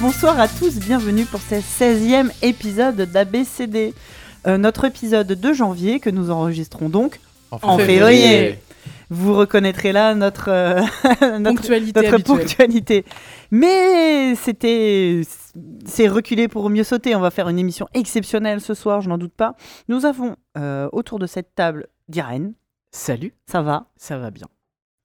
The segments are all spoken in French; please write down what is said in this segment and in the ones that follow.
Bonsoir à tous, bienvenue pour ce 16e épisode d'ABCD. Euh, notre épisode de janvier que nous enregistrons donc en février. Vous reconnaîtrez là notre, euh, notre Ponctualité notre habituelle. ponctualité. Mais c'était c'est reculé pour mieux sauter. On va faire une émission exceptionnelle ce soir, je n'en doute pas. Nous avons euh, autour de cette table d'Irène. Salut, Ça va? Ça va bien.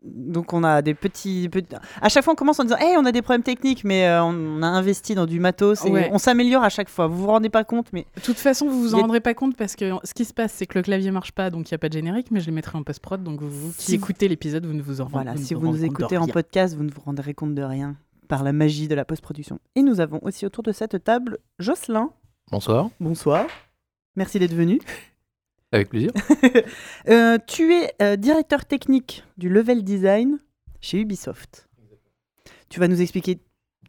Donc on a des petits, petits- À chaque fois on commence en disant Hey, on a des problèmes techniques, mais euh, on a investi dans du matos et Ouais. on s'améliore à chaque fois. Vous vous rendez pas compte, mais De toute façon, vous vous en rendrez pas compte parce que ce qui se passe, c'est que le clavier marche pas, donc il n'y a pas de générique, mais je les mettrai en post-prod, donc vous qui Si vous- écoutez l'épisode, vous ne vous en rendez voilà, si en vous nous écoutez en podcast, vous ne vous rendrez compte de rien par la magie de la post-production. Et nous avons aussi autour de cette table Jocelyn. Bonsoir, Bonsoir. Merci d'être venu. Avec plaisir. Euh, tu es euh, directeur technique du level design chez Ubisoft. Tu vas nous expliquer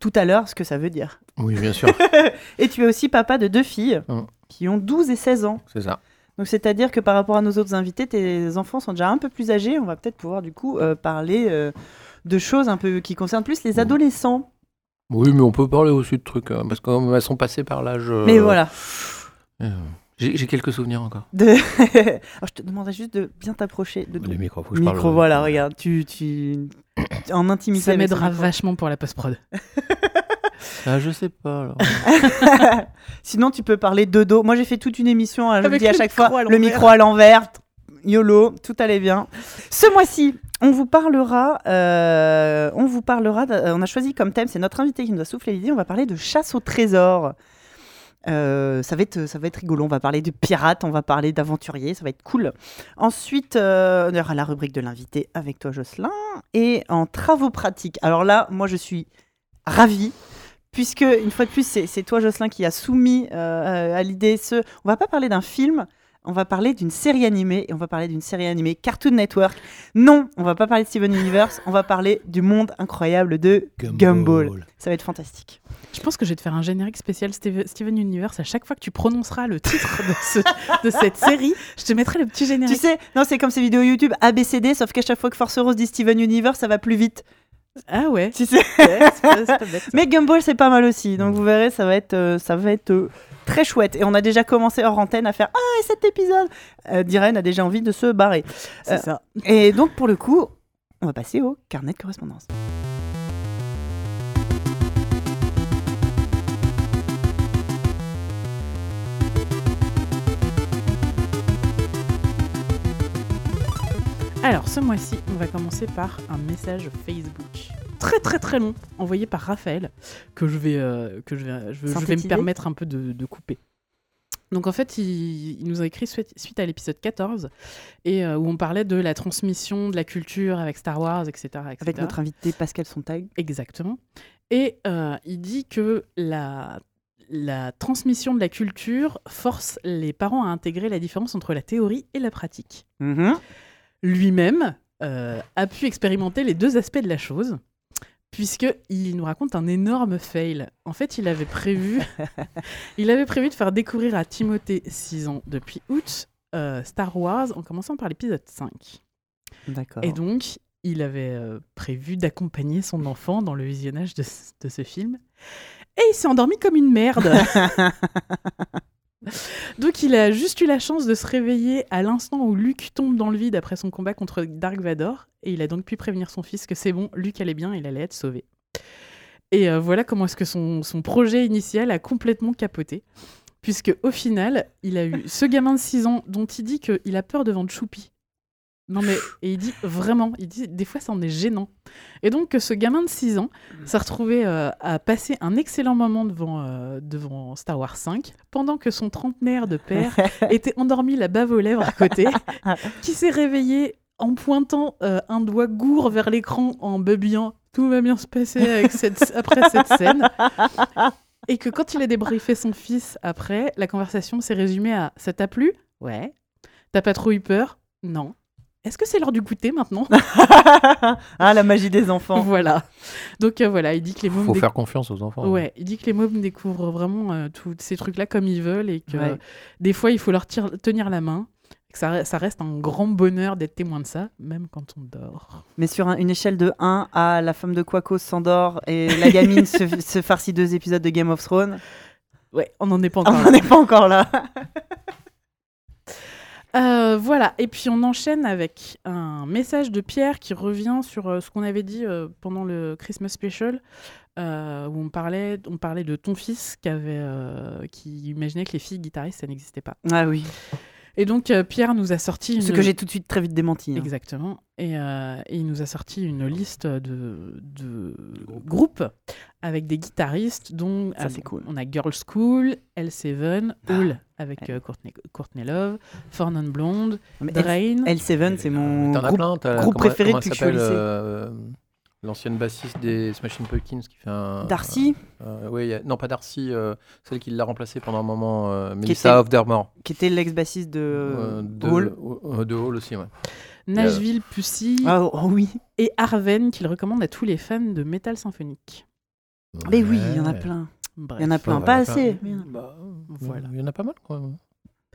tout à l'heure ce que ça veut dire. Oui, bien sûr, Et tu es aussi papa de deux filles Mm. qui ont 12 et 16 ans. c'est ça. Donc c'est-à-dire que par rapport à nos autres invités, tes enfants sont déjà un peu plus âgés. On va peut-être pouvoir du coup euh, parler euh, de choses un peu qui concernent plus les adolescents. Oui, mais on peut parler aussi de trucs, euh, parce qu'elles sont passées par l'âge... euh, Mais voilà. Euh, J'ai quelques souvenirs encore. De... Alors, je te demanderais juste de bien t'approcher de ton Les micros, faut que je micro. parle. Voilà, regarde, tu, tu... en intimité. Ça m'aidera micro. vachement pour la post-prod. Ah, je sais pas, alors. Sinon, tu peux parler de dos. Moi, j'ai fait toute une émission, hein, je le Avec dis à le chaque micro fois, à le micro à l'envers. YOLO, tout allait bien. Ce mois-ci, on vous parlera, euh, on vous parlera, de- on a choisi comme thème, c'est notre invité qui nous a soufflé l'idée, on va parler de chasse au trésor. Euh, ça, va être, ça va être rigolo, on va parler de pirates, on va parler d'aventuriers, ça va être cool. Ensuite, euh, on aura la rubrique de l'invité avec toi Jocelyn. Et en travaux pratiques, alors là, moi je suis ravie puisque une fois de plus, c'est toi, Jocelyn, qui a soumis euh, à l'idée ce. On va pas parler d'un film, on va parler d'une série animée, et on va parler d'une série animée Cartoon Network. Non, on va pas parler de Steven Universe, on va parler du monde incroyable de Gumball. Ça va être fantastique. Je pense que je vais te faire un générique spécial Steve- Steven Universe à chaque fois que tu prononceras le titre de, ce- de cette série. Je te mettrai le petit Tu générique. sais, non, c'est comme ces vidéos YouTube ABCD, sauf qu'à chaque fois que Force Rose dit Steven Universe, ça va plus vite. Ah ouais, pas, pas bête. Mais Gumball, c'est pas mal aussi. Donc vous verrez, ça va être, euh, ça va être euh, très chouette. Et on a déjà commencé hors antenne à faire Ah, et cet épisode euh, Diren a déjà envie de se barrer. C'est Euh, ça. Et donc, pour le coup, on va passer au carnet de correspondance. Alors, ce mois-ci, on va commencer par un message Facebook. Très très très long, envoyé par Raphaël, que je vais, euh, que je vais, je, vais- je vais me permettre un peu de, de couper. Donc en fait, il, il nous a écrit suite, suite à l'épisode 14, et, euh, où on parlait de la transmission de la culture avec Star Wars, etc. etc. Avec notre invité Pascal Sontag. Exactement. Et euh, il dit que la, la transmission de la culture force les parents à intégrer la différence entre la théorie et la pratique lui-même euh, a pu expérimenter les deux aspects de la chose, puisqu'il nous raconte un énorme fail. En fait, il avait prévu, il avait prévu de faire découvrir à Timothée, 6 ans, depuis août, euh, Star Wars, en commençant par l'épisode 5. D'accord. Et donc, il avait euh, prévu d'accompagner son enfant dans le visionnage de, de ce film. Et il s'est endormi comme une merde. donc, il a juste eu la chance de se réveiller à l'instant où Luke tombe dans le vide après son combat contre Dark Vador. Et il a donc pu prévenir son fils que c'est bon, Luke allait bien, il allait être sauvé. Et euh, voilà comment est-ce que son, son projet initial a complètement capoté. Puisque au final, il a eu ce gamin de 6 ans dont il dit qu'il a peur devant Choupi. Non mais, et il dit vraiment, il dit des fois ça en est gênant. Et donc que ce gamin de 6 ans s'est retrouvé euh, à passer un excellent moment devant, euh, devant Star Wars 5, pendant que son trentenaire de père était endormi la bave aux lèvres à côté, qui s'est réveillé en pointant euh, un doigt gourd vers l'écran en babillant « Tout va bien se passer avec cette, après cette scène ». Et que quand il a débriefé son fils après, la conversation s'est résumée à « Ça t'a plu? Ouais. T'as pas trop eu peur? Non. Est-ce que c'est l'heure du goûter maintenant ah, la magie des enfants. Voilà. Donc euh, voilà, il dit que les mômes Faut faire confiance aux enfants. Ouais, il dit que les mômes découvrent vraiment euh, tous ces trucs-là comme ils veulent et que Ouais. des fois il faut leur tenir la main, que ça, ça reste un grand bonheur d'être témoin de ça, même quand on dort. Mais sur un- une échelle de 1 à la femme de Quaco s'endort et la gamine se, se farcit deux épisodes de Game of Thrones, Ouais, on n'en est pas on n'en est pas encore là. Euh, voilà, et puis on enchaîne avec un message de Pierre qui revient sur euh, ce qu'on avait dit euh, pendant le Christmas Special, où on parlait, on de ton fils qui, qui imaginait que les filles guitaristes, ça n'existait pas. Ah oui, Et donc euh, Pierre nous a sorti une... ce que j'ai tout de suite très vite démenti. hein. Exactement. Et, euh, et il nous a sorti une liste de, de groupes avec des guitaristes, dont Ça, ah, c'est cool. on a Girl School, L7, Hall avec euh, Courtney, Courtney Love, For Non Blonde, Mais L- Drain. L7, c'est mon T'en as groupe. plein. t'as- groupe comment- préféré comment depuis que elle je suis au s'appelle, lycée. euh, L'ancienne bassiste des Smashing Pumpkins qui fait un. Darcy, euh, oui, a- non, pas Darcy, euh, celle qui l'a remplacée pendant un moment, euh, Melissa Ofdermore. qui était l'ex-bassiste de Euh, de, Hall. euh, de Hall aussi, ouais. Nashville Pussy Ah oh, oh oui, et Arven qu'il recommande à tous les fans de métal symphonique. mais oui, il y en a plein. Il y en a plein, pas assez. il y en a- Bah, Voilà. Il y en a pas mal, quoi.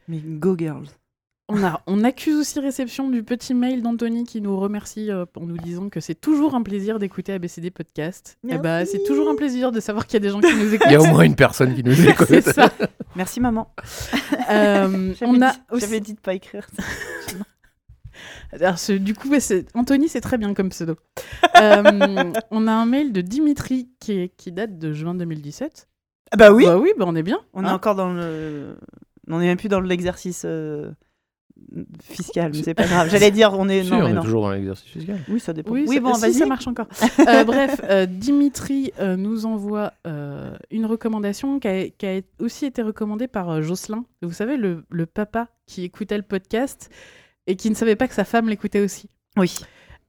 Mais go girls. On, a, on accuse aussi réception du petit mail d'Anthony qui nous remercie euh, en nous disant que c'est toujours un plaisir d'écouter ABCD Podcast. Et bah, Merci. c'est toujours un plaisir de savoir qu'il y a des gens qui nous écoutent. Il y a au moins une personne qui nous écoute. c'est ça. Merci maman. Euh, on a dit- aussi- J'avais dit de pas écrire. Alors, ce- du coup, Anthony, c'est très bien comme pseudo. Euh, on a un mail de Dimitri qui, est- qui date de juin 2017. Ah bah oui, Bah oui, bah on est bien. on est hein. encore dans le. On est même plus dans l'exercice euh, fiscal, mais c'est pas grave. J'allais dire, on est. Si, non, on mais est non. toujours dans l'exercice fiscal. Oui, ça dépend. Oui, bon, si, vas-y. ça marche encore. Euh, bref, euh, Dimitri euh, nous envoie euh, une recommandation qui a, qui a aussi été recommandée par euh, Jocelyn. Vous savez, le, le papa qui écoutait le podcast et qui ne savait pas que sa femme l'écoutait aussi. Oui.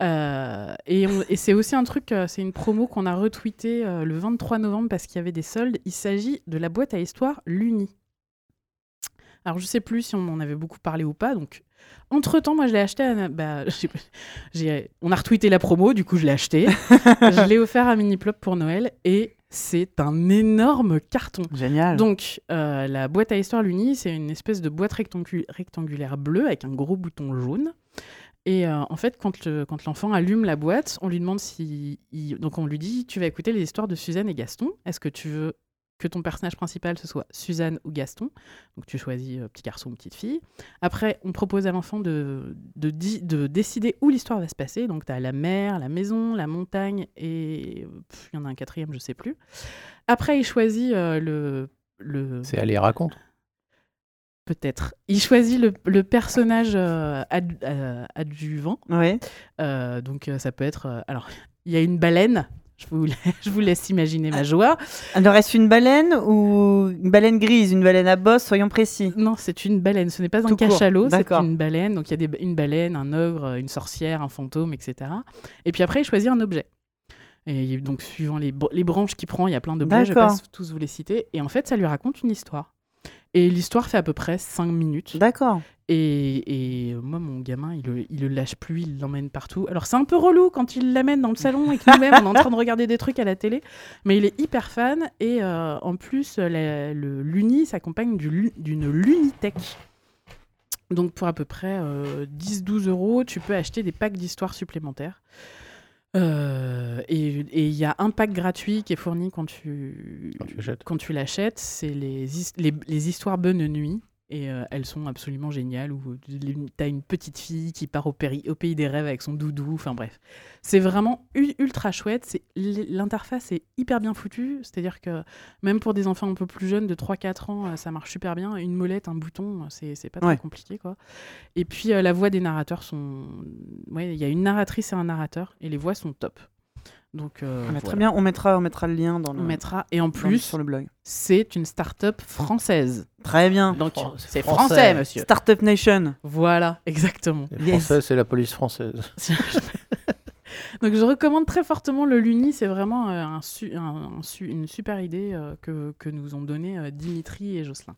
Euh, et et c'est aussi un truc, euh, c'est une promo qu'on a retweetée euh, le 23 novembre parce qu'il y avait des soldes. Il s'agit de la boîte à histoire Luni. Alors je sais plus si on en avait beaucoup parlé ou pas, donc entre temps moi je l'ai acheté, à, bah, on a retweeté la promo, du coup je l'ai acheté, je l'ai offert à Miniplop pour Noël et c'est un énorme carton. Génial. Donc, euh, la boîte à histoire Luni, c'est une espèce de boîte rectangu- rectangulaire bleue avec un gros bouton jaune. Et euh, en fait, quand, le- quand l'enfant allume la boîte, on lui demande si. il- Donc, on lui dit Tu vas écouter les histoires de Suzanne et Gaston. Est-ce que tu veux que ton personnage principal ce soit Suzanne ou Gaston Donc, tu choisis euh, petit garçon ou petite fille. Après, on propose à l'enfant de, de, di- de décider où l'histoire va se passer. Donc, tu as la mer, la maison, la montagne et. pff, Il y en a un quatrième, je sais plus. Après, il choisit euh, le. le C'est aller raconte. Peut-être. Il choisit le, le personnage euh, ad- euh, adjuvant. Ouais. Euh, donc, euh, ça peut être. euh, alors, il y a une baleine. Je vous, la- je vous laisse imaginer ma joie. Alors, est-ce une baleine ou une baleine grise, une baleine à bosse Soyons précis. Non, c'est une baleine. Ce n'est pas un court. cachalot, c'est une baleine. Donc, il y a des- une baleine, un ogre, une sorcière, un fantôme, etc. Et puis après, il choisit un objet. Et donc, suivant les, br- les branches qu'il prend, il y a plein d'objets. Je vais pas tous vous les citer. Et en fait, ça lui raconte une histoire. Et l'histoire fait à peu près 5 minutes. D'accord. Et, et moi, mon gamin, il le, il le lâche plus, il l'emmène partout. Alors, c'est un peu relou quand il l'amène dans le salon et que nous-mêmes, on est en train de regarder des trucs à la télé. Mais il est hyper fan. Et euh, en plus, la- le l'Uni s'accompagne du d'une Lunitech. Donc, pour à peu près euh, 10-12 euros, tu peux acheter des packs d'histoires supplémentaires. Euh, et il y a un pack gratuit qui est fourni quand tu, Quand tu l'achètes, c'est les, les, les histoires bonne nuit. Et euh, elles sont absolument géniales. Où tu as une petite fille qui part au, pays des rêves avec son doudou. Enfin bref. C'est vraiment ultra chouette. C'est- L'interface est hyper bien foutue. C'est-à-dire que même pour des enfants un peu plus jeunes, de 3-4 ans, euh, ça marche super bien. Une molette, un bouton, euh, c'est c'est pas Ouais. très compliqué. quoi. Et puis euh, la voix des narrateurs sont. Ouais, il y a une narratrice et un narrateur. Et les voix sont top. Donc, euh, Ah bah, Très bien, on mettra, on mettra le lien dans le, On mettra. Et en dans le- plus, sur le blog. c'est une start-up française. Très bien. Donc, Fran- c'est français. français, monsieur. Startup Nation. Voilà, exactement. Les Yes. Français, c'est la police française. Donc, je recommande très fortement le Luni. C'est vraiment euh, un su- un- un su- une super idée euh, que, que nous ont donné euh, Dimitri et Jocelyn.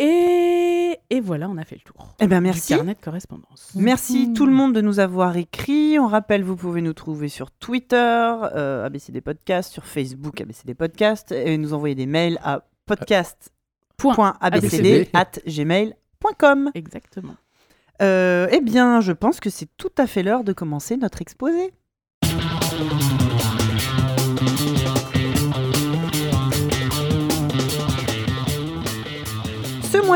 Et, et voilà, on a fait le tour. Eh ben Du merci. carnet de correspondance. Merci tout le monde de nous avoir écrit. On rappelle, vous pouvez nous trouver sur Twitter, euh, ABCD Podcast, sur Facebook, ABCD Podcast, et nous envoyer des mails à Point. podcast.abcd at gmail.com. gmail.com. Exactement. Euh, eh bien, je pense que c'est tout à fait l'heure de commencer notre exposé.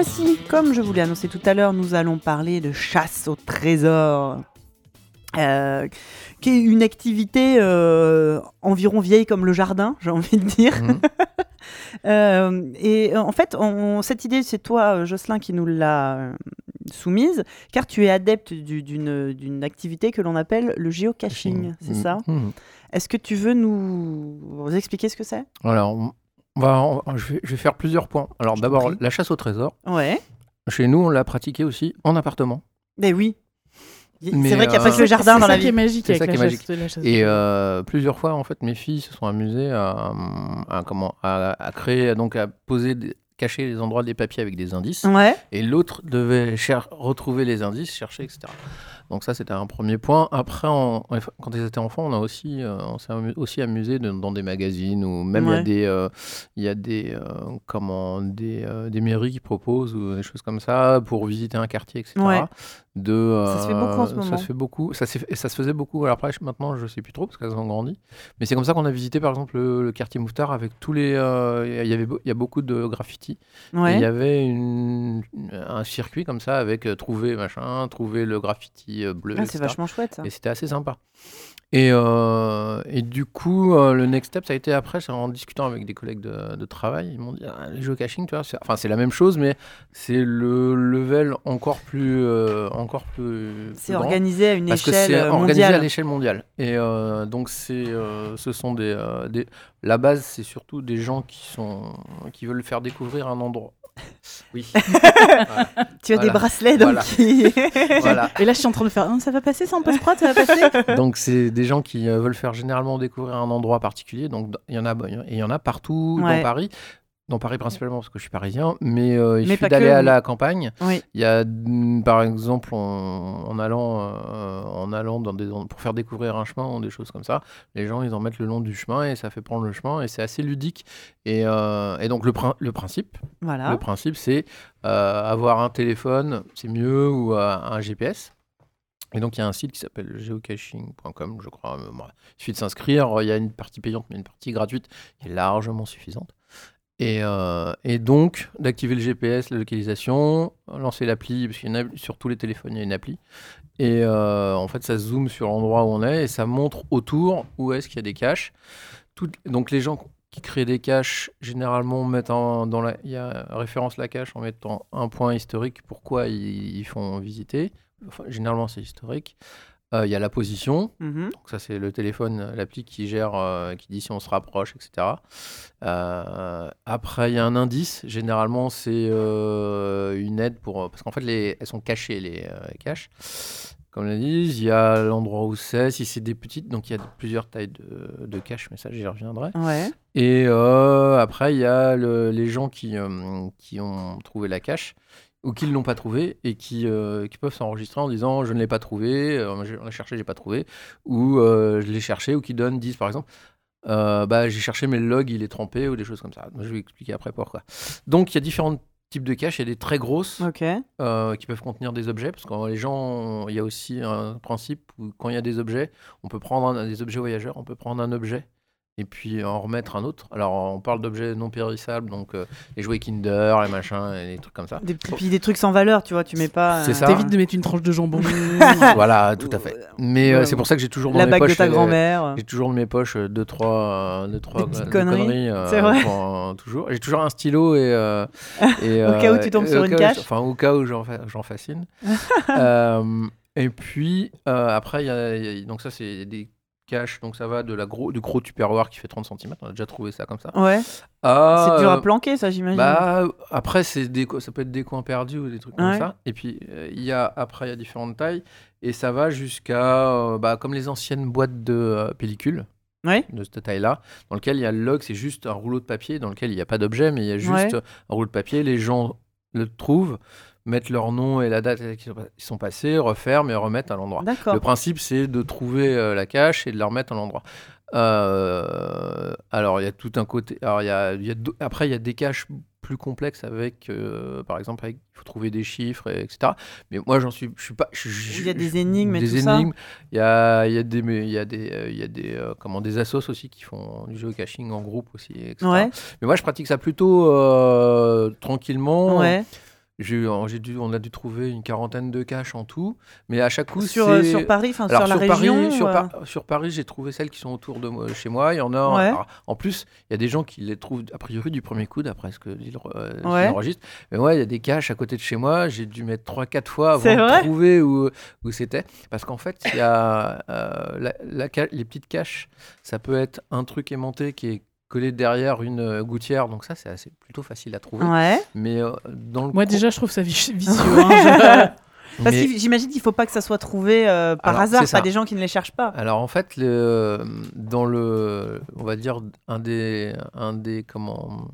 Mois-ci, comme je vous l'ai annoncé tout à l'heure, nous allons parler de chasse au trésor. Euh, qui est une activité euh, environ vieille comme le jardin, j'ai envie de dire. Mhm. Euh, et en fait, on- cette idée, c'est toi, Jocelyn, qui nous l'a soumise, car tu es adepte du- d'une d'une activité que l'on appelle le géocaching, c'est ça? Mhm. Est-ce que tu veux nous expliquer ce que c'est? Alors, on- je, vais, je vais faire plusieurs points. Alors, t'en d'abord, prie. la chasse au trésor. Ouais. Chez nous, on l'a pratiqué aussi en appartement. Ben oui. Y- Mais, C'est vrai qu'il n'y a euh, pas que le jardin C'est dans ça la qui est vie. magique C'est avec ça la qui est chasse, la chasse. Et euh, plusieurs fois, en fait, mes filles se sont amusées à, à, comment, à, à créer, donc à poser, des- cacher les endroits des papiers avec des indices. Ouais. Et l'autre devait cher- retrouver les indices, chercher, etc. Donc ça, c'était un premier point. Après, on- quand ils étaient enfants, on a aussi, euh, on s'est aussi amusé de- dans des magazines ou même il y a des, euh, y a des, euh, comment, des, des mairies qui proposent ou des choses comme ça pour visiter un quartier, etc. Ouais. De, Ça se fait beaucoup en ce euh, moment. Ça se fait beaucoup. Ça, et se faisait beaucoup. Alors après, maintenant, je sais plus trop parce qu'elles ont grandi. Mais c'est comme ça qu'on a visité, par exemple, le, le quartier Mouffetard avec tous les. euh, Il y avait, il y a beaucoup de graffiti. Ouais. il y avait une- un circuit comme ça avec euh, trouver machin, trouver le graffiti euh, bleu. Ah, c'est vachement chouette ça. Et c'était assez sympa. Et, euh, et du coup, euh, le next step, ça a été après, c'est en discutant avec des collègues de, de travail, ils m'ont dit, ah, les jeux caching, tu vois, c'est, enfin, c'est la même chose, mais c'est le level encore plus, euh, encore plus. C'est plus grand. organisé à une Parce que échelle c'est euh, organisé à l'échelle mondiale. Et donc, c'est, ce sont des, des. La base, c'est surtout des gens qui, sont, qui veulent faire découvrir un endroit. Oui. Tu as des bracelets donc Voilà. qui... voilà. Et là, je suis en train de faire. Hum, ça va passer, ça en post-prod, ça va passer? Donc, c'est des gens qui euh, veulent faire généralement découvrir un endroit particulier. Donc, d- il y en a, et il y en a partout Ouais. dans Paris. Dans Paris principalement parce que je suis parisien, mais euh, il Mais suffit d'aller que, à la campagne. oui. Il y a, mm, par exemple, en, en allant, euh, en allant dans des, pour faire découvrir un chemin ou des choses comme ça, les gens, ils en mettent le long du chemin et ça fait prendre le chemin et c'est assez ludique. Et, euh, et donc, le, prin- le principe, Voilà. le principe, c'est avoir un téléphone, c'est mieux, ou un GPS. Et donc, il y a un site qui s'appelle geocaching.com, je crois. il suffit de s'inscrire. Il y a une partie payante, mais une partie gratuite qui est largement suffisante. Et, euh, et donc, d'activer le GPS, la localisation, lancer l'appli, parce qu'il y en a sur tous les téléphones, il y a une appli. Et euh, en fait, ça zoome sur l'endroit où on est et ça montre autour où est-ce qu'il y a des caches. Donc, les gens qui créent des caches, généralement, mettent en- dans la, il y a référence la cache en mettant un point historique, pourquoi ils, font visiter. Généralement, c'est historique. Euh, Il y a la position, Mhm. donc ça c'est le téléphone, l'appli qui gère, euh, qui dit si on se rapproche, etc. Euh, après il y a un indice, généralement c'est euh, une aide pour... Parce qu'en fait les, elles sont cachées les euh, caches. Comme on dit, il y a l'endroit où c'est, si c'est des petites, donc il y a plusieurs tailles de, de caches, mais ça j'y reviendrai. Ouais. Et euh, après, il y a le- les gens qui, euh, qui ont trouvé la cache ou qui ne l'ont pas trouvé et qui, euh, qui peuvent s'enregistrer en disant je ne l'ai pas trouvé, euh, je l'ai cherché, j'ai pas trouvé, ou euh, je l'ai cherché, ou qui donnent, disent par exemple bah, j'ai cherché mais le log il est trempé ou des choses comme ça. Je vais expliquer après pourquoi. Donc il y a différents types de caches, il y a des très grosses qui peuvent contenir des objets, parce que les gens, il y a aussi un principe où quand il y a des objets, on peut prendre un- des objets voyageurs, on peut prendre un objet et puis en remettre un autre. Alors on parle d'objets non périssables, donc euh, les jouets Kinder, les machins, et les trucs comme ça. Des, petits- puis des trucs sans valeur, tu vois, tu mets pas. C'est euh, ça. T'évites de mettre une tranche de jambon. voilà, tout à fait. Mais euh, c'est pour ça que j'ai toujours dans La mes bague de ta euh, grand-mère. J'ai toujours dans mes poches deux trois, euh, deux, trois petites euh, conneries. euh, C'est vrai. pour, euh, toujours. J'ai toujours un stylo et, euh, et, Au cas où tu tombes sur une cache. enfin au cas où j'en fa- j'en fascine. Euh, et puis euh, après il y a, y a- donc ça c'est des donc ça va de la gros du gros tupperware qui fait 30 cm. On a déjà trouvé ça comme ça. Ouais. à, C'est dur euh, à planquer, ça, j'imagine. bah, après, c'est des, ça peut être des coins perdus ou des trucs comme ça. Et puis, euh, il y a, après, il y a différentes tailles. Et ça va jusqu'à, euh, bah, comme les anciennes boîtes de euh, pellicule, Ouais. de cette taille-là, dans lequel il y a le log, c'est juste un rouleau de papier, dans lequel il n'y a pas d'objet, mais il y a juste Ouais. un rouleau de papier. Les gens le trouvent, mettent leur nom et la date à laquelle ils sont- passés, referment et remettent à l'endroit. Le principe, c'est de trouver euh, la cache et de la remettre à l'endroit. Euh, alors, il y a tout un côté. Alors, il y a, il y a d'au- après, il y a des caches plus complexes avec, euh, par exemple, il faut trouver des chiffres, et etc. Mais moi, j'en suis, je suis pas. je- je- Il y a des énigmes et des tout ça. énigmes. Il y a, il y a des, il y a des, il y a des, comment, des assos aussi qui font du géocaching en groupe aussi, etc. Ouais, Mais moi, je pratique ça plutôt tranquillement. ouais. J'ai dû, on a dû trouver une quarantaine de caches en tout, mais à chaque coup, Sur, euh, sur Paris, enfin sur la Paris, région. sur, euh, Par- sur Paris, j'ai trouvé celles qui sont autour de moi, chez moi. Il y en a. Ouais. alors, en plus, il y a des gens qui les trouvent a priori du premier coup, d'après ce que dit le, euh, Ouais. enregistre. Mais moi, il y a des caches à côté de chez moi. J'ai dû mettre 3-4 fois avant de trouver où, où c'était. Parce qu'en fait, il y a euh, la- les petites caches. Ça peut être un truc aimanté qui est collé derrière une euh, gouttière. Donc ça, c'est assez, plutôt facile à trouver. Ouais. Mais euh, dans le Moi, déjà, je trouve ça vici- vicieux. hein. Parce mais- que j'imagine qu'il faut pas que ça soit trouvé euh, par Alors, hasard, pas des gens qui ne les cherchent pas. Alors en fait, le, dans le, on va dire un des, un des comment,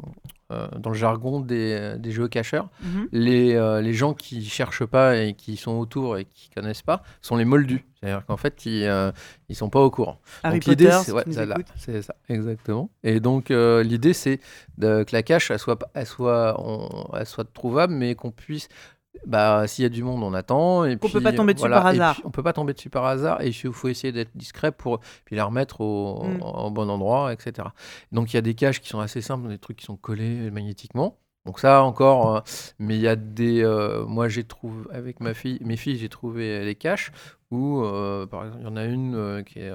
dans le jargon des, des géocacheurs, Mhm. les, euh, les gens qui cherchent pas et qui sont autour et qui connaissent pas sont les moldus. C'est-à-dire qu'en fait, ils, euh, ils sont pas au courant. Harry donc l'idée, Potter, c'est ouais, ça, exactement. Et donc euh, l'idée, c'est que la cache, elle soit, elle soit, on- elle soit trouvable, mais qu'on puisse bah, s'il y a du monde, on attend. Et Qu'on puis, peut pas tomber dessus voilà, par hasard. puis, on peut pas tomber dessus par hasard. Et il faut essayer d'être discret pour puis la remettre au, Mm. au bon endroit, etc. Donc il y a des caches qui sont assez simples, des trucs qui sont collés magnétiquement. Donc ça encore, euh, mais il y a des. euh, moi j'ai trouvé avec ma fille, mes filles, j'ai trouvé les caches où, euh, par exemple, il y en a une qui est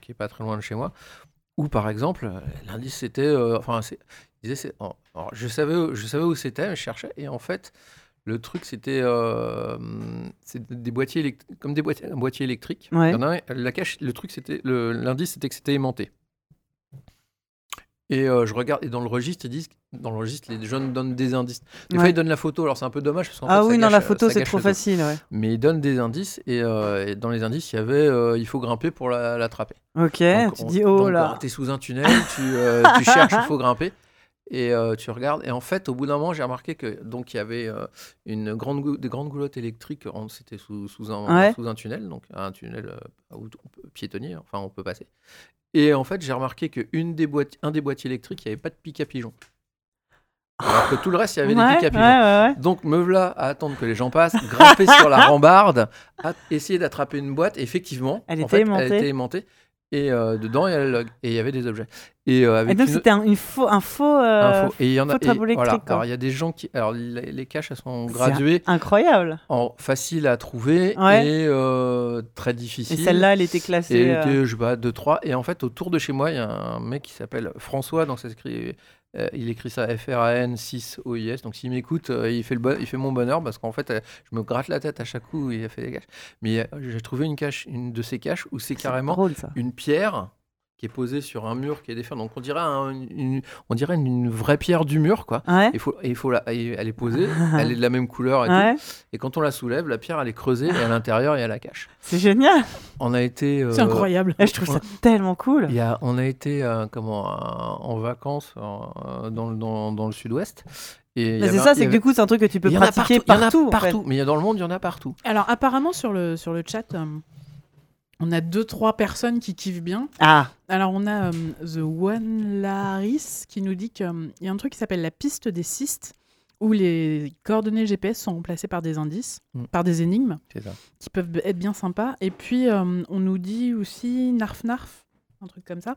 qui est pas très loin de chez moi. Où par exemple, l'indice c'était, enfin, disait, je savais, où- je savais où c'était, je cherchais, et en fait, le truc c'était, euh, c'est des boîtiers, comme des boîtiers, un boîtier électrique. Ouais. Il y en a un, la cache, le truc c'était, l'indice c'était que c'était aimanté. Et euh, je regarde, et dans le registre, ils disent, dans le registre, les jeunes donnent des indices. Des fois, Ouais. ils donnent la photo, alors c'est un peu dommage parce Ah fait, oui, non, la photo, c'est trop facile. Ouais. Mais ils donnent des indices, et, euh, et dans les indices, il y avait, euh, il faut grimper pour la- l'attraper. Ok, Donc, tu on- dis, oh là. Tu es sous un tunnel, tu, tu cherches, il faut grimper. Et euh, tu regardes. Et en fait, au bout d'un moment, j'ai remarqué que donc il y avait euh, une grande des grandes goulottes électriques. C'était sous, sous un, Ouais. sous un tunnel, donc un tunnel euh, où on peut piétonnier, enfin on peut passer. Et en fait, j'ai remarqué que une des boîtes, un des boîtiers électriques, il n'y avait pas de pic à pigeon. Alors que tout le reste, il y avait ouais, des pics à pigeon. ouais, ouais, ouais. Donc me voilà à attendre que les gens passent, grimper sur la rambarde, à essayer d'attraper une boîte. Et effectivement, Elle en était fait, aimantée. elle était aimantée. Et euh, dedans, il y, a le log. Et il y avait des objets. Et euh, Et donc, une- c'était un, une faux, un faux. euh, un faux. Et il y en a. et voilà. Alors il y a des gens qui. Alors les, les caches, elles sont graduées Incroyable. en facile à trouver Ouais. et très Et difficile. celle-là, elle était Et classée. elle euh, était, je sais pas, 2-3. Et en fait, autour de chez moi, il y a un mec qui s'appelle François. Donc, ça s'écrit, euh, il écrit ça F-R-A-N 6 O-I-S. Donc, s'il m'écoute, euh, il, fait le bon- il fait mon bonheur parce qu'en fait, euh, je me gratte la tête à chaque coup où il a fait des caches. Mais euh, j'ai trouvé une cache, une de ces caches où c'est carrément drôle, une pierre qui est posée sur un mur qui est défait. Donc, on dirait, un- une, on dirait une, vraie pierre du mur, quoi. Ouais. Il faut, et il faut la, et elle est posée, elle est de la même couleur et tout. Et quand on la soulève, la pierre, elle est creusée et à l'intérieur, il y a la cache. C'est génial. On a été. euh, C'est incroyable. Et je trouve ça tellement cool. il y a, on a été euh, comment, euh, en vacances euh, dans, le- dans, dans le sud-ouest. Et Bah, c'est avait- ça, c'est que du coup, c'est un truc que tu peux il y en a pratiquer partout, il y en a partout. en fait. partout. Mais il y a dans le monde, il y en a partout. Alors, apparemment, sur le, sur le chat, euh, on a deux, trois personnes qui kiffent bien. Ah, Alors, on a euh, The One Laris qui nous dit qu'il y a un truc qui s'appelle la piste des cystes, où les coordonnées GPS sont remplacées par des indices, Mm. par des énigmes, ça. qui peuvent être bien sympas. Et puis, euh, on nous dit aussi Narf Narf, un truc comme ça.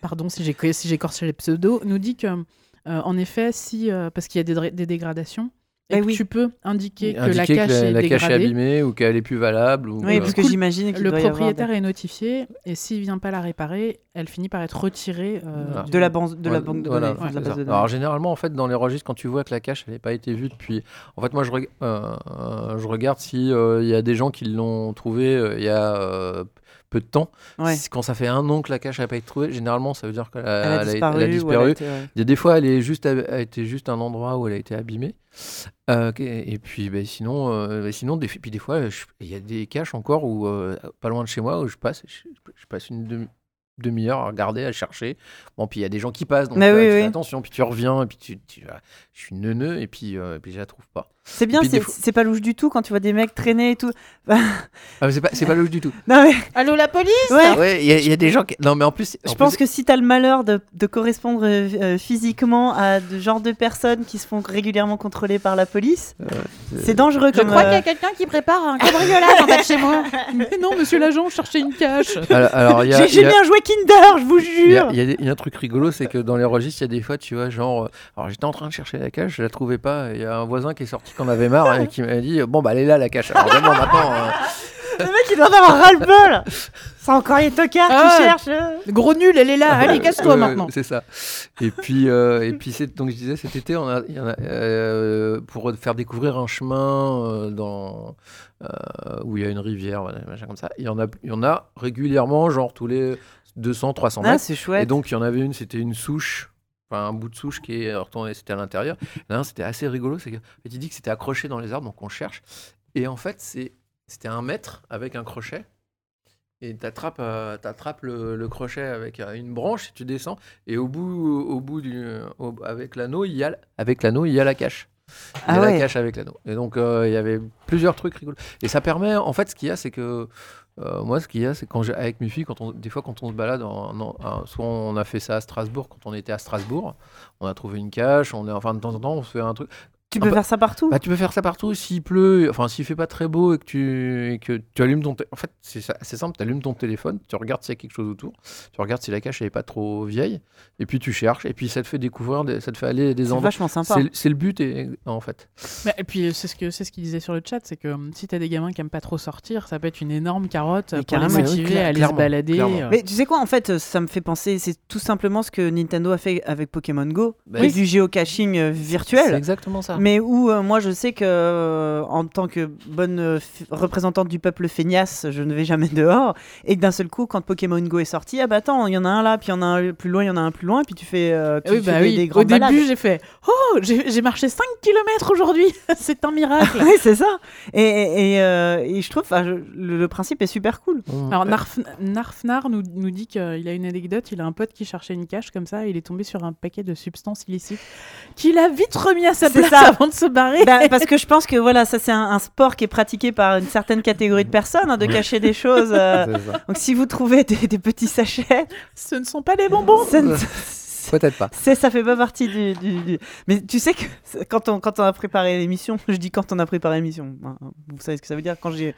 Pardon si j'ai si j'écorche les pseudos, nous dit que, euh, en effet, si, euh, parce qu'il y a des dégradations, et Eh que oui. tu peux indiquer que la cache est la cache est dégradée. abîmée ou qu'elle est plus valable. Ou, oui, euh, parce que cool. j'imagine qu'il Le doit y avoir propriétaire est notifié et s'il vient pas la réparer, elle finit par être retirée euh, Voilà. du- de la banque de la Ouais, banque de voilà, données, enfin, de la c'est base ça. de données. Alors généralement en fait dans les registres quand tu vois que la cache elle n'a pas été vue depuis en fait moi je, reg- euh, je regarde si euh, il y a des gens qui l'ont trouvé euh, il y a euh, peu de temps Ouais. Quand ça fait un an que la cache n'a pas été trouvée généralement ça veut dire qu'elle a, elle disparu. elle a ou disparu. elle a été, ouais. Il y a des fois elle est juste a, été juste un endroit où elle a été abîmée Euh, et, puis ben, sinon euh, ben, sinon des, puis des fois il y a des caches encore où euh, pas loin de chez moi où je passe je, je passe une demi demi-heure à regarder, à chercher. Bon, puis il y a des gens qui passent, donc oui, fais attention, puis tu reviens, et puis tu, tu- ah, je suis neuneux, et puis, et puis je la trouve pas. C'est bien, c'est fois- pas louche du tout quand tu vois des mecs traîner et tout. Ah, mais c'est pas, c'est pas louche du tout. Non mais Allô, la police ouais. Ouais, il y, a- il y a des gens qui. Non, mais en plus. Je en pense que si t'as le malheur de, de correspondre euh, euh, physiquement à ce genre de personnes qui se font régulièrement contrôler par la police, c'est dangereux Je comme. crois qu'il y euh, a quelqu'un qui prépare un cambriolage en bas de chez moi. Mais non, monsieur l'agent, je cherchais une cache. Alors, alors, il y a. J'ai j'ai a- bien joué Kinder, je vous jure. il y y a un truc rigolo, c'est que dans les registres, il y a des fois, tu vois, genre, euh, alors j'étais en train de chercher la cache, je la trouvais pas, et il y a un voisin qui est sorti qu'on avait marre et qui m'a dit, bon bah elle est là la cache. Alors vraiment maintenant, euh, Le mec il doit en avoir ras le bol. C'est encore les tocards Ah. qui cherchent. Gros nul, elle est là. Allez, casse-toi euh, maintenant. C'est ça. Et puis, euh, et puis c'est donc je disais cet été, on a, il y en a, euh, pour faire découvrir un chemin euh, dans euh, où il y a une rivière, voilà, machin comme ça. Il y en a, il y en a régulièrement, genre tous les 200, 300 Ah, mètres. c'est chouette. Et donc, il y en avait une, c'était une souche, enfin un bout de souche qui est retourné, c'était à l'intérieur. Là, c'était assez rigolo, c'est que en fait, il dit que c'était accroché dans les arbres, donc on cherche. Et en fait, c'est, c'était un mètre avec un crochet. Et tu attrapes, le, le crochet avec euh, une branche, et tu descends, et au bout, au bout du, au- avec l'anneau, il y a, avec l'anneau, il y a la cache. Il y Ah a ouais. la cache avec l'anneau. Et donc, euh, il y avait plusieurs trucs rigolos. Et ça permet, en fait, ce qu'il y a, c'est que euh, moi, ce qu'il y a, c'est quand j'ai, avec mes filles, quand on, des fois, quand on se balade, soit on a fait ça à Strasbourg, quand on était à Strasbourg, on a trouvé une cache, on est, enfin, de temps en temps, on se fait un truc. Tu Ah peux bah- faire ça partout? Bah, tu peux faire ça partout s'il pleut, enfin s'il fait pas très beau et que tu, et que tu allumes ton. En fait, c'est c'est simple, tu allumes ton téléphone, tu regardes s'il y a quelque chose autour, tu regardes si la cache elle est pas trop vieille, et puis tu cherches, et puis ça te fait découvrir, des- ça te fait aller des c'est endroits. vachement sympa. C'est c'est le but, et, en fait. Mais- et puis, c'est ce que c'est ce qu'il disait sur le chat, c'est que hum, si t'as des gamins qui aiment pas trop sortir, ça peut être une énorme carotte Mais pour les oui, motiver clair- à aller se balader. euh. Mais tu sais quoi, en fait, euh, ça me fait penser, c'est tout simplement ce que Nintendo a fait avec Pokémon Go, Bah oui. du géocaching euh, C'est virtuel. exactement ça. Mais où euh, moi je sais que euh, en tant que bonne euh, représentante du peuple feignasse, je ne vais jamais dehors. Et que d'un seul coup, quand Pokémon Go est sorti, ah bah attends, il y en a un là, puis il y en a un plus loin, il y en a un plus loin, puis tu fais, euh, tu Oui, fais bah des, oui. des Au grandes balades. début, j'ai fait Oh, j'ai marché 5 km aujourd'hui. c'est un miracle. Oui, c'est ça. Et, et, et, euh, et je trouve, le, le principe est super cool. Mmh. Alors, Narf, Narfnar nous, nous dit qu'il a une anecdote. Il a un pote qui cherchait une cache comme ça. Et il est tombé sur un paquet de substances illicites qu'il a vite remis à sa place ça. Avant de se barrer. Bah, parce que je pense que voilà, ça c'est un, un sport qui est pratiqué par une certaine catégorie de personnes, hein, de cacher des choses. euh. Donc si vous trouvez des, des petits sachets, Ce ne sont pas les bonbons. ne- Peut-être pas. c'est- ça fait pas partie du, du- du- Mais tu sais que quand on, quand on a préparé l'émission, je dis quand on a préparé l'émission, hein, vous savez ce que ça veut dire, quand j'ai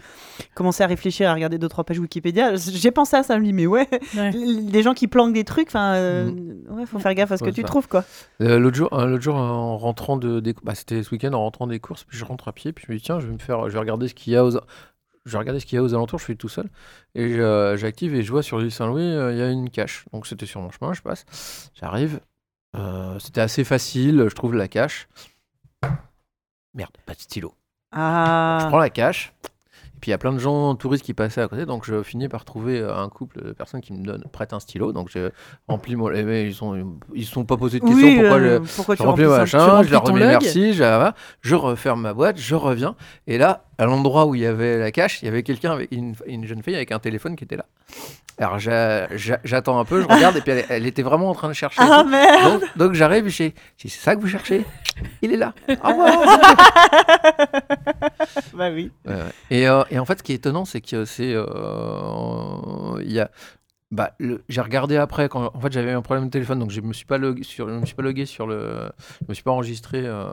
commencé à réfléchir, à regarder deux trois pages Wikipédia, j'ai pensé à ça, je me dis mais ouais, Ouais. des gens qui planquent des trucs, enfin, euh, ouais, faut faire gaffe à ce Ouais, que tu ça. trouves quoi. Euh, l'autre jour, euh, l'autre jour, en rentrant de, des- bah, c'était ce week-end en rentrant des courses, puis je rentre à pied, puis je me dis tiens, je vais me faire, je vais regarder ce qu'il y a aux, je vais regarder ce qu'il y a aux alentours. Je suis tout seul et je- j'active et je vois sur l'île Saint-Louis, euh, il y a une cache. Donc c'était sur mon chemin, je passe, j'arrive, euh, c'était assez facile, je trouve la cache. Merde, pas de stylo. Je Ah, prends la cache. Et puis il y a plein de gens touristes qui passaient à côté, donc je finis par trouver euh, un couple de personnes qui me donnent, prêtent un stylo. Donc j'ai rempli mon. eh ben, ils sont, ils sont pas posé de questions oui, pourquoi euh, je- pourquoi tu je remplis remplis ça machin, remplis je leur remets merci, je, je referme ma boîte, je reviens. Et là, à l'endroit où il y avait la cache, il y avait quelqu'un avec une, une jeune fille avec un téléphone qui était là. Alors j'a- j'a- j'attends un peu, je regarde, et puis elle, elle était vraiment en train de chercher. Ah merde Donc, donc j'arrive, je dis c'est ça que vous cherchez? Il est là. Revoir. Bah oui. Ouais, ouais. Et, euh, et en fait, ce qui est étonnant, c'est que c'est. euh, y a. Bah, j'ai regardé après quand en fait j'avais un problème de téléphone donc je me suis pas logué sur je me suis pas logué sur le je me suis pas enregistré euh,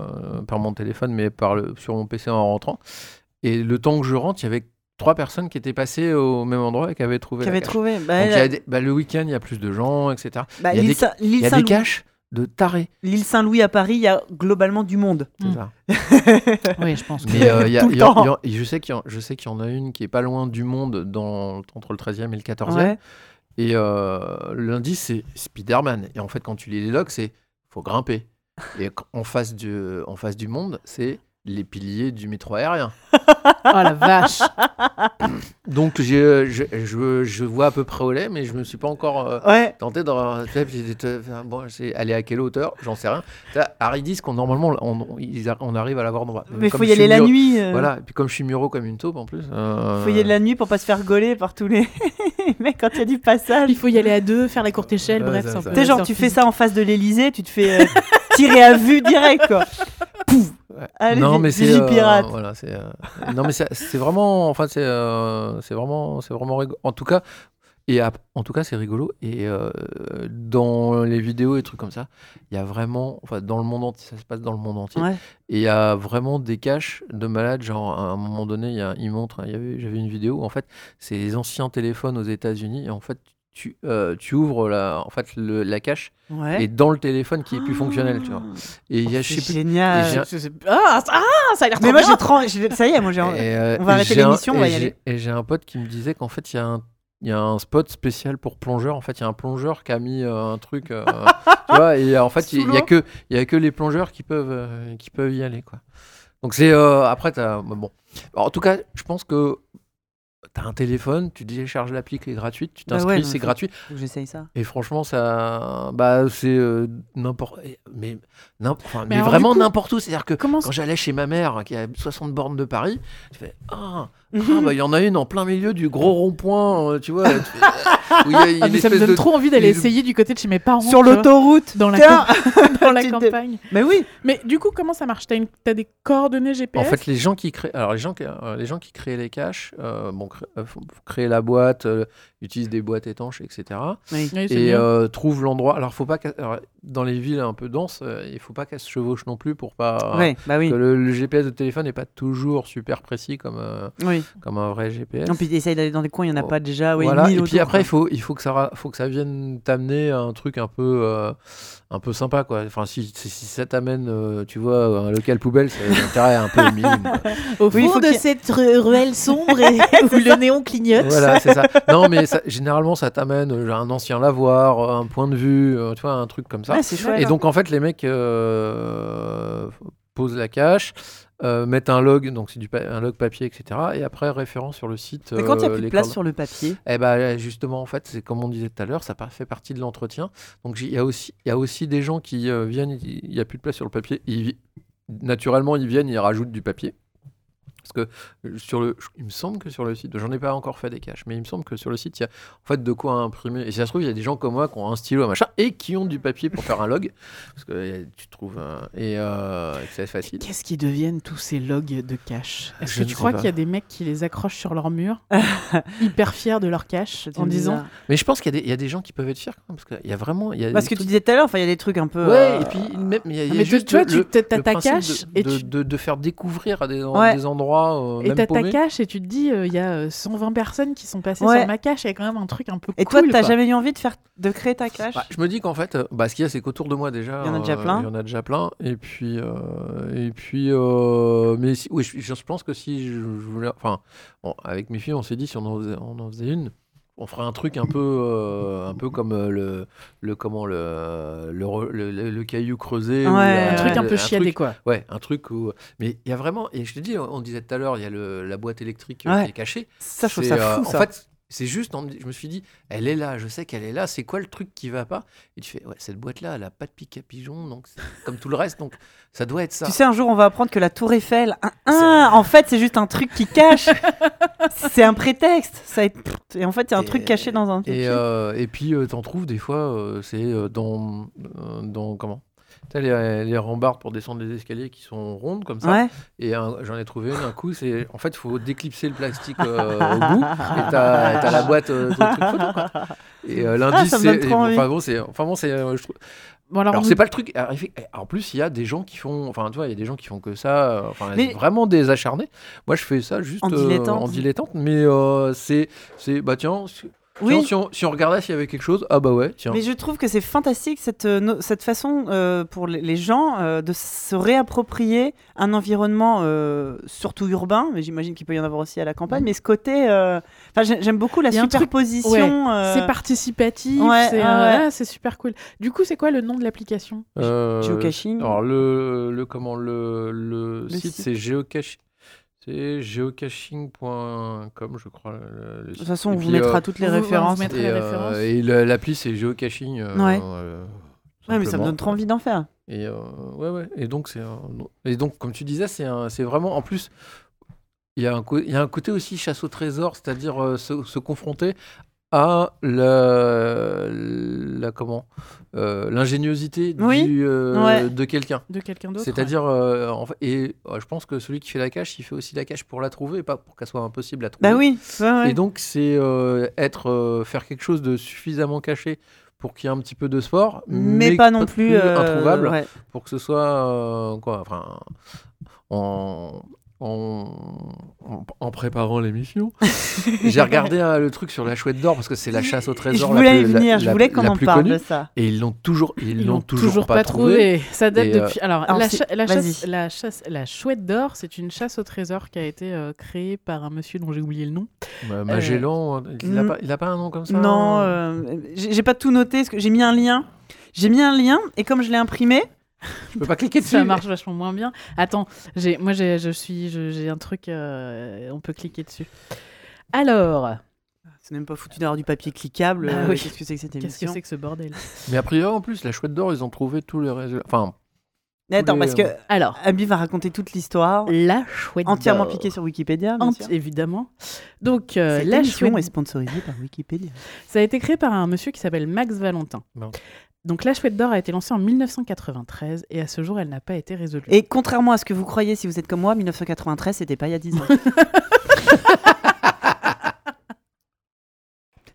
par mon téléphone mais par le sur mon PC en rentrant et le temps que je rentre il y avait trois personnes qui étaient passées au même endroit et qui avaient trouvé Qui cache. trouvé. Bah, des- bah, le week-end il y a plus de gens etc bah, il y a l'île des- Saint- il l'île y a des Saint-Louis- caches de tarés l'île Saint-Louis à Paris, il y a globalement du monde. c'est Mm. ça Oui, je pense. que- Mais euh, il y a- Tout le il y a- temps. il y a- je sais qu'il y, en- y a une qui est pas loin du monde dans, entre le 13e et le 14e. Ouais. Et euh, l'indice, c'est Spider-Man. Et en fait, quand tu lis les logs, c'est faut grimper. Et en face du, en face du monde, c'est les piliers du métro aérien. Oh la vache. Donc euh, je, je, je vois à peu près où elle est, mais je me suis pas encore euh, Ouais. tenté de. de- Bon, à quelle hauteur J'en sais rien. Harry disent qu'on normalement on, arrive à l'avoir droit. Mais Comme faut y aller la nuit. euh, Voilà, et puis comme je suis mûro comme une taupe en plus. euh, Faut y aller la nuit pour pas se faire gauler par tous les mecs quand il y a du passage. Il faut y aller à deux, faire la courte échelle, Ouais, bref. Tu sais, genre, tu fais ça en face de l'Elysée, tu te fais euh, tirer à vue direct, quoi. Pouf Allez, non, mais c'est Vigipirate. euh, voilà, c'est euh, non mais c'est vraiment enfin c'est euh, c'est vraiment c'est vraiment rigolo. En tout cas et ap- en tout cas c'est rigolo et euh, dans les vidéos et trucs comme ça, il y a vraiment enfin dans le monde entier, ça se passe dans le monde entier Ouais. et il y a vraiment des caches de malades genre à un moment donné, il y a il montre il y avait j'avais une vidéo où, en fait, c'est les anciens téléphones aux États-Unis et en fait tu, euh, tu ouvres la, en fait, le- la cache Ouais. et dans le téléphone qui est plus fonctionnel, tu vois. Et il y a, je sais C'est plus, génial. et j'ai- Je sais- Ah, ça- ah, ça a l'air Mais trop moi, j'ai Ça y est, moi, j'ai. Euh, on va arrêter l'émission, on va et y j'ai- aller. Et j'ai un pote qui me disait qu'en fait, il y a un. Il y a un spot spécial pour plongeurs. En fait, il y a un plongeur qui a mis euh, un truc. euh, tu vois, et en fait, il y a que il y a que les plongeurs qui peuvent euh, qui peuvent y aller, quoi. Donc c'est euh, après t'as bon. Alors, en tout cas, je pense que t'as un téléphone, tu télécharges l'appli qui est gratuite, tu Bah ouais, t'inscris, c'est gratuit. Faut que j'essaye ça. Et franchement, ça, bah c'est euh, n'importe, mais enfin, mais, vraiment n'importe où. C'est-à-dire que Comment quand j'allais chez ma mère, qui a 60 bornes de Paris, je fais ah, ah, bah il y en a une en plein milieu du gros rond-point, euh, tu vois. tu fais, où il y a- il y a Ah, mais ça me donne de- trop envie d'aller essayer du côté de chez mes parents. Sur l'autoroute. dans la, dans campagne. Mais oui. Mais du coup, comment ça marche? T'as une- des coordonnées En GPS fait, les gens qui créent, alors les gens qui, euh, les gens qui créent les caches, euh, bon, cré- euh, créent la boîte, euh, utilisent des boîtes étanches, etc. Oui. Oui, c'est et euh, trouvent l'endroit. Alors, faut pas alors, dans les villes un peu denses, euh, il faut pas qu'elles se chevauchent non plus pour pas. Ouais, bah oui. que le, le GPS de téléphone n'est pas toujours super précis comme, euh, Oui. comme un vrai GPS. Non, puis essaye d'aller dans des coins, il n'y en a Oh. pas déjà. Oui, voilà. Et puis autour, après, il quoi. Faut, il faut que ça, ra- faut que ça vienne t'amener à un truc un peu, euh, un peu sympa, quoi. Enfin, si, si, si ça t'amène, euh, tu vois, un local poubelle, c'est l'intérêt un peu minime. quoi. Au Oui, fond de cette ru- ruelle sombre et où le néon clignote. Voilà, c'est ça. Non, mais ça- généralement, ça t'amène euh, un ancien lavoir, un point de vue, euh, tu vois, un truc comme ça. Ouais, chouette. Et donc en fait les mecs euh, posent la cache, euh, mettent un log, donc c'est un log papier, etc. Et après référence sur le site. Mais quand il n'y a euh, plus de place sur le papier. Eh ben justement en fait c'est comme on disait tout à l'heure, ça fait partie de l'entretien. Donc il y a aussi y a aussi des gens qui euh, viennent, il n'y a plus de place sur le papier, ils naturellement ils viennent, ils rajoutent du papier. Parce que euh, sur le, il me semble que sur le site, j'en ai pas encore fait des caches, mais il me semble que sur le site, il y a en fait de quoi imprimer. Et si ça se trouve, il y a des gens comme moi qui ont un stylo, un machin, et qui ont du papier pour faire un log. Parce que euh, tu trouves. un- et euh, c'est facile. Qu'est-ce qui deviennent tous ces logs de cache? Est-ce que tu crois qu'il y a des mecs qui les accrochent sur leur mur, hyper fiers de leur cache, en disant? Bizarre. Mais je pense qu'il y, a des- il y a des gens qui peuvent être fiers quand même, parce qu'il y a vraiment. Il y a Parce que tu disais tout à l'heure, enfin, il y a des trucs un peu. Ouais, euh, et puis même, il y a, il y a mais tu- juste tu vois, le- tu- ta cache de, et de, tu- de- de faire découvrir à des, en- Ouais. des endroits euh, Et t'as ta cache et tu te dis, euh, il y a euh, 120 personnes qui sont passées Ouais. sur ma cache, il y a quand même un truc un peu Et toi, cool. t'as quoi. jamais eu envie de faire, de créer ta cache Bah, je me dis qu'en fait, euh, bah, ce qu'il y a, c'est qu'autour de moi déjà, Il y en a déjà euh, plein. Il y en a déjà plein. Et puis, euh, et puis, euh, mais si- oui, je, je pense que si je, je voulais, enfin, bon, avec mes filles, on s'est dit si on en faisait, on en faisait une, on ferait un truc un peu, euh, un peu comme euh, le, le comment le, le, re- le, le- le caillou creusé, ou Ouais, la- Un truc un peu chiadé, quoi. Ouais, un truc où. Mais il y a vraiment. Et je te dis, on disait tout à l'heure, il y a le, la boîte électrique euh, Ouais. qui est cachée. Ça, je trouve ça euh, fou, En ça. fait, c'est juste, je me suis dit, elle est là, je sais qu'elle est là, c'est quoi le truc qui va pas? Et tu fais, ouais, cette boîte-là, elle a pas de pic à pigeon, donc comme tout le reste, donc ça doit être ça. Tu sais, un jour, on va apprendre que la Tour Eiffel, un, un, en fait, c'est juste un truc qui cache. c'est un prétexte. Ça est- Et en fait, il y a un Et- truc caché dans un. et, euh, et puis, euh, t'en trouves des fois, euh, c'est dans, dans. Comment? T'as les, les rambardes pour descendre les escaliers qui sont rondes comme ça. Ouais. Et j'en ai trouvé une un coup, c'est. En fait, il faut déclipser le plastique euh, au bout. Et t'as t'as la boîte euh, de trucs photo, quoi. Et euh, l'indice, Ah, me donne c'est. Enfin bon, c'est. Enfin bon, c'est. euh, Bon, alors, Alors c'est pas le truc. En plus, il y a des gens qui font. Enfin, tu vois, il y a des gens qui font que ça. euh, Enfin, Mais- vraiment des acharnés. Moi, je fais ça juste En euh, dilettante. en dilettante, mais euh, c'est, c'est, bah tiens, Oui. si on, si on regardait s'il y avait quelque chose, ah bah ouais, tiens. Mais je trouve que c'est fantastique cette, euh, no- cette façon euh, pour les, les gens euh, de se réapproprier un environnement euh, surtout urbain, mais j'imagine qu'il peut y en avoir aussi à la campagne, mais ce côté... euh, Enfin, j'ai- j'aime beaucoup la superposition. euh, C'est participatif, Ouais, c'est ouais. super cool. Du coup, c'est quoi le nom de l'application? Euh, Geocaching. Alors le, le comment le, le, Le site, site. c'est geocaching. C'est geocaching.com, je crois. le- le De toute façon, on vous puis, mettra euh, toutes les références. et, euh, références. et l'appli, c'est geocaching. euh, Ouais. euh, Ouais, mais ça me donne trop envie d'en faire. Et euh, ouais, ouais. Et donc, un- et donc, comme tu disais, c'est vraiment. En plus, il y, a un il y a un côté aussi chasse au trésor, c'est-à-dire euh, se, se confronter à la comment euh, l'ingéniosité Oui, du, euh, ouais. de quelqu'un. De quelqu'un d'autre. C'est-à-dire, euh, en fait- et euh, je pense que celui qui fait la cache, il fait aussi la cache pour la trouver, pas pour qu'elle soit impossible à trouver. Bah oui. ouais. Et donc, c'est euh, être, euh, faire quelque chose de suffisamment caché pour qu'il y ait un petit peu de sport, mais, pas non plus euh, introuvable, ouais. pour que ce soit euh, quoi, enfin, en, en, en- en préparant l'émission, j'ai regardé euh, le truc sur la chouette d'or parce que c'est la chasse au Je trésor. voulais la y plus, la- venir, je la- voulais qu'on en parle connue. de ça. Et ils l'ont toujours, ils Ils l'ont toujours, pas, trouvé. trouvé. Ça date Et, euh, depuis. Alors, alors la, cha- chasse, la chasse, la chouette d'or, c'est une chasse au trésor qui a été euh, créée par un monsieur dont j'ai oublié le nom. Bah, Magellan, il, a pas, il a pas un nom comme ça Non, j'ai pas tout noté, j'ai mis un lien. J'ai mis un lien, et comme je l'ai imprimé, Je peux pas cliquer dessus. Ça marche vachement moins bien. Attends, j'ai, moi j'ai, je suis, j'ai un truc, euh, on peut cliquer dessus. Alors, c'est même pas foutu d'avoir du papier cliquable. Bah euh, oui. Qu'est-ce que c'est que cette qu'est-ce émission que c'est que ce bordel? Mais a priori, en plus, la chouette d'or, ils ont trouvé tous les résultats. Enfin, Attends, les, parce que euh, Alors, Abby va raconter toute l'histoire, la chouette entièrement d'or. piquée sur Wikipédia. bien Ent- sûr. évidemment. Donc, euh, Cette la émission chouette est sponsorisée par Wikipédia. Ça a été créé par un monsieur qui s'appelle Max Valentin. Non. Donc la chouette d'or a été lancée en 1993 et à ce jour elle n'a pas été résolue. Et contrairement à ce que vous croyez si vous êtes comme moi, 1993, c'était pas il y a 10 ans.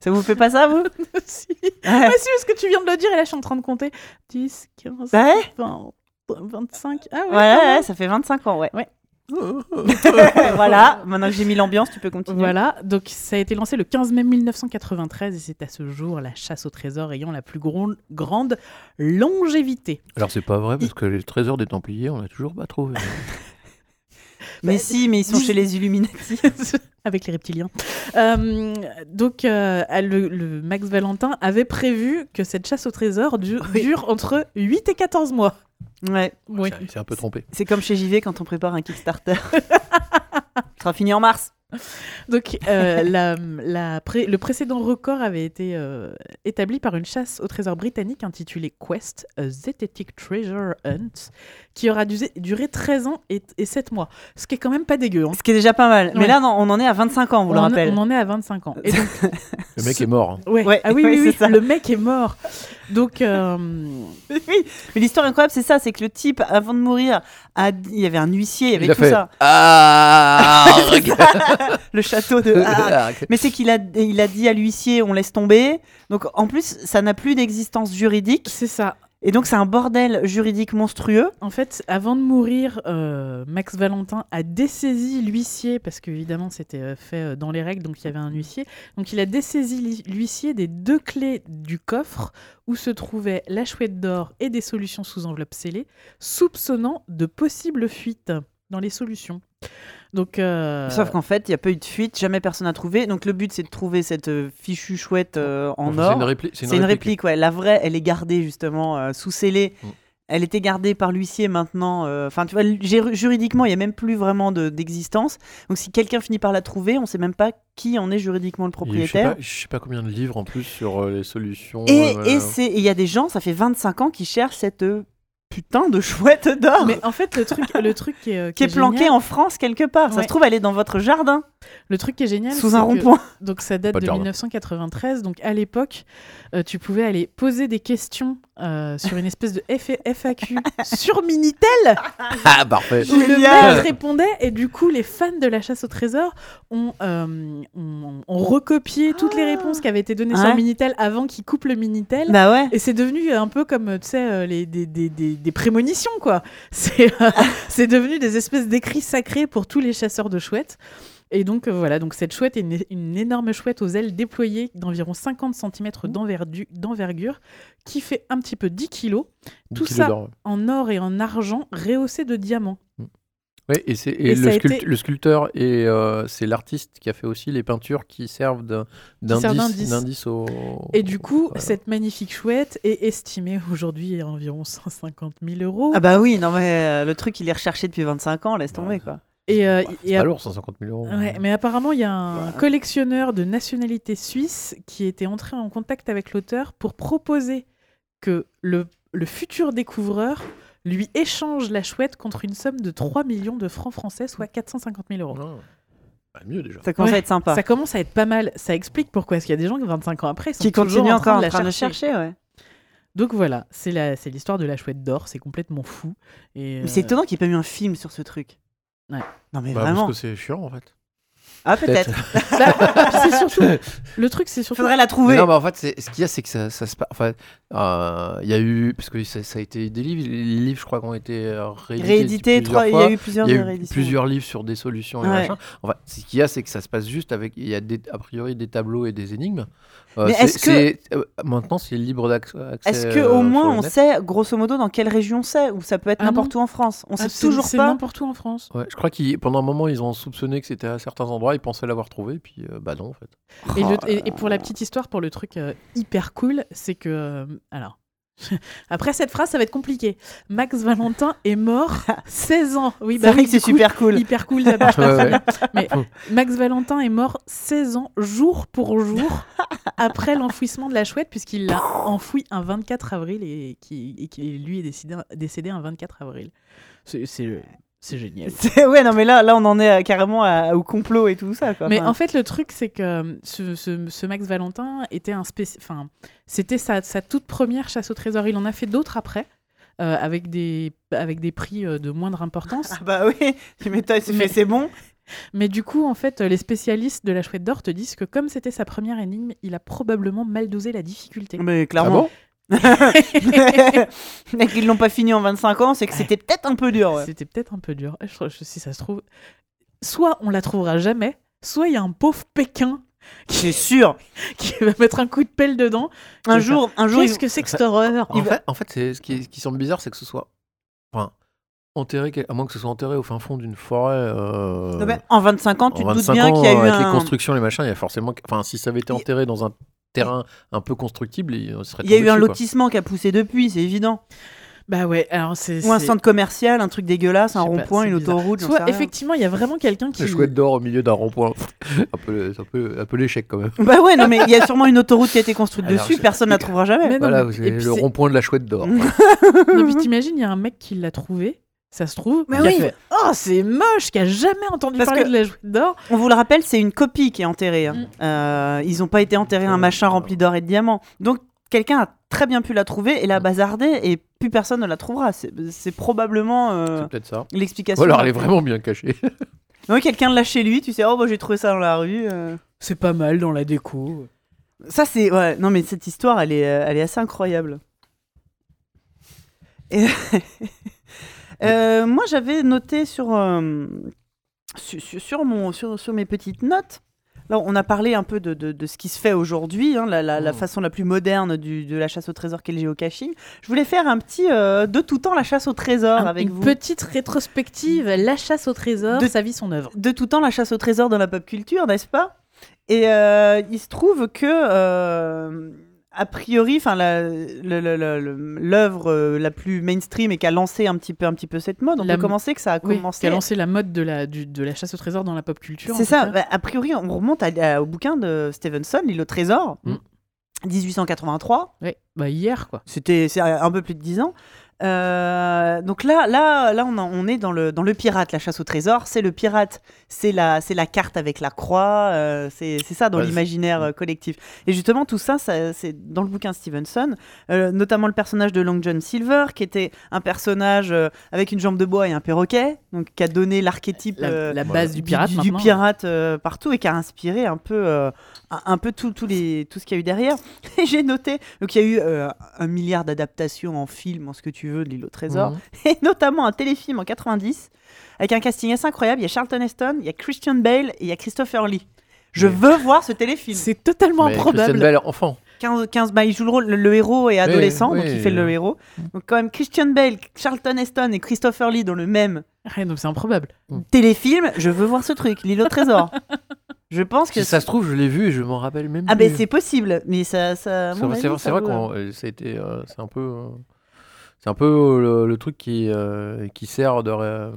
ça vous fait pas ça, vous? Si. Ouais. Ah si, parce que tu viens de le dire et là je suis en train de compter. 10, 15, Ouais. 20, 25. Ah ouais, Ouais, ça fait 25 ans, ouais. Ouais. voilà, maintenant que j'ai mis l'ambiance, tu peux continuer. Voilà, donc ça a été lancé le 15 mai 1993 et c'est à ce jour la chasse au trésor ayant la plus grande longévité. Alors, c'est pas vrai, parce que les trésors des Templiers, on l'a toujours pas trouvé. Mais si, mais ils sont chez les Illuminati. avec les reptiliens. Euh, donc, euh, le, le Max Valentin avait prévu que cette chasse au trésor du- Oui. dure entre 8 et 14 mois. Ouais, Oui. Il s'est un peu trompé. c'est comme chez JV quand on prépare un Kickstarter. Ça sera fini en mars. Donc, euh, la- la pré- le précédent record avait été euh, établi par une chasse au trésor britannique intitulée Quest, A Zetetic Treasure Hunt, qui aura duré 13 ans et, et 7 mois. Ce qui est quand même pas dégueu. hein. Ce qui est déjà pas mal. Mais là, non, on en est à 25 ans, vous on, le en- rappelle. on en est à 25 ans. Et donc, Le mec est mort. hein. ouais. Ouais, ah oui, oui, c'est oui, ça. le mec est mort. Donc, euh, Oui, mais l'histoire incroyable, c'est ça, c'est que le type, avant de mourir, a il y avait un huissier, il y avait Il tout fait ça. Ah regarde. Le château de... Ah. Mais c'est qu'il a, il a dit à l'huissier, on laisse tomber. Donc en plus, ça n'a plus d'existence juridique. c'est ça. Et donc c'est un bordel juridique monstrueux. En fait, avant de mourir, euh, Max Valentin a dessaisi l'huissier, parce qu'évidemment c'était euh, fait euh, dans les règles, donc il y avait un huissier. Donc il a dessaisi l'huissier des deux clés du coffre où se trouvaient la chouette d'or et des solutions sous enveloppe scellée, soupçonnant de possibles fuites dans les solutions. Donc, euh, Sauf qu'en fait, il n'y a pas eu de fuite, jamais personne n'a trouvé. Donc le but, c'est de trouver cette euh, fichue chouette euh, en C'est or. une, répli- C'est une réplique, ouais. La vraie, elle est gardée justement euh, sous scellée. Mm. Elle était gardée par l'huissier maintenant. euh, Enfin, tu vois, jur- juridiquement, il n'y a même plus vraiment de- d'existence. Donc, si quelqu'un finit par la trouver, on ne sait même pas qui en est juridiquement le sais, propriétaire. je sais pas combien de livres en plus sur euh, les solutions. Et euh, c'est- il y a des gens, ça fait 25 ans, qui cherchent cette euh, putain de chouette d'or. Mais en fait, le truc, le truc qui est, euh, qui est génial- en France quelque part. Ça se trouve, elle est dans votre jardin, le truc qui est génial, sous c'est un que- rond-point. Donc ça date Pas de de jardin. 1993. Donc à l'époque, euh, tu pouvais aller poser des questions euh, sur une espèce de F- FAQ sur Minitel Ah, parfait. où le mec répondait et du coup les fans de la chasse au trésor ont, euh, ont, ont recopié toutes les réponses qui avaient été données Ouais. sur Minitel avant qu'il coupe le Minitel. Bah ouais. Et c'est devenu un peu comme, tu sais, euh, les, des, des, des, des prémonitions, quoi. C'est euh, c'est devenu des espèces d'écrits sacrés pour tous les chasseurs de chouettes. Et donc, euh, voilà, donc cette chouette est une, une énorme chouette aux ailes déployées d'environ 50 cm d'envergure, qui fait un petit peu 10 kilos, 10 tout kilos ça- d'or. en or et en argent, rehaussé de diamants. Ouais, et, c'est- et Et le, ça a sculpt- été- le sculpteur et euh, c'est l'artiste qui a fait aussi les peintures qui servent d'un- d'indice d'indice. d'indice au. Et du coup, Voilà. cette magnifique chouette est estimée aujourd'hui à environ 150 000 euros. Ah bah oui, non mais euh, le truc, il est recherché depuis 25 ans, laisse tomber quoi. Et, euh, C'est et pas à- lourd, 150 000 euros. Ouais, mais apparemment, il y a un collectionneur de nationalité suisse qui était entré en contact avec l'auteur pour proposer que le, le futur découvreur lui échange la chouette contre une somme de 3 millions de francs français, soit 450 000 euros. Non. Bah, mieux déjà. Ça commence Ouais, à être sympa. Ça commence à être pas mal. Ça explique pourquoi. Parce qu'il y a des gens qui, 25 ans après, sont Qui toujours continuent en encore train en de la train de le chercher. Donc voilà, c'est la- c'est l'histoire de la chouette d'or, c'est complètement fou. Et, Mais c'est euh, étonnant qu'il n'y ait pas eu un film sur ce truc. Ouais. Non mais Bah, vraiment. parce que c'est chiant en fait. Ah peut-être. bah, c'est surtout. Le truc, c'est surtout. Faudrait la trouver. Mais non, mais en fait, ce qu'il y a, c'est que ça, ça se passe. Enfin, euh, il y a eu. Parce que ça, ça a été des livres. Les livres, je crois, qui ont été euh, réédités. Réédité, plusieurs trois, il y a eu plusieurs y a eu rééditions. plusieurs livres sur des solutions et Ouais. machin. En fait, ce qu'il y a, c'est que ça se passe juste avec. Il y a des, a priori des tableaux et des énigmes. Euh, Mais c'est- est-ce que- c'est- euh, maintenant, c'est libre d'accès. Est-ce que euh, au sur moins on sait grosso modo dans quelle région c'est ou ça peut être Ah n'importe où en France? On Ah, sait c'est- toujours C'est pas. n'importe où en France. Ouais, je crois qu'ils pendant un moment ils ont soupçonné que c'était à certains endroits, ils pensaient l'avoir trouvé, puis euh, bah non en fait. Et, le- Oh et- et pour la petite histoire, pour le truc euh, hyper cool, c'est que. Alors. Après cette phrase, ça va être compliqué. Max Valentin est mort 16 ans. Oui, C'est bah vrai oui, que c'est coup, super cool. Hyper cool, ça marche Ouais, pas très ouais. bien. Mais Max Valentin est mort 16 ans, jour pour jour, après l'enfouissement de la chouette, puisqu'il l'a enfoui un 24 avril et qui, et qui lui est décidé, décédé un 24 avril. C'est- C'est c'est génial. Ouais, non, mais là, là, on en est à- carrément à- au complot et tout ça. Quoi. Mais Enfin, en fait, le truc, c'est que euh, ce, ce- ce Max Valentin était un spéci... Enfin, c'était sa, sa toute première chasse au trésor. Il en a fait d'autres après, euh, avec, des, avec des prix euh, de moindre importance. Ah bah oui, tu m'étonnes, Mais- fait, c'est bon. Mais du coup, en fait, les spécialistes de la chouette d'or te disent que comme c'était sa première énigme, il a probablement mal dosé la difficulté. Mais Ah clairement. bon? Mais qu'ils l'ont pas fini en 25 ans, c'est que c'était peut-être un peu dur. ouais. C'était peut-être un peu dur. Je, trouve- si ça se trouve, soit on la trouvera jamais, soit il y a un pauvre Pékin C'est sûr. qui va mettre un coup de pelle dedans. Un jour, un jour, Qu'est-ce que c'est que cette horreur En fait, en fait c'est ce qui, ce qui semble bizarre, c'est que ce soit enfin enterré, à moins que ce soit enterré au fin fond d'une forêt. euh, en 25 ans, tu te doutes 25 bien qu'il y a eu avec un. les constructions, les machins, il y a forcément, enfin si ça avait été enterré dans un terrain un peu constructible, il serait. Il y a eu un quoi. lotissement qui a poussé depuis, c'est évident. Bah ouais, alors c'est. Ou un centre commercial, un truc dégueulasse, un rond-point, une bizarre. autoroute. Soit effectivement, il y a vraiment quelqu'un qui. La chouette d'or au milieu d'un rond-point. un peu, c'est un peu, un peu l'échec quand même. Bah ouais, non, mais il y a sûrement une autoroute qui a été construite Alors, dessus, personne ne la trouvera jamais. Mais non, Voilà, mais- vous et avez puis le rond-point de la chouette d'or. Non, puis t'imagines, il y a un mec qui l'a trouvé. Ça se trouve, Mais oui. fait, Oh, c'est moche, qui a jamais entendu Parce parler que- de la chouette d'or. On vous le rappelle, c'est une copie qui est enterrée. hein. Mm. Euh, ils n'ont pas été enterrés un machin rempli d'or et de diamants. Donc quelqu'un a très bien pu la trouver et la bazarder et plus personne ne la trouvera. C'est probablement euh, C'est peut-être ça. l'explication. Ou alors elle est vraiment bien cachée. Oui, quelqu'un l'a chez lui, tu sais, oh bah, j'ai trouvé ça dans la rue. euh. C'est pas mal dans la déco. Ça c'est ouais, non mais cette histoire elle est euh, elle est assez incroyable. Et- Euh, moi j'avais noté sur, euh, su- su- sur, mon sur, sur mes petites notes. Là, on a parlé un peu de, de- de ce qui se fait aujourd'hui, hein, la, la- la Mm. façon la plus moderne du- de la chasse au trésor qu'est le géocaching. Je voulais faire un petit euh, de tout temps la chasse au trésor Un- avec une vous. petite rétrospective, la chasse au trésor, De- sa vie, son œuvre. de tout temps la chasse au trésor dans la pop culture, n'est-ce pas? Et euh, il se trouve que, euh, a priori, enfin, l'œuvre euh, la plus mainstream et qui a lancé un petit peu, un petit peu cette mode, on La peut commencer que ça a Oui, commencé. qui a lancé la mode de la, du- de la chasse au trésor dans la pop culture. C'est ça. Bah, a priori, on remonte à- à- au bouquin de Stevenson, L'île au trésor, Mm. 1883. Ouais, bah hier, quoi. C'était c'est un peu plus de 10 ans. Euh, donc là, là, là on, est dans le, dans le pirate, la chasse au trésor. C'est le pirate, c'est la, c'est la carte avec la croix, euh, c'est c'est ça dans Ouais, l'imaginaire euh, collectif. Et justement, tout ça, ça c'est dans le bouquin Stevenson, euh, notamment le personnage de Long John Silver, qui était un personnage euh, avec une jambe de bois et un perroquet, donc qui a donné l'archétype La, euh, la base du pirate, du, pirate euh, partout et qui a inspiré un peu, euh, un, peu tout, tout, les, tout ce qu'il y a eu derrière. Et j'ai noté donc il y a eu euh, un milliard d'adaptations en film, en ce que tu veux, de l'île au trésor, Mhm. et notamment un téléfilm en 90 avec un casting assez incroyable. Il y a Charlton Heston, il y a Christian Bale et il y a Christopher Lee. Je Mais- veux voir ce téléfilm. C'est totalement Mais Christian improbable. Bale, enfant. 15, 15 bah, il joue le rôle, le, le héros est adolescent, oui, donc il fait le héros. Donc quand même Christian Bale, Charlton Heston et Christopher Lee dans le même Ouais, donc c'est improbable. téléfilm, je veux voir ce truc, l'île au trésor. je pense que Si ça se trouve, je l'ai vu et je m'en rappelle même Ah plus. ben c'est possible, mais ça... ça C'est vrai, c'est vrai, vrai euh, ça a été, euh, c'est un peu, euh, c'est un peu euh, le, le truc qui, euh, qui sert de, ré-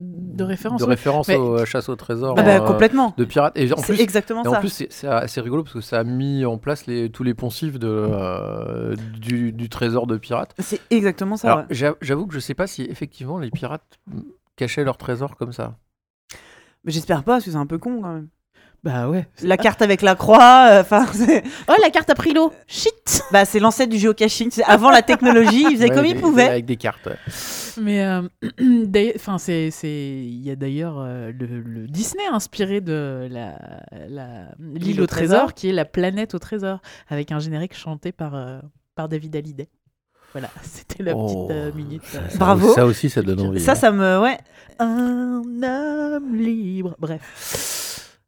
De référence. de ouais. référence Mais- aux chasses au trésor Ah bah euh, complètement. de pirates. Et en C'est plus, exactement et en ça. plus, c'est assez rigolo parce que ça a mis en place les, tous les poncifs de, euh, du, du trésor de pirates. C'est exactement ça. Alors, ouais. j'a- j'avoue que je sais pas si effectivement les pirates cachaient leur trésor comme ça. Mais j'espère pas, parce que c'est un peu con quand même. Bah ouais. La carte avec la croix, euh, enfin, c'est Oh, la carte a pris l'eau. Shit. bah, c'est l'ancêtre du géocaching. Avant la technologie, ils faisaient Ouais, comme ils pouvaient. Avec des cartes. ouais. Mais euh, d'ailleurs- enfin, c'est, c'est, il y a d'ailleurs euh, le, le Disney inspiré de la, la l'île au trésor, qui est la planète au trésor, avec un générique chanté par euh, par David Hallyday. Voilà, c'était la Oh. petite euh, minute. euh, Ça- Bravo. Ça aussi, ça donne envie. Ça, hein. ça me. Ouais. Un homme libre. Bref.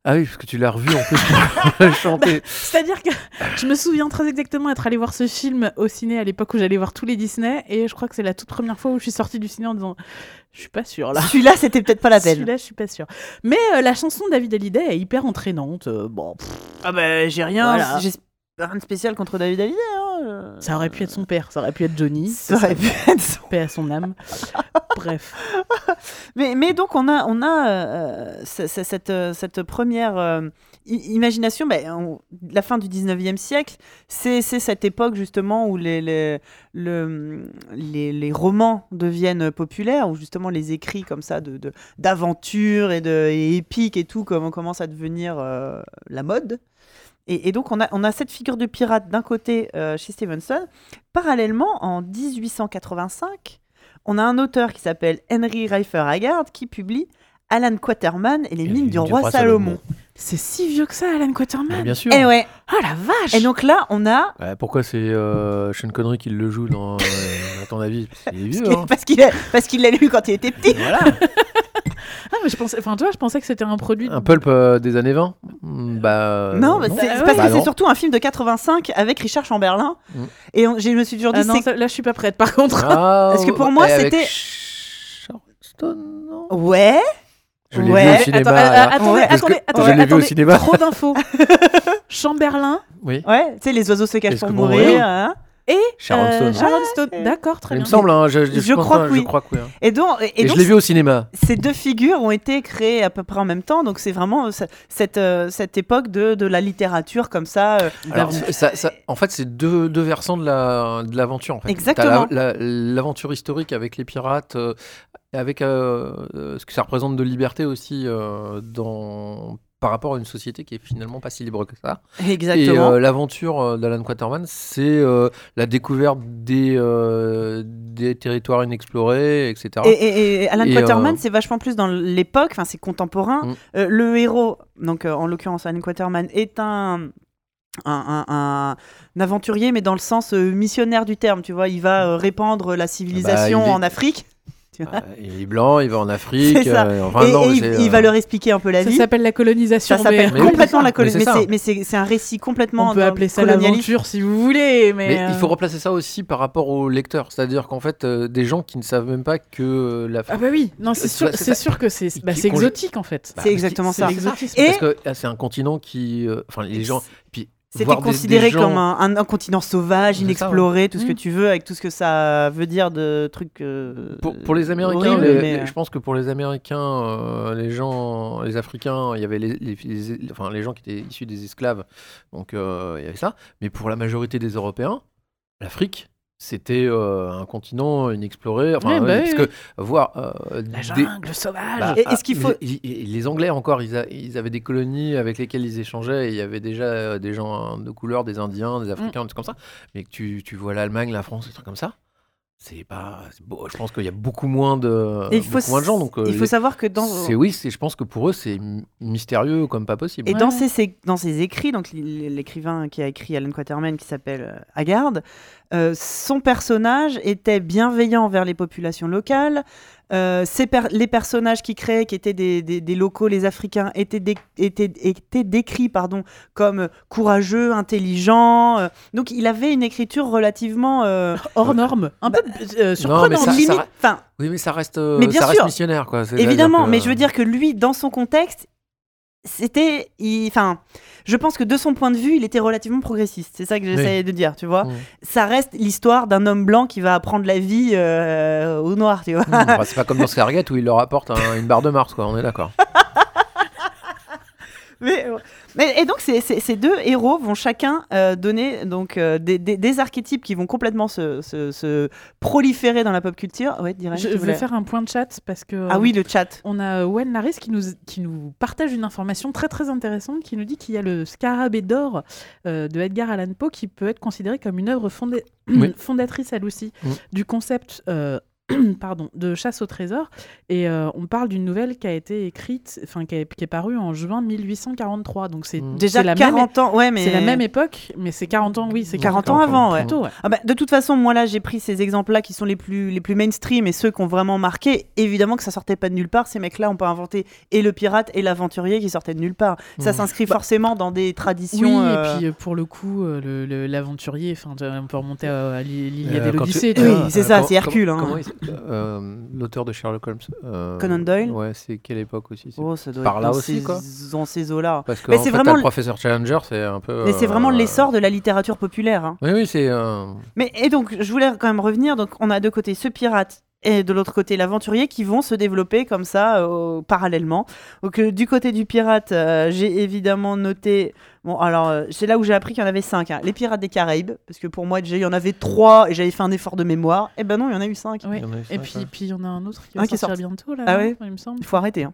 Ah oui, parce que tu l'as revu en plus chanter. C'est-à-dire que je me souviens très exactement être allé voir ce film au ciné à l'époque où j'allais voir tous les Disney, et je crois que c'est la toute première fois où je suis sortie du ciné en disant Je suis pas sûre là. Celui-là, c'était peut-être pas la peine. Celui-là, je suis pas sûre. Mais euh, la chanson de David Hallyday est hyper entraînante. euh, bon, pff, Ah bah, j'ai rien. Voilà. J'ai rien de spécial contre David Hallyday. Euh. ça aurait pu être son père, ça aurait pu être Johnny. Ça aurait pu être son- à son âme. Bref. Mais, mais donc, on a, on a euh, ce- ce- cette, euh, cette première euh, imagination, ben, on- la fin du 19e siècle, c'est cette époque justement où les, les, le- les, les romans deviennent populaires, où justement les écrits comme ça de de- d'aventure et, de, et épiques et tout comme, commence à devenir la mode. Et, donc, on a, on a cette figure de pirate d'un côté euh, chez Stevenson. Parallèlement, en 1885, on a un auteur qui s'appelle Henry Reifer Haggard qui publie Alan Quaterman et les mines du roi Salomon. C'est si vieux que ça, Alan Quaterman. bien sûr. Et ouais. Oh la vache Et donc là, on a Ouais, pourquoi c'est euh, Sean Connery qui le joue dans, euh, à ton avis? Parce qu'il est vieux. hein. parce qu'il a- parce qu'il l'a lu quand il était petit. Voilà. Ah, mais je pensais, enfin, tu vois, je pensais que c'était un produit. Un pulp euh, des années 20 Hmm, Bah. euh, non, mais non. c'est Bah c'est parce Bah que c'est non. surtout un film de 85 avec Richard Chamberlain. Mm. Et on- je me suis toujours dit, Ah non, c'est- ça- là, je suis pas prête. Par contre, Ah, Parce que pour moi, et avec c'était- Charleston, non? Ouais, Je l'ai Ouais. vu au cinéma. Attends, euh, attendez, Ouais. Parce que attendez, attendez, je l'ai vu au attendez, cinéma. Trop d'infos. Chamberlain Oui. ouais, tu sais, les oiseaux se cachent pour mourir. mourir hein. Et Sharon euh, Stone. Sharon Stone. Ouais. D'accord, très Il bien. me semble, hein, je, je, Je pense crois que oui. Je crois que oui. hein. Et donc, et, et Et, donc je l'ai vu au cinéma. ces deux figures ont été créées à peu près en même temps, donc c'est vraiment euh, ce- cette, euh, cette époque de, de la littérature comme ça. euh, Alors, D'avant. ça, ça- en fait, c'est deux, deux versants de la- de l'aventure. en fait. Exactement. T'as la- la- L'aventure historique avec les pirates, euh, avec euh, euh, ce que ça représente de liberté aussi euh, dans, par rapport à une société qui est finalement pas si libre que ça. Et Exactement. euh, l'aventure euh, d'Alan Quaterman, c'est euh, la découverte des, euh, des territoires inexplorés, etc. Et, et- et Alan Et, Quaterman, c'est vachement plus dans l'époque, enfin c'est contemporain. Mm. Le héros, donc en l'occurrence Alan Quaterman, est un, un, un- aventurier, mais dans le sens missionnaire du terme. Tu vois, il va répandre la civilisation Bah, il est- en Afrique. Tu vois. Ah, il est blanc, il va en Afrique. Ça. euh, enfin, et non, et mais il, euh, va leur expliquer un peu la Ça vie. s'appelle la colonisation. Ça s'appelle Mais complètement la ça. colonisation. Mais c'est un récit complètement On peut appeler ça l'aventure si vous voulez, mais, Mais il faut euh, replacer ça aussi par rapport aux lecteurs. C'est-à-dire qu'en fait, euh, des gens qui ne savent même pas que la Ah bah oui, non, c'est sûr, c'est ça. sûr que c'est bah, exotique en fait. Bah, C'est exactement ça. Et- Parce que ah, c'est un continent qui. Enfin, les gens. Puis, C'était des- considéré gens- comme un, un- un continent sauvage, ça, inexploré, tout ce que Mm. tu veux, avec tout ce que ça veut dire de trucs. euh, Pour, pour les Américains, les- mais, les- je pense que pour les Américains, euh, les gens, les Africains, il y avait les, les- les- enfin, les gens qui étaient issus des esclaves, donc euh, il y avait ça. Mais pour la majorité des Européens, l'Afrique, c'était euh, un continent inexploré. Enfin, Ouais, bah euh, oui, parce que voir euh, La des- jungle sauvage. Bah, ah, est-ce qu'il faut- les, Anglais encore, ils, a- ils avaient des colonies avec lesquelles ils échangeaient. Et il y avait déjà des gens de couleur, des Indiens, des Africains, des trucs comme ça. Mais que tu, tu vois l'Allemagne, la France, des trucs comme ça. C'est pas. beau. Je pense qu'il y a beaucoup moins de, il faut, moins de gens. Donc, euh, il faut les- savoir que dans, c'est oui, c'est. Je pense que pour eux, c'est mystérieux comme pas possible. Et Ouais. dans, ses, ses- dans ses écrits, donc l'écrivain qui a écrit Alan Quaterman, qui s'appelle euh, Haggard, euh, son personnage était bienveillant envers les populations locales. Euh, per- les personnages qu'il créait, qui étaient des, des- des locaux, les Africains, étaient, dé- étaient, étaient décrits pardon, comme courageux, intelligents. euh. donc il avait une écriture relativement euh, Hors norme. Un peu euh, surprenant. mais ça- limite. ça- Enfin, Oui, mais ça reste. euh, Mais bien ça reste sûr. missionnaire, quoi. C'est-à-dire Évidemment, que- mais je veux dire que lui, dans son contexte, c'était. Enfin, je pense que de son point de vue, il était relativement progressiste. C'est ça que j'essayais de dire, tu vois. Ça reste l'histoire d'un homme blanc qui va apprendre la vie euh, au noir, tu vois. Mm. Bah, c'est pas comme dans Scargate où il leur apporte un- une barre de Mars, quoi. On est d'accord. Mais, euh, mais- et donc ces, ces- ces deux héros vont chacun euh, donner donc euh, des, des- des archétypes qui vont complètement se, se- se proliférer dans la pop culture. Ouais, Diren, Je voulais- faire un point de chat parce que. Ah oui, le chat. On a Wen Laris qui nous, qui nous partage une information très très intéressante qui nous dit qu'il y a le Scarabée d'or euh, de Edgar Allan Poe qui peut être considéré comme une œuvre fondée- Oui. fondatrice elle aussi Mm. du concept euh, pardon, de chasse au trésor. Et euh, on parle d'une nouvelle qui a été écrite, enfin qui, est- qui est parue en juin 1843. Donc c'est Mm. Déjà c'est la même- 40 ans, ouais, mais C'est la même époque, mais c'est 40 ans, oui, c'est 40 ans avant, ouais. plutôt, ouais. Ah bah, de toute façon, moi là, j'ai pris ces exemples-là qui sont les plus, les plus mainstream et ceux qui ont vraiment marqué. Évidemment que ça sortait pas de nulle part. Ces mecs-là ont pas inventé et le pirate et l'aventurier qui sortaient de nulle part. Ça Mhm. s'inscrit forcément dans des Oui, traditions. euh, et puis euh, pour le coup, euh, le- le- l'aventurier, enfin, on peut remonter à, à l'Iliade Euh, tu- Oui, c'est ça, c'est Hercule, comment- hein. comment Euh, L'auteur de Sherlock Holmes. euh, Conan Doyle Ouais, c'est quelle époque aussi Oh, ça doit Par être là dans aussi, ces, quoi. dans ces eaux-là. Parce que Mais en c'est fait, vraiment le professeur Challenger, c'est un peu. Mais c'est vraiment euh, l'essor de la littérature populaire. hein. Oui, oui, c'est. Mais et donc, je voulais quand même revenir. Donc, on a de côté ce pirate et de l'autre côté l'aventurier qui vont se développer comme ça euh, parallèlement. Donc, euh, du côté du pirate, euh, j'ai évidemment noté. Bon, alors, euh, c'est là où j'ai appris qu'il y en avait cinq. hein. Les pirates des Caraïbes, parce que pour moi, déjà, il y en avait trois et j'avais fait un effort de mémoire. Et ben non, il y en a eu cinq. Oui. il y en a eu Et cinq, puis, ouais. puis il y en a un autre qui va sortir sorti. bientôt, là, Ah ouais il me semble. Il faut arrêter. hein.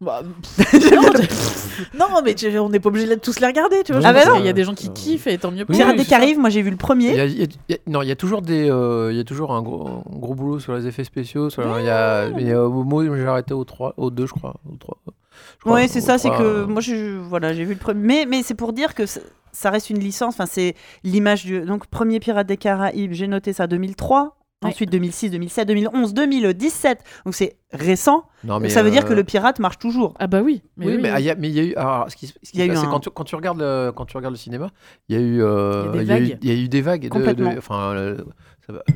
Bah, non, mais tu- on n'est pas obligé de tous les regarder, tu vois. Ah bah qu'il y a des gens qui Euh, kiffent et tant mieux pour Oui, Pirates des. Caraïbes, moi j'ai vu le Il premier. y a- il y a- il y a- non, il y a toujours des, euh, il y a toujours un gros, un gros boulot sur les effets spéciaux. sur- il y a, mais euh, moins, j'ai arrêté au 3, au 2, je crois. Au 3, je crois, Ouais, c'est ça, c'est 3, que euh, moi je voilà, j'ai vu le premier mais mais c'est pour dire que ça- ça reste une licence, enfin c'est l'image du donc premier Pirate des Caraïbes, j'ai noté ça 2003. Ouais. Ensuite 2006, 2007, 2011, 2017. Donc c'est récent. Non, mais, ça veut dire que euh, le pirate marche toujours. Ah bah oui. Mais oui, oui, mais oui. ah, il y a- y eu. alors, ce qui, ce qui Il y a se eu passe, c'est un- quand tu, quand tu regardes le, quand tu regardes le cinéma, il y a eu, euh, Il y a des il y a eu- vagues. il y a eu des vagues. de- Complètement. de- enfin, euh,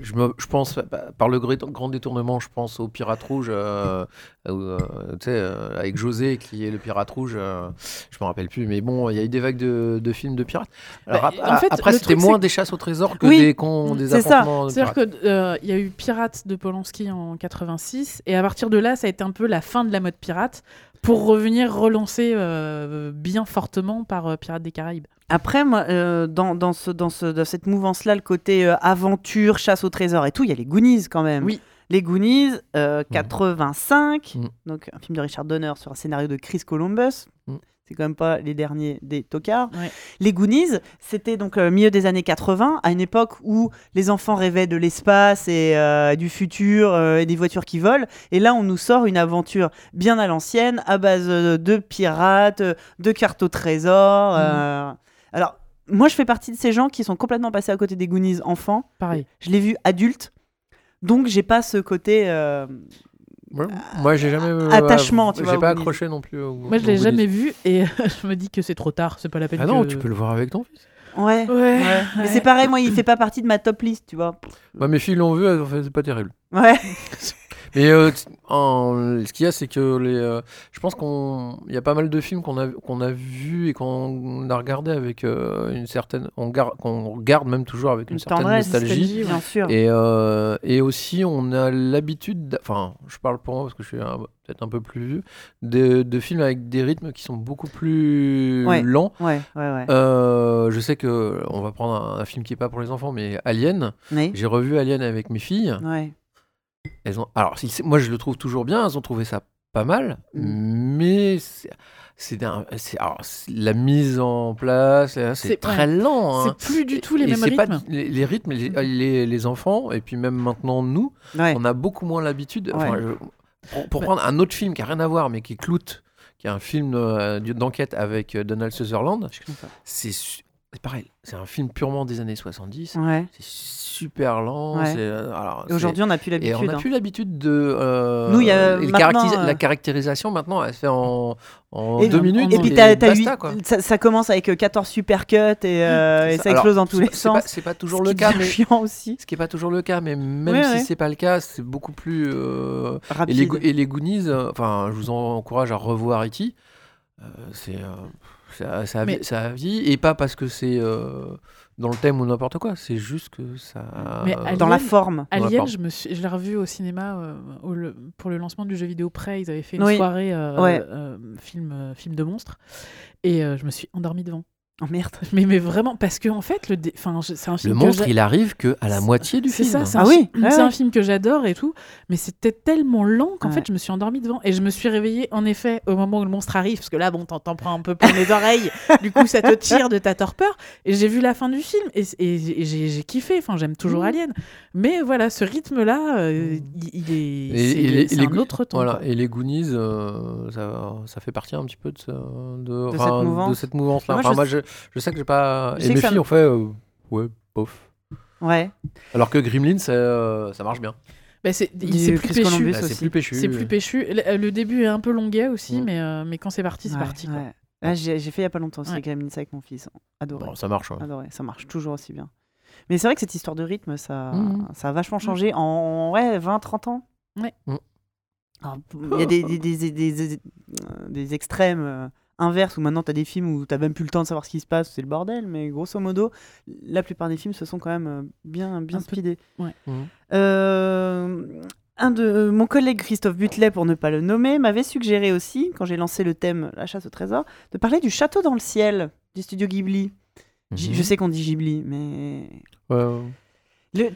je, me- je pense bah, par le grand détournement, je pense au pirate rouge, euh, euh, euh, avec José qui est le pirate rouge. euh, je me rappelle plus, mais bon, il y a eu des vagues de, de films de pirates. Alors, Bah, en fait, après, c'était moins des chasses au trésor que Oui, des, con- des c'est ça. C'est-à-dire qu'il y a eu Pirates de Polanski en 86, et à partir de là, ça a été un peu la fin de la mode pirate, pour revenir relancer euh, bien fortement par euh, Pirates des Caraïbes. Après moi euh, dans, dans ce dans ce dans cette mouvance là le côté euh, aventure, chasse au trésor et tout, il y a les Goonies quand même. Oui. Les Goonies euh, 85. Mm. Donc un film de Richard Donner sur un scénario de Chris Columbus. Mm. C'est quand même pas les derniers des tocards. Ouais. Les Goonies, c'était donc euh, milieu des années 80, à une époque où les enfants rêvaient de l'espace et euh, du futur euh, et des voitures qui volent. Et là, on nous sort une aventure bien à l'ancienne, à base euh, de pirates, de cartes au trésor. euh. Alors, moi, je fais partie de ces gens qui sont complètement passés à côté des Goonies enfants. Pareil. Je l'ai vu adulte. Donc, j'ai pas ce côté. Euh, Ouais. Moi, j'ai jamais. euh, Attachement, tu j'ai vois, pas accroché non plus. au- Moi, je l'ai jamais vu, et je me dis que c'est trop tard, c'est pas la peine Ah non, que- tu peux le voir avec ton fils. Ouais. Ouais. ouais. Mais ouais. c'est pareil, moi, il fait pas partie de ma top list, tu vois. Bah, mes filles l'ont vu, elles ont fait, c'est pas terrible. Ouais. Mais euh, en- ce qu'il y a, c'est que les, euh, je pense qu'on, il y a pas mal de films qu'on a qu'on a vus et qu'on a regardé avec euh, une certaine, on garde, qu'on regarde même toujours avec une, Une certaine tendresse, nostalgie. Bien sûr. Et, et aussi, on a l'habitude, enfin, je parle pour moi parce que je suis un- peut-être un peu plus vieux, de, de films avec des rythmes qui sont beaucoup plus Ouais. lents. Ouais, ouais, ouais. Euh, je sais que on va prendre un, un film qui est pas pour les enfants, mais Alien. J'ai revu Alien avec mes filles. Elles ont, alors, moi je le trouve toujours bien, elles ont trouvé ça pas mal, Mm. mais c'est, la mise en place, là, c'est, très lent. hein. C'est plus du tout les Et mêmes pas- rythmes. les, les rythmes, les, les- les enfants, et puis même maintenant nous, Ouais. on a beaucoup moins l'habitude. enfin, Ouais. je- pour pour prendre un autre film qui a rien à voir, mais qui est Clout, qui est un film euh, d'enquête avec euh, Donald Sutherland, c'est, c'est pareil, c'est un film purement des années 70. pas. Ouais. C'est super lent. Ouais. euh, alors, aujourd'hui, on n'a plus l'habitude. on n'a hein. plus l'habitude de. euh, Nous, y a caractéris- euh, La caractérisation, maintenant, elle se fait en, en Et- deux minutes. Et puis, et t'as, t'as basta, ça, ça commence avec euh, 14 supercuts et, euh, et ça ça. Alors, explose dans tous les sens. c'est pas toujours ce le qui cas, mais. chiant aussi. Ce qui n'est pas toujours le cas, mais même Ouais, si ouais. c'est pas le cas, c'est beaucoup plus. euh, Et, Rapide. les, et les Goonies, enfin, je vous encourage à revoir E.T. C'est. Ça, ça, a Mais- ça et pas parce que c'est. euh, dans le thème ou n'importe quoi. C'est juste que ça. Mais euh, Alien- Dans la forme. la Alien, forme. je, me suis, je l'ai revu au cinéma euh, au- le- pour le lancement du jeu vidéo Prey. Ils avaient fait une Oui. soirée euh, Ouais. euh, film, euh, film de monstres. Et euh, je me suis endormie devant. Oh merde. Mais, mais vraiment, parce que en fait, le dé- enfin, je- c'est un Le film que monstre, il arrive que à la moitié du C'est film. ça, c'est Ah un, oui, c'est un film que j'adore et tout, mais c'était tellement lent qu'en Ouais. fait je me suis endormie devant et je me suis réveillée en effet au moment où le monstre arrive parce que là bon t'en prends un peu plein les oreilles, du coup ça te tire de ta torpeur et j'ai vu la fin du film et, j'ai kiffé, enfin j'aime toujours Mmh. Alien, mais voilà ce rythme là il, il est Et- c'est et c'est les un autre ton. Voilà, quoi. et les Goonies, euh, ça, ça fait partie un petit peu de, ce- de, cette enfin, mouvance. de cette mouvance-là. Moi, Enfin, je moi, sais- je, je sais que j'ai pas. Je Et mes filles me- ont fait. euh, ouais, bof. Ouais. Alors que Gremlins, ça, euh, ça marche bien. Bah, c'est c'est plus Bah, c'est plus péchu. C'est plus péchu. Le, le début est un peu longuet aussi, Mm. mais, euh, mais quand c'est parti, c'est Ouais, parti. ouais. Là, j'ai fait il y a pas longtemps aussi Ouais. Gremlins avec mon fils. Adoré. Bon, ça marche. ouais. Adoré. Ça marche toujours aussi bien. Mais c'est vrai que cette histoire de rythme, ça, Mhm. ça a vachement changé en ouais, 20-30 ans. Ouais. Alors, Il y a des, des, des, des, des- des- euh, des extrêmes inverses où maintenant tu as des films où tu même plus le temps de savoir ce qui se passe, c'est le bordel, mais grosso modo, la plupart des films se sont quand même euh, bien, bien Un peu- speedés. ouais. Mhm. Euh, un de euh, mon collègue Christophe Butlet, pour ne pas le nommer, m'avait suggéré aussi, quand j'ai lancé le thème La chasse au trésor, de parler du château dans le ciel du studio Ghibli. Mhm. Je sais qu'on dit Ghibli, mais Ouais, ouais.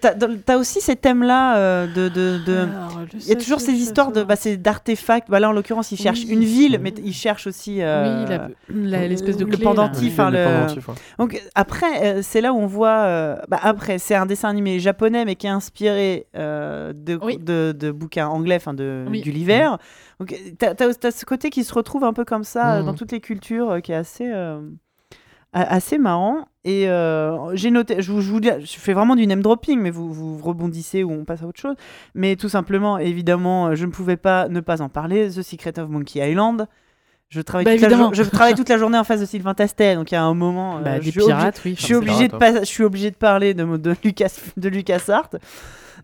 T'as aussi ces thèmes-là euh, de, de, de- Alors, le Il y a toujours ces histoires de, bah, c'est d'artefacts. Bah, là, en l'occurrence, ils cherchent Oui. une ville, mais ils cherchent aussi. euh, Oui, l'espèce de le pendentif, Le ouais. Donc après, euh, c'est là où on voit. euh, bah, après, c'est un dessin animé japonais, mais qui est inspiré euh, de, Oui. de, de bouquins anglais, enfin de Oui. Gulliver. Donc t'as as, ce côté qui se retrouve un peu comme ça dans toutes les cultures, euh, qui est assez. euh, assez marrant et euh, j'ai noté je vous, je vous dis je fais vraiment du name dropping mais vous, vous rebondissez ou on passe à autre chose mais tout simplement évidemment euh, je ne pouvais pas ne pas en parler The Secret of Monkey Island je travaille, Bah, toute, la évidemment. jour- je travaille toute la journée en face de Sylvain Tastet donc il y a un moment euh, Bah, je des suis pirates, oui. je suis c'est obligé de pareil, pas, je suis obligé de parler de, de Lucas de Lucas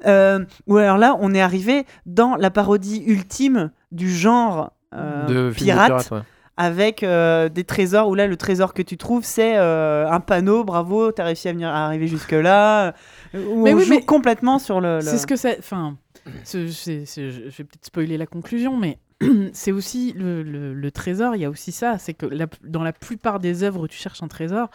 Euh, ou alors là, on est arrivé dans la parodie ultime du genre euh, De pirate, pirate, ouais. Avec euh, des trésors où là le trésor que tu trouves c'est euh, un panneau. Bravo, t'as réussi à venir à arriver jusque là. Où Mais on oui, joue mais complètement sur le. le- C'est ce que ça. Enfin, je je vais peut-être spoiler la conclusion, mais c'est aussi le, le- le trésor. Il y a aussi ça, c'est que la- dans la plupart des œuvres où tu cherches un trésor,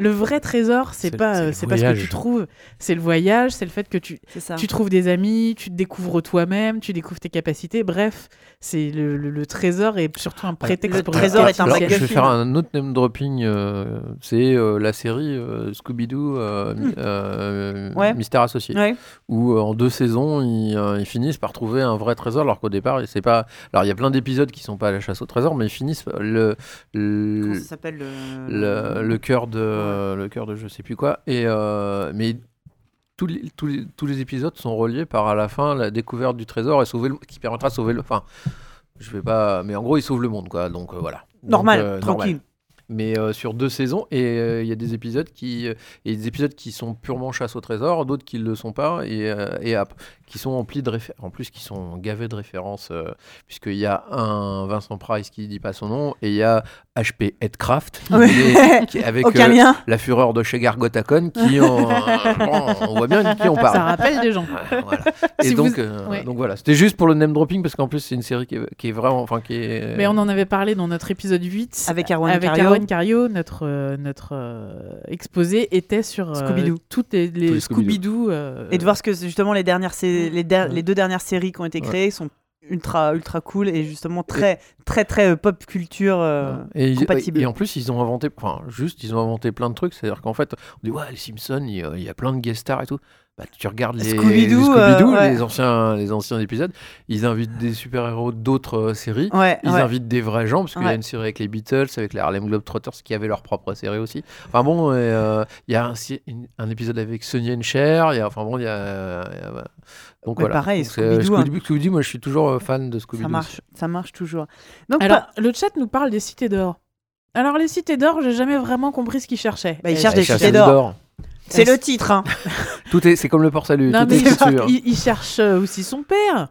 le vrai trésor, c'est pas, c'est pas ce que voyage. tu trouves, c'est le voyage, c'est le fait que tu, tu trouves des amis, tu te découvres toi-même, tu découvres tes capacités. Bref, c'est le, le- le trésor est surtout un prétexte le pour trésor est un Alors, je vais faire un autre name dropping. euh, c'est euh, la série euh, Scooby-Doo euh, Hmm. euh, Ouais. Mystère Associé. Ouais. Où euh, en deux saisons, ils, euh, ils finissent par trouver un vrai trésor, alors qu'au départ, c'est pas. Alors il y a plein d'épisodes qui sont pas à la chasse au trésor, mais ils finissent le. le... Comment ça s'appelle le. le, le cœur de le cœur de je sais plus quoi. Et euh, mais tous les, tous, les, tous les épisodes sont reliés par à la fin la découverte du trésor et sauver le, qui permettra de sauver le enfin je vais pas mais en gros ils sauvent le monde quoi. Donc euh, voilà. Normal, euh, tranquille. mais euh, sur deux saisons et euh, il y a des épisodes qui euh, et des épisodes qui sont purement chasse au trésor d'autres qui le sont pas et, euh, et qui sont emplis de références en plus qui sont gavés de références euh, puisqu'il y a un Vincent Price qui dit pas son nom et il y a HP Headcraft qui est- qui est avec euh, la fureur de chez Gargotacon qui en- bon, on voit bien de qui on Ça parle rappelle des gens. Ouais, voilà. Et Si donc, vous- euh, ouais. donc voilà, c'était juste pour le name dropping parce qu'en plus c'est une série qui est, qui est vraiment, enfin qui est. Mais on en avait parlé dans notre épisode 8. Avec Erwan avec Cario. Cario, notre, euh, notre euh, exposé était sur euh, Scooby-Doo. toutes les, les Scooby-Doo. euh, Et de voir ce que justement les dernières sé- les, der- Ouais. les deux dernières séries qui ont été créées sont ultra ultra cool et justement très très très euh, pop culture euh, et, compatible. et en plus, ils ont inventé, enfin, juste, ils ont inventé plein de trucs. C'est-à-dire qu'en fait, on dit, ouais, les Simpsons, il y, a, il y a plein de guest stars et tout. Bah, tu regardes les Scooby-Doo, les, Scooby-Doo, euh, ouais. les, anciens, les anciens épisodes, ils invitent des super-héros d'autres euh, séries. ouais, Ils ouais. invitent des vrais gens, parce qu'il y a une série avec les Beatles, avec les Harlem Globetrotters qui avaient leur propre série aussi. Enfin bon, euh, il y a un, si- une- un épisode avec Sonny and Cher, il y a, enfin bon, il y a. il y a- donc voilà. pareil, euh, Scooby-Doo, hein. Scooby-Doo, Scooby-Doo, moi je suis toujours euh, fan de Scooby-Doo. ça marche ça marche toujours. Donc Alors, pas- le chat nous parle des cités d'or. Alors, les cités d'or, j'ai jamais vraiment compris ce qu'ils cherchaient. Bah, ils cherchent des cités d'or. C'est le titre hein. Tout est, c'est comme le port salut, Non, tout mais est ils cherchent euh, aussi son père.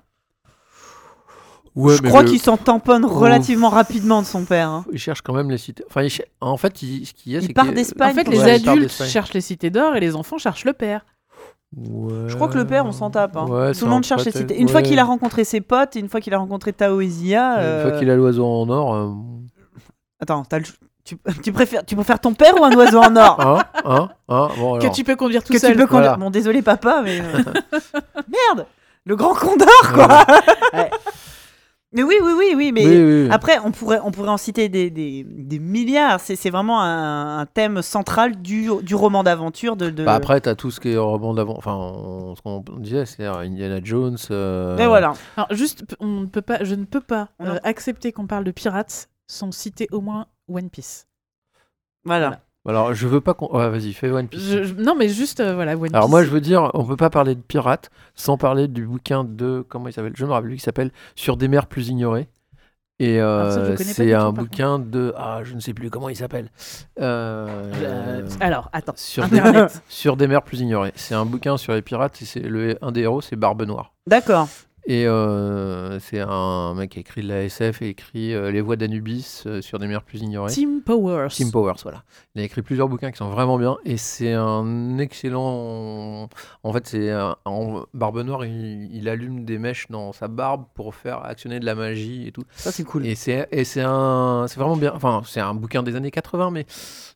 Ouais, je mais crois le- qu'il s'en tamponne relativement rapidement de son père. hein. Il cherche quand même les cités. Enfin, il cher- en fait, il- ce qu'il y a, Il c'est part que- d'Espagne En fait, les Ouais, il adultes cherchent les cités d'or et les enfants cherchent le père. Ouais. Je crois que le père, on s'en tape. hein. Ouais, Tout le monde cherche les cités. Une fois qu'il a rencontré ses potes, une fois qu'il a rencontré Tao et Zia. Une euh, fois qu'il a l'oiseau en or. euh, Attends, t'as le- tu, tu préfères, tu préfères ton père ou un oiseau en or Hein Hein Hein Bon, Que tu peux conduire tout que seul. tu peux conduire. voilà. Bon, désolé papa, mais euh, merde, le grand condor quoi. Ouais. Mais oui, oui, oui, oui, mais Oui, oui, oui. après on pourrait, on pourrait en citer des, des, des milliards. C'est, c'est vraiment un, un thème central du, du roman d'aventure de. de... Bah après, t'as tout ce qui est roman d'avant. Enfin, on- ce qu'on disait, c'est-à-dire Indiana Jones. euh, Et voilà. Alors, juste, on ne peut pas, je ne peux pas euh, accepter qu'on parle de pirates sans citer au moins One Piece. Voilà. Alors, je veux pas qu'on. Ouais, vas-y, fais One Piece. Je- je- non, mais juste, euh, voilà, One Alors Piece. moi je veux dire, on peut pas parler de pirates sans parler du bouquin de comment il s'appelle Je me rappelle plus qui s'appelle Sur des mers plus ignorées. Et euh, Alors c'est tout, un bouquin de ah je ne sais plus comment il s'appelle. Euh, Euh, alors, attends. sur Internet. sur des mers plus ignorées. C'est un bouquin sur les pirates et c'est le un des héros c'est Barbe Noire. D'accord. Et euh, c'est un mec qui a écrit de la SF et écrit euh, Les voix d'Anubis euh, sur des mers plus ignorées. Team Powers. Tim Powers, voilà. Il a écrit plusieurs bouquins qui sont vraiment bien et c'est un excellent. En fait, c'est un... en Barbe Noire, il... il allume des mèches dans sa barbe pour faire actionner de la magie et tout. Ça c'est cool. Et c'est un, c'est vraiment bien. Enfin, c'est un bouquin des années 80, mais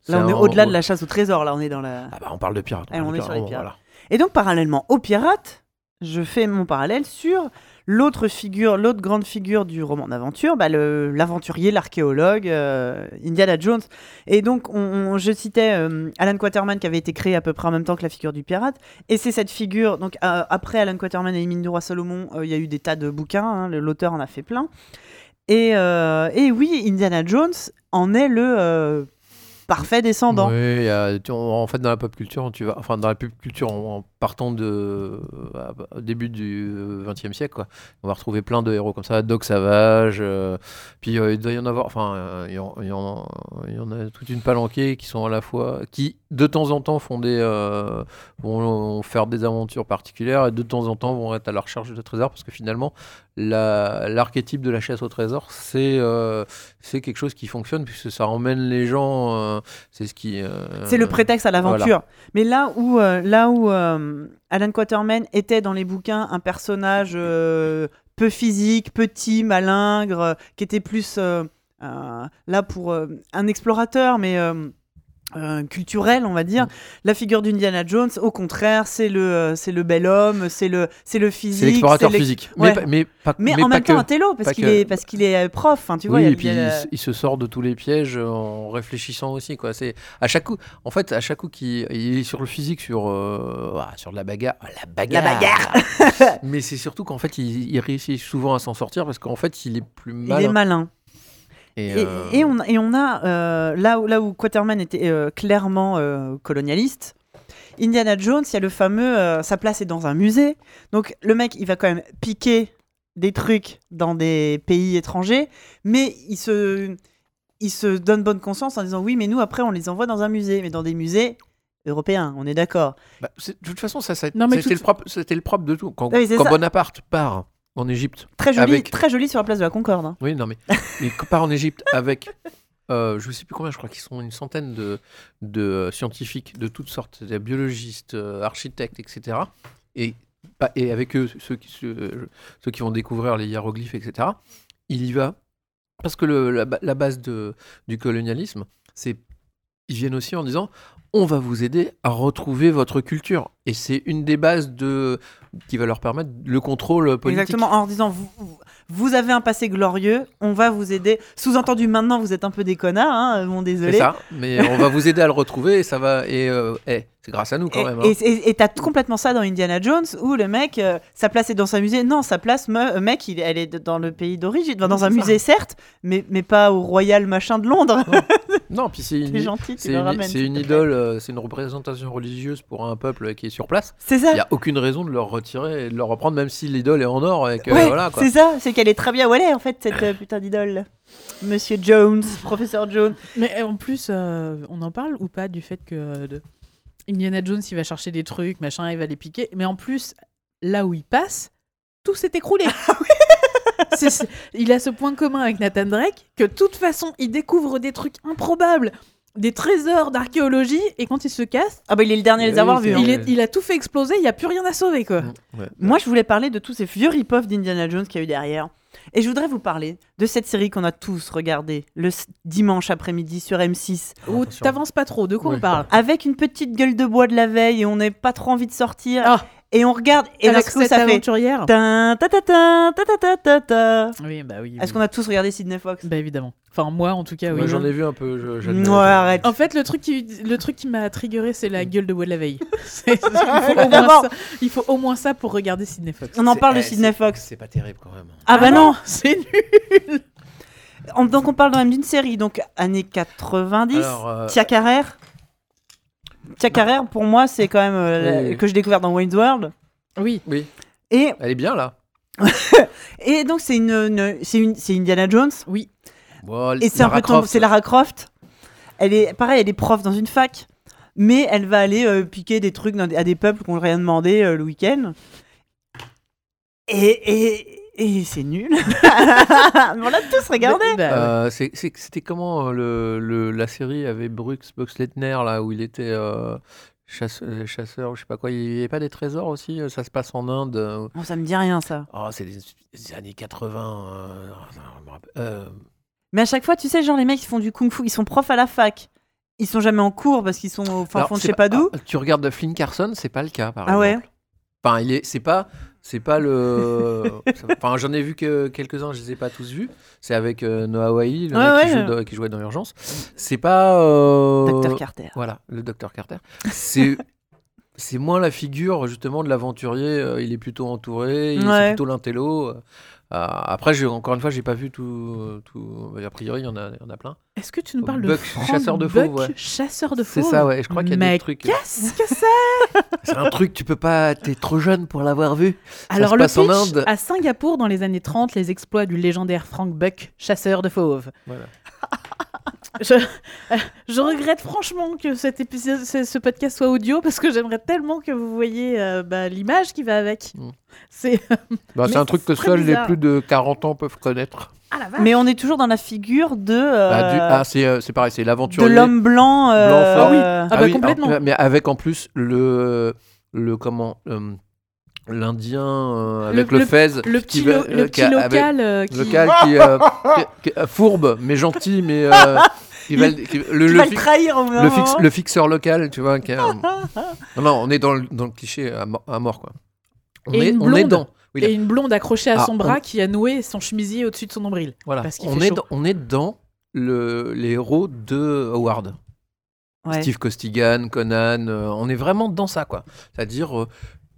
Là on est un- au-delà de la chasse au trésor. Là on est dans la. Ah bah, on parle de pirates. Eh, on de est sur les pirates. voilà. Et donc, parallèlement aux pirates, je fais mon parallèle sur l'autre figure, l'autre grande figure du roman d'aventure, bah, l'aventurier, l'archéologue, euh, Indiana Jones. Et donc, on, on- je citais euh, Alan Quaterman qui avait été créé à peu près en même temps que la figure du pirate. Et c'est cette figure, donc euh, après Alan Quaterman et les mines du roi Salomon, il y a eu des tas de bouquins, hein, l'auteur en a fait plein. Et, oui, Indiana Jones en est le parfait descendant. En fait, dans la pop culture, tu vas, enfin, dans la pop culture, partant de, au début du XXe siècle, quoi, on va retrouver plein de héros comme ça, Doc Savage, euh, puis euh, il doit y en avoir, enfin, euh, il y, en, il y en- il y en a toute une palanquée qui sont à la fois, qui de temps en temps font des, euh, vont faire des aventures particulières et de temps en temps vont être à la recherche de trésors parce que finalement, la- l'archétype de la chasse au trésor, c'est euh, c'est quelque chose qui fonctionne puisque ça emmène les gens. euh, c'est ce qui. euh, C'est le prétexte à l'aventure. Mais là où, euh, là où euh, Alan Quaterman était dans les bouquins un personnage euh, peu physique, petit, malingre, euh, qui était plus là pour un explorateur, mais euh, euh, culturel, on va dire. Mm. La figure d'Indiana Jones, au contraire, c'est le, euh, c'est le bel homme, c'est le, c'est le physique. C'est l'explorateur physique. Ouais. Mais, mais, pas, Mais, mais en pas même que. temps un télo, parce qu'il que. est, parce qu'il est euh, prof. hein, tu vois, oui, il et puis il a il, il se sort de tous les pièges en réfléchissant aussi. Quoi. C'est à chaque coup, en fait, à chaque coup qu'il il est sur le physique, sur, euh, ah, sur de la bagarre, la bagarre. bagarre. Mais c'est surtout qu'en fait, il, il réussit souvent à s'en sortir parce qu'en fait, il est plus il malin. est malin. Et, Et, euh, et on, et on a, euh, là, où, là où Quaterman était euh, clairement euh, colonialiste, Indiana Jones, il y a le fameux, euh, sa place est dans un musée. Donc le mec, il va quand même piquer des trucs dans des pays étrangers, mais il se, il se donne bonne conscience en disant oui, mais nous après on les envoie dans un musée, mais dans des musées européens, on est d'accord. bah, c'est- de toute façon, ça, c'était tout- le propre, c'était le propre de tout. Quand, Oui, c'est quand ça. Bonaparte part en Égypte Très joli, Avec- très joli sur la place de la Concorde. hein. Oui, non, mais il part en Égypte avec, euh, je sais plus combien, je crois qu'ils sont une centaine de, de euh, scientifiques de toutes sortes, des biologistes, euh, architectes, etc. Et, pas- et avec eux, ceux qui, ceux, ceux qui vont découvrir les hiéroglyphes, etc. Il y va parce que le- la, la base de, du colonialisme, c'est ils viennent aussi en disant on va vous aider à retrouver votre culture. Et c'est une des bases de, qui va leur permettre le contrôle politique. Exactement, en disant vous, avez un passé glorieux, on va vous aider. Sous-entendu, maintenant vous êtes un peu des connards, hein, C'est désolé. ça, mais on va vous aider à le retrouver et ça va. Et euh, c'est grâce à nous quand Et- même. hein. Et et t'as complètement ça dans Indiana Jones où le mec, euh, sa place est dans un musée. Non, sa place, me- euh, mec, il, elle est dans le pays d'origine, Enfin, dans un ça. musée certes, mais, mais pas au Royal machin de Londres. Non, puis c'est une, gentil, tu c'est une, ramènes. c'est idole, euh, c'est une représentation religieuse pour un peuple qui est sur place. C'est Il ça. n'y a aucune raison de leur retirer et de leur reprendre, même si l'idole est en or et que Ouais, voilà quoi. c'est ça, c'est qu'elle est très bien où elle est en fait, cette euh, putain d'idole. Monsieur Jones, professeur Jones. Mais en plus, euh, on en parle ou pas du fait que euh, de- Indiana Jones, il va chercher des trucs, machin, il va les piquer. Mais en plus, là où il passe, tout s'est écroulé. C'est- il a ce point commun avec Nathan Drake que de toute façon, il découvre des trucs improbables, des trésors d'archéologie, et quand il se casse, Ah bah il est le dernier à les avoir vus. hein. il, est- il a tout fait exploser, il n'y a plus rien à sauver, quoi. Ouais. Moi, je voulais parler de tous ces vieux rip-off d'Indiana Jones qu'il y a eu derrière. Et je voudrais vous parler de cette série qu'on a tous regardée le dimanche après-midi sur M6, Ou Attention. t'avances pas trop, de quoi Oui. on parle? Avec une petite gueule de bois de la veille et on n'a pas trop envie de sortir. Ah et on regarde. Et Alors que ça aventurière. fait. Oui, bah oui. Est-ce qu'on a tous regardé Sydney Fox? Bah évidemment. Enfin, moi en tout cas, oui. J'en ai vu un peu. Moi, arrête. En fait, le truc qui, le truc qui m'a triggeré, c'est la gueule de Bois de la Veille. il, faut au moins ça, il faut au moins ça pour regarder Sydney Fox. On en parle de eh, Sydney Fox. C'est pas terrible quand même. Ah, bah ah non, c'est nul donc on parle quand même d'une série, donc années 90, Alors, euh, Carrère. Tia Carrère, pour moi, c'est quand même euh, la- Oui. que j'ai découvert dans Wayne's World. Oui. oui, Et, elle est bien là. et donc c'est une, une- c'est une, c'est Indiana Jones. Oui. Bon, Et c'est un Lara peu ton- Croft. c'est Lara Croft. Elle est pareil, elle est prof dans une fac, mais elle va aller euh, piquer des trucs dans des- à des peuples qui n'ont rien demandé euh, le week-end. Et, et, et c'est nul. On l'a tous regardé. Bah, ouais. Euh, C'était comment euh, le, le- la série avec Brooks Boxleitner là où il était euh, chasse- euh, chasseur ou je sais pas quoi. Il n'y avait pas des trésors aussi Ça se passe en Inde. Bon, ça me dit rien ça. Oh, c'est des, des années 80. euh, euh, Mais à chaque fois, tu sais, genre les mecs ils font du kung-fu, ils sont profs à la fac. Ils sont jamais en cours parce qu'ils sont au fin alors, fond de je sais pas d'où. ah, tu regardes Flynn Carson, c'est pas le cas par Ah ouais exemple. Enfin, il est, c'est pas, c'est pas le. Enfin, j'en ai vu que quelques-uns, je les ai pas tous vus. C'est avec euh, Noah Wyle, le Ouais, mec qui, joue jouait dans Urgence. C'est pas. euh, Docteur Carter. Voilà, le docteur Carter. C'est. C'est moins la figure justement de l'aventurier. euh, il est plutôt entouré, il Ouais. c'est plutôt l'intello. Euh. Après, encore une fois, j'ai pas vu tout. tout a priori, il y en a, il y en a plein. Est-ce que tu nous parles de Buck, Frank chasseur de fauves, ouais. chasseur de C'est fauves ça, ouais. Je crois qu'il y a Mais des trucs. euh, Qu'est-ce que c'est? C'est un truc, tu peux pas. T'es trop jeune pour l'avoir vu. Ça Alors se le passe en pitch, Inde. à Singapour dans les années 30, les exploits du légendaire Frank Buck, chasseur de fauves. Voilà. Je, euh, je regrette franchement que cet épisode, ce ce podcast soit audio parce que j'aimerais tellement que vous voyez euh, bah, l'image qui va avec. Mm. C'est Bah, Mais c'est un truc que seuls les plus de 40 ans peuvent connaître. ah. Mais on est toujours dans la figure de, euh, Bah, du- Ah, c'est euh, c'est pareil, c'est de l'aventurier. l'homme blanc. euh, Blanc fort. Ah oui. euh, Ah bah, complètement. alors, mais avec en plus le le comment euh, l'Indien euh, avec le, le- fez, le petit, va- lo- le petit qui a- avec- local qui... local qui, euh, qui- euh, fourbe mais gentil mais qui va le- trahir le, fixeur local, tu vois. qui a- non, non, on est dans le, dans le cliché à, mo- à mort, quoi. On, Et est, on est dans. Oui. Et une blonde accrochée à Ah, son on- bras qui a noué son chemisier au-dessus de son nombril. Voilà. parce On fait est, chaud. dans, on est dans le, les héros de Howard. Ouais. Steve Costigan, Conan, euh, on est vraiment dans ça, quoi. C'est-à-dire euh,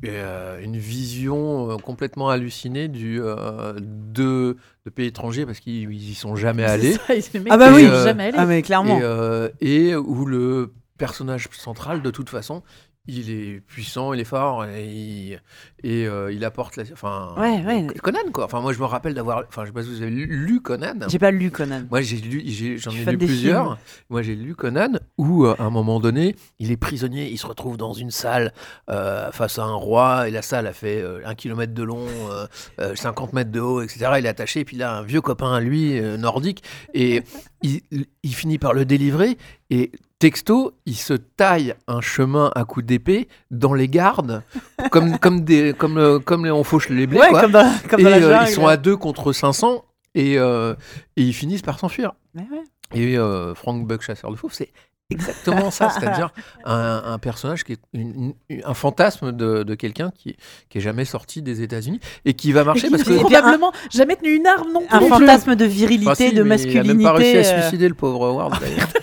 euh, une vision euh, complètement hallucinée du, euh, de, de pays étrangers parce qu'ils ils y sont jamais allés. Ça, Ah bah oui. sont Euh, jamais allés. Ah mais clairement. Et, euh, et où le personnage central, de toute façon, il est puissant, il est fort, et il, et, euh, il apporte la. Enfin, Ouais, ouais. Conan, quoi. Enfin, moi, je me rappelle d'avoir. Enfin, je sais pas si vous avez lu, lu Conan. J'ai pas lu Conan. Moi, j'ai lu, j'en Je ai fan lu plusieurs. films. Moi, j'ai lu Conan où, euh, à un moment donné, il est prisonnier, il se retrouve dans une salle euh, face à un roi, et la salle a fait euh, un kilomètre de long, euh, euh, 50 mètres de haut, etc. Il est attaché, et puis là, un vieux copain à lui, euh, nordique, et il, il finit par le délivrer, et texto, il se taille un chemin à coups d'épée dans les gardes, comme, comme, des, comme, euh, comme on fauche les blés, Ouais, quoi. comme dans, comme Et dans la euh, ils sont à deux contre 500 et, euh, et ils finissent par s'enfuir. Ouais, ouais. Et euh, Frank Buck, chasseur de fauves, c'est exactement ça, c'est-à-dire un, un personnage qui est une- une- un fantasme de, de quelqu'un qui, qui est jamais sorti des États-Unis et qui va Et marcher qui parce que puis un- probablement jamais tenu une arme non plus. Un fantasme de virilité, Enfin, si, de mais Il a même pas réussi masculinité. à suicider, le pauvre Howard, d'ailleurs.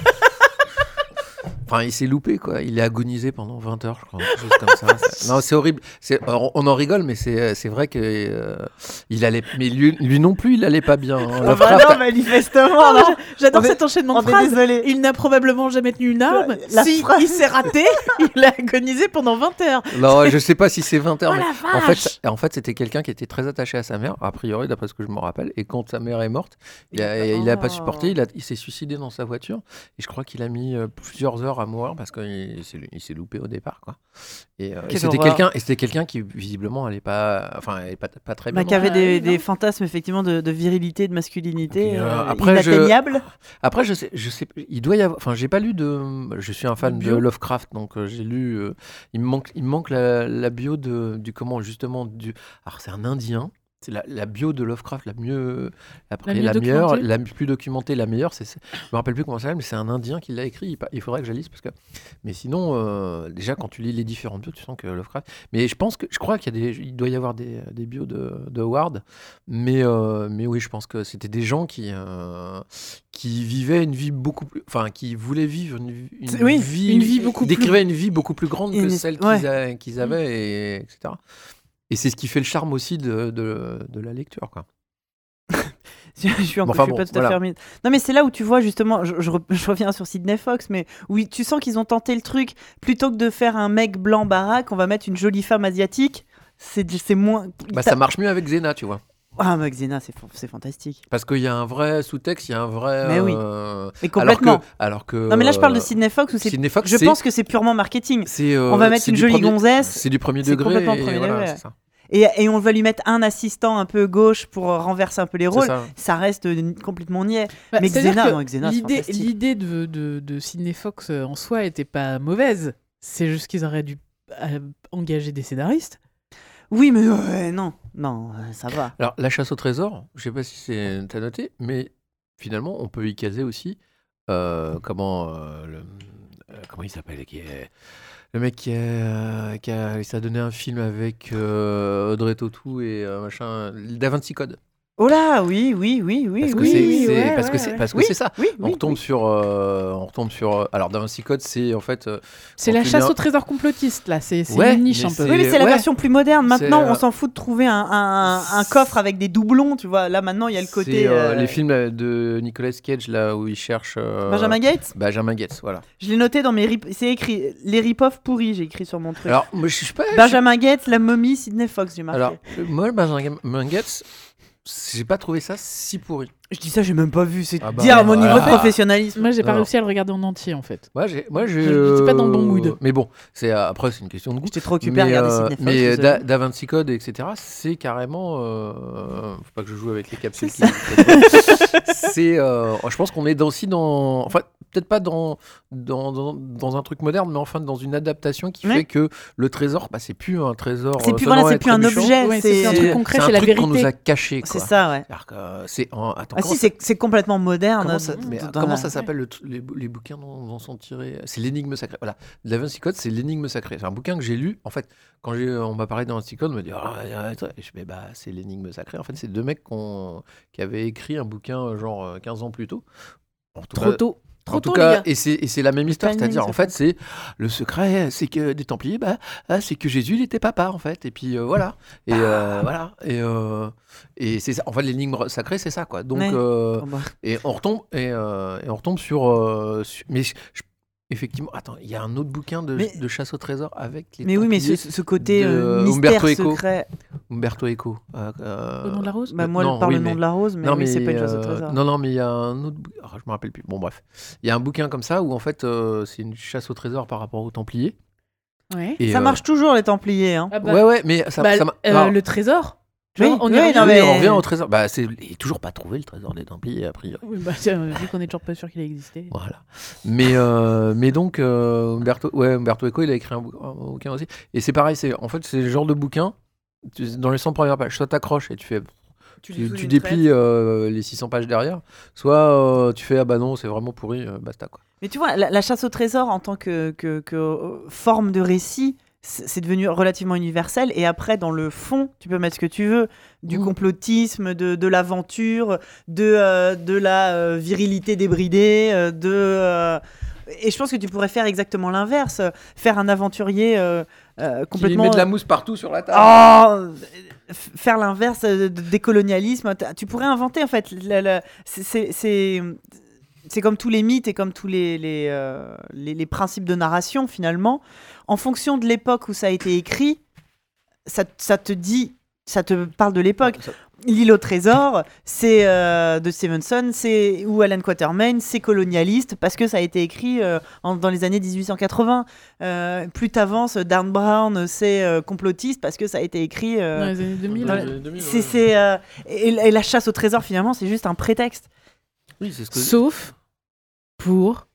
Enfin, il s'est loupé, quoi. Il est agonisé pendant 20 heures, je crois. comme ça. Non, c'est horrible. On en rigole, mais c'est c'est vrai que euh, il allait. Mais lui, lui non plus, il allait pas bien. hein. Ah bah non, manifestement, non. J'adore cet enchaînement de phrases. désolé. Il n'a probablement jamais tenu une arme. La si phrase- il s'est raté, il a agonisé pendant 20 heures. Non, je sais pas si c'est 20 heures. Oh mais la en vache fait, en fait c'était quelqu'un qui était très attaché à sa mère, a priori, d'après ce que je me rappelle. Et quand sa mère est morte, il a, il a pas Oh. supporté. Il, il s'est suicidé dans sa voiture. Et je crois qu'il a mis euh, plusieurs heures à mourir parce qu'il s'est il s'est loupé au départ. Quoi. Et, euh, et c'était quelqu'un et c'était quelqu'un qui visiblement allait pas, enfin, allait pas, pas très bien. Bah, qui avait des, fantasmes effectivement de, de virilité, de masculinité euh, euh, après, je- inatteignables. Après, je sais, je sais, il doit y avoir. Enfin, j'ai pas lu de. Je suis un fan de Lovecraft, donc euh, j'ai lu. euh, il me manque, il me manque la, la bio de, du comment justement du. Alors c'est un Indien. C'est la, la bio de Lovecraft la mieux, après mieux la, meilleure, la plus documentée, la meilleure. C'est, je me rappelle plus comment ça s'appelle, mais c'est un Indien qui l'a écrit. Il, faudrait que je la lise parce que. Mais sinon, euh, déjà quand tu lis les différentes bios, tu sens que Lovecraft. Mais je pense que, je crois qu'il y a des, il doit y avoir des, des bios de, de Howard. Mais, euh, mais oui, je pense que c'était des gens qui, euh, qui vivaient une vie beaucoup plus. Enfin, qui voulaient vivre une, une C'est- oui, vie. une vie beaucoup plus- décrivaient une vie beaucoup plus grande que Une- celle ouais. qu'ils a- qu'ils avaient, et, etc. Et c'est ce qui fait le charme aussi de, de, de la lecture. Quoi. je suis, encore, Enfin je suis bon, pas tout à voilà. fait. Non, mais c'est là où tu vois justement, je, je re- je reviens sur Sidney Fox, mais oui, tu sens qu'ils ont tenté le truc. Plutôt que de faire un mec blanc baraque, on va mettre une jolie femme asiatique. C'est moins. Bah, ça marche mieux avec Xena, tu vois. Ah, mais Xena, c'est fa- c'est fantastique. Parce qu'il y a un vrai sous-texte, il y a un vrai. Mais oui. euh, Et complètement. Alors que, alors que, Non, mais là, je parle de euh, Sidney Fox où. Sidney Fox, Je pense que c'est purement marketing. euh, On va mettre une jolie premier- gonzesse. C'est du premier C'est degré. complètement et premier voilà, degré, ça. Et, et on va lui mettre un assistant un peu gauche pour renverser un peu les rôles. ça. Ça reste complètement niais. Bah, Mais Xena, Xena, c'est l'idée, fantastique. l'idée de, de, de Sidney Fox euh, en soi était pas mauvaise. C'est juste qu'ils auraient dû euh, engager des scénaristes. Oui, mais non, non, euh, ça va. Alors, la chasse au trésor, je sais pas si c'est t'as noté, mais finalement, on peut y caser aussi euh, comment euh, comment il s'appelle le mec qui a, qui a donné un film avec Audrey Tautou et machin Da Vinci Code. Oh là, oui, oui, oui, oui, Parce que oui. c'est oui, c'est- ouais, parce que c'est ouais. parce que Oui, c'est ça. Oui, On oui, retombe oui. sur euh, on retombe sur euh, alors Vinci Code, c'est en fait euh, C'est la chasse viens- au trésor complotiste, là. C'est, c'est Ouais, une niche un peu. Oui, mais c'est la version plus moderne. Maintenant, on euh, s'en fout de trouver un, un- un coffre avec des doublons, tu vois. Là, maintenant, il y a le côté. c'est, euh, euh, les films de Nicolas Cage là où il cherche euh, Benjamin Gates Benjamin Gates, voilà. Je l'ai noté dans mes. rip- C'est écrit. Les rip-off pourris, j'ai écrit sur mon truc. Alors, moi, je suis pas. je suis- Benjamin Gates, la momie, Sidney Fox, j'ai marqué. Alors, moi, Benjamin Gates, j'ai pas trouvé ça si pourri. je dis ça, j'ai même pas vu. C'est Ah bah, dire à mon niveau de professionnalisme. Moi, j'ai pas Non. réussi à le regarder en entier, en fait. Moi, j'ai, moi, j'ai. Je- j'étais pas dans le bon euh, mood. Mais bon, c'est euh, après, c'est une question de goût. J'étais trop occupé à mais regarder euh, mais euh, Da. Da Vinci Code, etc., c'est carrément. Euh, faut pas que je joue avec les capsules. C'est qui- c'est. euh, je pense qu'on est dans- aussi dans. Enfin, peut-être pas dans, dans, dans, dans un truc moderne, mais enfin dans une adaptation qui Ouais. fait que le trésor, bah, c'est plus un trésor. C'est euh, plus, voilà, seulement c'est avec plus un objet. Ouais, c'est c'est un truc concret, c'est la truc qu'on vérité. nous a caché. C'est ça, ouais. Euh, c'est attends, Ah comment si, ça- c'est c'est complètement moderne. Comment ça, mais, dans comment la- ça s'appelle le les, bou- les bouquins dont, dont sont tirés C'est l'énigme sacrée. Voilà, Da Vinci Code, c'est l'énigme sacrée. C'est un bouquin que j'ai lu. En fait, quand j'ai, on m'a parlé de Da Vinci Code, on m'a dit. Et je me dis, bah, c'est l'énigme sacrée. En fait, c'est deux mecs qui avaient écrit un bouquin euh, genre euh, 15 ans plus tôt. Trop tôt. Trop en tout tôt, cas, et c'est la même histoire, c'est-à-dire en fait c'est le secret, c'est que des Templiers, bah, ah, c'est que Jésus il était papa en fait, et puis euh, voilà, et euh, voilà, et euh, et c'est ça. En fait, l'énigme sacrée c'est ça quoi. Donc Ouais. euh, Oh, bah. et on retombe et, et on retombe sur, sur- mais je- je- effectivement, attends, il y a un autre bouquin de, Mais- de chasse au trésor avec les Mais oui, mais ce, ce côté euh, mystère Umberto Eco. secret. Umberto Eco. euh, euh, Au nom de la rose Bah, moi, non, par oui, le nom mais- de la rose, mais non, oui, mais c'est pas une chose au euh, trésor. Non, non, mais il y a un autre. ah, je me rappelle plus. Bon, bref. Il y a un bouquin comme ça où en fait euh, c'est une chasse au trésor par rapport aux Templiers. Ouais. Et, ça euh, marche toujours, les Templiers. Hein. Ah bah, Ouais, ouais, mais ça, bah, ça euh, le trésor. Tu Oui, vois, on y oui, revient. non, mais- on revient au trésor. Bah, c'est il est toujours pas trouvé le trésor des Templiers a priori. Oui, bah, tiens, vu qu'on est toujours pas sûr qu'il a existé. Voilà. Mais, euh, mais donc, euh, Umberto, ouais, Umberto Eco, il a écrit un, bou- un bouquin aussi. Et c'est pareil, c'est, en fait, c'est le genre de bouquin, dans les 100 premières pages, soit t'accroches et tu fais. Tu, tu déplies euh, les 600 pages derrière, soit euh, tu fais ah bah non, c'est vraiment pourri, euh, basta quoi. Mais tu vois, la, la chasse au trésor en tant que, que- que, euh, forme de récit, c'est devenu relativement universel. Et après, dans le fond, tu peux mettre ce que tu veux du Mhm. complotisme, de, de l'aventure, de, euh, de la euh, virilité débridée, euh, de. et je pense que tu pourrais faire exactement l'inverse, faire un aventurier euh, Qui complètement. met de la mousse partout sur la table. Oh, faire l'inverse de décolonialisme. T'as- Tu pourrais inventer en fait. c'est- c'est- comme tous les mythes et comme tous les, les, euh, les, les principes de narration finalement. En fonction de l'époque où ça a été écrit, ça, ça te dit ça te parle de l'époque. Ça- L'île au trésor, c'est euh, de Stevenson, c'est ou Alan Quatermain, c'est colonialiste parce que ça a été écrit euh, en- dans les années 1880. Euh, plus t'avances, Dan Brown, c'est euh, complotiste parce que ça a été écrit. euh, Dans les années 2000. dans ouais. les- 2000, c'est, ouais. c'est, euh, et, et la chasse au trésor finalement, c'est juste un prétexte. Oui, c'est ce que. Sauf pour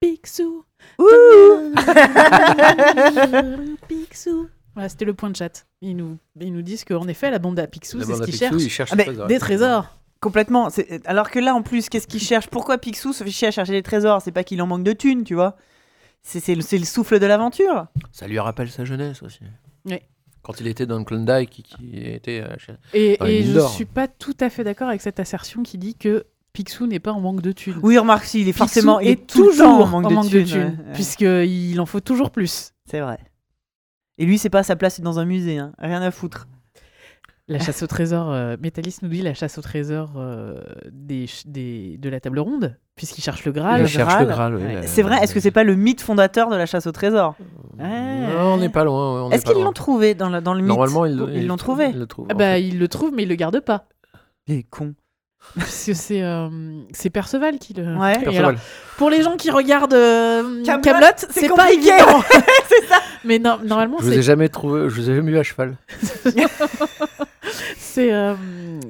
Picsou. Ouh Picsou. Voilà, c'était le point de chat. Ils nous, ils nous disent qu'en effet, la bande à Picsou, c'est ce qu'ils cherchent. ils cherchent Ah. Des trésors. Complètement. C'est- Alors que là, en plus, qu'est-ce qu'il cherche Pourquoi Picsou se fait chier à chercher les trésors? C'est pas qu'il en manque de thunes, tu vois. C'est, le, souffle de l'aventure. Ça lui rappelle sa jeunesse aussi. Oui. Quand il était dans le Klondike, qui, était. euh, chez- Et, et je d'or. suis pas tout à fait d'accord avec cette assertion qui dit que Picsou n'est pas en manque de thunes. Oui, remarque, si, il est forcément. Picsou il est, temps en manque, de, thunes. ouais. Ouais. puisqu'il en faut toujours plus. C'est vrai. Et lui, c'est pas sa place dans un musée, hein. rien à foutre. La chasse au trésor, euh, Métalis nous dit la chasse au trésor euh, des, ch- des, de la table ronde, puisqu'il cherche le Graal. Il le cherche Graal. le Graal, oui. Ouais. C'est vrai, est-ce que c'est pas le mythe fondateur de la chasse au trésor Ah. Non, on n'est pas loin. Est-ce qu'ils l'ont trouvé dans le, dans le mythe Normalement, ils Ils l'ont trouvé. Ils le trouvent. Ah bah, il le trouve, mais il le garde pas. Les cons. Parce que c'est euh, c'est Perceval qui le. Ouais. Et Perceval. alors, pour les gens qui regardent euh, Camelot, c'est c'est pas compliqué. évident. Mais non, normalement, Je vous ai c'est jamais trouvé, je vous ai jamais vu à cheval. c'est euh,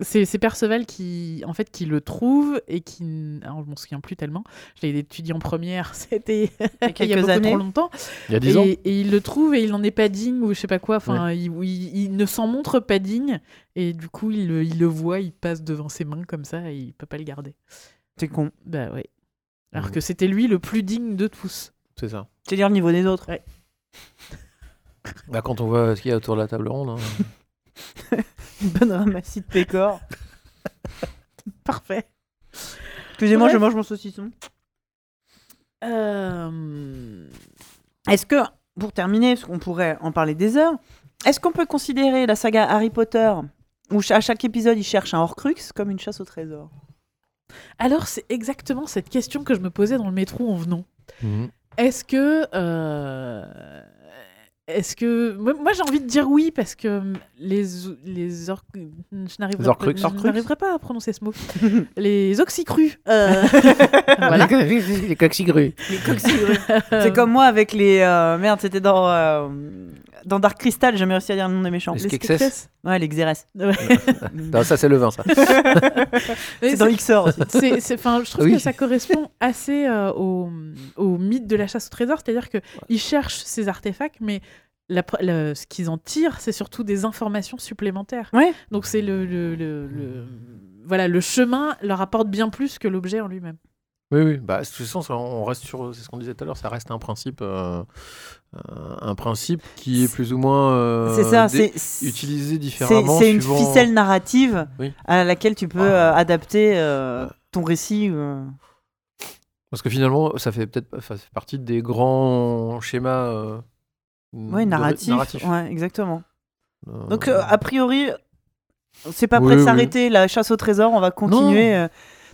c'est c'est Perceval qui en fait qui le trouve et qui alors je m'en souviens plus tellement. Je l'ai étudié en première, c'était Il y a il y a quelques beaucoup années. trop longtemps. Il y a Et, 10 ans. et il le trouve et il n'en est pas digne ou je sais pas quoi. Enfin, il, il- il ne s'en montre pas digne et du coup il, le- il le voit, il passe devant ses mains comme ça et il peut pas le garder. C'est con. Bah ouais. Alors que c'était lui le plus digne de tous. C'est ça. C'est-à-dire le niveau des autres. Bah, quand on voit ce qu'il y a autour de la table ronde. hein. Une bonne ramassie de pécor. Parfait. Excusez-moi, je mange mon saucisson. Euh... Est-ce que, pour terminer, parce qu'on pourrait en parler des heures, est-ce qu'on peut considérer la saga Harry Potter, où à chaque épisode il cherche un Horcrux, comme une chasse au trésor? Alors c'est exactement cette question que je me posais dans le métro en venant. Mhm. Est-ce que. euh, Est-ce que. Moi, j'ai envie de dire oui parce que hum, les. les or... Je n'arriverai Les pas, Horcrux. je n'arriverai pas à prononcer ce mot. les oxycrus. euh, voilà. Les coxigrues. C'est comme moi avec les. euh, merde, c'était dans, euh, dans Dark Crystal, j'ai jamais réussi à dire le nom des méchants. Les Skeksis. Ouais, les. Ouais. Non, ça, c'est le vin, ça. C'est dans Xor aussi. 'fin, je trouve Oui. que ça correspond assez euh, au, au mythe de la chasse au trésor, c'est-à-dire que ils cherchent ces artefacts, mais la pr- le- ce qu'ils en tirent, c'est surtout des informations supplémentaires. Ouais. Donc c'est le, le, le- le- voilà, le chemin leur apporte bien plus que l'objet en lui-même. Oui, oui. Bah, de toute façon, on reste sur. C'est ce qu'on disait tout à l'heure. Ça reste un principe. euh, un principe qui est plus ou moins. euh, c'est ça, dé- c'est. Utilisé différemment. c'est une suivant- ficelle narrative Oui. à laquelle tu peux Ah. euh, adapter euh, Ouais. ton récit. euh. Parce que finalement, ça fait peut-être enfin, ça fait partie des grands schémas. euh, Ouais, narratif. narratifs. Ouais, exactement. Euh, Donc, euh, a priori, c'est pas Oui, prêt de oui. s'arrêter. La chasse au trésor, on va continuer. euh.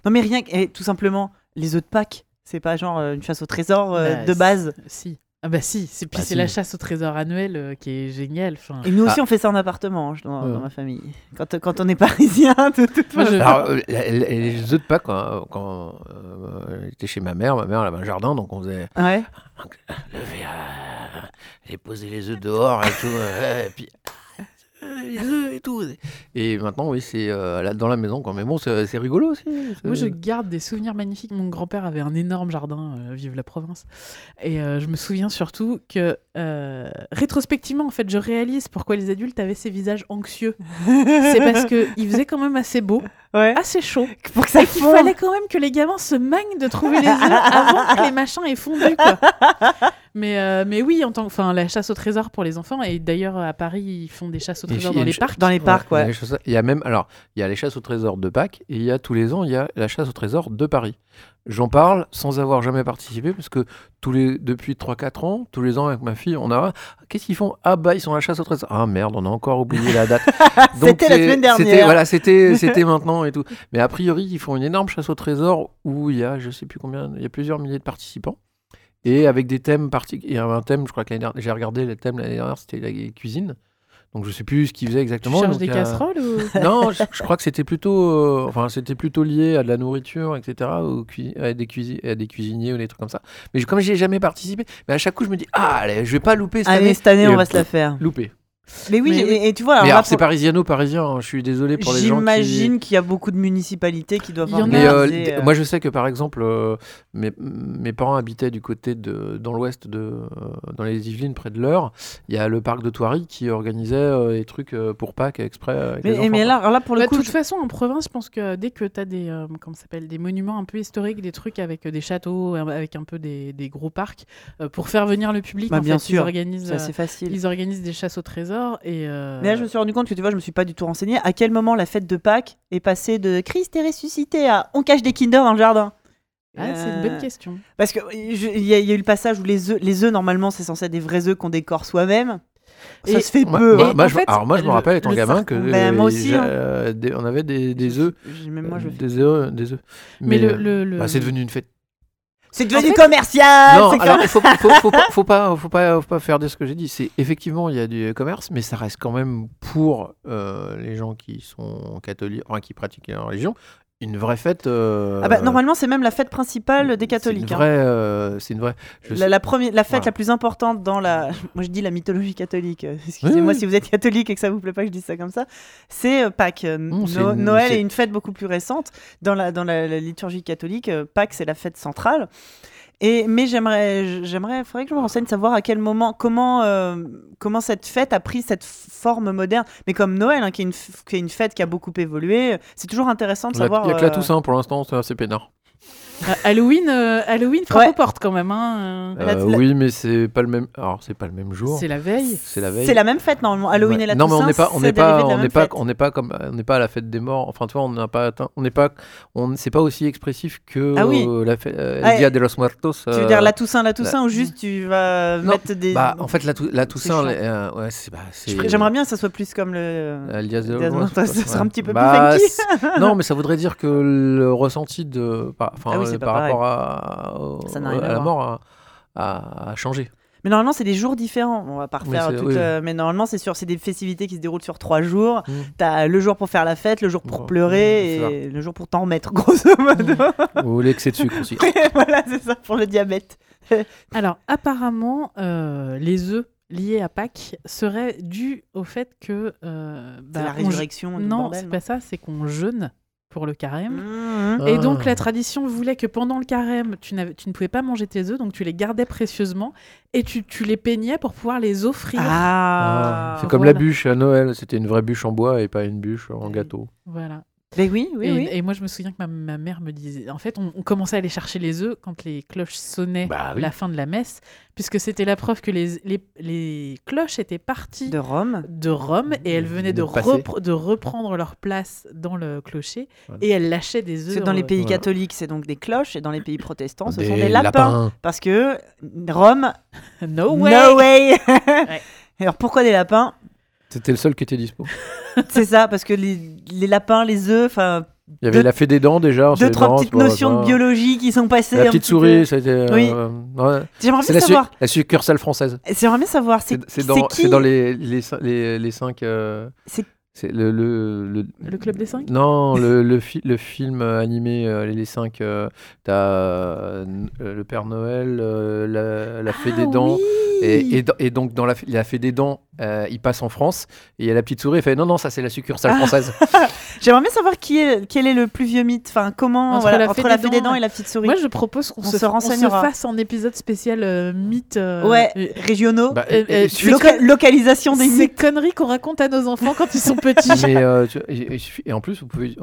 Non, mais rien que. et tout simplement, les œufs de Pâques, c'est pas genre une chasse au trésor euh, Bah, de base. Si. Ah bah si, c'est, puis Bah c'est si. la chasse au trésor annuel euh, qui est géniale. Enfin, Et nous aussi, Ah. on fait ça en appartement hein, dans, Ouais. dans ma famille. Quand, quand on est parisien, de toute façon. je- Alors, euh, les, œufs de Pâques, quand, quand euh, j'étais chez ma mère, ma mère elle avait un jardin, donc on faisait Ouais. lever, euh, et poser les œufs dehors et tout, euh, et puis et tout. Et maintenant, oui, c'est euh, là, dans la maison, quoi. Mais bon, c'est rigolo aussi. Moi, je garde des souvenirs magnifiques. Mon grand-père avait un énorme jardin, euh, vive la province. Et euh, je me souviens surtout que, euh, rétrospectivement, en fait, je réalise pourquoi les adultes avaient ces visages anxieux. C'est parce qu'il faisait quand même assez beau, Ouais. assez chaud. Pour que ça Et qu'il fallait quand même que les gamins se magnent de trouver les œufs avant que les machins aient fondu. Quoi. Mais, euh, mais oui, en tant que, enfin, la chasse au trésor pour les enfants. Et d'ailleurs, à Paris, ils font des chasses au trésor dans les parcs. Dans les parcs, il y a ouais. Il y a même, alors, il y a les chasses au trésor de Pâques et il y a tous les ans, il y a la chasse au trésor de Paris. J'en parle sans avoir jamais participé parce que tous les, depuis 3-4 ans, tous les ans avec ma fille, on a. Qu'est-ce qu'ils font? Ah bah, ils sont à la chasse au trésor. Ah merde, on a encore oublié la date. C'était la semaine dernière. C'était, voilà, c'était, c'était maintenant et tout. Mais a priori, ils font une énorme chasse au trésor où il y a, je sais plus combien, il y a plusieurs milliers de participants. Et avec des thèmes particuliers. Il y a un thème, je crois que j'ai regardé le thème l'année dernière, c'était la cuisine. Donc je sais plus ce qu'il faisait Tu exactement. cherches donc, des euh, casseroles ou... Non, je, je crois que c'était plutôt, euh, enfin c'était plutôt lié à de la nourriture, etc. Ou à des, à des cuisiniers ou des trucs comme ça. Mais je- comme j'y ai jamais participé, mais à chaque coup je me dis ah allez, je vais pas louper cette Allez, année. cette année, Et, on va se la faire. Loupé. Mais oui, Mais et, tu vois, alors mais alors c'est pour- parisiano-parisien. hein, Je suis désolé pour les gens qui. j'imagine qu'il y a beaucoup de municipalités qui doivent en Mais euh, euh, moi, je sais que par exemple, euh, mes, mes parents habitaient du côté de, dans l'ouest de, euh, dans les Yvelines, près de l'Eure. Il y a le parc de Thoiry qui organisait euh, des trucs euh, pour Pâques exprès. avec les Mais, enfants, mais quoi. là, alors là, pour le Bah, coup, de toute je- façon, en province, je pense que dès que tu as des, euh, comment s'appelle, des monuments un peu historiques, des trucs avec des châteaux, avec un peu des, des gros parcs, euh, pour faire venir le public, Bah, en bien fait, sûr. ils organisent, euh, facile. ils organisent des chasses au trésor. Et, euh, Mais là, je me suis rendu compte que tu vois, je me suis pas du tout renseigné. À quel moment la fête de Pâques est passée de Christ est ressuscité à on cache des Kinder dans le jardin? Ah, c'est une Euh, bonne question. Parce que je- il y, a y a eu le passage où les œufs, les œufs normalement, c'est censé être des vrais œufs qu'on décore soi-même. Ça Et- se fait Moi- peu. moi- hein. moi, en je, fait, alors moi, je me le- rappelle étant gamin que Ben, moi aussi, hein. euh, des- on avait des, des œufs. Je- Même moi, je fais. des œufs, des œufs. Mais, le, le- le- bah, c'est devenu une fête. C'est devenu En fait- commercial. non, alors il faut, faut, faut pas, faut pas, faut pas, faut pas faire de ce que j'ai dit. C'est effectivement il y a du commerce, mais ça reste quand même pour euh, les gens qui sont catholiques, enfin, qui pratiquent la religion, une vraie fête. euh, Ah bah, normalement, c'est même la fête principale des catholiques. C'est hein. une vraie, euh, c'est une vraie. je La, la première, la fête Voilà. la plus importante dans la, moi je dis la mythologie catholique. euh, Excusez-moi Oui, oui. si vous êtes catholique et que ça vous plaît pas que je dise ça comme ça. C'est Pâques. Non, une- Noël est une fête beaucoup plus récente dans la dans la, la liturgie catholique. Pâques c'est la fête centrale. Et mais j'aimerais, j'aimerais, faudrait que je me renseigne savoir à quel moment, comment, euh, comment cette fête a pris cette forme moderne. Mais comme Noël, hein, qui, est une, qui est une fête qui a beaucoup évolué, c'est toujours intéressant de Il n'y savoir. a que la euh, Toussaint pour l'instant, c'est assez peinard. Ah, Halloween, euh, Halloween frappe Ouais. aux portes quand même. Hein. euh. La- Euh, la- Oui, mais c'est pas le même. Alors c'est pas le même jour. C'est la veille. C'est la veille. C'est la même fête normalement. Halloween Ouais. et la non, mais on Toussaint, n'est pas, on n'est pas, la on n'est pas, on n'est pas comme, on n'est pas à la fête des morts. Enfin, tu vois, on n'a pas atteint, on n'est pas, on, c'est pas aussi expressif que Ah oui. euh, la fête, euh, Ah, Dia de los Muertos. Tu veux euh, dire la Toussaint, la Toussaint, ou juste tu vas Non, mettre des. Bah, en fait, la, tou- la Toussaint, euh, ouais, bah, J'aimerais bien que ça soit plus comme le. euh, El Dia de los Muertos, ça sera un petit peu plus Bah, funky. c'est- non, mais ça voudrait dire que le ressenti de, par, enfin, Ah oui, c'est euh, pas par pareil. rapport à, au- Ça n'a rien à à la voir. mort a, a- changé. Mais normalement, c'est des jours différents. On va pas Oui, refaire c'est- oui. euh, mais normalement, c'est sûr, c'est des festivités qui se déroulent sur trois jours. Mm. T'as le jour pour faire la fête, le jour pour Bon, pleurer c'est et le jour pour t'en remettre, grosso modo. Ou l'excès de sucre aussi. voilà, c'est ça pour le diabète. Alors, apparemment, euh, les œufs liés à Pâques seraient dus au fait que. euh, bah, c'est la on je- résurrection du Non, bordel. c'est pas ça, c'est qu'on jeûne pour le carême. Mhm. Et Ah. donc la tradition voulait que pendant le carême, tu, n'avais- tu ne pouvais pas manger tes œufs, donc tu les gardais précieusement et tu, tu les peignais pour pouvoir les offrir. Ah, c'est comme la bûche à Noël. C'était une vraie bûche en bois et pas une bûche en gâteau. Voilà. Mais oui, oui, et, oui. et moi, je me souviens que ma, ma mère me disait. En fait, on, on commençait à aller chercher les œufs quand les cloches sonnaient Bah oui. la fin de la messe, puisque c'était la preuve que les, les, les cloches étaient parties De Rome. de Rome et elles venaient de, De passer. repre- de reprendre leur place dans le clocher Voilà. et elles lâchaient des œufs. Dans les pays Voilà. catholiques, c'est donc des cloches, et dans les pays protestants, ce Des sont des lapins. Parce que Rome, No way! no way. Alors pourquoi des lapins? C'était le seul qui était dispo. C'est ça, parce que les, les lapins, les œufs, enfin Il y avait Deux- la fée des dents déjà. deux trois marrant, petites vois, notions ça. de biologie qui sont passées. La un petite petit souris, peu. c'était. euh, Oui. ouais. J'aimerais C'est bien la, su- savoir. la succursale française. J'aimerais bien savoir. C'est dans, qui c'est dans les, les, les, les cinq. euh, C'est- c'est le, le, le, Le Club des Cinq? Non, le, le, fi- le film animé, euh, les cinq. euh, T'as euh, le Père Noël, euh, la, la Fée Ah des Dents. oui Et, et, dans- et donc, dans la, la Fée des Dents, euh, il passe en France. Et il y a la petite souris, elle fait Non, non, ça, c'est la succursale Ah. française. J'aimerais bien savoir qui est, quel est le plus vieux mythe. Enfin, comment Entre voilà, la entre fée la des dents et la petite souris. Moi, je propose qu'on On se, se on renseignera. fasse un épisode spécial euh, mythe. euh, ouais, régionaux. Bah, Euh, euh, Loca- localisation des Ces mythes. conneries qu'on raconte à nos enfants quand ils sont petits. mais, euh, tu- et, et suffit- et en plus, vous pouvez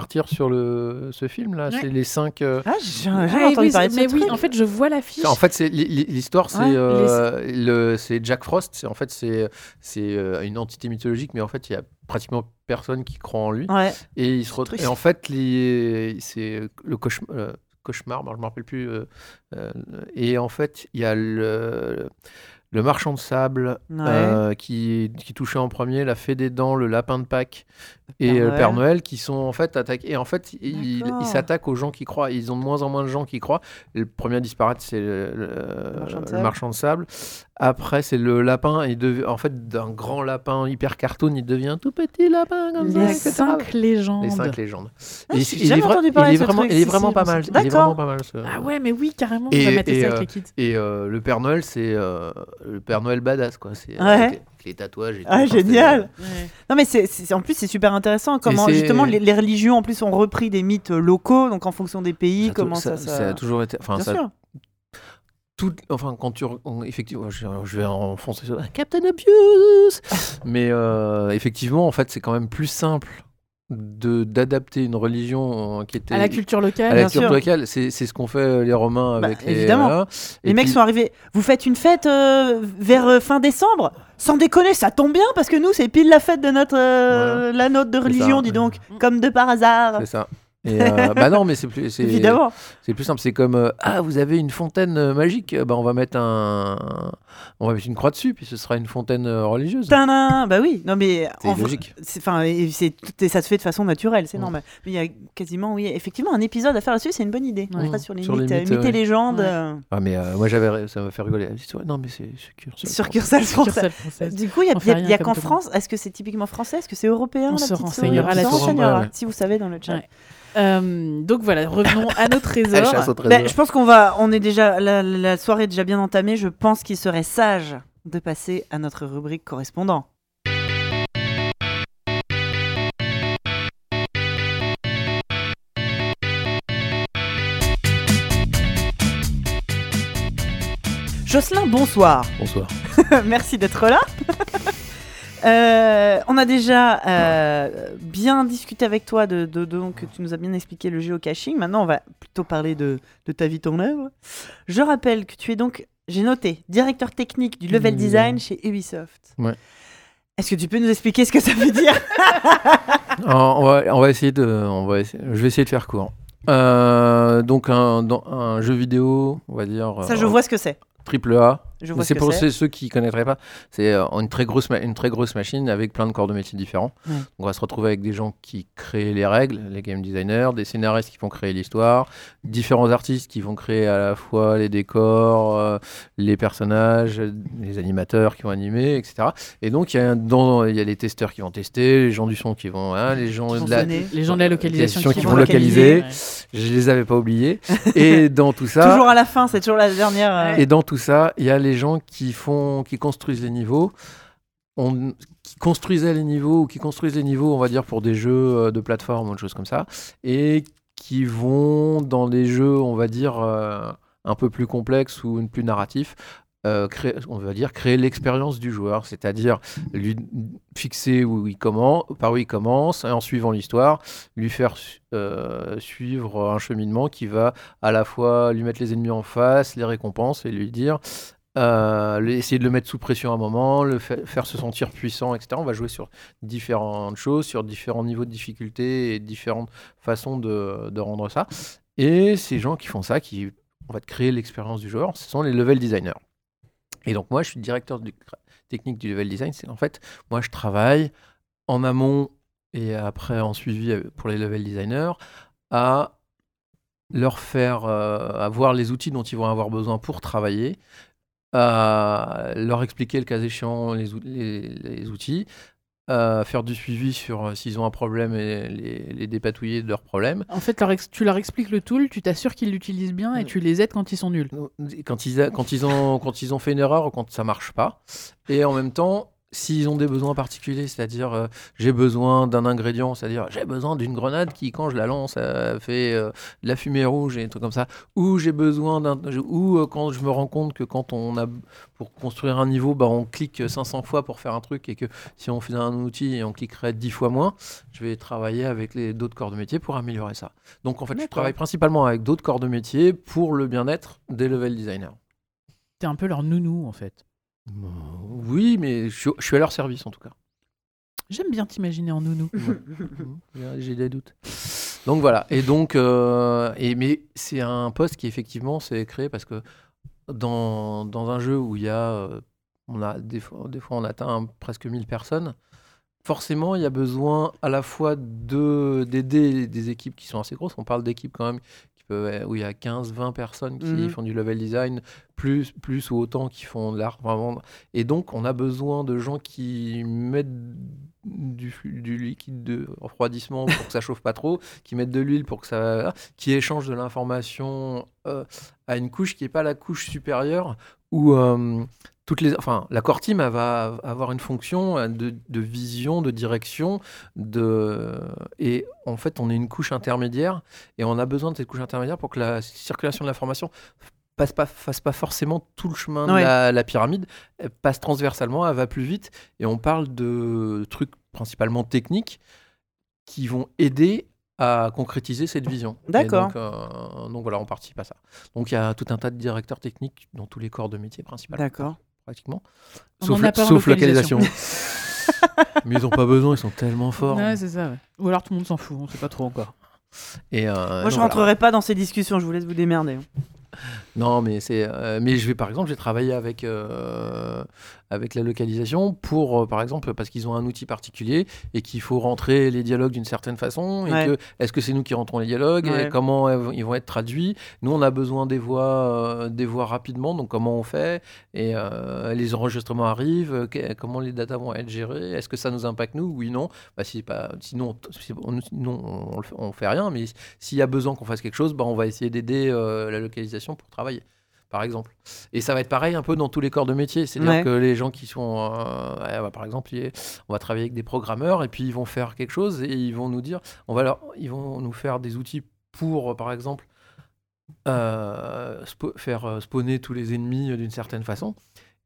partir sur le, ce film-là. Ouais. C'est les cinq. euh, Ah, j'ai j'ai Ah, entendu oui, parler de ce mais oui, truc. en fait, je vois l'affiche. En fait, c'est l'histoire, c'est Ouais, euh, le c'est Jack Frost. C'est en fait c'est c'est euh, une entité mythologique, mais en fait il y a pratiquement personne qui croit en lui. Ouais. Et il se retrouve. Et en fait, les- c'est le cauchemar. euh, cauchemar, bon, je me rappelle plus. euh, euh, et en fait, il y a le le marchand de sable Ouais. euh, qui, qui touchait en premier, la fée des dents, le lapin de Pâques et Père euh, le Père Noël. Noël qui sont en fait attaqués. Et en fait, ils s'attaquent aux gens qui croient. Ils ont de moins en moins de gens qui croient. Le premier à disparaître, c'est le, marchand de sable. Après, c'est le lapin. Il dev- En fait, d'un grand lapin hyper cartoon, il devient un tout petit lapin comme ça, Les etc. cinq légendes. Les cinq légendes. Ah, Et j'ai il, est jamais vra- entendu il parler est vraiment, truc. il est vraiment si, pas on mal. sait. Il est D'accord. vraiment pas mal. ce- Ah ouais, mais oui, carrément, Et- on va mater et, ça euh, avec les kids. Et euh, le Père Noël, c'est euh, le Père Noël badass, quoi. C'est Ouais. avec, les, tatouages. Et tout. Ah, génial. Ouais. Non mais c'est, en plus c'est super intéressant comment justement les, les religions en plus ont repris des mythes locaux donc en fonction des pays Ça a comment ça, ça... ça a toujours été. Enfin, Bien ça, sûr. Tout, enfin, quand tu, on- effectivement, je, je vais enfoncer ça, Captain Obvious, mais euh, effectivement, en fait, c'est quand même plus simple de d'adapter une religion euh, qui était À la culture à la locale. Culture sûr. locale. C'est c'est ce qu'ont fait les Romains Bah, avec les. évidemment. voilà. Les Et mecs puis- sont arrivés. Vous faites une fête euh, vers euh, fin décembre? Sans déconner, ça tombe bien parce que nous c'est pile la fête de notre euh, la nôtre de religion, ça. dis donc, comme de par hasard. C'est ça. Et euh, bah non, mais c'est plus. c'est- Évidemment. C'est plus simple, c'est comme euh, ah vous avez une fontaine euh, magique, bah on va mettre un, on va mettre une croix dessus, puis ce sera une fontaine religieuse. Tadam Bah oui, non mais C'est en logique. c'est- Enfin, et c'est tout et ça se fait de façon naturelle, c'est normal. Mais il y a quasiment, oui, effectivement, un épisode à faire là-dessus, c'est une bonne idée. On Ouais. fera sur les Sur les mythes, mythes, mythes et ouais. légendes Ouais. euh, Ah mais euh, moi j'avais, ça m'a fait rigoler. Elle dit, ouais, non mais c'est succursale. française. Française. Du coup, il y a, qu'en. France. Est-ce que c'est typiquement français? Est-ce que c'est européen On la se petite renseignera si vous savez dans le chat. Euh, donc voilà, revenons à nos trésors. Ben, trésor. je pense qu'on va, on est déjà, la, la soirée est déjà bien entamée. Je pense qu'il serait sage de passer à notre rubrique correspondant. Jocelyn, bonsoir. Bonsoir. Merci d'être là. Euh, on a déjà euh, bien discuté avec toi de, de- de- donc tu nous as bien expliqué le géocaching. Maintenant, on va plutôt parler de, de ta vie ton œuvre. Je rappelle que tu es donc, j'ai noté, directeur technique du level Mmh. design chez Ubisoft. Ouais. Est-ce que tu peux nous expliquer ce que ça veut dire? On, va, on va essayer de, on va essayer- je vais essayer de faire court. Euh, donc un, dans un jeu vidéo, on va dire. Ça, je vois ce que c'est. Triple A. Je vois C'est ce pour c'est. ceux, qui connaîtraient pas. C'est euh, une très grosse, ma- une très grosse machine avec plein de corps de métiers différents. Ouais. On va se retrouver avec des gens qui créent les règles, les game designers, des scénaristes qui vont créer l'histoire, différents artistes qui vont créer à la fois les décors, euh, les personnages, les animateurs qui vont animer, etc. Et donc il y a dans- y a les testeurs qui vont tester, les gens du son qui vont, hein, les gens Qui de la, sonner. Les gens de la localisation Qui qui vont vont localiser. Ouais. je les avais pas oubliés. Et dans tout ça, Toujours à la fin, c'est toujours la dernière. euh, et dans tout ça, il y a les gens qui font, qui construisent les niveaux. Qui construisaient les niveaux ou qui construisent les niveaux, on va dire pour des jeux euh, de plateforme ou des choses comme ça, et qui vont dans des jeux, on va dire euh, un peu plus complexes ou plus narratifs. euh, créer, on va dire créer l'expérience du joueur, c'est-à-dire lui fixer où il commence, par où il commence, en suivant l'histoire, lui faire su- suivre un cheminement qui va à la fois lui mettre les ennemis en face, les récompenses et lui dire, euh, essayer de le mettre sous pression à un moment, le fa- faire se sentir puissant, etc. On va jouer sur différentes choses, sur différents niveaux de difficulté et différentes façons de, de rendre ça. Et ces gens qui font ça, qui on va créer l'expérience du joueur, ce sont les level designers. Et donc moi, je suis directeur technique du level design. C'est en fait, moi, je travaille en amont et après en suivi euh, pour les level designers à leur faire euh, avoir les outils dont ils vont avoir besoin pour travailler, leur expliquer le cas échéant les, ou- les- les outils, à faire du suivi sur euh, s'ils ont un problème et les, les dépatouiller de leurs problèmes. En fait, leur tu leur expliques le tool, tu t'assures qu'ils l'utilisent bien et tu les aides quand ils sont nuls. Quand ils, a- quand, ils ont, quand ils ont fait une erreur ou quand ça marche pas. Et en même temps, s'ils ont des besoins particuliers, c'est-à-dire euh, j'ai besoin d'un ingrédient, c'est-à-dire j'ai besoin d'une grenade qui, quand je la lance, euh, fait euh, de la fumée rouge et des trucs comme ça, ou j'ai besoin d'un. Ou quand je me rends compte que quand on a. Pour construire un niveau, bah, on clique 500 fois pour faire un truc et que si on faisait un outil et on cliquerait 10 fois moins, je vais travailler avec les d'autres corps de métier pour améliorer ça. Donc en fait, je travaille principalement avec d'autres corps de métier pour le bien-être des level designers. T'es un peu leur nounou, en fait. Oui, mais je suis, je suis à leur service en tout cas. J'aime bien t'imaginer en nounou. J'ai- J'ai des doutes. Donc voilà. Et donc, euh, et, mais c'est un poste qui effectivement s'est créé parce que dans, dans un jeu où il y a, euh, on a des fois, des fois on atteint presque 1000 personnes. Forcément, il y a besoin à la fois de d'aider des équipes qui sont assez grosses. On parle d'équipes quand même où il y a 15-20 personnes qui Mhm. font du level design, plus, plus ou autant qui font de l'art. vraiment. Et donc, on a besoin de gens qui mettent du liquide de refroidissement pour que ça chauffe pas trop, qui mettent de l'huile pour que ça. qui échangent de l'information euh, à une couche qui n'est pas la couche supérieure où. euh, toutes les, enfin, la core team elle va avoir une fonction euh, de, de vision, de direction, de, et en fait, on est une couche intermédiaire, et on a besoin de cette couche intermédiaire pour que la circulation de l'information passe pas, fasse pas forcément tout le chemin de la, la pyramide, elle passe transversalement, elle va plus vite, et on parle de trucs principalement techniques qui vont aider à concrétiser cette vision. D'accord. Donc, euh, donc voilà, on participe à ça. Donc il y a tout un tas de directeurs techniques dans tous les corps de métier principalement D'accord. pratiquement. On Sauf, en a pas en sauf localisation. localisation. Mais ils ont pas besoin, ils sont tellement forts. Ouais, c'est ça. ouais. Ou alors tout le monde s'en fout, on sait pas trop encore. Et, euh, Moi, je voilà. rentrerai pas dans ces discussions, je vous laisse vous démerder. Non, mais c'est. euh, mais je vais par exemple, j'ai travaillé avec euh, avec la localisation pour, euh, par exemple, parce qu'ils ont un outil particulier et qu'il faut rentrer les dialogues d'une certaine façon. Et Ouais. que est-ce que c'est nous qui rentrons les dialogues Ouais. et comment ils vont être traduits? Nous, on a besoin des voix, euh, des voix rapidement. Donc comment on fait Et euh, les enregistrements arrivent. que- comment les datas vont être gérées Est-ce que ça nous impacte nous? Oui, non. Bah, si sinon, si on, sinon on, fait- on fait rien. Mais s'il y a besoin qu'on fasse quelque chose, bah, on va essayer d'aider la localisation pour travailler, par exemple. Et ça va être pareil un peu dans tous les corps de métier. C'est-à-dire Ouais. que les gens qui sont, euh, bah, par exemple, on va travailler avec des programmeurs et puis ils vont faire quelque chose et ils vont nous dire, on va leur, ils vont nous faire des outils pour, euh, par exemple, euh, faire spawner tous les ennemis d'une certaine façon.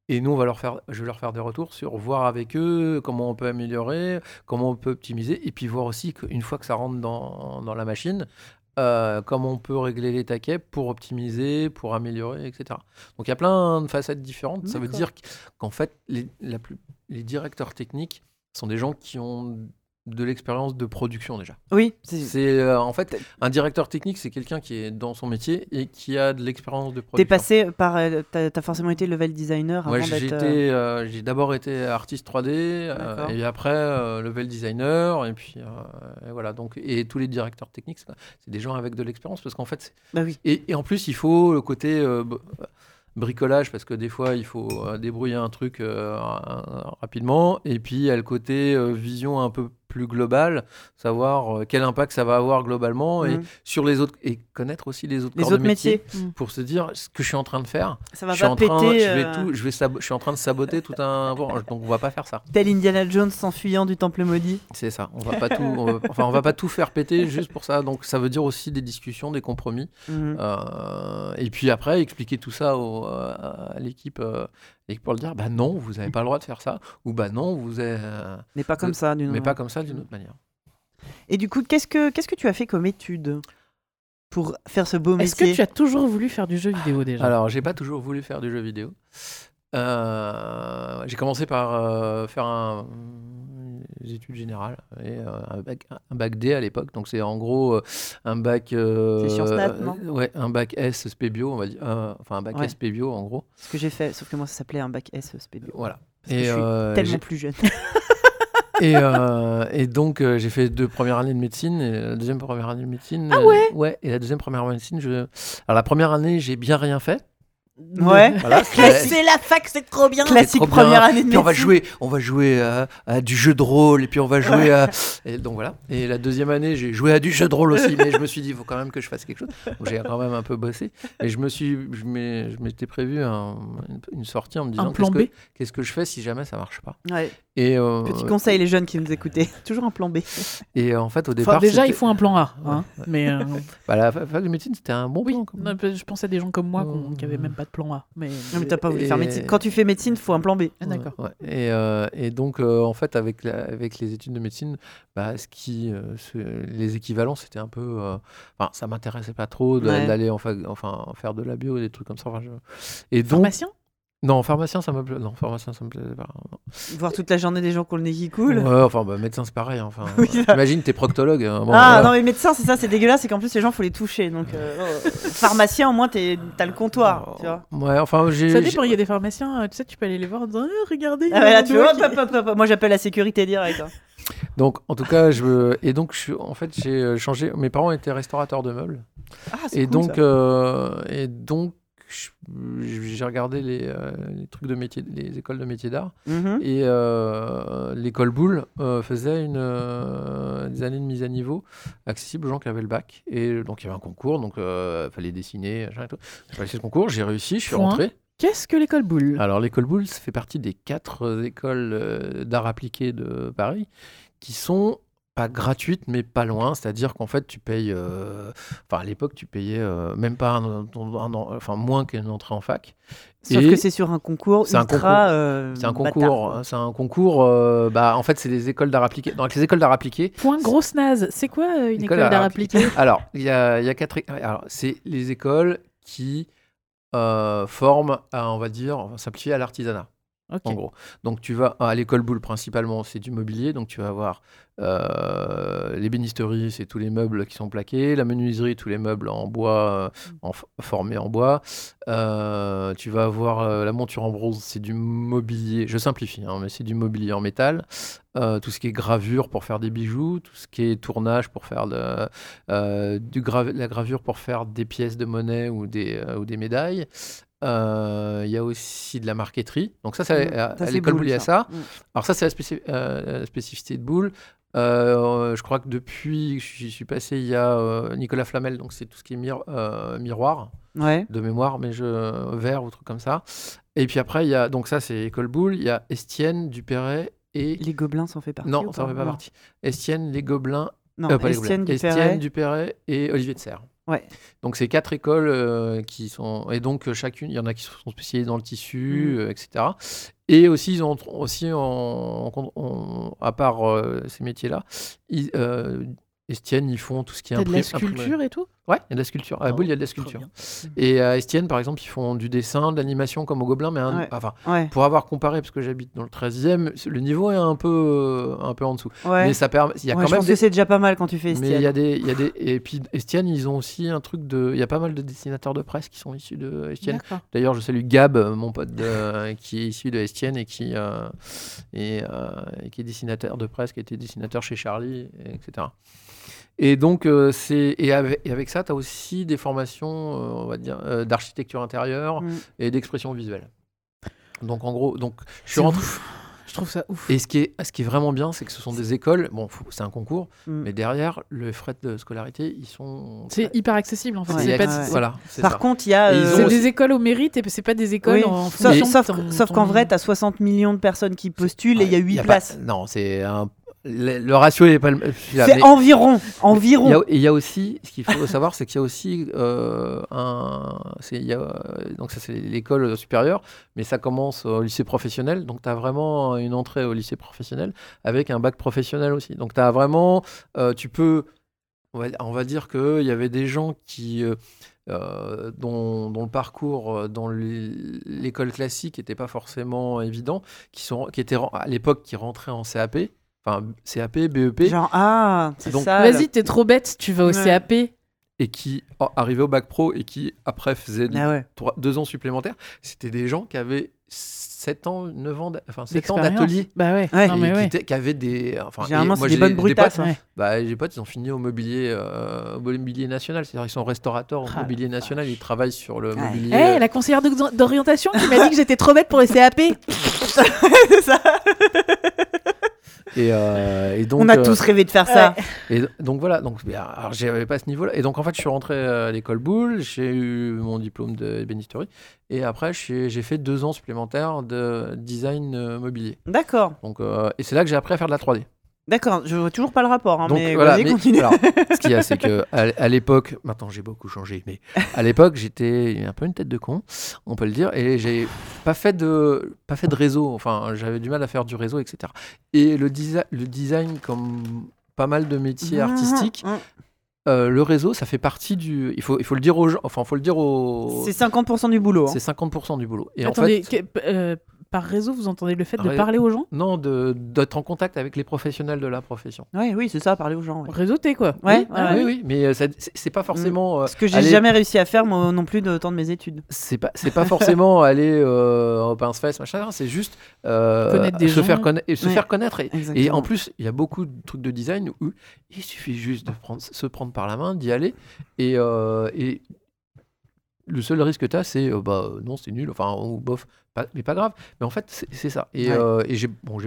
Et nous, on va leur faire, je vais leur faire des retours sur voir avec eux comment on peut améliorer, comment on peut optimiser, et puis voir aussi qu'une fois que ça rentre dans, dans la machine, euh, comment on peut régler les taquets pour optimiser, pour améliorer, etc. Donc il y a plein de facettes différentes. Ça veut dire qu'en fait, les, la plus, les directeurs techniques sont des gens qui ont de l'expérience de production déjà. Oui, c'est euh, en fait un directeur technique, c'est quelqu'un qui est dans son métier et qui a de l'expérience de production. T'es passé par. euh, T'as t'as forcément été level designer avant j'ai euh, euh, j'ai d'abord été artiste 3D euh, et après level designer et puis et voilà donc et tous les directeurs techniques c'est des gens avec de l'expérience parce qu'en fait Bah oui. et, et en plus il faut le côté bricolage parce que des fois il faut débrouiller un truc ra- rapidement et puis il y a le côté vision un peu plus globale savoir euh, quel impact ça va avoir globalement et Mhm. sur les autres et connaître aussi les autres Les corps autres de métier, métiers. pour se dire ce que je suis en train de faire Ça va je suis, pas en train, je, vais euh, tout, je, vais sabo- je suis en train de saboter tout un. Bon, donc on va pas faire ça. Tel Indiana Jones s'enfuyant du temple maudit. C'est ça. On va pas tout. on va- enfin, on va pas tout faire péter juste pour ça. Donc ça veut dire aussi des discussions, des compromis. Mhm. Euh, et puis après expliquer tout ça au- à l'équipe. euh, et pour le dire, bah non, vous avez pas le droit de faire ça. Ou bah non, vous avez. euh, Mais pas comme ça, d'une mais pas comme ça d'une autre manière. Et du coup, qu'est-ce que qu'est-ce que tu as fait comme étude pour faire ce beau Est-ce que métier tu as toujours voulu faire du jeu vidéo déjà? Alors, j'ai pas toujours voulu faire du jeu vidéo. Euh, j'ai commencé par euh, faire un, études générales et euh, un, bac, un bac D à l'époque. Donc, c'est en gros euh, un bac. euh, C'est Sciences Nat, non Ouais, un bac S SP bio, on va dire. Enfin, un bac Ouais. SP bio en gros. Ce que j'ai fait, sauf que moi ça s'appelait un bac S SPB. Voilà. Parce que je suis Tellement plus jeune. et, euh, et donc, euh, j'ai fait deux premières années de médecine. Et la deuxième première année de médecine. Ah euh, ouais? Ouais, et la deuxième première année de médecine, je. Alors, la première année, j'ai bien rien fait. Ouais. Voilà. C'est la fac, c'est trop bien. Classique trop bien. première année de Puis on va jouer, on va jouer à, à du jeu de rôle, et puis on va jouer à. Et donc voilà. Et la deuxième année, j'ai joué à du jeu de rôle aussi, mais je me suis dit, il faut quand même que je fasse quelque chose. J'ai quand même un peu bossé. Et je me suis, je m'étais prévu un- une, sortie en me disant, Un plan qu'est-ce B que, qu'est-ce que je fais si jamais ça marche pas Ouais. Et, euh, Petit conseil, les jeunes qui nous écoutaient. Toujours un plan B. et euh, en fait, au Enfin, départ, déjà, il faut un plan A. hein. Mais euh, bah, la fa- fac de médecine, c'était un bon oui, plan. je pensais à des gens comme moi Oh. qui avaient même pas de plan A. Mais Non, mais t'as pas voulu Et- faire médecine. Quand tu fais médecine, faut un plan B. Ah, d'accord. Ouais, ouais. Et, euh, et donc, euh, en fait, avec, la- avec les études de médecine, bah, ce qui, euh, ce- les équivalents, c'était un peu. euh, Enfin, ça m'intéressait pas trop Ouais. d'aller en enfin, faire de la bio, des trucs comme ça. Enfin, je- Et donc. Non, pharmacien, ça me plaît. Non, pharmacien, ça me plaisait pas. non. Voir toute la journée des gens qui ont le nez qui coule. Ouais, enfin, bah, médecin, c'est pareil. Enfin, Oui, ça. Imagine, t'es proctologue. hein, bon, ah voilà. non mais médecin c'est ça c'est dégueulasse c'est qu'en plus les gens faut les toucher donc euh, oh, pharmacien au moins t'es- t'as le comptoir tu vois Ouais, enfin, j'ai. Ça j'ai- dépend, il y a des pharmaciens, euh, tu sais, tu peux aller les voir en disant Ah, Regardez, ah là tu vois hop. moi j'appelle la sécurité direct hein. Donc, en tout cas, je. Et donc, je... en fait, j'ai euh, changé. Mes parents étaient restaurateurs de meubles. Ah, c'est Et cool, donc, euh, et donc, j'ai regardé les, euh, les trucs de métier, les écoles de métiers d'art. Mhm. Et euh, l'école Boulle euh, faisait une, des années de mise à niveau accessible aux gens qui avaient le bac. Et donc il y avait un concours, donc il fallait dessiner. J'ai passé ce concours, j'ai réussi, je suis Point. rentré. Qu'est-ce que l'école boule Alors l'école Boulle, ça fait partie des quatre écoles d'art appliqué de Paris qui sont pas gratuites mais pas loin, c'est-à-dire qu'en fait tu payes, euh, enfin à l'époque tu payais euh, même pas un, un- un- enfin moins qu'une entrée en fac. Sauf Et que c'est sur un concours C'est un ultra. concours. euh, C'est un concours, c'est un concours. euh, bah en fait c'est des écoles d'art appliqué. Dans les écoles d'art appliqué, Point grosse naze. C'est quoi euh, une École école d'art appliqué Alors, il y a, il y a quatre. Alors, c'est les écoles qui euh, forment, à, on va dire, simplifier à l'artisanat, En gros. Donc, tu vas à l'école boule principalement, c'est du mobilier. Donc, tu vas avoir euh, l'ébénisterie, c'est tous les meubles qui sont plaqués. La menuiserie, tous les meubles en bois, euh, en formés en bois. Euh, tu vas avoir euh, la monture en bronze, c'est du mobilier. Je simplifie, hein, mais c'est du mobilier en métal. Tout ce qui est gravure pour faire des bijoux, tout ce qui est tournage pour faire de, la gravure pour faire des pièces de monnaie ou des, ou des médailles. Euh, Il y a aussi de la marqueterie. Donc ça, c'est Mm. à, Ça, à c'est l'école Boulle, Boule, il y a ça. Alors ça, c'est la, euh, la spécificité de Boule. Euh, je crois que depuis que j'y suis passé, il y a euh, Nicolas Flamel, donc c'est tout ce qui est mir- euh, miroir Ouais. de mémoire, mais je verre ou truc comme ça. Et puis après, il y a donc ça, c'est école Boule. Il y a Estienne, Dupéret et Les gobelins s'en fait partie. non, ça en fait pas Non. partie. Estienne, les Gobelins Non, euh, pas les Estienne Gobelins. Dupéret. Estienne, Dupéret et Olivier de Serres. Ouais. Donc c'est quatre écoles euh, qui sont et donc euh, chacune, il y en a qui sont spécialisées dans le tissu, Mm. euh, etc. Et aussi ils ont aussi à part euh, ces métiers-là, ils, Estienne, ils font tout ce qui est T'as de la imprimé. sculpture et tout? Ouais, il y a de la sculpture. À Boule, il y a de la sculpture. Et à Estienne, par exemple, ils font du dessin, de l'animation comme au Gobelin, mais un- Ouais. enfin, Ouais. pour avoir comparé, parce que j'habite dans le 13e, le niveau est un peu, un peu en dessous. Ouais. Mais ça permet. Il y a Ouais, quand je même pense des- que c'est déjà pas mal quand tu fais mais il Estienne. y a des, il y a des, et puis Estienne, ils ont aussi un truc de, il y a pas mal de dessinateurs de presse qui sont issus de Estienne. D'accord. D'ailleurs, je salue Gab, euh, mon pote, de- qui est issu de Estienne et qui, euh, et, euh, et qui est dessinateur de presse, qui était dessinateur chez Charlie, et etc. Et donc, euh, c'est et avec, et avec ça, tu as aussi des formations, euh, on va dire, euh, d'architecture intérieure Mm. et d'expression visuelle. Donc, en gros, donc je suis rentré. Je trouve ça ouf. Et ce qui est, ce qui est vraiment bien, c'est que ce sont des écoles. Bon, c'est un concours, Mm. mais derrière, les frais de scolarité, ils sont. C'est hyper accessible en fait. Ouais. Pas- ouais. Voilà, Par ça. contre, il y a. Euh, C'est aussi- des écoles au mérite et c'est pas des écoles oui, en sauf, fonction sauf, sauf qu'en vrai, tu as 60 millions de personnes qui postulent et il y a 8 pas- places. non, c'est un. Le, le ratio n'est pas le celui-là, C'est environ. Il y, Environ. il y a aussi, ce qu'il faut savoir, c'est qu'il y a aussi euh, un. y a, donc, ça, c'est l'école supérieure, mais ça commence au lycée professionnel. Donc, tu as vraiment une entrée au lycée professionnel avec un bac professionnel aussi. Donc, tu as vraiment. euh, tu peux. On va, on va dire qu'il y avait des gens qui. euh, euh, dont, dont le parcours dans l'é- l'école classique n'était pas forcément évident, qui, sont, qui étaient à l'époque qui rentraient en CAP, enfin CAP, BEP, Genre, ah, c'est Donc, ça. Vas-y, t'es trop bête, tu vas au Ouais. CAP. et qui oh, arrivaient au bac pro et qui après faisaient Ah ouais. trois- deux ans supplémentaires, c'était des gens qui avaient 7 ans, 9 ans, enfin 7 ans d'atelier. Bah ouais. Ouais. Non, mais qui, ouais. qui avaient des. Enfin, Généralement, moi, c'est des j'ai bonnes des brutasses. potes- hein. Ouais. Bah, j'ai potes, ils ont fini au mobilier, euh, au mobilier national, c'est-à-dire ils sont restaurateurs au Ah, mobilier national, ils travaillent sur le Ouais. mobilier. Eh, la conseillère d'o- d'orientation qui m'a dit que j'étais trop bête pour les CAP. C'est ça. Et, euh, et donc, On a euh, tous rêvé de faire ça. Et donc voilà, donc alors j'avais pas ce niveau-là. Et donc en fait, je suis rentré à l'école Boulle, j'ai eu mon diplôme d'ébénisterie, et après j'ai fait deux ans supplémentaires de design euh, mobilier. D'accord. Donc euh, et c'est là que j'ai appris à faire de la 3D. D'accord. Je vois toujours pas le rapport. hein, donc mais voilà, mais- continue. alors, ce qu'il y a, c'est que à, à l'époque, maintenant j'ai beaucoup changé, mais à l'époque j'étais un peu une tête de con, on peut le dire, et j'ai pas fait de pas fait de réseau. Enfin, j'avais du mal à faire du réseau, etc. Et le, desi- le design, comme pas mal de métiers artistiques, Mmh. Euh, le réseau, ça fait partie du. Il faut, il faut le dire aux gens. Enfin, faut le dire aux. C'est 50% du boulot. hein. C'est 50% du boulot. Et Attendez, en fait, que- euh, par réseau, vous entendez le fait de Ré- parler aux gens Non, de- d'être en contact avec les professionnels de la profession. Ouais, oui, c'est ça, parler aux gens. ouais. Réseauter, quoi. Ouais, Oui, ouais, oui, oui, mais euh, c'est c'est pas forcément. euh, Ce que j'ai aller- jamais réussi à faire, moi non plus, de temps de mes études. C'est pas, c'est pas forcément aller euh, au pince-fesse, machin. C'est juste euh, Connaître des se gens. faire connaître et se Ouais. faire connaître. Et, et Exactement. en plus, il y a beaucoup de trucs de design où il suffit juste de prendre, se prendre par la main, d'y aller. Et, euh, et le seul risque que tu as, c'est euh, bah euh, non, c'est nul, enfin, ou bof, pas- mais pas grave. Mais en fait, c'est ça. Et, Ouais. euh, et j'ai, bon,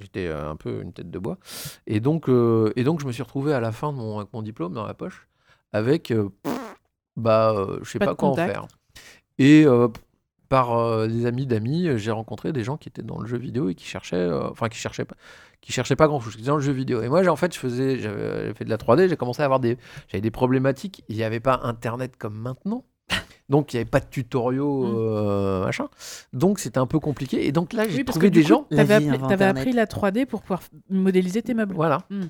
j'étais euh, un peu une tête de bois. Et donc, et donc je me suis retrouvé à la fin de mon, avec mon diplôme dans la poche avec, euh, bah, je sais Pas quoi contact. en faire. Et par des amis d'amis, j'ai rencontré des gens qui étaient dans le jeu vidéo et qui cherchaient, enfin qui cherchaient pas, qui cherchaient pas grand chose, qui dans le jeu vidéo. Et moi, j'ai- en fait, je faisais, j'avais j'avais fait de la 3D, j'ai commencé à avoir des, j'avais des problématiques. Il n'y avait pas Internet comme maintenant. Donc il n'y avait pas de tutoriaux, Mm. euh, machin. Donc c'était un peu compliqué. Et donc là, j'ai Oui, parce trouvé que du des coup, gens. La T'avais vie appris, avant t'avais Internet. appris la 3D pour pouvoir f- modéliser tes meubles. Voilà. Mm.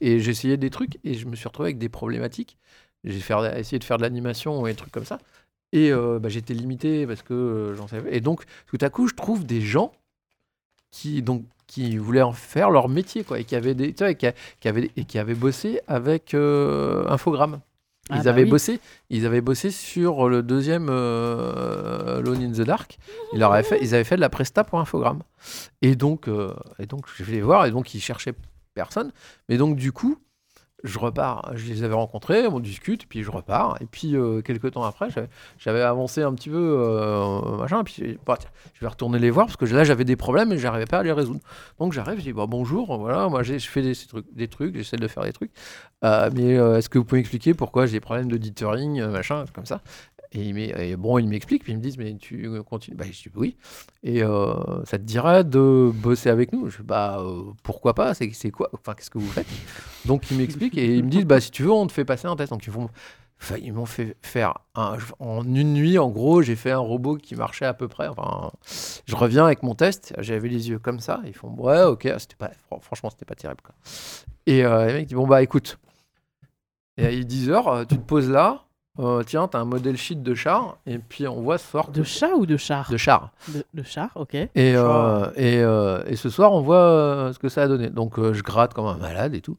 Et j'ai essayé des trucs et je me suis retrouvé avec des problématiques. J'ai fait- essayé de faire de l'animation et des trucs comme ça. Et euh, bah, j'étais limité parce que euh, j'en savais. Et donc, tout à coup, je trouve des gens qui, donc, qui voulaient en faire leur métier, quoi, et qui avaient, des, tu vois, et qui, a- qui avaient, et qui avaient bossé avec euh, Infogrames. Ils Ah bah avaient oui. bossé, ils avaient bossé sur le deuxième euh, Alone in the Dark. Ils, leur avaient fait, ils avaient fait de la presta pour Infogrames. Et donc, euh, et donc, je vais les voir. Et donc, ils cherchaient personne. Mais donc, du coup, je repars. Je les avais rencontrés, on discute, puis je repars. Et puis, euh, quelques temps après, j'avais- avancé un petit peu, euh, machin. Puis, bah, je vais retourner les voir parce que là, j'avais des problèmes et j'arrivais pas à les résoudre. Donc, j'arrive, je dis, bah, bonjour, voilà, moi, je fais des, trucs, des trucs, j'essaie de faire des trucs. Euh, mais est-ce que vous pouvez m'expliquer pourquoi j'ai des problèmes de euh, machin, comme ça? Et, il et bon, ils m'expliquent, puis ils me disent, mais tu continues Bah, je dis oui. Et euh, ça te dirait de bosser avec nous? Je dis, bah, euh, pourquoi pas? C'est quoi? Enfin, qu'est-ce que vous faites? Donc, ils m'expliquent et ils me disent, bah, si tu veux, on te fait passer un test. Donc, ils font. Ils m'ont fait faire un- en une nuit, en gros, j'ai fait un robot qui marchait à peu près. Enfin, je reviens avec mon test, j'avais les yeux comme ça. Ils font ouais, ok, c'était pas, fran- franchement, c'était pas terrible. Quoi. Et euh, les mecs disent bon bah écoute, et à 10 heures, euh, tu te poses là. Euh, tiens, t'as un modèle sheet de char, et puis on voit ce soir De chat ou de char de char. de, de char, ok. Et, euh, et, euh, et ce soir, on voit euh, ce que ça a donné. Donc, euh, je gratte comme un malade et tout.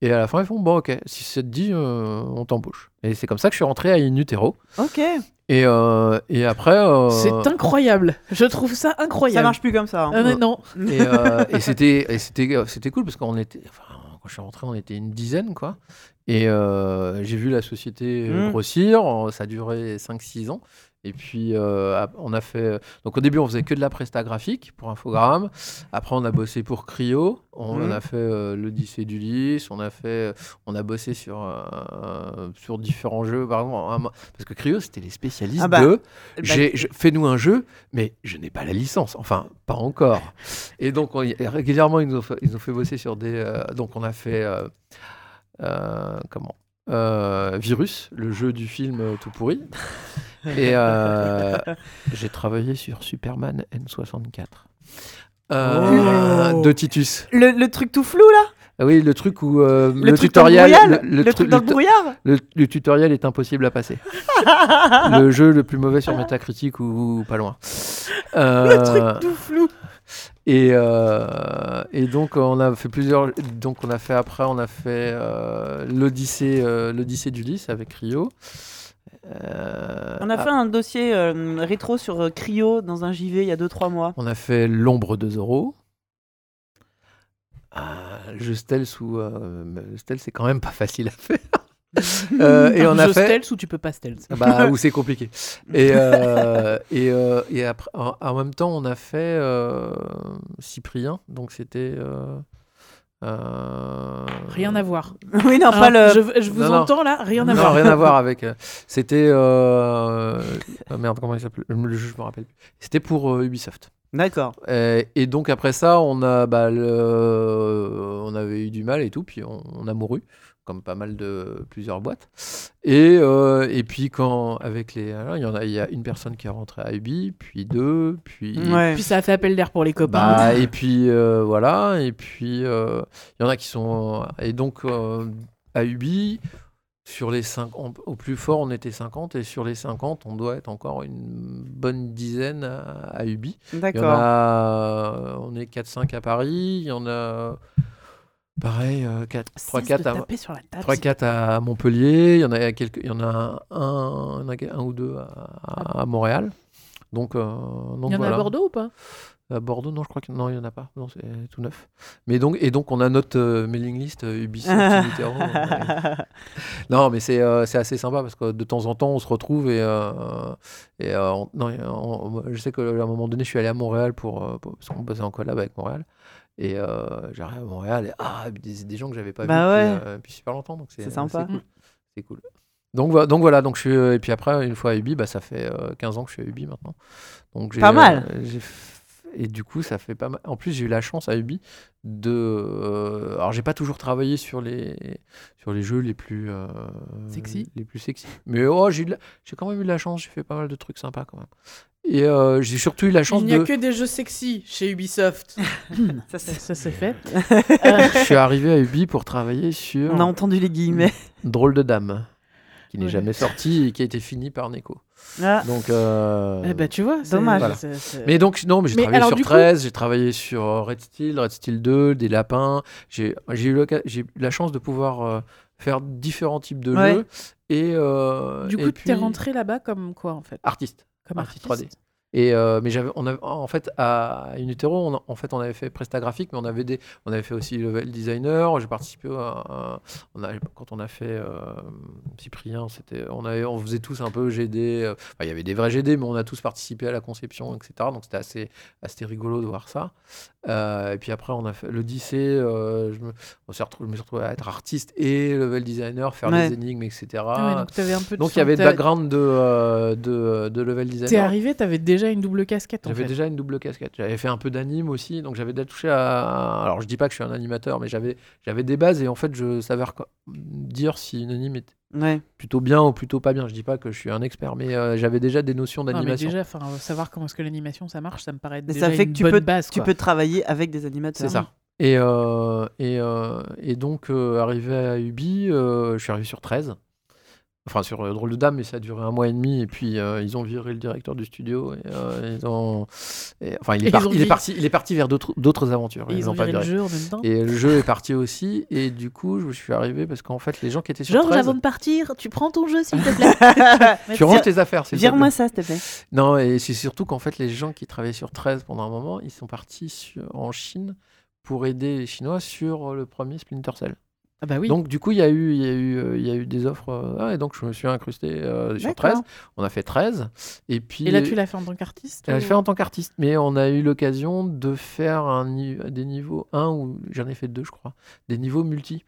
Et à la fin, ils font bon, ok, si ça te dit, euh, on t'embauche. Et c'est comme ça que je suis rentré à In Utero. Ok, Et, euh, et après. euh, C'est incroyable. Je trouve ça incroyable. ça marche plus comme ça. hein. Mais non. Et, euh, et c'était et c'était euh, c'était cool parce qu'on était enfin, quand je suis rentré on était une dizaine quoi et euh, j'ai vu la société euh, Mm. grossir ça a duré 5-6 ans et puis euh, on a fait donc au début on faisait que de la presta graphique pour Infogrames après on a bossé pour Cryo on Mm. a fait euh, l'Odyssée d'Ulysse on a fait on a bossé sur euh, sur différents jeux par exemple parce que Cryo c'était les spécialistes Ah bah, de Bah, Fais-nous un jeu, mais je n'ai pas la licence. Enfin, pas encore. Et donc, on régulièrement, ils nous ont fait, ils nous ont fait bosser sur des. donc, on a fait. Euh, comment? Euh, Virus, le jeu du film euh, tout pourri. Et euh, j'ai travaillé sur Superman N64. Euh, Oh. De Titus. Le, le truc tout flou là? Ah oui, le truc où euh, Le, le, truc dans tutoriel, le, Le, tru- truc dans le brouillard? le- le tutoriel est impossible à passer. le jeu le plus mauvais sur Metacritic ou, ou pas loin. Le truc tout flou et, euh, et donc on a fait plusieurs. Donc on a fait après, on a fait euh, l'Odyssée, euh, l'Odyssée d'Ulysse avec Rio. Euh, On a ah, fait un dossier euh, rétro sur Cryo dans un JV il y a 2-3 mois. on a fait l'ombre de Zoro. Ah, le ou euh, c'est quand même pas facile à faire. Euh, et Un on a jeu fait stealth ou tu peux pas stealth? bah où c'est compliqué. Et euh, et, euh, et après en, en même temps on a fait euh, Cyprien donc c'était euh, euh, Rien à voir. oui, non, pas le. je, je vous Non, non. entends là, rien à non, voir. rien à voir avec. C'était. Euh... ah, merde, comment il s'appelle? Le jeu, je me rappelle plus. C'était pour euh, Ubisoft. D'accord. Et donc après ça, on a, bah, le- on avait eu du mal et tout, puis on, on a mouru, comme pas mal de plusieurs boîtes. Et, euh, et puis quand avec les, il y en a, il y a une personne qui est rentrée à Ubi, puis deux, puis. Ouais. Puis ça a fait appel d'air pour les copains. Bah, et puis euh, voilà, et puis euh, il y en a qui sont. Et donc euh, à Ubi, sur les 5, au plus fort, on était 50, et sur les 50, on doit être encore une bonne dizaine à, à Ubi. D'accord. on est 4-5 à Paris, il y en a, pareil, 4, 3, 4 à, taper sur la table. 3, 4 à Montpellier, il y en a, quelques, il y en a un, un ou deux à, à Montréal. Donc, euh, donc Il y en voilà. a à Bordeaux ou pas? À Bordeaux, non, je crois que non, il n'y en a pas. Non, c'est tout neuf. Mais donc, et donc, on a notre euh, mailing list euh, Ubisoft Littéro. non, mais c'est euh, assez sympa parce que de temps en temps, on se retrouve et, euh, et euh, on- non, on- je sais qu'à un moment donné, je suis allé à Montréal pour, euh, pour- parce qu'on bossait en collab avec Montréal. Et euh, j'arrive à Montréal et ah, des, des gens que j'avais pas Bah vus ouais. depuis, euh, depuis super longtemps. Donc c'est C'est sympa. cool. C'est cool. Donc, donc voilà, donc je suis, euh, et puis après, une fois à Ubi, bah, ça fait euh, 15 ans que je suis à Ubi maintenant. Donc j'ai, Pas mal. euh, j'ai et du coup, ça fait pas mal. En plus, j'ai eu la chance à Ubi de. euh, alors, j'ai pas toujours travaillé sur les sur les jeux les plus euh, Sexy. les plus sexy. Mais oh, j'ai eu de la- j'ai quand même eu de la chance. J'ai fait pas mal de trucs sympas quand même. Et euh, j'ai surtout eu la chance Il n'y a de. que des jeux sexy chez Ubisoft. Ça, ça c'est- fait. je suis arrivé à Ubi pour travailler sur On a entendu les guillemets. Drôle de dame, qui n'est Ouais. jamais sorti et qui a été fini par Neko. Ah, Donc. euh, Eh ben, tu vois, c'est- Dommage. Voilà. Mais donc, non, mais j'ai travaillé alors, sur du coup- 13, j'ai travaillé sur euh, Red Steel, Red Steel 2, des lapins. J'ai j'ai eu, la chance de pouvoir euh, faire différents types de Ouais. jeux. Et, euh, du coup, puis, t'es rentré là-bas comme quoi en fait? Artiste. Comme artiste artiste. 3D. Et euh, mais j'avais, on avait, en fait, à Unitero, on, en fait, on avait fait Presta graphique, mais on avait des, on avait fait aussi level designer. J'ai participé à, à- on a, quand on a fait euh, Cyprien, c'était, on avait, on faisait tous un peu GD. euh, enfin, il y avait des vrais GD, mais on a tous participé à la conception, etc. Donc c'était assez, assez rigolo de voir ça. Euh, et puis après, on a fait l'Odyssée. euh, je me, on s'est retrouvé, je me suis retrouvé à être artiste et level designer, faire Ouais. des énigmes, etc. Ah ouais, donc t'avais un peu de donc il y avait t'as- background de, euh, de, de level designer. T'es arrivé, t'avais déjà une double casquette J'avais déjà une double casquette. J'avais fait un peu d'anime aussi, donc j'avais déjà touché à. Alors je dis pas que je suis un animateur, mais j'avais des bases et en fait je savais dire si une anime était ouais. plutôt bien ou plutôt pas bien. Je dis pas que je suis un expert, mais euh, j'avais déjà des notions d'animation. déjà, savoir comment est-ce que l'animation ça marche, ça me paraît Mais déjà ça fait une que tu bonne peux, base. tu quoi. peux travailler avec des animateurs. C'est ça. Et, euh, et, euh, et donc euh, arrivé à Ubi, euh, je suis arrivé sur 13. Enfin, sur euh, Drôle de Dame, mais ça a duré un mois et demi. Et puis, euh, ils ont viré le directeur du studio. Et, ils ont... et- enfin, il est, Ils par- ont il, est vir- parti, il est parti vers d'autres aventures. Et ils l'ont ont pas viré le jeu en même temps. Et le jeu est parti aussi. Et du coup, je suis arrivé parce qu'en fait, les gens qui étaient sur Georges, 13... avant de partir, tu prends ton jeu s'il te plaît. Tu ranges tes affaires, s'il te plaît. Vire-moi ça, s'il te plaît. Non, et c'est surtout qu'en fait, les gens qui travaillaient sur 13 pendant un moment, ils sont partis sur- en Chine pour aider les Chinois sur le premier Splinter Cell. Ah bah oui. Donc, du coup, il y a eu, il y a eu, euh, il y a eu des offres. euh, ah, et donc, je me suis incrusté euh, sur D'accord. 13. On a fait 13. Et puis. Et là, tu l'as fait en tant qu'artiste Elle a ou- fait en tant qu'artiste, mais on a eu l'occasion de faire un, des niveaux 1 ou j'en ai fait deux, je crois, des niveaux multi.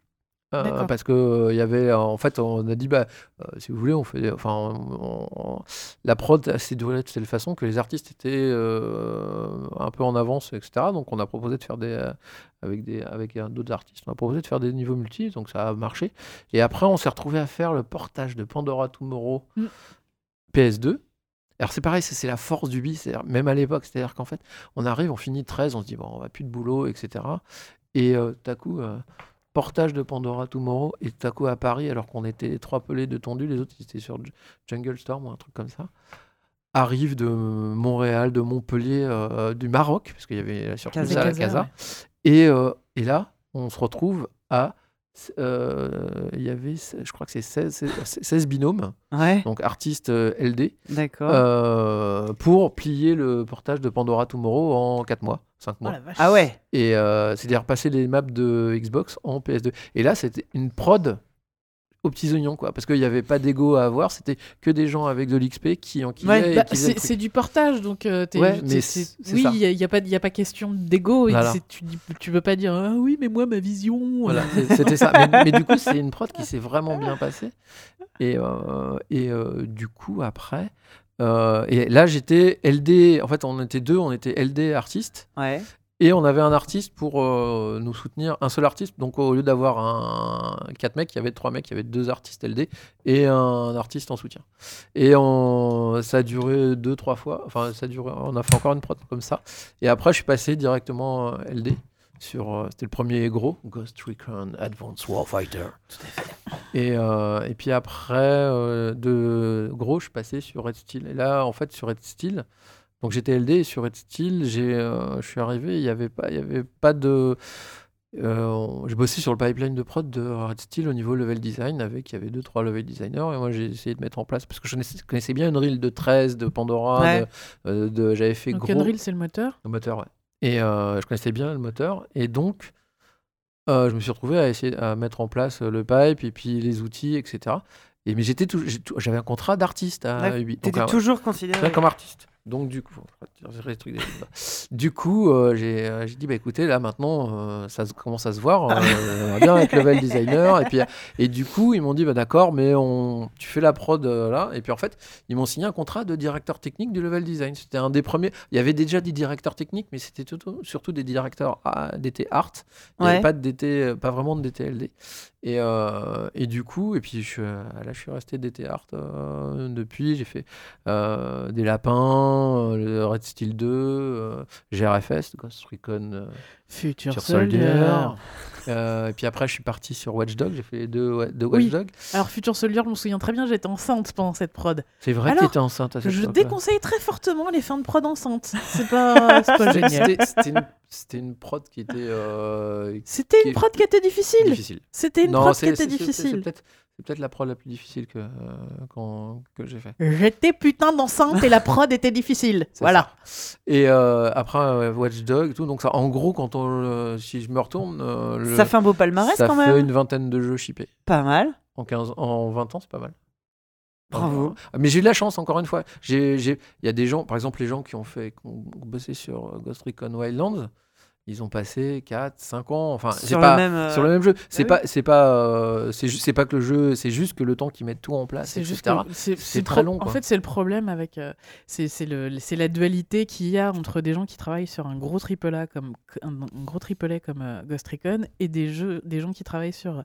Euh, parce que euh, y avait, euh, en fait, on a dit, bah, euh, si vous voulez, on fait, enfin, on- on- la prod s'est déroulée de telle façon que les artistes étaient euh, un peu en avance, etc. Donc, on a proposé de faire des, avec des, avec d'autres artistes, on a proposé de faire des niveaux multi, donc ça a marché. Et après, on s'est retrouvé à faire le portage de Pandora Tomorrow Mm. PS2. Alors c'est pareil, c'est la force du bi, c'est-à-dire même à l'époque, c'est-à-dire qu'en fait, on arrive, on finit 13, on se dit bon, on va plus de boulot, etc. Et tout à coup, portage de Pandora Tomorrow, et tout à coup à Paris, alors qu'on était les trois pelés de tondu, les autres ils étaient sur Jungle Storm ou un truc comme ça, arrive de Montréal, de Montpellier, euh, du Maroc, parce qu'il y avait surtout Casa. ça, la Casa, Casa. ouais. Et, euh, et là, on se retrouve à. Euh, Il y avait, je crois que c'est 16, 16 binômes, Ouais, donc artistes euh, LD, euh, pour plier le portage de Pandora Tomorrow en 4 mois, 5 Oh mois. Ah ouais. Et euh, c'est-à-dire passer les maps de Xbox en PS2. Et là, c'était une prod aux petits oignons, quoi. Parce qu'il n'y avait pas d'ego à avoir, c'était que des gens avec de l'XP qui en Ouais, Bah, c'est du portage, donc euh, t'es- Ouais, mais c'est oui, il n'y a, y a pas, y a pas question d'ego. Voilà. Tu, tu peux pas dire ah oui, mais moi ma vision. Voilà, c'était ça. Mais, mais du coup, c'est une prod qui s'est vraiment bien passée. Et, euh, et euh, du coup, après. euh, et là, j'étais LD. En fait, on était deux, on était LD artistes. Ouais. Et on avait un artiste pour euh, nous soutenir, un seul artiste. Donc au lieu d'avoir un quatre mecs, il y avait trois mecs, il y avait deux artistes LD et un artiste en soutien. Et on... ça a duré deux, trois fois. Enfin, ça a duré... on a fait encore une prod comme ça. Et après, je suis passé directement euh, LD sur. euh, C'était le premier gros, Ghost Recon Advanced Warfighter. Et, euh, et puis après, de gros, je passais sur Red Steel. Et là, en fait, sur Red Steel, donc j'étais LD sur Red Steel, j'ai, euh, je suis arrivé, il n'y avait, pas- il y avait pas de. euh, j'ai bossé sur le pipeline de prod de Red Steel au niveau level design avec il y avait deux trois level designers et moi j'ai essayé de mettre en place parce que je connaissais, connaissais bien Unreal de 13 de Pandora Ouais. de, euh, de- j'avais fait Donc gros Unreal, c'est le moteur. le moteur, ouais. Et je connaissais bien le moteur. Et donc, je me suis retrouvé à essayer à mettre en place le pipe et puis les outils, etc. Et, mais j'étais j'avais un contrat d'artiste à Ubi. T'étais toujours considéré. comme artiste. Donc, du coup, du coup euh, j'ai euh, j'ai dit, bah écoutez, là maintenant, euh, ça se- commence à se voir. euh, on va bien être level designer. Et, puis, et du coup, ils m'ont dit, bah d'accord, mais on, tu fais la prod là. Et puis en fait, ils m'ont signé un contrat de directeur technique du level design. C'était un des premiers. Il y avait déjà des directeurs techniques, mais c'était tout- surtout des directeurs A- DT art. Il n'y Ouais. avait pas de DT, pas vraiment de DTLD. Et, euh, et du coup, et puis euh, là, je suis resté DT art euh, depuis. J'ai fait euh, des lapins, le Red Steel 2, euh, GRFS, Ghost Recon Future Soldier. Euh, et puis après, je suis parti sur Watchdog. J'ai fait les deux, deux Oui. Watchdog. Alors Future Soldier, je me souviens très bien, j'étais enceinte pendant cette prod. C'est vrai que Alors, t'étais enceinte à cette Je déconseille très fortement les fins de prod enceintes. C'est pas, génial. C'était une, prod qui était euh, C'était une prod qui était difficile. difficile. C'était une prod qui était c'est- c'est- C'est difficile. peut-être c'est peut-être la prod la plus difficile que, euh, que j'ai fait. J'étais putain d'enceinte et la prod était difficile. Voilà. ça. Et euh, après euh, Watch Dog et tout, donc ça, en gros, quand on, si je me retourne, euh, le- Ça fait un beau palmarès ça quand fait même. une vingtaine de jeux shippés. Pas mal. En, 15, en 20 ans, c'est pas mal. Bravo. Mais j'ai eu de la chance, encore une fois. Il y a des gens, par exemple, les gens qui ont, fait, qui ont bossé sur euh, Ghost Recon Wildlands, ils ont passé 4, 5 ans. Enfin, c'est Sur pas, le même. euh, sur le même jeu. C'est oui. pas, c'est pas, euh, c'est juste, c'est pas que le jeu, c'est juste que le temps qu'ils mettent tout en place, C'est juste c'est- C'est c'est très long, En fait, c'est le problème avec. euh, c'est c'est le- c'est la dualité qu'il y a entre des gens qui travaillent sur un gros triple A comme un, un gros triple A comme euh, Ghost Recon et des jeux, des gens qui travaillent sur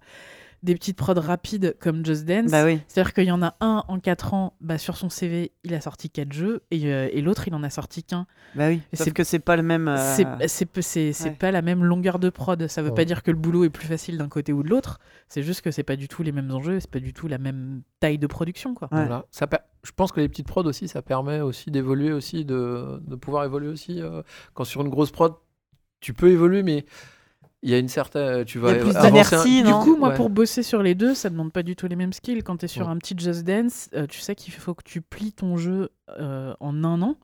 des petites prods rapides comme Just Dance. Bah oui. C'est-à-dire qu'il y en a un en 4 ans, bah, sur son CV, il a sorti 4 jeux et, euh, et l'autre, il en a sorti qu'un. Bah oui. C'est- que c'est pas le même. euh, C'est c'est c'est- c'est ouais. pas la même longueur de prod. Ça veut Ouais. pas dire que le boulot est plus facile d'un côté ou de l'autre. C'est juste que c'est pas du tout les mêmes enjeux, c'est pas du tout la même taille de production, quoi. Ouais. Voilà. Ça per- Je pense que les petites prods aussi, ça permet aussi d'évoluer aussi, de, de pouvoir évoluer aussi. euh, quand sur une grosse prod, tu peux évoluer, mais il y a une certaine. Tu vas Il y a plus avancer d'inertie, un- Du coup, moi, Ouais. pour bosser sur les deux, ça demande pas du tout les mêmes skills. Quand tu es sur Ouais. un petit Just Dance, euh, tu sais qu'il faut que tu plies ton jeu euh, en un an.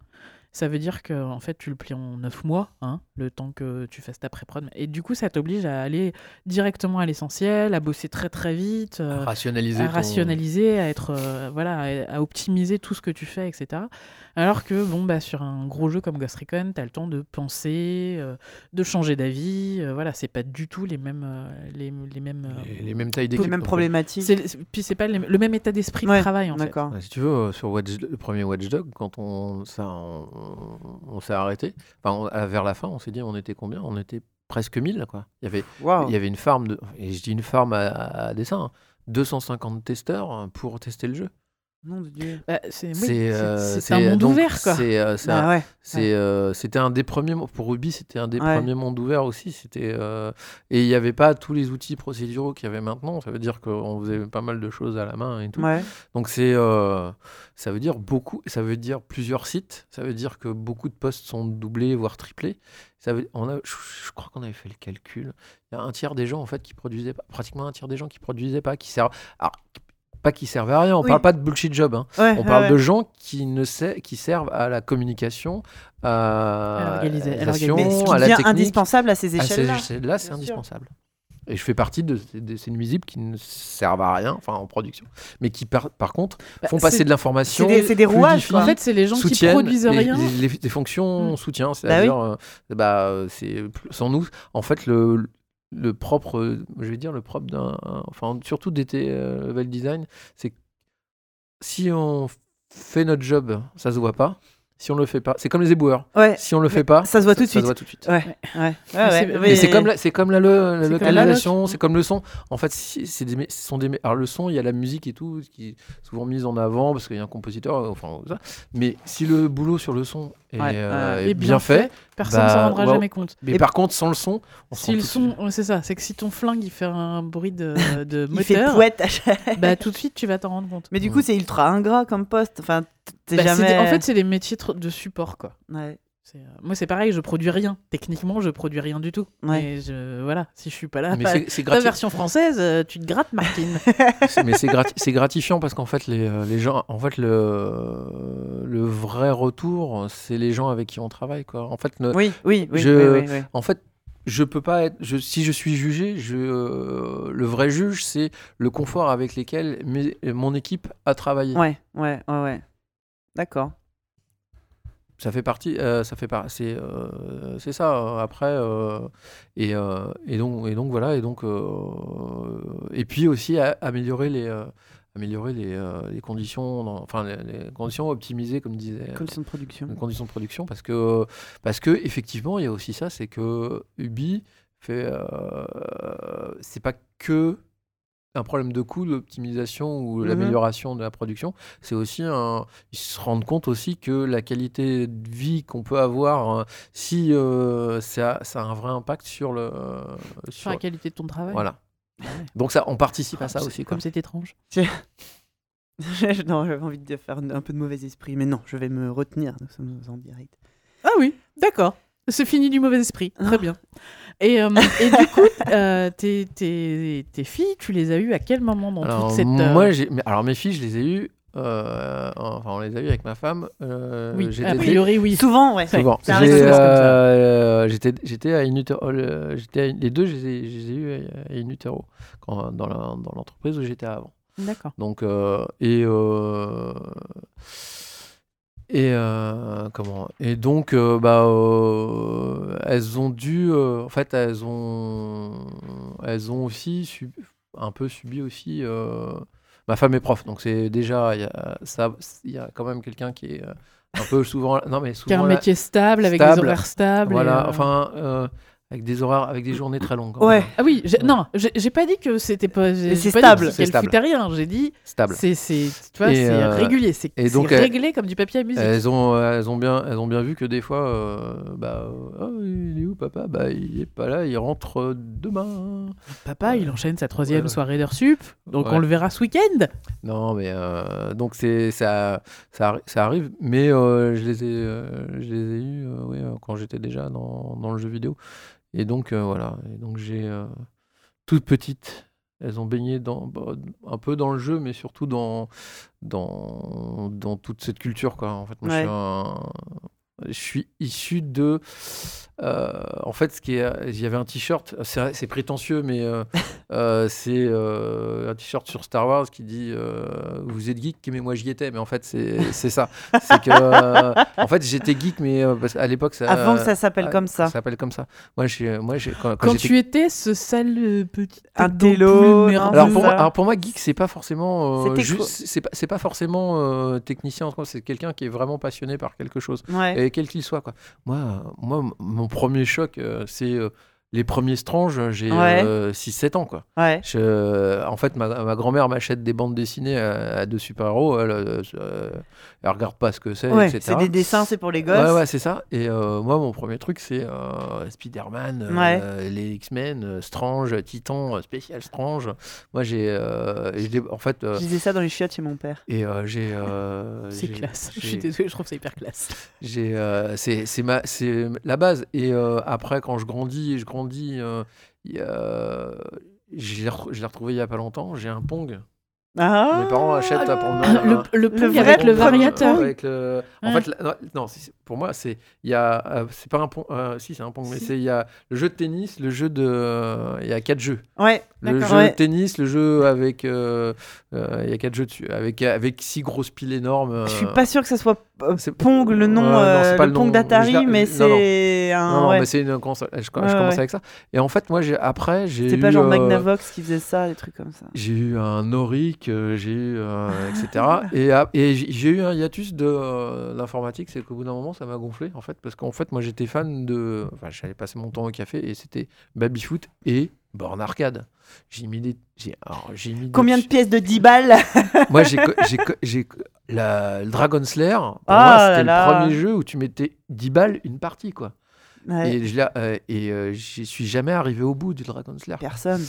Ça veut dire que en fait, tu le plies en neuf mois, hein, le temps que tu fasses ta pré-prod. Et du coup, ça t'oblige à aller directement à l'essentiel, à bosser très très vite, euh, rationaliser. à ton- rationaliser, à être euh, voilà, à, à optimiser tout ce que tu fais, etc. Alors que bon, bah, sur un gros jeu comme Ghost Recon, tu as le temps de penser, euh, de changer d'avis. euh, voilà, c'est pas du tout les mêmes, euh, les, les mêmes. euh, Les, les mêmes tailles les d'équipe. mêmes donc, problématiques. puis c'est pas les- le même état d'esprit Ouais, de travail en fait. D'accord. Ouais, si tu veux, sur Watch- le premier Watchdog, quand on, ça, on, on s'est arrêté, enfin, on- à- vers la fin, on s'est dit, on était combien? On était presque 1000, quoi. Il y avait, il y avait une farm, de, et je dis une farm à, à dessin, hein, 250 testeurs hein, pour tester le jeu. Nom de Dieu. Bah, c'est oui, euh, c'est un monde donc, ouvert quoi. Euh, Ah ouais. euh, c'était un des premiers pour Ruby c'était un des Ouais. premiers mondes ouverts aussi c'était euh, et il n'y avait pas tous les outils procéduraux qu'il y avait maintenant ça veut dire qu'on faisait pas mal de choses à la main et tout Ouais. donc c'est euh, ça veut dire beaucoup ça veut dire plusieurs sites ça veut dire que beaucoup de postes sont doublés voire triplés ça veut, on a, je, je crois qu'on avait fait le calcul il y a un tiers des gens en fait qui produisaient pas pratiquement un tiers des gens qui produisaient pas qui servent alors, pas qui servaient à rien on Oui. parle pas de bullshit job hein. Ouais, On parle ouais. de gens qui, ne sait, qui servent à la communication, à, À l'organisa- à l'organisation, qui à la devient technique. indispensable à ces À ces échelles-là. échelles-là, c'est indispensable. Et je fais partie de, ces- de ces nuisibles qui ne servent à rien, enfin en production, mais qui par, par contre Bah, font c'est- passer de l'information. c'est des- des rouages, En fait, c'est les gens qui produisent les, rien. les- les- les fonctions Mm. soutien, c'est-à-dire, oui. euh, bah, c'est sans nous, en fait, le, le propre, euh, je vais dire le propre d'un, enfin surtout d'été euh, level design, c'est si on fait notre job, ça se voit pas. Si on le fait pas, c'est comme les éboueurs. Ouais. Si on le fait pas, ça se voit tout de Ça suite. se voit tout de suite. Ouais, ouais, ouais, Mais ouais, c'est- comme la, c'est comme localisation, c'est comme le son. En fait, c'est des, ce sont des, alors le son, il y a la musique et tout qui est souvent mise en avant parce qu'il y a un compositeur, enfin ça. Mais si le boulot sur le son est, Ouais, euh, est bien fait, Personne Bah, s'en rendra ouais. jamais compte. mais Et- par contre sans le son, on Si le son, ouais, c'est ça, c'est que si ton flingue il fait un bruit de, de Il fait moteur, chaque- bah tout de suite tu vas t'en rendre compte. Mais du coup, c'est ultra ingrat comme poste. Enfin, t'es Bah, jamais. en fait, c'est des métiers de support quoi. Ouais. Euh, Moi c'est pareil, je produis rien. Techniquement, je produis rien du tout. Ouais. Mais je, voilà, si je suis pas là, Mais bah, c'est- grati- version française, euh, tu te grattes Martine. c'est- mais c'est grati- c'est gratifiant parce qu'en fait les, euh, les gens, en fait le, le vrai retour, c'est les gens avec qui on travaille quoi. En fait, Oui, oui, oui. Je- oui, oui, oui. En fait, je peux pas être. Je, si je suis jugé, je, euh, le vrai juge, c'est le confort avec lequel mes- mon équipe a travaillé. Ouais, ouais, ouais, ouais. D'accord. Ça fait partie. euh, ça fait pas. C'est euh, c'est ça. euh, Après et, et donc et donc voilà et donc et puis aussi à- améliorer les améliorer les, euh, les conditions dans- enfin les, les conditions optimisées comme disait Conditions de production. les conditions de production parce que parce que effectivement il y a aussi ça c'est que Ubi fait euh, c'est pas que un problème de coût d'optimisation ou Mhm. l'amélioration de la production c'est aussi un ils se rendent compte aussi que la qualité de vie qu'on peut avoir euh, si euh, ça, ça a un vrai impact sur le Sur sur la qualité de ton travail. voilà Ah ouais. donc ça on participe à ça aussi. Comme c'est étrange. non, j'avais envie de faire un peu de mauvais esprit, mais non, je vais me retenir. Nous sommes en direct. Ah oui, d'accord. C'est fini du mauvais esprit. Ah. Très bien. Et, euh, et du coup, euh, tes, tes, tes filles, tu les as eues à quel moment dans Alors, toute cette. euh, moi, j'ai- mais- alors mes filles, je les ai eues. euh, enfin, on les a eues avec ma femme. euh, oui, j'étais a priori, oui. Souvent, ouais. souvent. c'est un J'ai, réflexe comme ça. euh, J'étais, j'étais à in utero- euh, j'étais à- les deux, je les ai, je les ai eus à, à in utero, quand, dans, la- dans l'entreprise où j'étais avant. D'accord. Donc, euh, et. euh, et euh, comment? Et donc, euh, bah, euh, elles ont dû, en fait, elles ont, elles ont aussi un peu subi aussi. ma femme est prof, donc c'est déjà, il y a, ça, il y a quand même quelqu'un qui est un peu souvent, non mais Qui a souvent un métier stable, avec des horaires stables. voilà, enfin, avec des horaires, avec des journées très longues. Ouais. Ah oui, j'ai- non, j'ai pas dit que c'était pas. c'est stable. C'est stable. rien. J'ai dit, stable. c'est, c'est, tu vois, Et, c'est euh, régulier. C'est, elle- réglé comme du papier à musique. Elles ont, euh, elles ont bien, elles ont bien vu que des fois, euh, bah, euh, Ah, il est où papa? Bah, il est pas là, il rentre euh, demain. Papa, il enchaîne sa troisième Ouais. soirée d'heure sup, donc Ouais. on le verra ce week-end. Non, mais euh, donc c'est ça, ça, ça arrive, mais euh, je les ai, euh, je les ai eus, euh, ouais, euh, quand j'étais déjà dans, dans le jeu vidéo. Et donc euh, voilà, et donc j'ai euh, toutes petites. Elles ont baigné dans, bah, un peu dans le jeu, mais surtout dans, dans, dans toute cette culture. Quoi. En fait, moi, je, suis un- je suis issu de. euh, en fait, ce qui est, il y avait un t-shirt, c'est c'est prétentieux, mais euh, euh, c'est euh, un t-shirt sur Star Wars qui dit euh, Vous êtes geek, mais moi j'y étais. Mais en fait, c'est c'est ça. C'est que. euh, en fait, j'étais geek, mais euh, qu'à l'époque, ça. Avant que ça s'appelle ah, comme ça. Ça s'appelle comme ça. Moi, j'ai, moi, j'ai, quand, quand Quand j'étais tu étais ce sale petit. Un télo. Alors pour, moi, alors pour moi, geek, c'est pas forcément euh, c'est pas, c'est pas forcément euh, technicien. C'est quelqu'un qui est vraiment passionné par quelque chose, Ouais. et quel qu'il soit. Moi, euh, mon premier choc, euh, c'est euh, les premiers Strange. J'ai Ouais. 6-7 ans, quoi. Ouais. Je- en fait, ma, ma grand-mère m'achète des bandes dessinées à, à de super-héros. Elle, euh, euh, elle regarde pas ce que c'est, Ouais, c'est des dessins, c'est pour les gosses. Ouais, ouais, c'est ça. Et euh, moi, mon premier truc, c'est euh, Spider-Man, euh, les X-Men, euh, Strange, Titan, euh, Spécial Strange. Moi, j'ai. euh, en fait. euh, Je disais ça dans les chiottes chez mon père. et euh, j'ai. euh, C'est classe. Je suis désolée, je trouve ça hyper classe. euh, c'est, c'est, la base. Et euh, après, quand je grandis, je grandis. Euh, il y a- je l'ai re- retrouvé il y a pas longtemps. J'ai un Pong. Ah Mes parents achètent à pour Ah, Noël. le, un- le Le pong vrai avec le variateur. Avec le- En Ouais. fait, la- non, non, c'est- pour moi, c'est il y a, euh, c'est pas un pong, euh, si c'est un pong, mais c'est il y a le jeu de tennis, le jeu de, euh, il y a quatre jeux. Ouais. Le jeu Ouais. de tennis, le jeu avec, euh, euh, il y a quatre jeux dessus, avec avec six grosses piles énormes. Je suis euh, pas sûr que ça soit euh, C'est- Pong, le nom, non, euh, pas le Pong d'Atari, mais c'est un. Non, ouais. mais c'est une console. Je, je Ouais, commençais ouais. avec ça. Et en fait, moi, j'ai après, j'ai C'est pas genre euh, Magnavox qui faisait ça, des trucs comme ça. J'ai eu un Auric, euh, j'ai eu, euh, etc. Et, j'ai j'ai eu un hiatus de euh, l'informatique, c'est qu'au bout d'un moment, ça m'a gonflé, en fait, parce qu'en fait, moi, j'étais fan de. Enfin, j'allais passer mon temps au café et c'était Babyfoot et Born Arcade. J'ai mis des. J'ai alors, j'ai mis des- Combien de pièces de 10 balles? Moi, j'ai. j'ai la, le Dragon Slayer, pour Ah moi, c'était le premier jeu où tu mettais 10 balles une partie, quoi. Ouais, Et je euh, et euh, j'y suis jamais arrivé au bout du Dragon Slayer. Personne.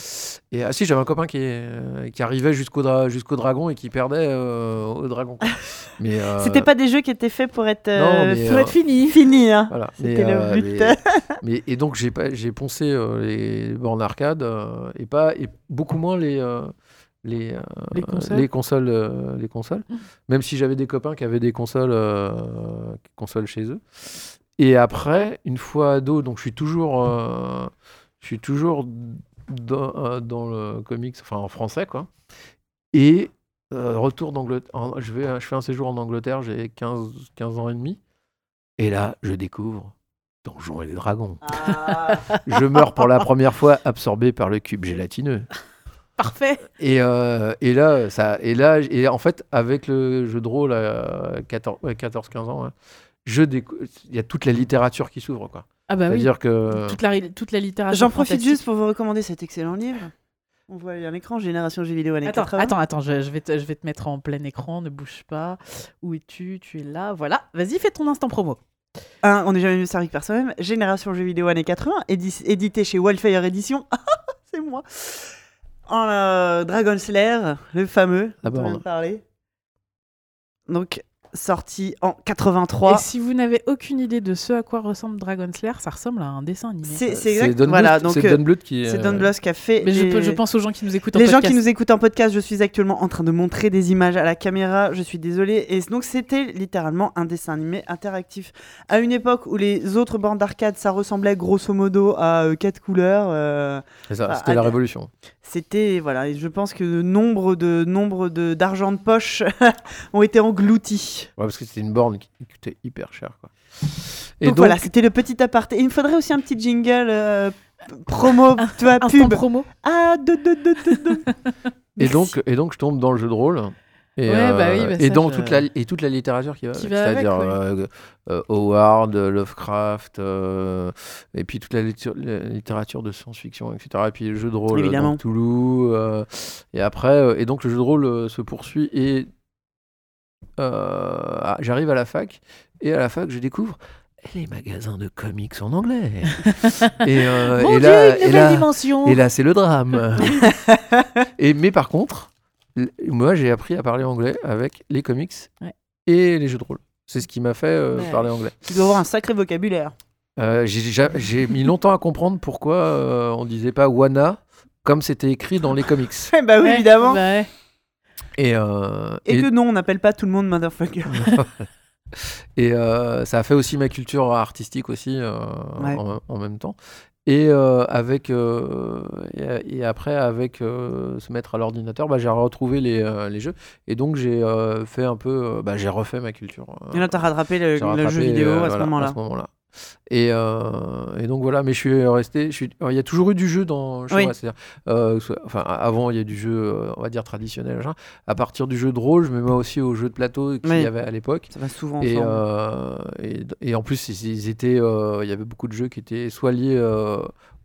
Et ah, si, j'avais un copain qui, euh, qui arrivait jusqu'au dra- jusqu'au dragon et qui perdait euh, au dragon. Mais euh, C'était pas des jeux qui étaient faits pour être, Non, mais, pour être finis. Finis, hein. voilà. C'était le but. mais- mais- et donc j'ai pas- j'ai poncé les bornes arcade et pas et beaucoup moins les les, euh, Les consoles. les consoles euh, les consoles. Même si j'avais des copains qui avaient des consoles euh, consoles chez eux. Et après, une fois ado, donc je suis toujours euh, je suis toujours dans, euh, dans le comics, enfin en français quoi. Et euh, retour d'Angleterre, je vais je fais un séjour en Angleterre, j'ai 15 15 ans et demi. Et là, je découvre Donjons et les Dragons. Ah. Je meurs pour la première fois absorbé par le cube gélatineux. Parfait. Et, euh, et là, ça, et là, et en fait, avec le jeu de rôle à 14, ouais, 14-15 ans, ouais, je décou- il y a toute la littérature qui s'ouvre, quoi. Ah bah oui. C'est-à-dire que Toute la, toute la littérature. J'en profite juste pour vous recommander cet excellent livre. On voit à l'écran Génération jeux vidéo années Attends, 80. attends, attends, je, je vais te, je vais te mettre en plein écran, ne bouge pas. Où es-tu? Tu es là, voilà. Vas-y, fais ton instant promo. Un, on n'est jamais mieux servi que par soi-même. Génération jeux vidéo années 80, édi- édité chez Wildfire Edition. C'est moi. En euh, Dragon Slayer, le fameux. La dont on vient borne. de parler. Donc, sorti en 83. Et si vous n'avez aucune idée de ce à quoi ressemble Dragon Slayer, ça ressemble à un dessin animé. C'est exact. Don Voilà, Bluth- donc c'est euh, Don Bluth qui. c'est Don Bluth qui a fait. Mais je, les- peux- je pense aux gens qui nous écoutent en Les gens podcast. qui nous écoutent en podcast, je suis actuellement en train de montrer des images à la caméra, je suis désolée. Et donc c'était littéralement un dessin animé interactif. À une époque où les autres bornes d'arcade, ça ressemblait grosso modo à euh, quatre couleurs. euh, ça, c'était la révolution. C'était voilà, et je pense que nombre de nombre de d'argent de poche ont été engloutis. Ouais, parce que c'était une borne qui coûtait hyper cher, quoi. Et donc, voilà, c'était le petit aparté. Et il me faudrait aussi un petit jingle euh, promo, tu vois, pub. promo. Ah, de, de, de, de, de. Et donc, et donc, je tombe dans le jeu de rôle. Et, Ouais, bah oui, bah et ça, dans je- toute la et toute la littérature qui va, Qui va avec, c'est-à-dire euh, euh, Howard, Lovecraft, euh, et puis toute la, littér- la littérature de science-fiction, etc. Et puis le jeu de rôle, Évidemment. Toulouse. euh, et après, euh, et donc le jeu de rôle euh, se poursuit et euh, ah, j'arrive à la fac et à la fac je découvre les magasins de comics en anglais. et, euh, Mon et Dieu, là, une et là, dimension. et là, c'est le drame. et, mais par contre, moi, j'ai appris à parler anglais avec les comics Ouais. et les jeux de rôle. C'est ce qui m'a fait euh, Ouais. parler anglais. Tu dois avoir un sacré vocabulaire. Euh, j'ai- mis longtemps à comprendre pourquoi euh, on disait pas Wana comme c'était écrit dans les comics. bah oui, Ouais, évidemment. bah ouais. Et, euh, Et, et- que non, on n'appelle pas tout le monde motherfucker. et euh, ça a fait aussi ma culture artistique aussi euh, Ouais. en, en même temps. Et euh, avec euh, et, et après avec euh, se mettre à l'ordinateur, bah, j'ai retrouvé les, euh, les jeux et donc j'ai fait un peu, bah, j'ai refait ma culture. euh, Et là, t'as rattrapé le, rattrapé, jeu vidéo à ce voilà, moment-là. Et, euh, et donc voilà, mais je suis resté. je suis- Il y a toujours eu du jeu dans chez Oui. euh, enfin, avant, il y a du jeu, euh, on va dire traditionnel. À partir du jeu de rôle, je me mets aussi au jeu de plateau qu'il Oui. y avait à l'époque. Ça va souvent Et, euh, et, et en plus, ils, ils étaient, il y avait beaucoup de jeux qui étaient soit liés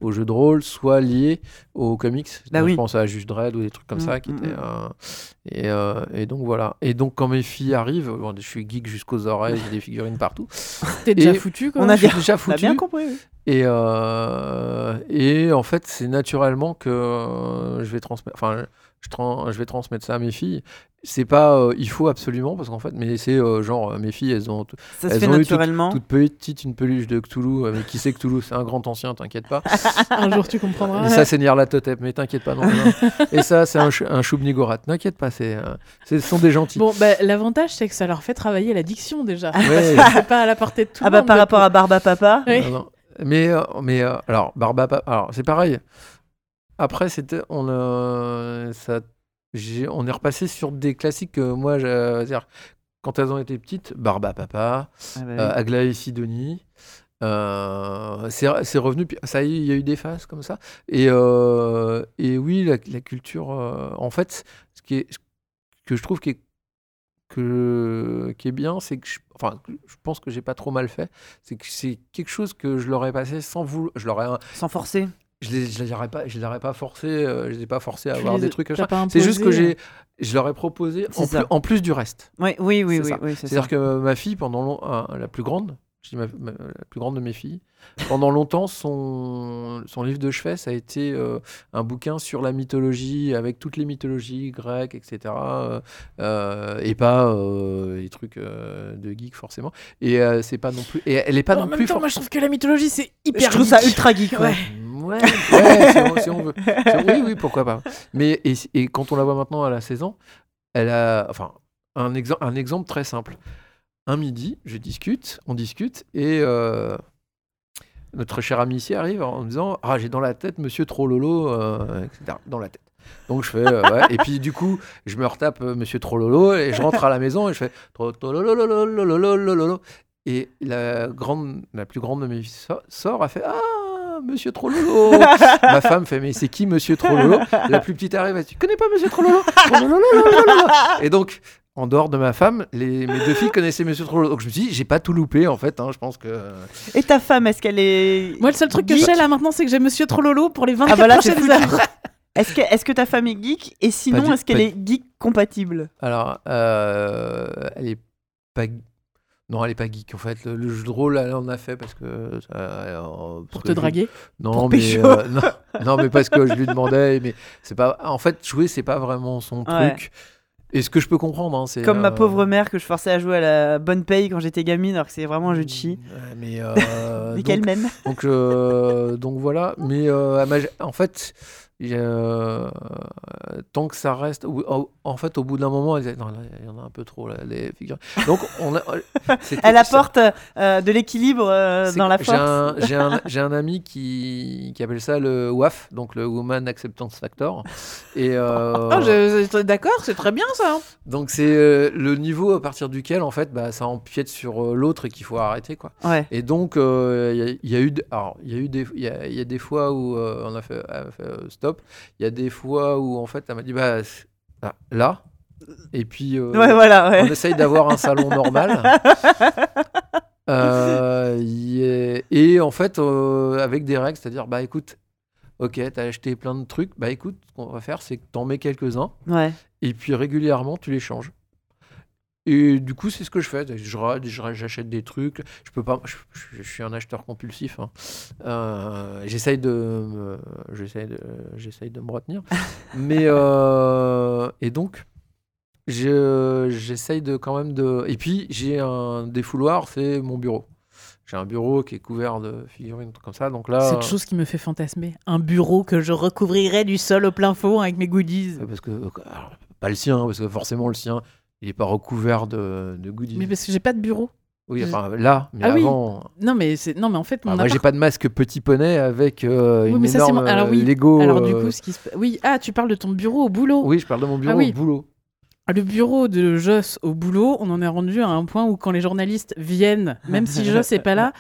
au jeu de rôle, soit liés aux comics. Bah Donc, oui. Je pense à Just Dread ou des trucs comme Mm, ça qui mm, étaient. mm. euh, et, euh, et donc voilà. Et donc quand mes filles arrivent, bon, je suis geek jusqu'aux oreilles, j'ai des figurines partout. T'es déjà foutu quoi. on a bien- déjà On a foutu. bien compris. oui. Et, euh, et en fait, c'est naturellement que je vais transmettre. Enfin, je, vais transmettre ça à mes filles. C'est pas euh, il faut absolument parce qu'en fait, mais c'est euh, genre euh, mes filles, elles ont se Elles fait ont eu toute petite une peluche de Cthulhu. euh, Mais qui c'est Cthulhu C'est un grand ancien, t'inquiète pas. Un jour tu comprendras. Et ça, c'est Nyarlathotep, mais t'inquiète pas non. non. Et ça, c'est un, un Shub-Niggurath. T'inquiète pas, c'est, euh, c'est- ce sont des gentils. Bon, bah, l'avantage, c'est que ça leur fait travailler la diction déjà. Ouais. C'est pas à la portée de tout Ah le bah monde par rapport à Barba Papa. Oui. Non, non. Mais, euh, mais euh, alors, Barbapa, alors c'est pareil. Après, c'était, on, euh, ça, j'ai- on est repassé sur des classiques que moi, je- c'est-à-dire, quand elles ont été petites, Barba Papa, Ah bah oui. euh, Aglaé Sidonie. euh, c'est c'est revenu, ça y est, il y a eu des phases comme ça. Et, euh, et oui, la, la culture, en fait, ce qui est, ce que je trouve qui est, que, qui est bien, c'est que je, enfin, je pense que j'ai pas trop mal fait, c'est que c'est quelque chose que je leur ai passé sans vouloir, je leur ai, Sans forcer. Je les, je les aurais pas, je les aurais pas forcé, euh, je les ai pas forcés à Tu avoir les- des trucs. C'est juste que j'ai, je leur ai proposé en plus, en plus du reste. Oui, oui, oui. C'est-à-dire que ma fille, pendant long- euh, la plus grande, je dis ma- ma- la plus grande de mes filles, pendant longtemps, son, son livre de chevet, ça a été euh, un bouquin sur la mythologie, avec toutes les mythologies grecques, etc. euh, euh, et pas euh, les trucs euh, de geek, forcément. Et euh, c'est pas non plus. Et elle est pas en non même plus. temps, for- moi je trouve que la mythologie c'est hyper. Je trouve ça ultra geek. Ouais. Ouais, ouais, si, on, veut. Oui, oui, pourquoi pas. Mais et, quand on la voit maintenant à la saison, elle a, enfin, un, un exemple très simple. Un midi, je discute, on discute, et euh, notre cher ami ici arrive en disant Ah, j'ai dans la tête Monsieur Trololo, etc. Euh, dans la tête. Donc je fais, euh, et puis du coup, je me retape Monsieur Trololo et je rentre à la maison et je fais Trololo. Et la, grande, la plus grande de mes filles sort, a fait Ah, Monsieur Trollolo. Ma femme fait Mais c'est qui Monsieur Trollolo La plus petite arrive, elle dit Tu connais pas Monsieur Trollolo Trollolololololo Et donc, en dehors de ma femme, les, mes deux filles connaissaient Monsieur Trollolo. Donc je me suis dit J'ai pas tout loupé en fait. hein, je pense que. Et ta femme, est-ce qu'elle est. Moi le seul truc que je sais là maintenant c'est que j'ai Monsieur Trollolo pour les 24 Ah bah là, prochaines heures. Est-ce que, est que ta femme est geek? Et sinon, est-ce qu'elle est geek compatible? Alors, euh, elle est pas. Non, elle est pas geek en fait. Le, le jeu de rôle, elle en a fait parce que. euh, parce Pour que te je- draguer. Non, Pour mais euh, non, non, mais parce que je lui demandais. Mais c'est pas. En fait, jouer, c'est pas vraiment son Ouais. truc. Et ce que je peux comprendre, hein, c'est. Comme ma euh, pauvre mère que je forçais à jouer à la bonne paye quand j'étais gamine, alors que c'est vraiment un jeu de chi. ouais, mais Mais donc, qu'elle m'aime. donc, donc voilà. Mais en fait, euh, tant que ça reste. en- fait, au bout d'un moment, elle disait Non, là, il y en a un peu trop, là, les figurines. Donc, on a. c'était- Elle apporte euh, de l'équilibre euh, dans la force. J'ai un, ami qui, qui appelle ça le WAF, donc le Woman Acceptance Factor. Et euh, je- D'accord, c'est très bien ça. donc c'est euh, le niveau à partir duquel en fait bah, ça empiète sur euh, l'autre et qu'il faut arrêter quoi. Ouais. Et donc euh, il y, a- il y a eu, d- alors il y a eu des, il y a, il y a des fois où euh, on a fait, a fait, euh, stop. Il y a des fois où en fait elle m'a dit bah ah, là. Et puis euh, ouais, voilà. on essaye d'avoir un salon normal. Euh, Et en fait, euh, avec des règles, c'est-à-dire, bah écoute, ok, t'as acheté plein de trucs, bah écoute, ce qu'on va faire, c'est que t'en mets quelques-uns, ouais. et puis régulièrement, tu les changes. Et du coup, c'est ce que je fais. Je ra- je- J'achète des trucs. Je peux pas. Je, suis un acheteur compulsif. hein. Euh, j'essaye de, me- j'essaye de, j'essaye de me retenir. Mais euh, et donc, je- j'essaye de quand même de. Et puis, j'ai un défouloir, c'est mon bureau. J'ai un bureau qui est couvert de figurines comme ça. Donc là, Cette chose qui me fait fantasmer. Un bureau que je recouvrirai du sol au plein fond avec mes goodies. euh, parce que alors, pas le sien, parce que forcément le sien, il est pas recouvert de, de goodies. Mais parce que j'ai pas de bureau. Oui, enfin là, mais Ah oui. avant. Non mais c'est non mais en fait mon Ah, moi, j'ai pas de masque petit poney avec euh, Oui, une mais ça, énorme mon- alors euh, oui. Lego. Alors du euh, coup ce qui se oui ah tu parles de ton bureau au boulot. Oui, je parle de mon bureau Ah oui. au boulot. Le bureau de Joss au boulot, on en est rendu à un point où quand les journalistes viennent, même si Joss est pas là,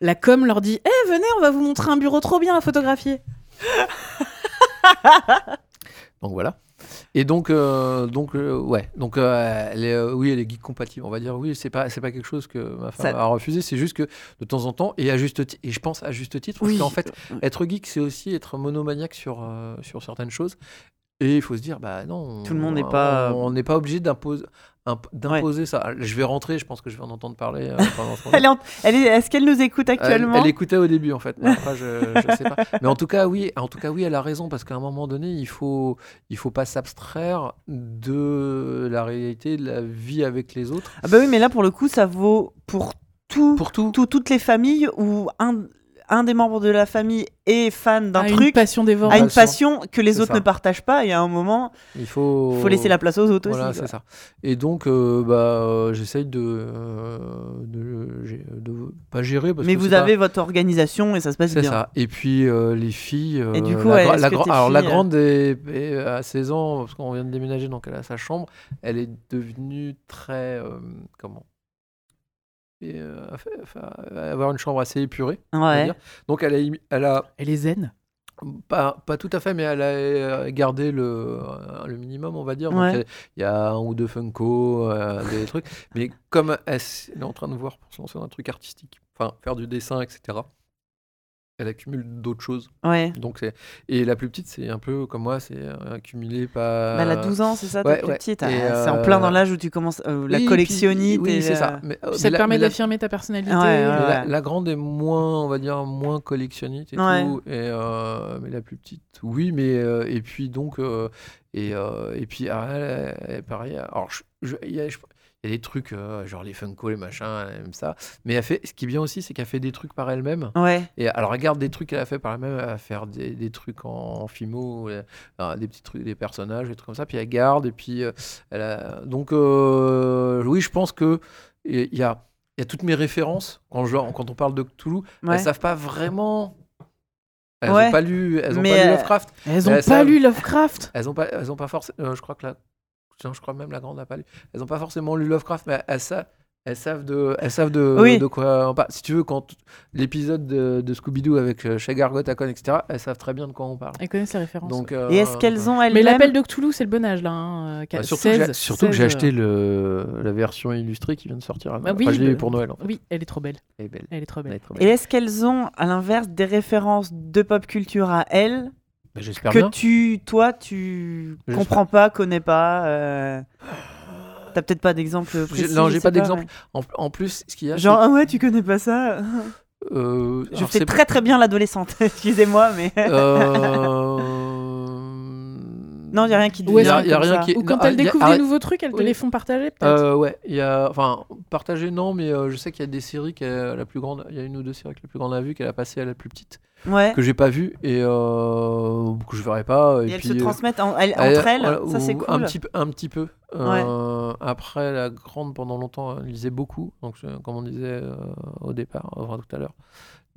la com leur dit "Eh venez, on va vous montrer un bureau trop bien à photographier." Donc voilà. Et donc, euh, donc euh, ouais. Donc, euh, elle est, oui, elle est geek compatible. On va dire oui, c'est pas, c'est pas quelque chose que ma femme Ça- a refusé. C'est juste que de temps en temps, et à juste et je pense à juste titre, parce Oui. qu'en fait, être geek, c'est aussi être monomaniaque sur, sur certaines choses. Et il faut se dire, bah non, Tout le monde n'est pas- On n'est pas obligé d'imposer, imp- d'imposer ça. Je vais rentrer, je pense que je vais en entendre parler. euh. Elle est, en- elle est... Est-ce qu'elle nous écoute Elle, actuellement elle écoutait au début en fait. mais après, je, je sais pas. Mais en tout cas, oui, en tout cas, oui, elle a raison parce qu'à un moment donné, il faut, il faut pas s'abstraire de la réalité de la vie avec les autres. Ah bah oui, mais là pour le coup, ça vaut pour tout, Pour tout. tout- toutes les familles où un, un des membres de la famille est fan d'un Ah, une truc, passion dévorante. a une Passion. que les C'est autres ça. ne partagent pas, et à un moment, Il faut. faut laisser la place aux autres Voilà, aussi. c'est ça. Et donc, euh, bah, euh, j'essaye de, euh, de, gé- de pas gérer parce Mais que vous c'est pas- avez votre organisation et ça se passe C'est bien. ça. Et puis euh, les filles. Et du coup, la, ouais, tes alors la grande est, est à 16 ans parce qu'on vient de déménager, donc elle a sa chambre. Elle est devenue très euh, comment et, euh, avoir une chambre assez épurée. Ouais. Donc elle a, elle a Elle est zen? pas, pas tout à fait, mais elle a euh, gardé le, le minimum, on va dire. Donc, Ouais. il y a un ou deux Funko, euh, des trucs. Mais comme elle, elle est en train de voir pour se lancer dans un truc artistique, enfin faire du dessin, etc., elle accumule d'autres choses. Ouais. Donc c'est et la plus petite, c'est un peu comme moi, c'est euh, accumulé pas. Bah, elle a 12 ans, c'est ça, ta ouais, plus ouais. petite. Et, Ah, C'est en euh, plein dans l'âge où tu commences euh, la Oui, collectionnite. puis- Oui, c'est euh, ça. Mais, euh, Puis ça mais te la- permet d'affirmer ta personnalité. Ouais, ouais, mais la, grande est moins, on va dire, moins collectionniste et Ouais. tout. Et, euh, mais la plus petite, oui. Mais euh, et puis donc euh, et, euh, et puis ah, elle, elle- pareil. Alors je- y, a je- il y a des trucs euh, genre les Funko, les machins, elle aime ça. Mais elle fait, ce qui est bien aussi, c'est qu'elle fait des trucs par elle-même. Ouais. Et alors elle garde des trucs qu'elle a fait par elle-même. Elle va faire des, des trucs en, en fimo, euh, euh, des petits trucs, des personnages, des trucs comme ça. Puis elle garde. Et puis euh, elle a... donc euh, oui, je pense que il y a il y a toutes mes références quand, je, quand on parle de Cthulhu, Ouais. elles savent pas vraiment. Elles Ouais. ont pas lu, elles ont Mais, pas lu euh, Lovecraft. Elles ont Elles pas lu Lovecraft. Elles ont pas, elles ont pas forcément. je crois que la, non, je crois même la grande n'a pas lu. Elles ont pas forcément lu Lovecraft, mais elles savent. Elles savent de, elles savent de, Oui. de quoi on parle. Si tu veux, quand l'épisode de, de Scooby-Doo avec euh, Shaggy Gotacon, etc., elles savent très bien de quoi on parle. Elles connaissent les références. Donc, euh, Et est-ce qu'elles ont elles Mais l'appel de Cthulhu, c'est le bon âge là. hein, euh, bah, surtout, que j'ai- 16, surtout que j'ai 16, acheté le, la version illustrée qui vient de sortir. Bah Enfin, oui, je l'ai eu bah- pour Noël. En fait. Oui, elle est trop belle. Elle est belle. Elle est trop Elle belle. est trop Et est-ce qu'elles ont, à l'inverse, des références de pop culture à elles J'espère que bien. tu, toi, tu comprends pas, connais pas euh, T'as peut-être pas d'exemple précis non, j'ai pas d'exemple. ouais. En, en plus, ce qu'il y a, Genre, ah ouais, tu connais pas ça euh, Je fais très très bien l'adolescente, excusez-moi, mais. Euh, non, il y a rien qui te Ou Il vient y a, y a rien qui est- Ou quand non, a- découvrent arrête. des nouveaux trucs, elles te Oui. les font partager peut-être. Euh, ouais, il y a, enfin, partagé non, mais euh, je sais qu'il y a des séries la plus grande, il y a une ou deux séries que la plus grande a vu qu'elle a passé à la plus petite, Ouais. que j'ai pas vu et euh, que je verrai pas. Et, Et elles puis, se euh, transmettent en- elles- elle- entre elles, voilà, ça c'est cool. Un petit, peu- un petit peu. Euh, Après, la grande, pendant longtemps, elle lisait beaucoup. Donc, je- comme on disait euh, au départ, enfin, tout à l'heure,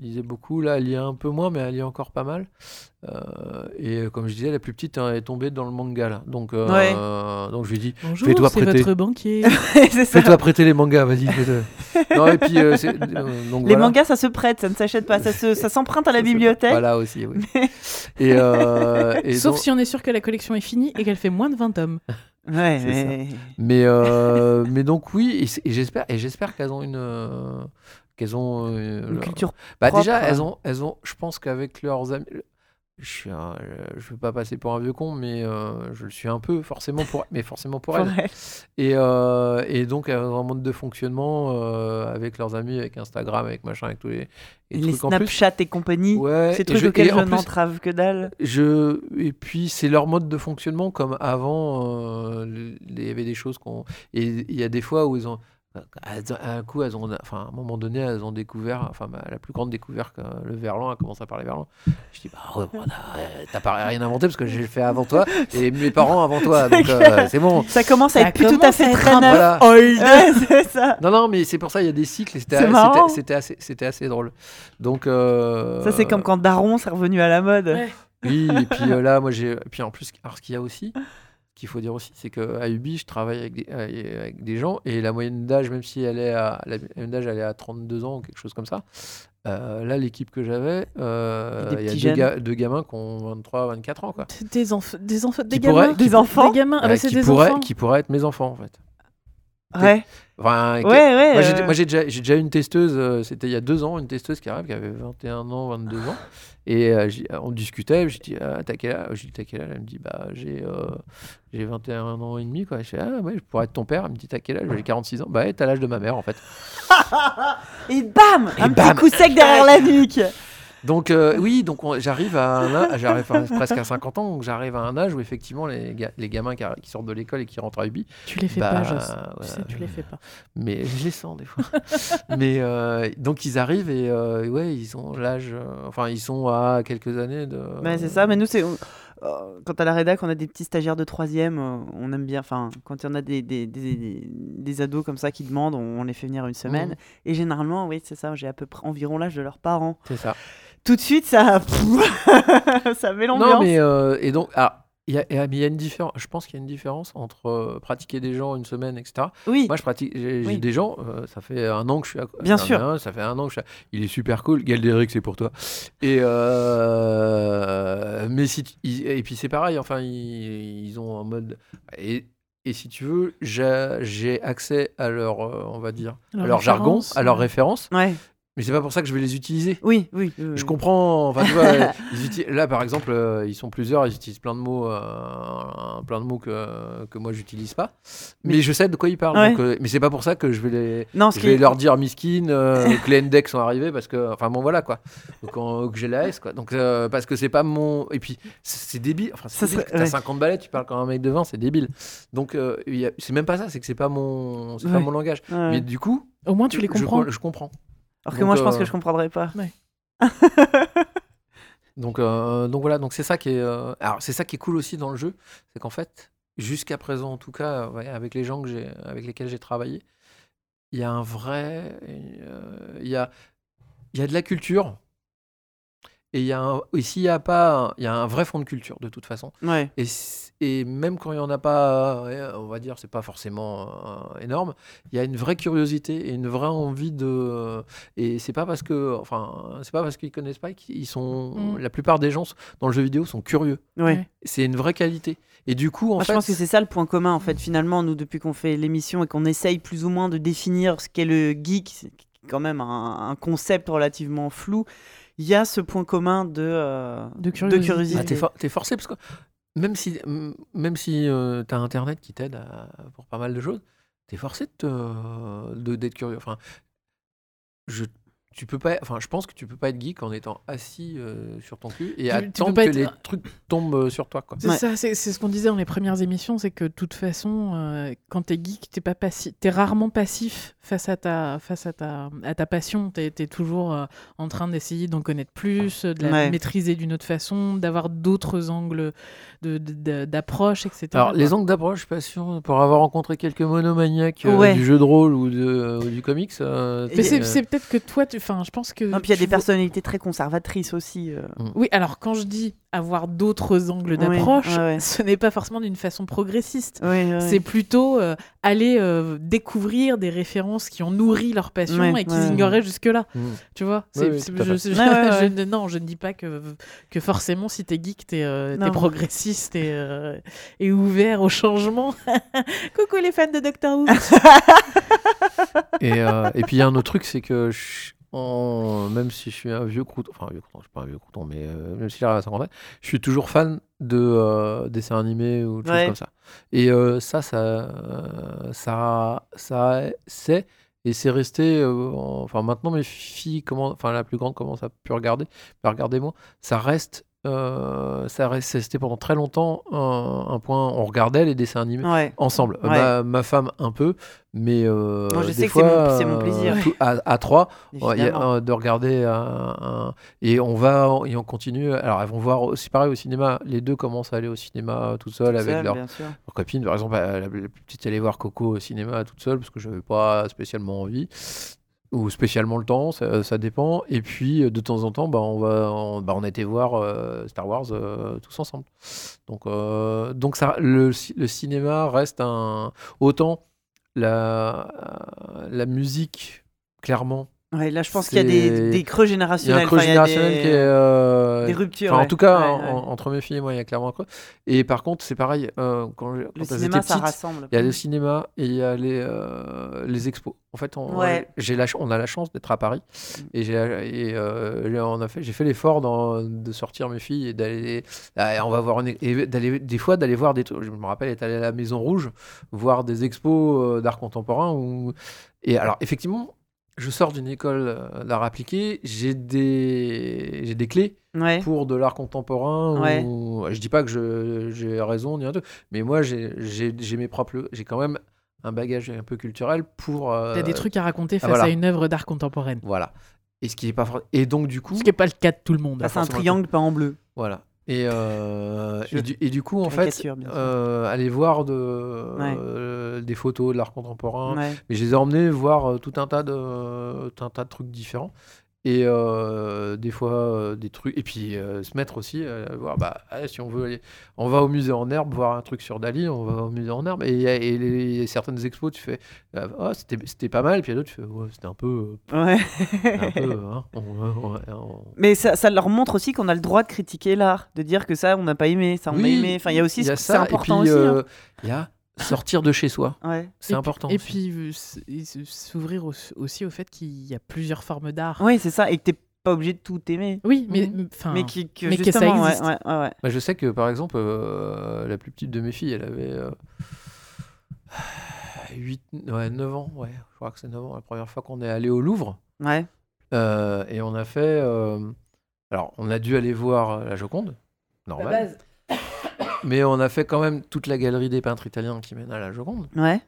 lisait beaucoup. Là, elle lit un peu moins, mais elle lit encore pas mal. Euh, et comme je disais, la plus petite hein, est tombée dans le manga. Là. Donc, euh, Ouais. donc, je lui ai dit Bonjour, fais-toi c'est prêter. votre banquier. Fais-toi prêter les mangas, vas-y. non, et puis, euh, c'est- euh, donc, Les voilà. mangas, ça se prête, ça ne s'achète pas, ça se- ça s'emprunte à la bibliothèque. Voilà aussi, oui. et, euh, et Sauf donc- si on est sûr que la collection est finie et qu'elle fait moins de 20 tomes. Ouais, C'est mais... Mais, euh, mais donc oui, et, j'espère, et j'espère qu'elles ont une, euh, qu'elles ont euh, une leur- culture. Bah propre, déjà, hein. elles ont, elles ont, je pense qu'avec leurs amis, je suis, un- je veux pas passer pour un vieux con, mais euh, je le suis un peu forcément pour, mais forcément pour elles. Et, euh, et donc elles ont un mode de fonctionnement euh, avec leurs amis, avec Instagram, avec machin, avec tous les, les. Snapchat et compagnie, Ouais, ces trucs je- auxquels je n'entrave que dalle. je et puis c'est leur mode de fonctionnement comme avant euh, il y avait des choses qu'on et il y a des fois où ils ont- à un coup elles ont enfin à un moment donné elles ont découvert enfin ma- la plus grande découverte le verlan a commencé à parler verlan je dis bah ouais, bon, t'as- euh, t'as pas rien inventé parce que j'ai fait avant toi et mes parents avant toi donc euh, c'est bon Ça commence à Ça être plus tout à fait très voilà Ouais, ça. non non mais c'est pour ça il y a des cycles et c'était C'est c'était- marrant. c'était assez c'était assez drôle donc euh, Ça, c'est comme quand Daron, c'est revenu à la mode. Ouais. Oui, et puis euh, là, moi, j'ai. Puis en plus, alors, ce qu'il y a aussi, qu'il faut dire aussi, c'est qu'à Ubi, je travaille avec des, euh, avec des gens et la moyenne d'âge, même si elle est à, la moyenne d'âge, elle est à 32 ans ou quelque chose comme ça. euh, là, l'équipe que j'avais, euh, il y a deux, ga- deux gamins qui ont 23, 24 ans, quoi. Des enfants, des enfants, des Qui pourraient- gamins, qui Des enfants des gamins. Ah bah qui, des pourraient, enfants. qui pourraient être mes enfants, en fait. Ouais, Enfin, ouais, ouais. Moi, j'ai, euh, j'ai déjà, déjà eu une testeuse, euh, c'était il y a deux ans, une testeuse qui arrive, qui avait 21 ans, 22 ans. Et euh, on discutait, j'ai dit, ah, t'as quel âge? J'ai dit, t'as quel âge? Elle me dit, bah, j'ai, j'ai 21 ans et demi, quoi. Je fais, ah, ouais, je pourrais être ton père. Elle me dit, t'as quel âge? J'ai 46 ans. Bah, ouais, t'as l'âge de ma mère, en fait. Et bam Et Un bam petit coup sec derrière la nuque Donc euh, oui, donc on- j'arrive à un j'arrive à- presque à 50 ans, donc j'arrive à un âge où effectivement les, ga- les gamins qui, sortent de l'école et qui rentrent à Ubi, Tu les fais bah, pas, Joss. Tu sais, tu les fais pas. mais je les sens des fois. mais euh, donc ils arrivent et euh, ouais, ils ont l'âge, euh, enfin ils sont à quelques années de. Ouais, c'est ça, mais nous, c'est. euh, Quand à la rédac, on a des petits stagiaires de troisième, euh, on aime bien. Enfin, quand il y en a des, des, des, des ados comme ça qui demandent, on, les fait venir une semaine. Mhm. Et généralement, oui, c'est ça, j'ai à peu près environ l'âge de leurs parents. C'est ça. Tout de suite, ça. ça met l'ambiance. Non, mais euh, et donc, ah, il y a, il y a une différence. Je pense qu'il y a une différence entre euh, pratiquer des gens une semaine, etc. Oui, Moi, je pratique. J'ai Oui. des gens. euh, ça fait un an que je suis. À, Bien ai sûr. un, ça fait un an que je suis. à- Il est super cool. Galdéric, c'est pour toi. Et euh, mais si et puis c'est pareil. Enfin, ils, ils ont un mode. Et, et si tu veux, j'ai accès à leur, on va dire, à leur jargon, à leurs références. ouais. Mais c'est pas pour ça que je vais les utiliser. Oui, oui. oui, Je comprends. Enfin, tu vois, ils utilisent- là, par exemple, euh, ils sont plusieurs, ils utilisent plein de mots, euh, plein de mots que, que moi j'utilise pas. Mais, Mais- je sais de quoi ils parlent. Ouais. donc, euh, mais c'est pas pour ça que je vais les. Non, ce Je qui vais est- leur dire miskin, euh, que les index sont arrivés parce que, enfin bon voilà quoi, donc en- que j'ai la S quoi, donc euh, parce que c'est pas mon, et puis c'est débile, enfin Ça c'est débile, t'as ouais. 50 balais, tu parles comme un mec de 20, c'est débile, donc euh, a- c'est même pas ça, c'est que c'est pas mon, c'est pas mon langage, Ouais. mais du coup, Au moins, tu les comprends. je, je comprends. Alors que donc, moi, je pense euh, que je comprendrais pas. Donc, euh, donc voilà, donc c'est ça qui est, euh, alors c'est ça qui est cool aussi dans le jeu, c'est qu'en fait, jusqu'à présent en tout cas, euh, ouais, avec les gens que j'ai, avec lesquels j'ai travaillé, il y a un vrai, euh, il y a, il y a de la culture. Et il y a un, et s'il y a pas, un- il y a un vrai fond de culture de toute façon. Ouais. Et, c- et même quand il y en a pas, ouais, on va dire, c'est pas forcément euh, énorme. Il y a une vraie curiosité et une vraie envie de. Et c'est pas parce que, enfin, c'est pas parce qu'ils connaissent pas qu'ils sont. Mm. La plupart des gens dans le jeu vidéo sont curieux. Ouais. C'est une vraie qualité. Et du coup, en Moi, fait, je pense que c'est ça le point commun, en fait, finalement, nous, depuis qu'on fait l'émission et qu'on essaye plus ou moins de définir ce qu'est le geek, c'est quand même un, un concept relativement flou, il y a ce point commun de, euh, De curiosité. curiosité. Ah, t'es, for- t'es forcé parce que même si, même si euh, t'as Internet qui t'aide pour pas mal de choses, t'es forcé de, te- de- d'être curieux. Enfin, tu peux pas, enfin, je pense que tu peux pas être geek en étant assis euh, sur ton cul et Tu- tu attendre pas que être- les trucs tombent euh, sur toi. Quoi. C'est Ouais. ça, c'est c'est ce qu'on disait dans les premières émissions, c'est que de toute façon, euh, quand t'es geek, t'es pas passif, t'es rarement passif face à ta, face à ta, à ta passion. T'es es toujours euh, en train d'essayer d'en connaître plus, de la Ouais. maîtriser d'une autre façon, d'avoir d'autres angles de- de- de- d'approche, etc. Alors, quoi. les angles d'approche, je suis pas sûr, pour avoir rencontré quelques monomaniaques euh, Ouais. du jeu de rôle ou, de, ou du comics. euh, Mais c'est euh, c'est peut-être que toi, tu- enfin, je pense que. Non, puis il y a des vois- personnalités très conservatrices aussi. euh. Oui, alors quand je dis avoir d'autres angles d'approche, ouais, ouais. ce n'est pas forcément d'une façon progressiste. Ouais, ouais, C'est plutôt euh, aller euh, découvrir des références qui ont nourri leur passion Ouais, et qu'ils ouais. ignoraient jusque-là. hmm. Tu vois Oui, je, je- je Non, je ne dis pas que, que forcément, si t'es geek, t'es euh, progressiste et, euh, et ouvert au changement. Coucou les fans de Doctor Who Et, euh, et puis il y a un autre truc, c'est que je- en- même si je suis un vieux crouton, enfin un vieux crouton, je suis pas un vieux crouton, mais euh, même si à 50 ans, je suis toujours fan de euh, dessins animés ou de choses comme ça. Et euh, ça, ça, ça, ça, c'est et c'est resté. euh, en- Enfin maintenant mes filles, comment, enfin la plus grande commence à plus regarder, mais regardez-moi, ça reste. Euh, ça resté pendant très longtemps un, un point. On regardait les dessins animés ouais. ensemble. Ouais. Ma, ma femme un peu, mais euh, Moi, je des sais que fois, c'est mon- mon euh, plaisir. tout- à, à trois, y a, euh, de regarder un, un- et on va et on continue. Alors elles vont voir aussi pareil au cinéma. Les deux commencent à aller au cinéma tout seuls avec Seul, leurs copines. Par exemple, la, la petite allait voir Coco au cinéma toute seule parce que je n'avais pas spécialement envie ou spécialement le temps, ça, ça dépend. Et puis euh, de temps en temps, bah, on va, on, bah, on a été voir euh, Star Wars euh, tous ensemble. Donc, euh, donc ça, le, ci- le cinéma reste un autant la, la musique clairement. Ouais, là, je pense qu'il y a des, creux Il y a générationnels. un creux générationnel des- qui est des ruptures. En tout cas, Ouais, en- entre mes filles et moi, il y a clairement un creux. Et par contre, c'est pareil. quand Le cinéma, ça rassemble. il y a le cinéma et il y a les, les expos. En fait, on, Ouais. j'ai la, ch- on a la chance d'être à Paris et j'ai et, euh, on a fait, j'ai fait l'effort d'en- de sortir mes filles et d'aller, ah, on va voir une- et d'aller des fois d'aller voir des, trucs. je me rappelle être allé à la Maison Rouge voir des expos euh, d'art contemporain et alors effectivement je sors d'une école euh, d'art appliqué, j'ai des, j'ai des clés Ouais. pour de l'art contemporain. Ouais. Ou... Je dis pas que je- j'ai raison ni un truc, mais moi j'ai j'ai- j'ai mes propres, j'ai quand même un bagage un peu culturel pour. euh, T'as des trucs à raconter face voilà. à une œuvre d'art contemporaine. Voilà. Et ce qui est pas et donc du coup, Ce qui n'est pas le cas de tout le monde. Bah, c'est un triangle peint en bleu. voilà. Et, euh, et, du, et du coup, en fait, caricature, bien sûr. euh, aller voir de, euh, des photos de l'art contemporain, Ouais. Mais je les ai emmenés voir euh, tout un tas de, tout un tas de trucs différents. Et euh, des fois, euh, des trucs. Et puis euh, se mettre aussi euh, voir, bah, ah, si on veut aller. On va au musée en herbe voir un truc sur Dali, on va au musée en herbe. Et il y a- certaines expos, tu fais, ah, c'était c'était pas mal. Et puis il y a d'autres, tu fais, ouais, c'était un peu. Ouais. un peu hein, on- on- on- Mais ça, ça leur montre aussi qu'on a le droit de critiquer l'art, de dire que ça, on n'a pas aimé, ça, on a Oui, aimé. Enfin, il y a aussi il y a ce- c'est ça. important et puis, aussi. hein. euh, il y a sortir de chez soi. Ouais. C'est important. Et aussi. puis euh, s'ouvrir au- aussi au fait qu'il y a plusieurs formes d'art. Oui, c'est ça, et que t'es pas obligé de tout aimer. Oui, mais Mhm. enfin. mais qui, que mais que ça existe. ouais, ouais, ouais. Bah, je sais que par exemple, euh, la plus petite de mes filles, elle avait euh, 8, ouais, 9 ans. Ouais, je crois que c'est 9 ans la première fois qu'on est allé au Louvre. Ouais. Euh, et on a fait. euh, alors, on a dû aller voir la Joconde, normal. Mais on a fait quand même toute la galerie des peintres italiens qui mène à la Joconde. Ouais.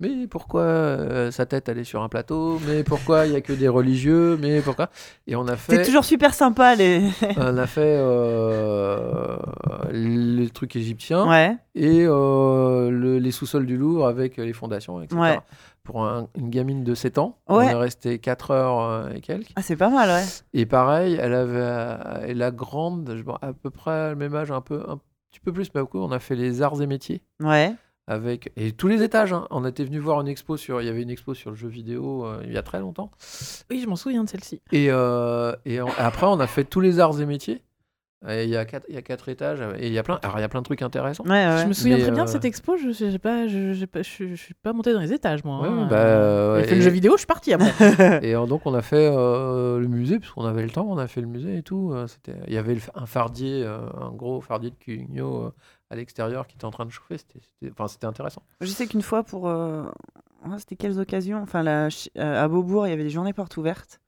Mais pourquoi euh, sa tête elle est sur un plateau? Mais pourquoi il y a que des religieux? Mais pourquoi? Et on a C'est fait. toujours super sympa, les. On a fait euh, les trucs égyptiens ouais. et euh, le- les sous-sols du Louvre avec les fondations, etc. Ouais. Pour un- une gamine de 7 ans, Ouais. on est resté 4 heures euh, et quelques. Ah, c'est pas mal, ouais. Et pareil, elle avait et la grande, à peu près le même âge, un peu un petit peu plus, pas beaucoup. On a fait les arts et métiers Ouais. avec et tous les étages. hein. On était venu voir une expo sur, il y avait une expo sur le jeu vidéo euh, il y a très longtemps. Oui, je m'en souviens de celle-ci. Et, euh, et après, on a fait tous les arts et métiers. Et il y a quatre, il y a quatre étages et il y a plein, alors il y a plein de trucs intéressants. Ouais, ouais. Je me souviens Mais, très bien euh, de cette expo. Je sais pas, je, j'ai pas, je, je suis pas monté dans les étages, moi. Ouais, hein. bah, euh, J'ai fait le jeu vidéo, je suis parti après. Et euh, donc on a fait euh, le musée, puisqu'on avait le temps, on a fait le musée et tout. euh, c'était, il y avait un fardier, euh, un gros fardier de Cugno euh, à l'extérieur qui était en train de chauffer. C'était, c'était- enfin, c'était intéressant. Je sais qu'une fois, pour. euh, C'était quelles occasions Enfin, la... euh, à Beaubourg, il y avait des journées portes ouvertes.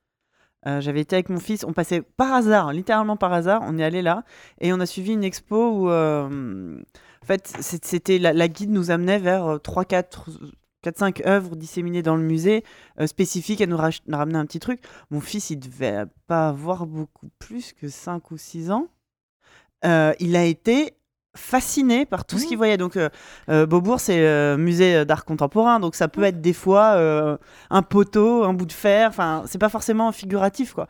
Euh, J'avais été avec mon fils, on passait par hasard, littéralement par hasard, on est allé là et on a suivi une expo où, euh, en fait, c'était la, guide nous amenait vers 3, 4, 4 5 œuvres disséminées dans le musée euh, spécifiques. Elle nous nous ramenait un petit truc. Mon fils, il devait pas avoir beaucoup plus que 5 ou 6 ans. Euh, il a été fasciné par tout ce qu'il voyait. Donc, euh, euh, Beaubourg, c'est le musée d'art contemporain, donc ça peut être des fois euh, un poteau, un bout de fer. Enfin, c'est pas forcément figuratif, quoi.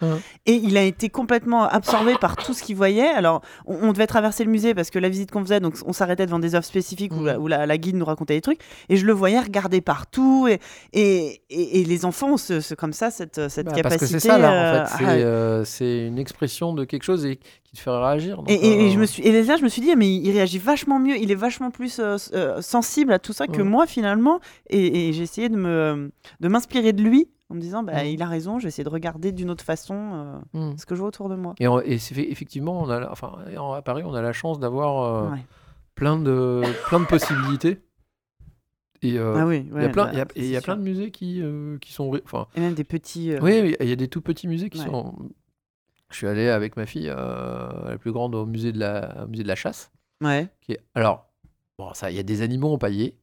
Et il a été complètement absorbé par tout ce qu'il voyait. Alors, on, on devait traverser le musée parce que la visite qu'on faisait, donc on s'arrêtait devant des œuvres spécifiques où, la, où la- la guide nous racontait des trucs. Et je le voyais regarder partout. Et, et, et- et les enfants ont ce, ce- comme ça cette, cette Bah, capacité. parce que c'est ça là, euh, en fait. Euh, c'est une expression de quelque chose et qui te fait réagir. donc, Et, et- et je euh, me suis, et là, je me suis dit, ah, mais il réagit vachement mieux, il est vachement plus euh, euh, sensible à tout ça que Ouais. moi finalement. Et, j'ai essayé de me, de m'inspirer de lui en me disant, bah, Mhm. il a raison, je vais essayer de regarder d'une autre façon euh, hmm. ce que je vois autour de moi. Et, on- et c'est fait- effectivement, on a, enfin, en- à Paris, on a la chance d'avoir euh, Ouais. plein de, plein de possibilités. Et euh, ah oui, il y a plein, il y a- bah, et il y a c'est plein de musées qui, qui sont, enfin, Et même des petits. Oui, oui, il y a des tout petits musées qui Ouais. sont. Je suis allé avec ma fille, euh, la plus grande, au musée de la, au musée de la chasse. Ouais. Qui est... Alors, bon, ça, il y a des animaux empaillés.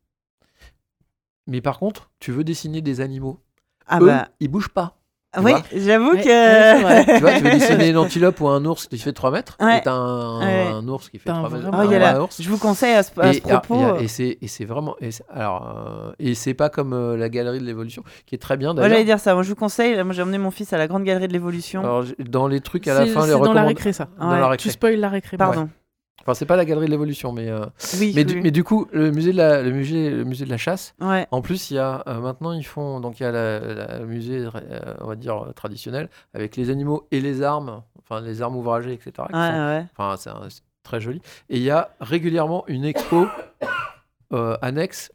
Mais par contre, tu veux dessiner des animaux. Ah Eux, bah. ils bougent pas. Tu oui, j'avoue Ouais, que. ouais, tu vois, tu veux dessiner une antilope ou un ours qui fait 3 mètres. Ouais. Et t'as un, Ouais. un ours qui fait T'as un 3 mètres. Oh, un la- ours. Je vous conseille à ce, à ce Et, propos. a- et c'est et c'est vraiment et alors euh, et c'est pas comme euh, la galerie de l'évolution qui est très bien Moi, j'allais d'ailleurs. dire ça. Moi, je vous conseille. Moi, j'ai emmené mon fils à la Grande Galerie de l'Évolution. Dans les trucs à la fin les c'est dans la récré, ça. dans Ouais. la Tu récré. spoil la récré. Pardon. Enfin, c'est pas la galerie de l'évolution, mais euh, Oui. mais, oui, du, oui. mais du coup, le musée de la, le musée, le musée de la chasse. Ouais. En plus, il y a euh, maintenant ils font donc il y a la- la- le musée, euh, on va dire traditionnel, avec les animaux et les armes, enfin les armes ouvragées, etc. Ouais, ouais. Enfin, c'est très joli. Et il y a régulièrement une expo annexe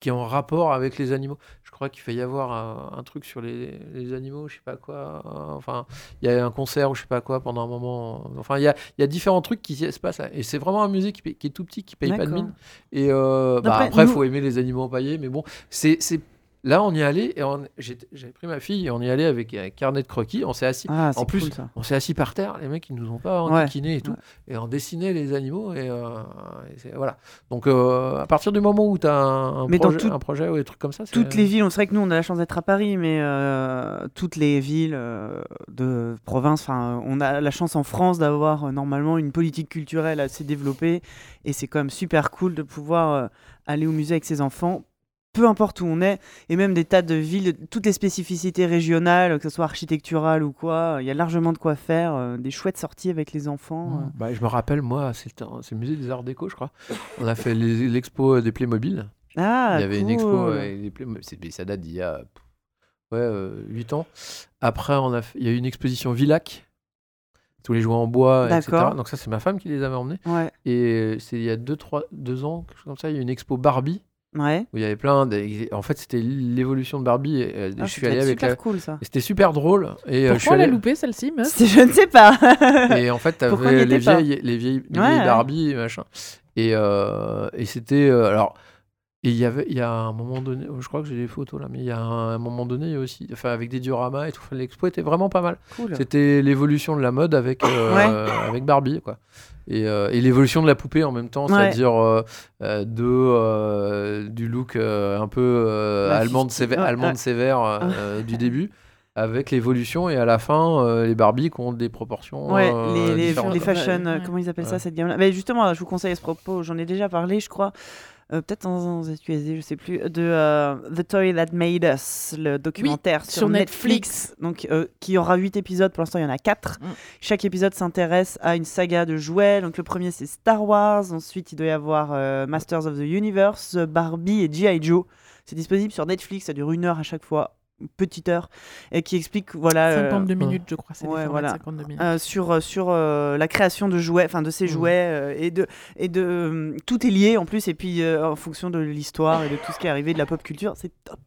qui est en rapport avec les animaux. Je crois qu'il fait y avoir un, un truc sur les, les animaux, je sais pas quoi. Enfin, il y a un concert ou je sais pas quoi pendant un moment. Enfin, il y a, il y a différents trucs qui se passent là. Et c'est vraiment un musée qui, qui est tout petit, qui paye pas de mine. Et euh, bah, Après, il nous- faut aimer les animaux empaillés, mais bon, c'est Là, on y allait et on- j'avais pris ma fille et on y allait avec un carnet de croquis. On s'est assis, Ah, En plus, cool, on s'est assis par terre. Les mecs, ils nous ont pas Ouais, enquiquinés et tout, ouais. et on dessinait les animaux et, euh, et voilà. Donc, euh, à partir du moment où tu as un, un Mais dans projet, tout- un projet ou des trucs comme ça, Toutes les villes, on sait que nous on a la chance d'être à Paris, mais euh, toutes les villes de province, enfin, on a la chance en France d'avoir normalement une politique culturelle assez développée, et c'est quand même super cool de pouvoir aller au musée avec ses enfants, peu importe où on est, et même des tas de villes, toutes les spécificités régionales, que ce soit architecturales ou quoi, il y a largement de quoi faire, euh, des chouettes sorties avec les enfants. euh. Bah, je me rappelle, moi, c'est le musée des Arts Déco, je crois. On a fait l'expo des Playmobil. Ah, Il y avait une expo avec des Playmobil. Ça date d'il y a ouais, 8 ans. Après, on a fait- il y a eu une exposition Villac. Tous les jouets en bois, etc. D'accord. Donc ça, c'est ma femme qui les avait emmenés. Ouais, Et c'est il y a 2 trois, deux ans, quelque chose comme ça, il y a eu une expo Barbie. Ouais. Où il y avait plein de... En fait, c'était l'évolution de Barbie. Et, euh, Ah, je suis allé avec super la... cool ça. C'était super drôle. Et euh, je suis Pourquoi on l'a allé... loupé celle-ci, Je ne sais pas. Et en fait, Pourquoi t'avais les les vieilles, les vieilles ouais. Barbie, machin. Et, euh, et c'était. euh, alors, et il y avait, il y a un moment donné, oh, je crois que j'ai des photos là, mais il y a un, un moment donné il y a aussi, enfin, avec des dioramas et tout. Enfin, L'expo était vraiment pas mal. Cool. C'était l'évolution de la mode avec, euh, avec Barbie, quoi. Et, euh, et l'évolution de la poupée en même temps, Ouais. c'est-à-dire euh, de, euh, du look euh, un peu allemande, sévère, allemande sévère euh, du début. Avec l'évolution et à la fin, euh, les Barbies qui ont des proportions. Ouais, euh, les, les, fashion, Ouais. euh, comment ils appellent ça cette gamme-là? Mais Justement, je vous conseille à ce propos, j'en ai déjà parlé, je crois, euh, peut-être dans un ZQSD, je sais plus, de euh, The Toy That Made Us, le documentaire sur, sur Netflix, donc euh, qui aura 8 épisodes, pour l'instant il y en a 4. Mm. Chaque épisode s'intéresse à une saga de jouets, donc le premier c'est Star Wars, ensuite il doit y avoir Masters of the Universe, Barbie et G.I. Joe. C'est disponible sur Netflix, ça dure une heure à chaque fois, petite heure, et qui explique, voilà... euh, 52 minutes, je crois. C'est ouais, voilà. de 52 minutes. euh, sur, euh, sur euh, la création de jouets, enfin de ces Mhm. jouets, euh, et de, et de euh, tout est lié en plus, et puis euh, en fonction de l'histoire et de tout ce qui est arrivé, de la pop culture, c'est top.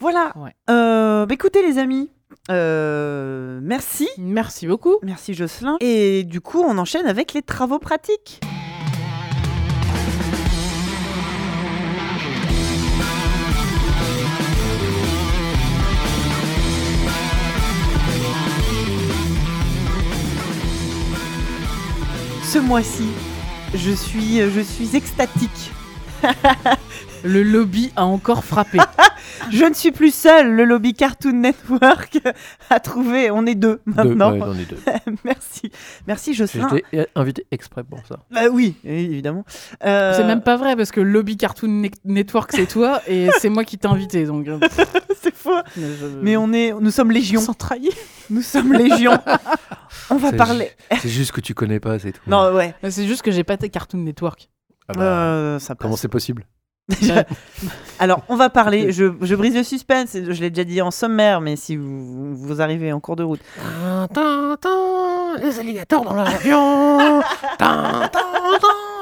Voilà. Ouais. Euh, bah, écoutez les amis, euh, merci, Merci beaucoup. merci Jocelyn, et du coup on enchaîne avec les travaux pratiques. Ce mois-ci, je suis, je suis extatique. Le lobby a encore frappé. Je ne suis plus seule, le lobby Cartoon Network a trouvé, on est deux Deux, maintenant. ouais, j'en ai deux. Merci, merci Jocelyn. J'étais é- invité exprès pour ça. Bah oui, évidemment. Euh, C'est même pas vrai parce que le lobby Cartoon Ne- Network c'est toi et c'est moi qui t'ai invité donc. euh, c'est faux. je- Mais on est, nous sommes légion. sans trahir. Nous sommes légion. on va parler. C'est juste que tu connais pas, c'est tout. Non, ouais. C'est juste que j'ai pas tes Cartoon Network. Ah bah, Euh, ça Comment c'est possible? Alors, on va parler. Je, je brise le suspense. Je l'ai déjà dit en sommaire, mais si vous, vous arrivez en cours de route, Les alligators dans l'avion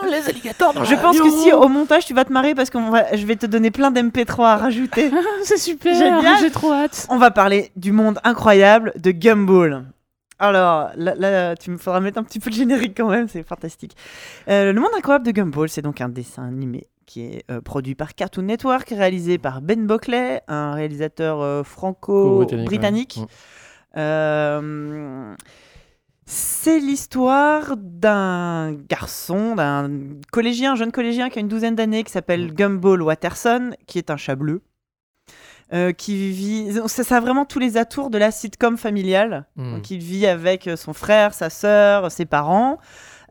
Les alligators dans je pense que si au montage tu vas te marrer parce que je vais te donner plein d'MP3 à rajouter. c'est super. Génial. J'ai trop hâte. On va parler du monde incroyable de Gumball. Alors, là, là, tu me faudras mettre un petit peu de générique quand même, c'est fantastique. Euh, le monde incroyable de Gumball, c'est donc un dessin animé qui est euh, produit par Cartoon Network, réalisé par Ben Buckley, un réalisateur euh, franco-britannique. ouais. Euh, c'est l'histoire d'un garçon, d'un collégien, un jeune collégien qui a une douzaine d'années, qui s'appelle. Gumball Watterson, qui est un chat bleu. euh, qui vit, ça, ça a vraiment tous les atours de la sitcom familiale. Mm. Donc, il vit avec son frère, sa sœur, ses parents,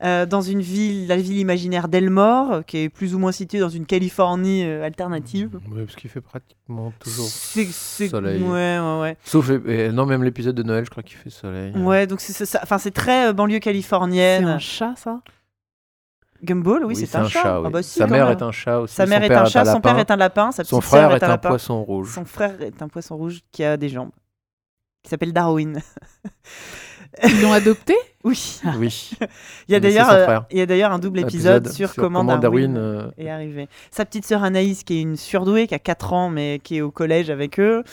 euh, dans une ville, la ville imaginaire d'Elmore, euh, qui est plus ou moins située dans une Californie euh, alternative. Ouais, parce qu'il fait pratiquement toujours. C'est, c'est- soleil. Ouais, ouais, ouais. Sauf les- non, même l'épisode de Noël, je crois qu'il fait soleil. Ouais, donc c'est, c'est ça. Enfin, c'est très euh, banlieue C'est californienne. un chat ça? Gumball, oui, c'est, un, chat. oui. Ah bah si, Sa mère même. est un chat aussi. Sa mère son est un chat, son père est un lapin, sa Son frère est un un lapin. poisson rouge. Son frère est un poisson rouge qui a des jambes, qui s'appelle Darwin. Ils l'ont adopté? Oui. Oui. Il y a d'ailleurs, euh, il y a d'ailleurs un double épisode, sur, comment, Darwin, euh, est arrivé. Sa petite sœur Anaïs, qui est une surdouée, qui a 4 ans, mais qui est au collège avec eux.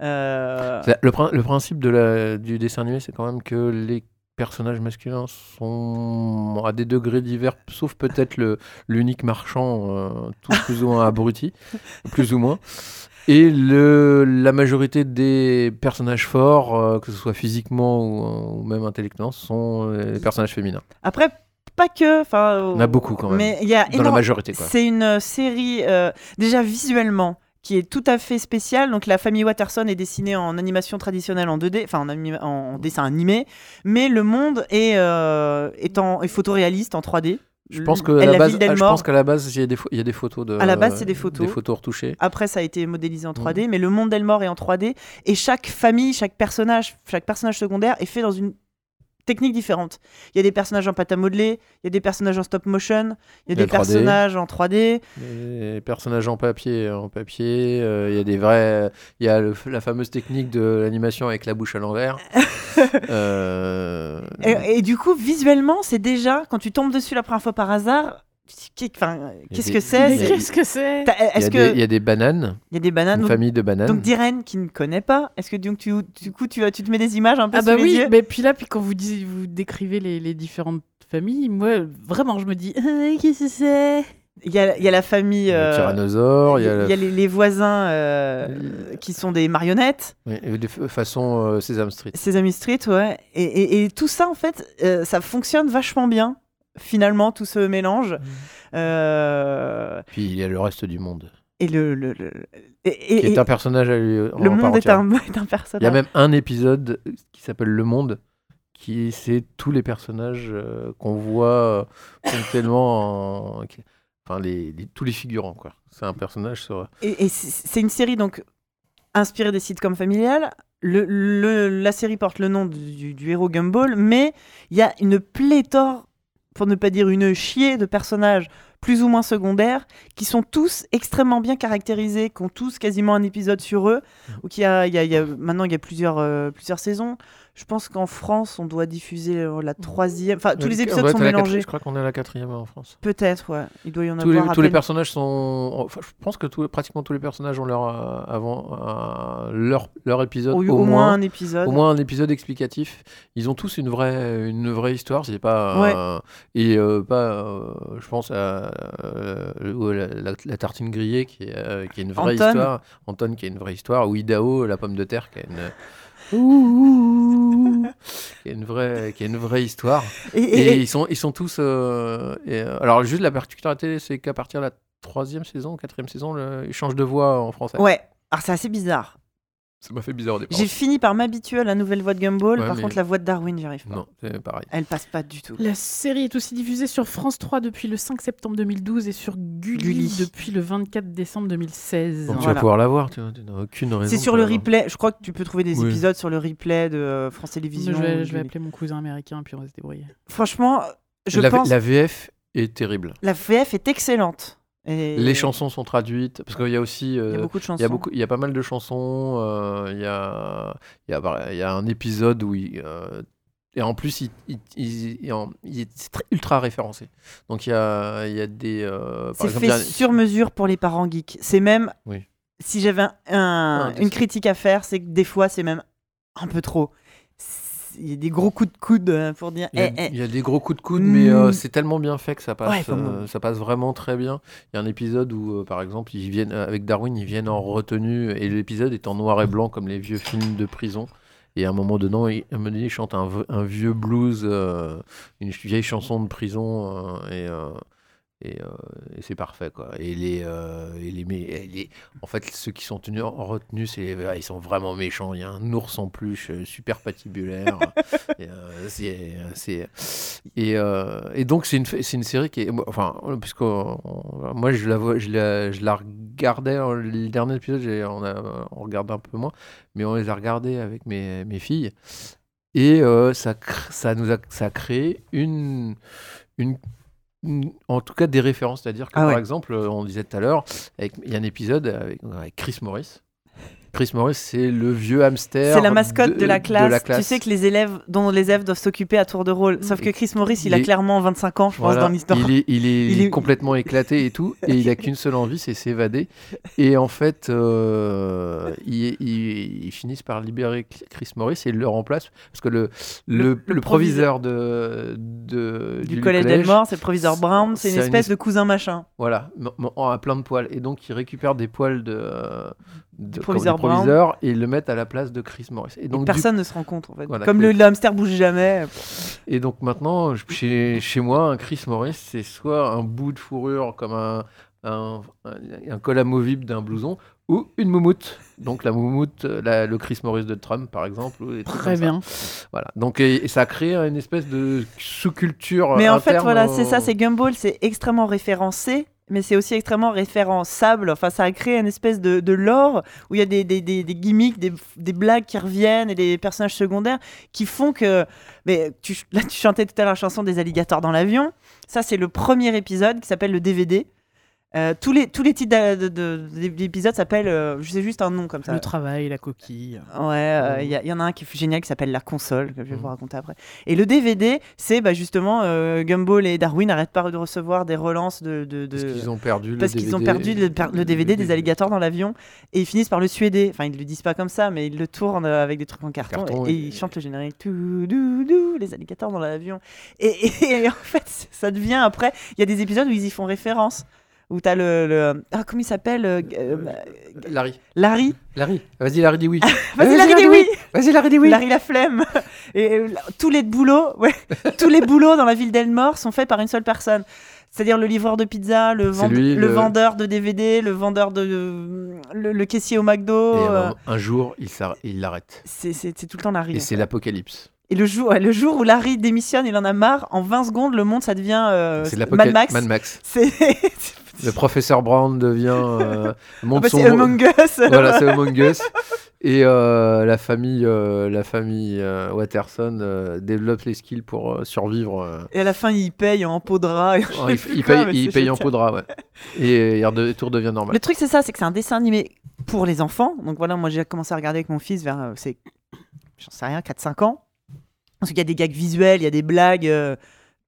Euh, Le, prin- le principe de la, du dessin animé, c'est quand même que les personnages masculins sont à des degrés divers, sauf peut-être le l'unique marchand, euh, tout plus ou moins abruti, plus ou moins. Et le, la majorité des personnages forts, euh, que ce soit physiquement ou, ou même intellectuellement, sont euh, les personnages féminins. Après, pas que. Enfin, On a beaucoup quand même. Mais il y a Dans la majorité. C'est une euh, série euh, déjà visuellement qui est tout à fait spéciale. Donc la famille Watterson est dessinée en animation traditionnelle en 2D, enfin en, anima- en dessin animé, mais le monde est, euh, est, en- est photoréaliste en 3D. Je pense qu'à la, la base, ah, je pense qu'à la base, il y, a des pho- il y a des photos de. À la base, c'est des photos. Des photos retouchées. Après, ça a été modélisé en 3D, Mm. mais le monde d'Elmore est en 3D. Et chaque famille, chaque personnage, chaque personnage secondaire est fait dans une technique différente. Il y a des personnages en pâte à modeler, il y a des personnages en stop motion, il y a des 3D. personnages en 3D. Les personnages en papier, en papier, euh, il y a des vrais, il y a le- la fameuse technique de l'animation avec la bouche à l'envers. Euh, Et, et du coup, visuellement, c'est déjà, quand tu tombes dessus la première fois par hasard, qu'est-ce que c'est Mais il y a- C'est- qu'est-ce que c'est T'as- il y, Est-ce a que des- il y a des bananes, il y a des bananes une donc, famille de bananes. donc Diren qui ne connaît pas, est-ce que donc tu, du coup tu, tu te mets des images un peu Ah bah sous les oui, yeux mais puis là, puis quand vous, vous décrivez les, les différentes familles, moi, vraiment, je me dis, Ah, qu'est-ce que c'est? Il y a, il y a la famille. il y a euh, le tyrannosaure, il y a, il y a les, les voisins euh, qui sont des marionnettes, oui, de façon euh, Sesame Street. Sesame Street, ouais. Et, et- et tout ça, en fait, euh, ça fonctionne vachement bien, finalement, tout ce mélange. Euh, Puis il y a le reste du monde, et le. le, le- et- et- qui est et un personnage à lui. en le monde est un, est un Il personnage. y a même un épisode qui s'appelle Le Monde, qui c'est tous les personnages euh, qu'on voit euh, ponctuellement, en- qui- enfin les, les- tous les figurants quoi. C'est un personnage sur. Et, et c'est une série donc inspirée des sitcoms familiales. Le, le- la série porte le nom du, du héros Gumball, mais il y a une pléthore, pour ne pas dire une chier de personnages plus ou moins secondaires qui sont tous extrêmement bien caractérisés, qui ont tous quasiment un épisode sur eux. Ou qui a, y a- y a- maintenant il y a plusieurs, euh, plusieurs saisons. Je pense qu'en France on doit diffuser euh, la troisième. Enfin tous les épisodes sont mélangés. Je crois qu'on est à la quatrième en France. Peut-être, ouais. Il doit y en Tous les, avoir. à tous les personnages sont. Enfin, je pense que tous- pratiquement tous les personnages ont leur euh, avant euh, leur leur épisode Au, au, au moins moins. un épisode. Au moins un épisode explicatif. Ils ont tous une vraie, une vraie histoire. C'est pas Ouais. euh, et pas. je pense à la, la- la tartine grillée qui est, qui est une vraie Anton. histoire. Anton qui a une vraie histoire. Ou Idaho, la pomme de terre qui a une. qui a une vraie, qui a une vraie histoire. Et- Et, et- et- ils sont, ils sont tous. euh, euh, alors juste la particularité, c'est qu'à partir de la troisième saison, quatrième saison, le- ils changent de voix en français. Ouais. Alors c'est assez bizarre. Ça m'a fait bizarre au départ. J'ai fini par m'habituer à la nouvelle voix de Gumball. Ouais, par mais- contre, la voix de Darwin, j'y arrive pas. Non, c'est pareil. Elle passe pas du tout. La série est aussi diffusée sur France 3 depuis le 5 septembre 2012 et sur Gulli, Gulli. depuis le 24 décembre 2016. Donc tu Voilà. vas pouvoir la voir, tu vois, tu n'as aucune raison. C'est sur le replay. Je crois que tu peux trouver des Oui. épisodes sur le replay de euh, France Je Télévisions. vais, je vais appeler mon cousin américain puis on va se débrouiller. Franchement, je la, pense la VF est terrible. la VF est excellente. Et Les chansons sont traduites parce qu'il y a aussi. Il y euh, a beaucoup de chansons. il y a beaucoup, il y a pas mal de chansons. euh, Il y a, il y a, il y a un épisode où il, euh, et en plus il, est très- ultra référencé. Donc il y a, il y a des. euh, C'est fait a- sur mesure pour les parents geeks. C'est même. Oui. Si j'avais un- un- Ah, une critique à faire, c'est que des fois, c'est même un peu trop. Il y a des gros coups de coude euh, pour dire. Il y, a, eh, eh. il y a des gros coups de coude, mais euh, Mm. c'est tellement bien fait que ça passe, Ouais, euh, ça passe vraiment très bien. Il y a un épisode où, par exemple, ils viennent avec Darwin, ils viennent en retenue et l'épisode est en noir et blanc comme les vieux films de prison. Et à un moment donné, il, chante un, un vieux blues, une vieille chanson de prison et, et, euh, et c'est parfait quoi. Et les, euh, et les, mais- et les- en fait, ceux qui sont tenus en retenue, c'est ils sont vraiment méchants. Il y a un ours en peluche euh, super patibulaire. Et, euh, c'est, c'est- et, et donc c'est une, c'est une série qui est, enfin, puisque moi je la, vois, je la, je la regardais, le dernier épisode, j'ai- on, a, on regarde un peu moins, mais on les a regardés avec mes, mes filles. Et ça, cr- ça nous a, ça a créé une, une- en tout cas des références. C'est-à-dire que Ah par exemple, on disait tout à l'heure, avec- il y a un épisode avec, avec Chris Morris. Chris Morris, c'est le vieux hamster. C'est la mascotte de, la classe. Tu sais que les élèves, dont les élèves doivent s'occuper à tour de rôle. Sauf que Chris Morris, il, a clairement 25 ans, je pense, dans l'histoire. Il est, il est, complètement éclaté et tout, et il a qu'une seule envie, c'est s'évader. Et en fait, euh, ils, finissent par libérer Chris Morris et le remplacent parce que le, le, proviseur de, de du, collège, d'Elmore, c'est le proviseur Brown, c'est une espèce de cousin machin. Voilà, à plein de poils. Et donc, il récupère des poils de, de proviseur, et ils le mettent à la place de Chris Morris. Et donc personne ne se rend compte en fait. Comme le, hamster bouge jamais. Et donc maintenant, chez, chez moi, un Chris Morris, c'est soit un bout de fourrure comme un, un, un col amovible d'un blouson ou une moumoute. Donc la moumoute, le Chris Morris de Trump par exemple. Très bien. Voilà. Donc et, ça a créé une espèce de sous-culture. Mais en fait, voilà, c'est ça, c'est Gumball, c'est extrêmement référencé mais c'est aussi extrêmement référençable. Enfin, ça a créé une espèce de, lore où il y a des, des, des, gimmicks, des, des, blagues qui reviennent et des personnages secondaires qui font que. Mais tu, là, tu chantais tout à l'heure la chanson des alligators dans l'avion. Ça, c'est le premier épisode qui s'appelle le DVD. Euh, tous, les, tous les titres d'épisodes s'appellent, euh, je sais juste un nom comme ça. Le travail, la coquille. Ouais, euh, il y, en a un qui est génial qui s'appelle La console, que je vais vous raconter après. Et le DVD, c'est bah, justement Gumball et Darwin n'arrêtent pas de recevoir des relances de. de, Parce qu'ils ont perdu le Parce qu'ils ont perdu le, DVD des alligators dans l'avion et ils finissent par le suéder. Enfin, ils ne le disent pas comme ça, mais ils le tournent avec des trucs en carton, et, ils chantent le générique. Tout, dou, dou, les alligators dans l'avion. Et, et en fait, ça devient après. Il y a des épisodes où ils y font référence où t'as le, le, Ah, comment il s'appelle euh, euh, Larry. Larry. Larry. Vas-y, Larry, dis oui. Vas-y, Larry, dis oui. Vas-y, Larry, dis oui. Larry la flemme. Et tous les boulots, ouais, tous les boulots dans la ville d'Elmore sont faits par une seule personne. C'est-à-dire le livreur de pizza, le, le... vendeur de DVD, le vendeur de. le, caissier au McDo. Et euh, un jour, il l'arrête. C'est tout le temps Larry. Et c'est l'apocalypse. Et le jour, le jour où Larry démissionne, il en a marre. En 20 secondes, le monde, ça devient euh, Mad Max. Mad Max. Le professeur Brown devient euh, monte ah bah, C'est Among Us. voilà, c'est Among Us. Et euh, la famille, euh, la famille Watterson développe les skills pour survivre. Et à la fin, il paye en pot de il, paye, il paye en pot de drap, ouais. Et, et tout redevient normal. Le truc, c'est ça, c'est que c'est un dessin animé pour les enfants. Donc voilà, moi j'ai commencé à regarder avec mon fils vers, c'est, j'en sais rien, 4-5 ans. Parce qu'il y a des gags visuels, il y a des blagues euh,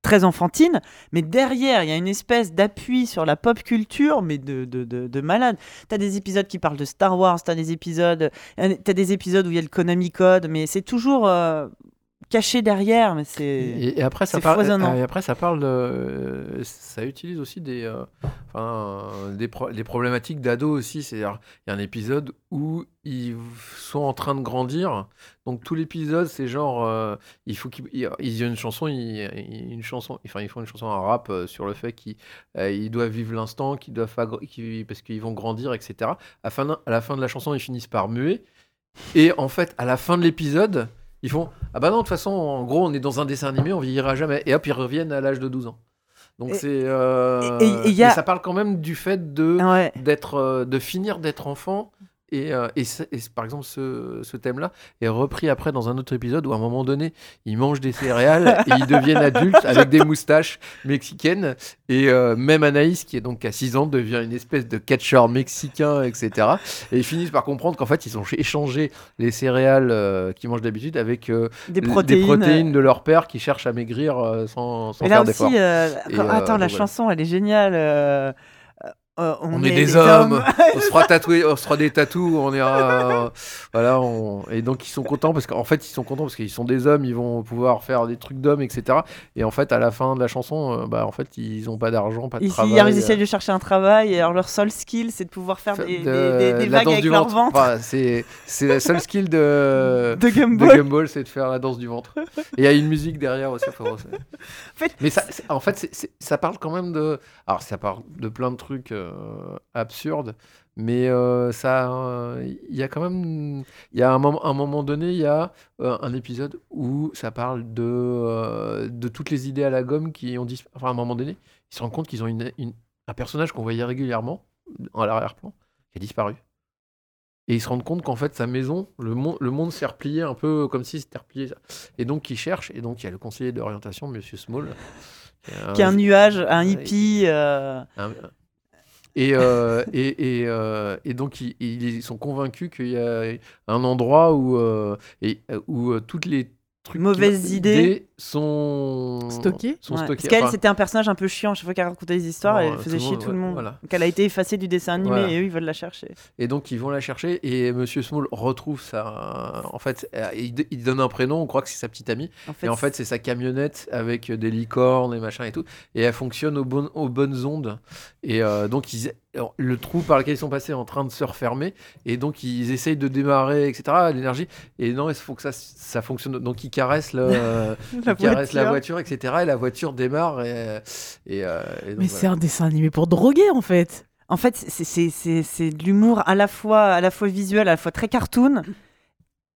très enfantines, mais derrière, il y a une espèce d'appui sur la pop culture, mais de, malade. T'as des épisodes qui parlent de Star Wars, t'as des épisodes, euh, t'as des épisodes où il y a le Konami Code, mais c'est toujours euh, caché derrière, mais c'est et, après ça parle et après ça parle de, ça utilise aussi des euh, enfin des, des, problématiques d'ados aussi. C'est il y a un épisode où ils sont en train de grandir. Donc tout l'épisode c'est genre euh, il faut qu'ils ils, une chanson une chanson enfin ils font une chanson un rap euh, sur le fait qu'ils ils doivent vivre l'instant qu'ils doivent parce qu'ils vont grandir etc à, à la fin de la chanson ils finissent par muer. Et en fait à la fin de l'épisode ils font Ah bah non, de toute façon, en gros, on est dans un dessin animé, on vieillira jamais. Et hop, ils reviennent à l'âge de 12 ans. Donc c'est. Euh... Et, a... ça parle quand même du fait de, d'être, euh, de finir d'être enfant et, euh, et, par exemple, ce, ce thème-là est repris après dans un autre épisode où à un moment donné, ils mangent des céréales et ils deviennent adultes avec des moustaches mexicaines. Et euh, même Anaïs, qui est donc à 6 ans, devient une espèce de catcheur mexicain, etc. Et ils finissent par comprendre qu'en fait, ils ont échangé les céréales euh, qu'ils mangent d'habitude avec des, protéines. des, protéines. de leur père qui cherche à maigrir sans, sans faire d'efforts. Attends, la chanson, elle est géniale. Euh, on, est, des, hommes, on se fera tatouer, on se fera des tatous, on ira, euh, voilà, et donc ils sont contents parce qu'en fait ils sont contents parce qu'ils sont des hommes, ils vont pouvoir faire des trucs d'hommes, etc. Et en fait à la fin de la chanson, euh, bah en fait ils ont pas d'argent, pas de travail. Ils essayent de chercher un travail et alors leur seul skill c'est de pouvoir faire des, des, vagues avec leur ventre. c'est c'est la seule skill de de Gumball, c'est de faire la danse du ventre. Et il y a une musique derrière aussi. Mais ça, en fait ça parle quand même de, alors ça parle de plein de trucs. Euh, absurde. Mais euh, ça, il y a quand même, il y a un moment, un moment donné, il y a euh, un épisode où ça parle de, de toutes les idées à la gomme qui ont disparu. Enfin, à un moment donné, ils se rendent compte qu'ils ont une, un personnage qu'on voyait régulièrement à l'arrière-plan qui a disparu. Et ils se rendent compte qu'en fait, sa maison, le, monde le monde s'est replié un peu comme si c'était replié. Et donc, ils cherchent. Et donc, il y a le conseiller d'orientation, Monsieur Small. Qui est un nuage, un hippie. Et, euh, et, et, euh, et donc, ils, ils sont convaincus qu'il y a un endroit où, euh, et, où toutes les trucs Mauvaises idées. Sont Stockées Sont Ouais. stockés. Parce qu'elle, Enfin, c'était un personnage un peu chiant. Chaque fois qu'elle racontait des histoires, Non, elle faisait chier monde, tout le monde. voilà. Donc elle a été effacée du dessin animé Voilà. et eux, ils veulent la chercher. Et donc, ils vont la chercher et Monsieur Small retrouve sa. En fait, euh, il, il donne un prénom, on croit que c'est sa petite amie. En fait, Et en fait, c'est sa camionnette avec des licornes et machin et tout. Et elle fonctionne aux, bonnes- aux bonnes ondes. Et euh, donc, ils- le trou par lequel ils sont passés est en train de se refermer. Et donc, ils essayent de démarrer, etc. L'énergie. Et non, il faut que ça, ça fonctionne. Donc, ils caressent, le, la caressent la voiture. voiture, etc. Et la voiture démarre. Et, et, euh, et donc, Mais voilà. c'est un dessin animé pour droguer en fait. En fait, c'est- de l'humour à la fois à la fois visuel, à la fois très cartoon.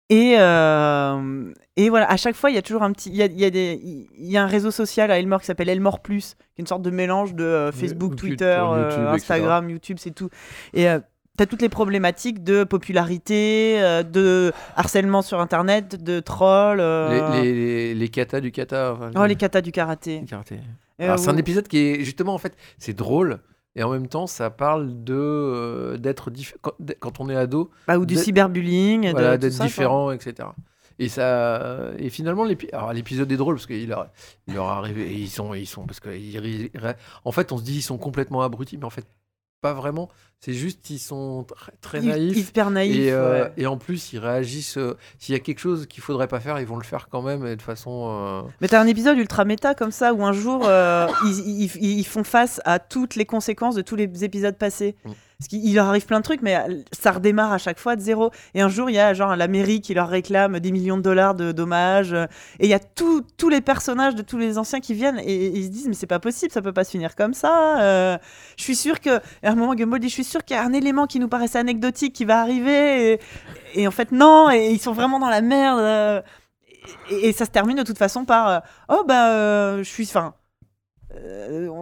Et, euh, et voilà, à chaque fois, il y a toujours un petit. Il y a, il y a des, il y a un réseau social à Elmore qui s'appelle Elmore Plus, qui est une sorte de mélange de euh, Facebook, Twitter, euh, YouTube, Instagram, YouTube, c'est tout. Et euh, t'as toutes les problématiques de popularité, euh, de harcèlement sur Internet, de trolls. euh, Les, les, les, les katas du kata. enfin, Oh, les katas du karaté. les karatés. Euh, Alors, c'est un ouais. épisode qui est justement en fait c'est drôle et en même temps ça parle de euh, d'être diff- quand, quand on est ado Bah, ou du d'être- cyberbullying. et de voilà, tout d'être ça, quoi. différent etc et ça et finalement l'épi- alors, l'épisode est drôle parce qu'il leur, il leur et ils sont ils sont parce que ils ri- en fait on se dit ils sont complètement abrutis mais en fait pas vraiment c'est juste ils sont très, très naïfs Hyper naïf. et, euh, ouais. et en plus ils réagissent euh, s'il y a quelque chose qu'il faudrait pas faire ils vont le faire quand même et de façon euh, Mais t'as un épisode ultra méta comme ça où un jour ils, ils- ils font face à toutes les conséquences de tous les épisodes passés. Mm. Parce qu'il il leur arrive plein de trucs, mais euh, ça redémarre à chaque fois de zéro. Et un jour, il y a genre la mairie qui leur réclame des millions de dollars de dommages. euh, Et il y a tous les personnages de tous les anciens qui viennent et, ils se disent mais c'est pas possible, ça peut pas se finir comme ça. euh, je suis sûr que à un moment Gumball dit je suis sûr qu'il y a un élément qui nous paraissait anecdotique qui va arriver. Et, en fait non, et ils sont vraiment dans la merde. et, ça se termine de toute façon par oh bah euh, je suis enfin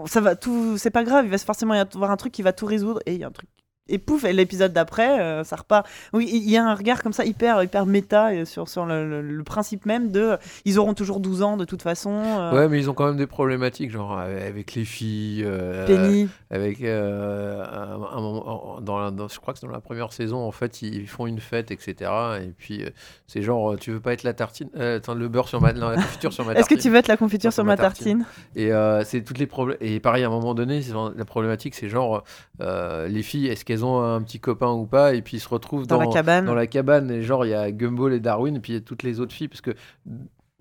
ça va tout c'est pas grave il va forcément y avoir un truc qui va tout résoudre et il y a un truc et pouf et l'épisode d'après euh, ça repart oui il y a un regard comme ça hyper hyper méta euh, sur sur le, le- le principe même de ils auront toujours 12 ans de toute façon euh, Ouais, mais ils ont quand même des problématiques, genre euh, avec les filles, euh, Penny avec un, un moment, dans, la- dans- je crois que c'est dans la première saison, en fait, ils font une fête, etc. Et puis c'est genre, tu veux pas être la tartine, attends, le beurre sur ma, non, la confiture sur ma est-ce que tartine. tu veux être la confiture sur ma tartine? Et c'est toutes les problèmes. Et pareil, à un moment donné, la problématique, c'est genre, les filles, est-ce qu'elles ont un petit copain ou pas Et puis ils se retrouvent dans, dans, la cabane. dans la cabane, et genre, il y a Gumball et Darwin, et puis il y a toutes les autres filles, parce que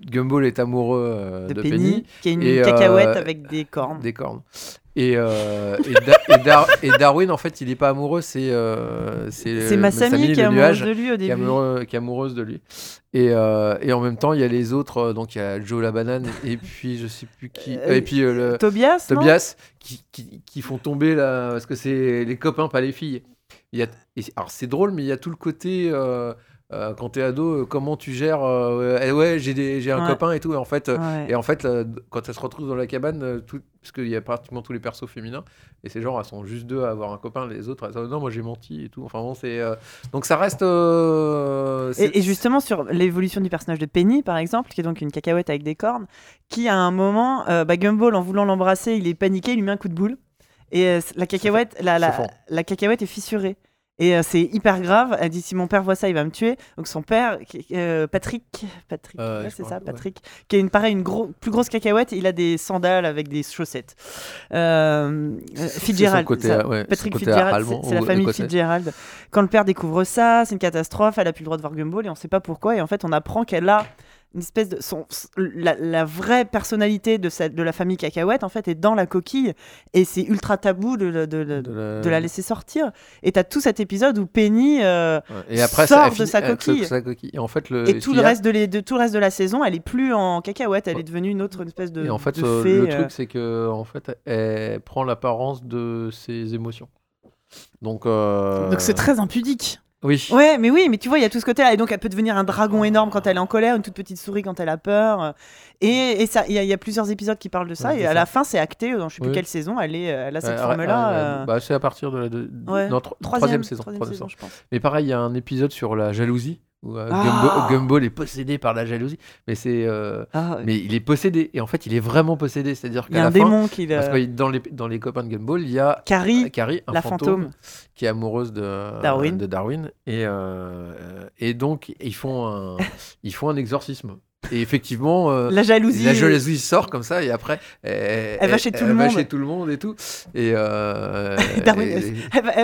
Gumball est amoureux euh, de, de, Penny, Penny qui a une et, euh, cacahuète avec des cornes des cornes. Et, euh, et, Da- et Dar- et Darwin, en fait, il est pas amoureux, c'est euh, c'est Masami qui est amoureuse de lui au qui est, début amoureux- qui est amoureuse de lui. Et, euh, et en même temps, il y a les autres, donc il y a Joe la banane, et puis je sais plus qui, et puis le, Tobias Tobias, qui, qui, qui font tomber là, parce que c'est les copains, pas les filles. Il y a, alors c'est drôle, mais il y a tout le côté. Euh, quand t'es ado, euh, comment tu gères euh, eh Ouais, j'ai un Ouais. copain et tout. Et en fait, euh, Ouais. et en fait, quand elles se retrouvent dans la cabane, tout, parce qu'il y a pratiquement tous les persos féminins, et c'est genre, elles sont juste deux à avoir un copain, les autres, elles non, moi j'ai menti et tout. Enfin bon, c'est. donc ça reste. Et, et justement sur l'évolution du personnage de Penny, par exemple, qui est donc une cacahuète avec des cornes, qui à un moment, bah, Gumball, en voulant l'embrasser, il est paniqué, il lui met un coup de boule. Et la cacahuète, la, la, la cacahuète est fissurée. Et euh, c'est hyper grave. Elle dit si mon père voit ça, il va me tuer. Donc son père, euh, Patrick, Patrick, Euh, ouais, c'est ça, ouais. Patrick, qui a une pareil, une gros, plus grosse cacahuète. Il a des sandales avec des chaussettes. Fitzgerald, côté, ça. ouais, Patrick Fitzgerald, c'est la famille écossais. Fitzgerald. Quand le père découvre ça, c'est une catastrophe. Elle a plus le droit de voir Gumball et on sait pas pourquoi. Et en fait, on apprend qu'elle a une espèce de son la, la vraie personnalité de cette de la famille cacahuète en fait est dans la coquille et c'est ultra tabou de, de, de- de- de la- de la laisser sortir et t'as tout cet épisode où Penny euh, Ouais. Et après, sort de sa coquille. sa coquille. Et en fait, le, et tout le a- reste de, les- de tout le reste de la saison elle est plus en cacahuète elle Ouais. est devenue une autre une espèce de et en fait, euh, fée, le euh. truc, c'est que en fait, elle prend l'apparence de ses émotions. Donc, euh, Donc c'est très impudique. Oui. Ouais, mais oui, mais tu vois, il y a tout ce côté-là. Et donc, elle peut devenir un dragon énorme quand elle est en colère, une toute petite souris quand elle a peur. euh, Et, et ça, il y, y a plusieurs épisodes qui parlent de ça. Ouais, et à ça. la fin, c'est acté. Dans je sais plus Oui. quelle saison, elle, est, elle a cette Ouais, forme-là. euh, bah, c'est à partir de la deux- ouais. non, tro- troisième, saison. troisième troisième saison, saison. je pense. Mais pareil, il y a un épisode sur la jalousie où euh, Ah. Gumball est possédé par la jalousie. Mais c'est, euh, Ah, mais il est possédé. Et en fait, il est vraiment possédé. C'est-à-dire qu'à la un fin, démon qui parce que dans les dans les copains de Gumball, il y a Carrie, Carrie, un la fantôme, fantôme. qui est amoureuse de Darwin. de Darwin et euh, et donc ils font un ils font un exorcisme. Et effectivement, euh, La jalousie. la jalousie sort comme ça et après elle, va chez tout le elle va monde. chez tout le monde et tout. Et, euh, et-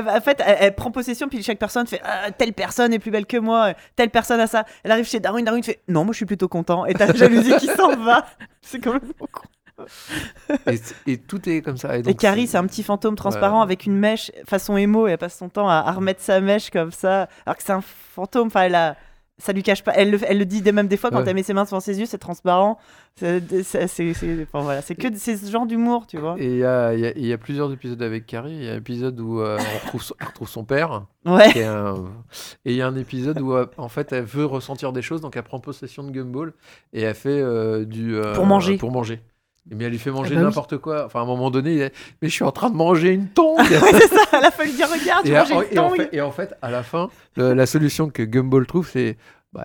en fait, elle, prend possession, puis chaque personne fait Ah, telle personne est plus belle que moi, telle personne a ça. Elle arrive chez Darwin, Darwin fait non, moi je suis plutôt content. Et t'as la jalousie qui s'en va. C'est quand même con. et, et tout est comme ça. Et, Et donc, Carrie, c'est un petit fantôme transparent Ouais. avec une mèche façon émo et elle passe son temps à, à remettre sa mèche comme ça. Alors que c'est un fantôme, enfin, elle a. Ça lui cache pas. Elle le, elle le dit même des fois quand Ouais. elle met ses mains devant ses yeux, c'est transparent. C'est enfin, voilà. Que ce genre d'humour, tu vois. Et il y a, il y a- il y a plusieurs épisodes avec Carrie. Il y a un épisode où euh, on, retrouve son, on retrouve son père. Ouais. qui est un- Et il y a un épisode où euh, en fait elle veut ressentir des choses, donc elle prend possession de Gumball et elle fait euh, du euh, Pour manger. Pour manger. Et bien elle lui fait manger bah oui. n'importe quoi. Enfin à un moment donné, il est, mais je suis en train de manger une tongue. ouais, c'est ça. Elle a fallu dire regarde, tu et, à- une et en fait, et en fait, à la fin, le- la solution que Gumball trouve, c'est ouais.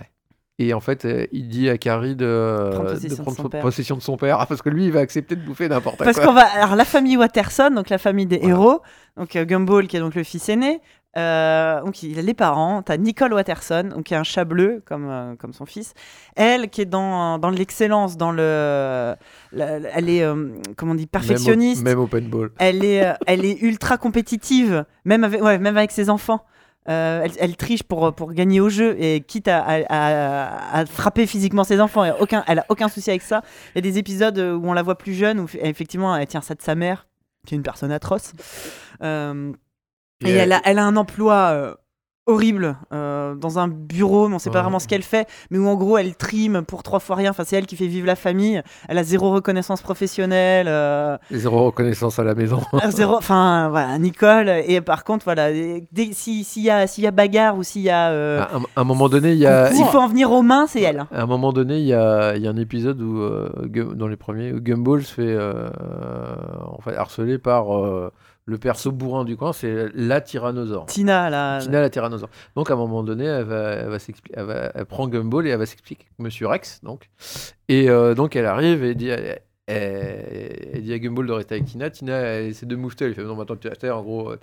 Et en fait, euh, il dit à Carrie de, Prendre possession de prendre son père. possession de son père, Ah, parce que lui, il va accepter de bouffer n'importe Parce quoi. qu'on va. Alors, la famille Watterson, donc la famille des Voilà. héros, donc euh, Gumball qui est donc le fils aîné. Euh, donc il a les parents, t'as Nicole Watterson, donc qui est un chat bleu comme, euh, comme son fils. Elle qui est dans, dans l'excellence, dans le, la- la- elle est euh, comment on dit perfectionniste. Même, au, même open ball. Elle est, elle est ultra compétitive, même avec, ouais, même avec ses enfants. Euh, elle, elle triche pour, pour gagner au jeu et quitte à, à- à- à frapper physiquement ses enfants. Elle a aucun, elle a aucun souci avec ça. Il y a des épisodes où on la voit plus jeune, où effectivement elle tient ça de sa mère, qui est une personne atroce. Euh, et elle a, elle a un emploi euh, horrible euh, dans un bureau, mais on sait pas vraiment ce qu'elle fait, mais où en gros elle trime pour trois fois rien. Enfin, c'est elle qui fait vivre la famille. Elle a zéro reconnaissance professionnelle. euh, Zéro reconnaissance à la maison. ah, Zéro, enfin voilà, Nicole. Et par contre, voilà, dès- si- s'il y a, s'il y a bagarre ou s'il y a, euh, à, un- à un moment donné, il y a. s'il faut en venir aux mains, c'est elle. À un moment donné, il y a, y a un épisode où, dans les premiers, où Gumball se fait en fait, harceler par le perso bourrin du coin, c'est la tyrannosaure. Tina là. Tina la tyrannosaure. Donc à un moment donné, elle, va, elle, va elle, va- elle prend Gumball et elle va s'expliquer avec Monsieur Rex. Donc. Et euh, donc elle arrive et dit, elle, elle- elle dit à Gumball de rester avec Tina. Tina elle essaie de moufter, elle fait non, attends, tu es à terre en gros. euh,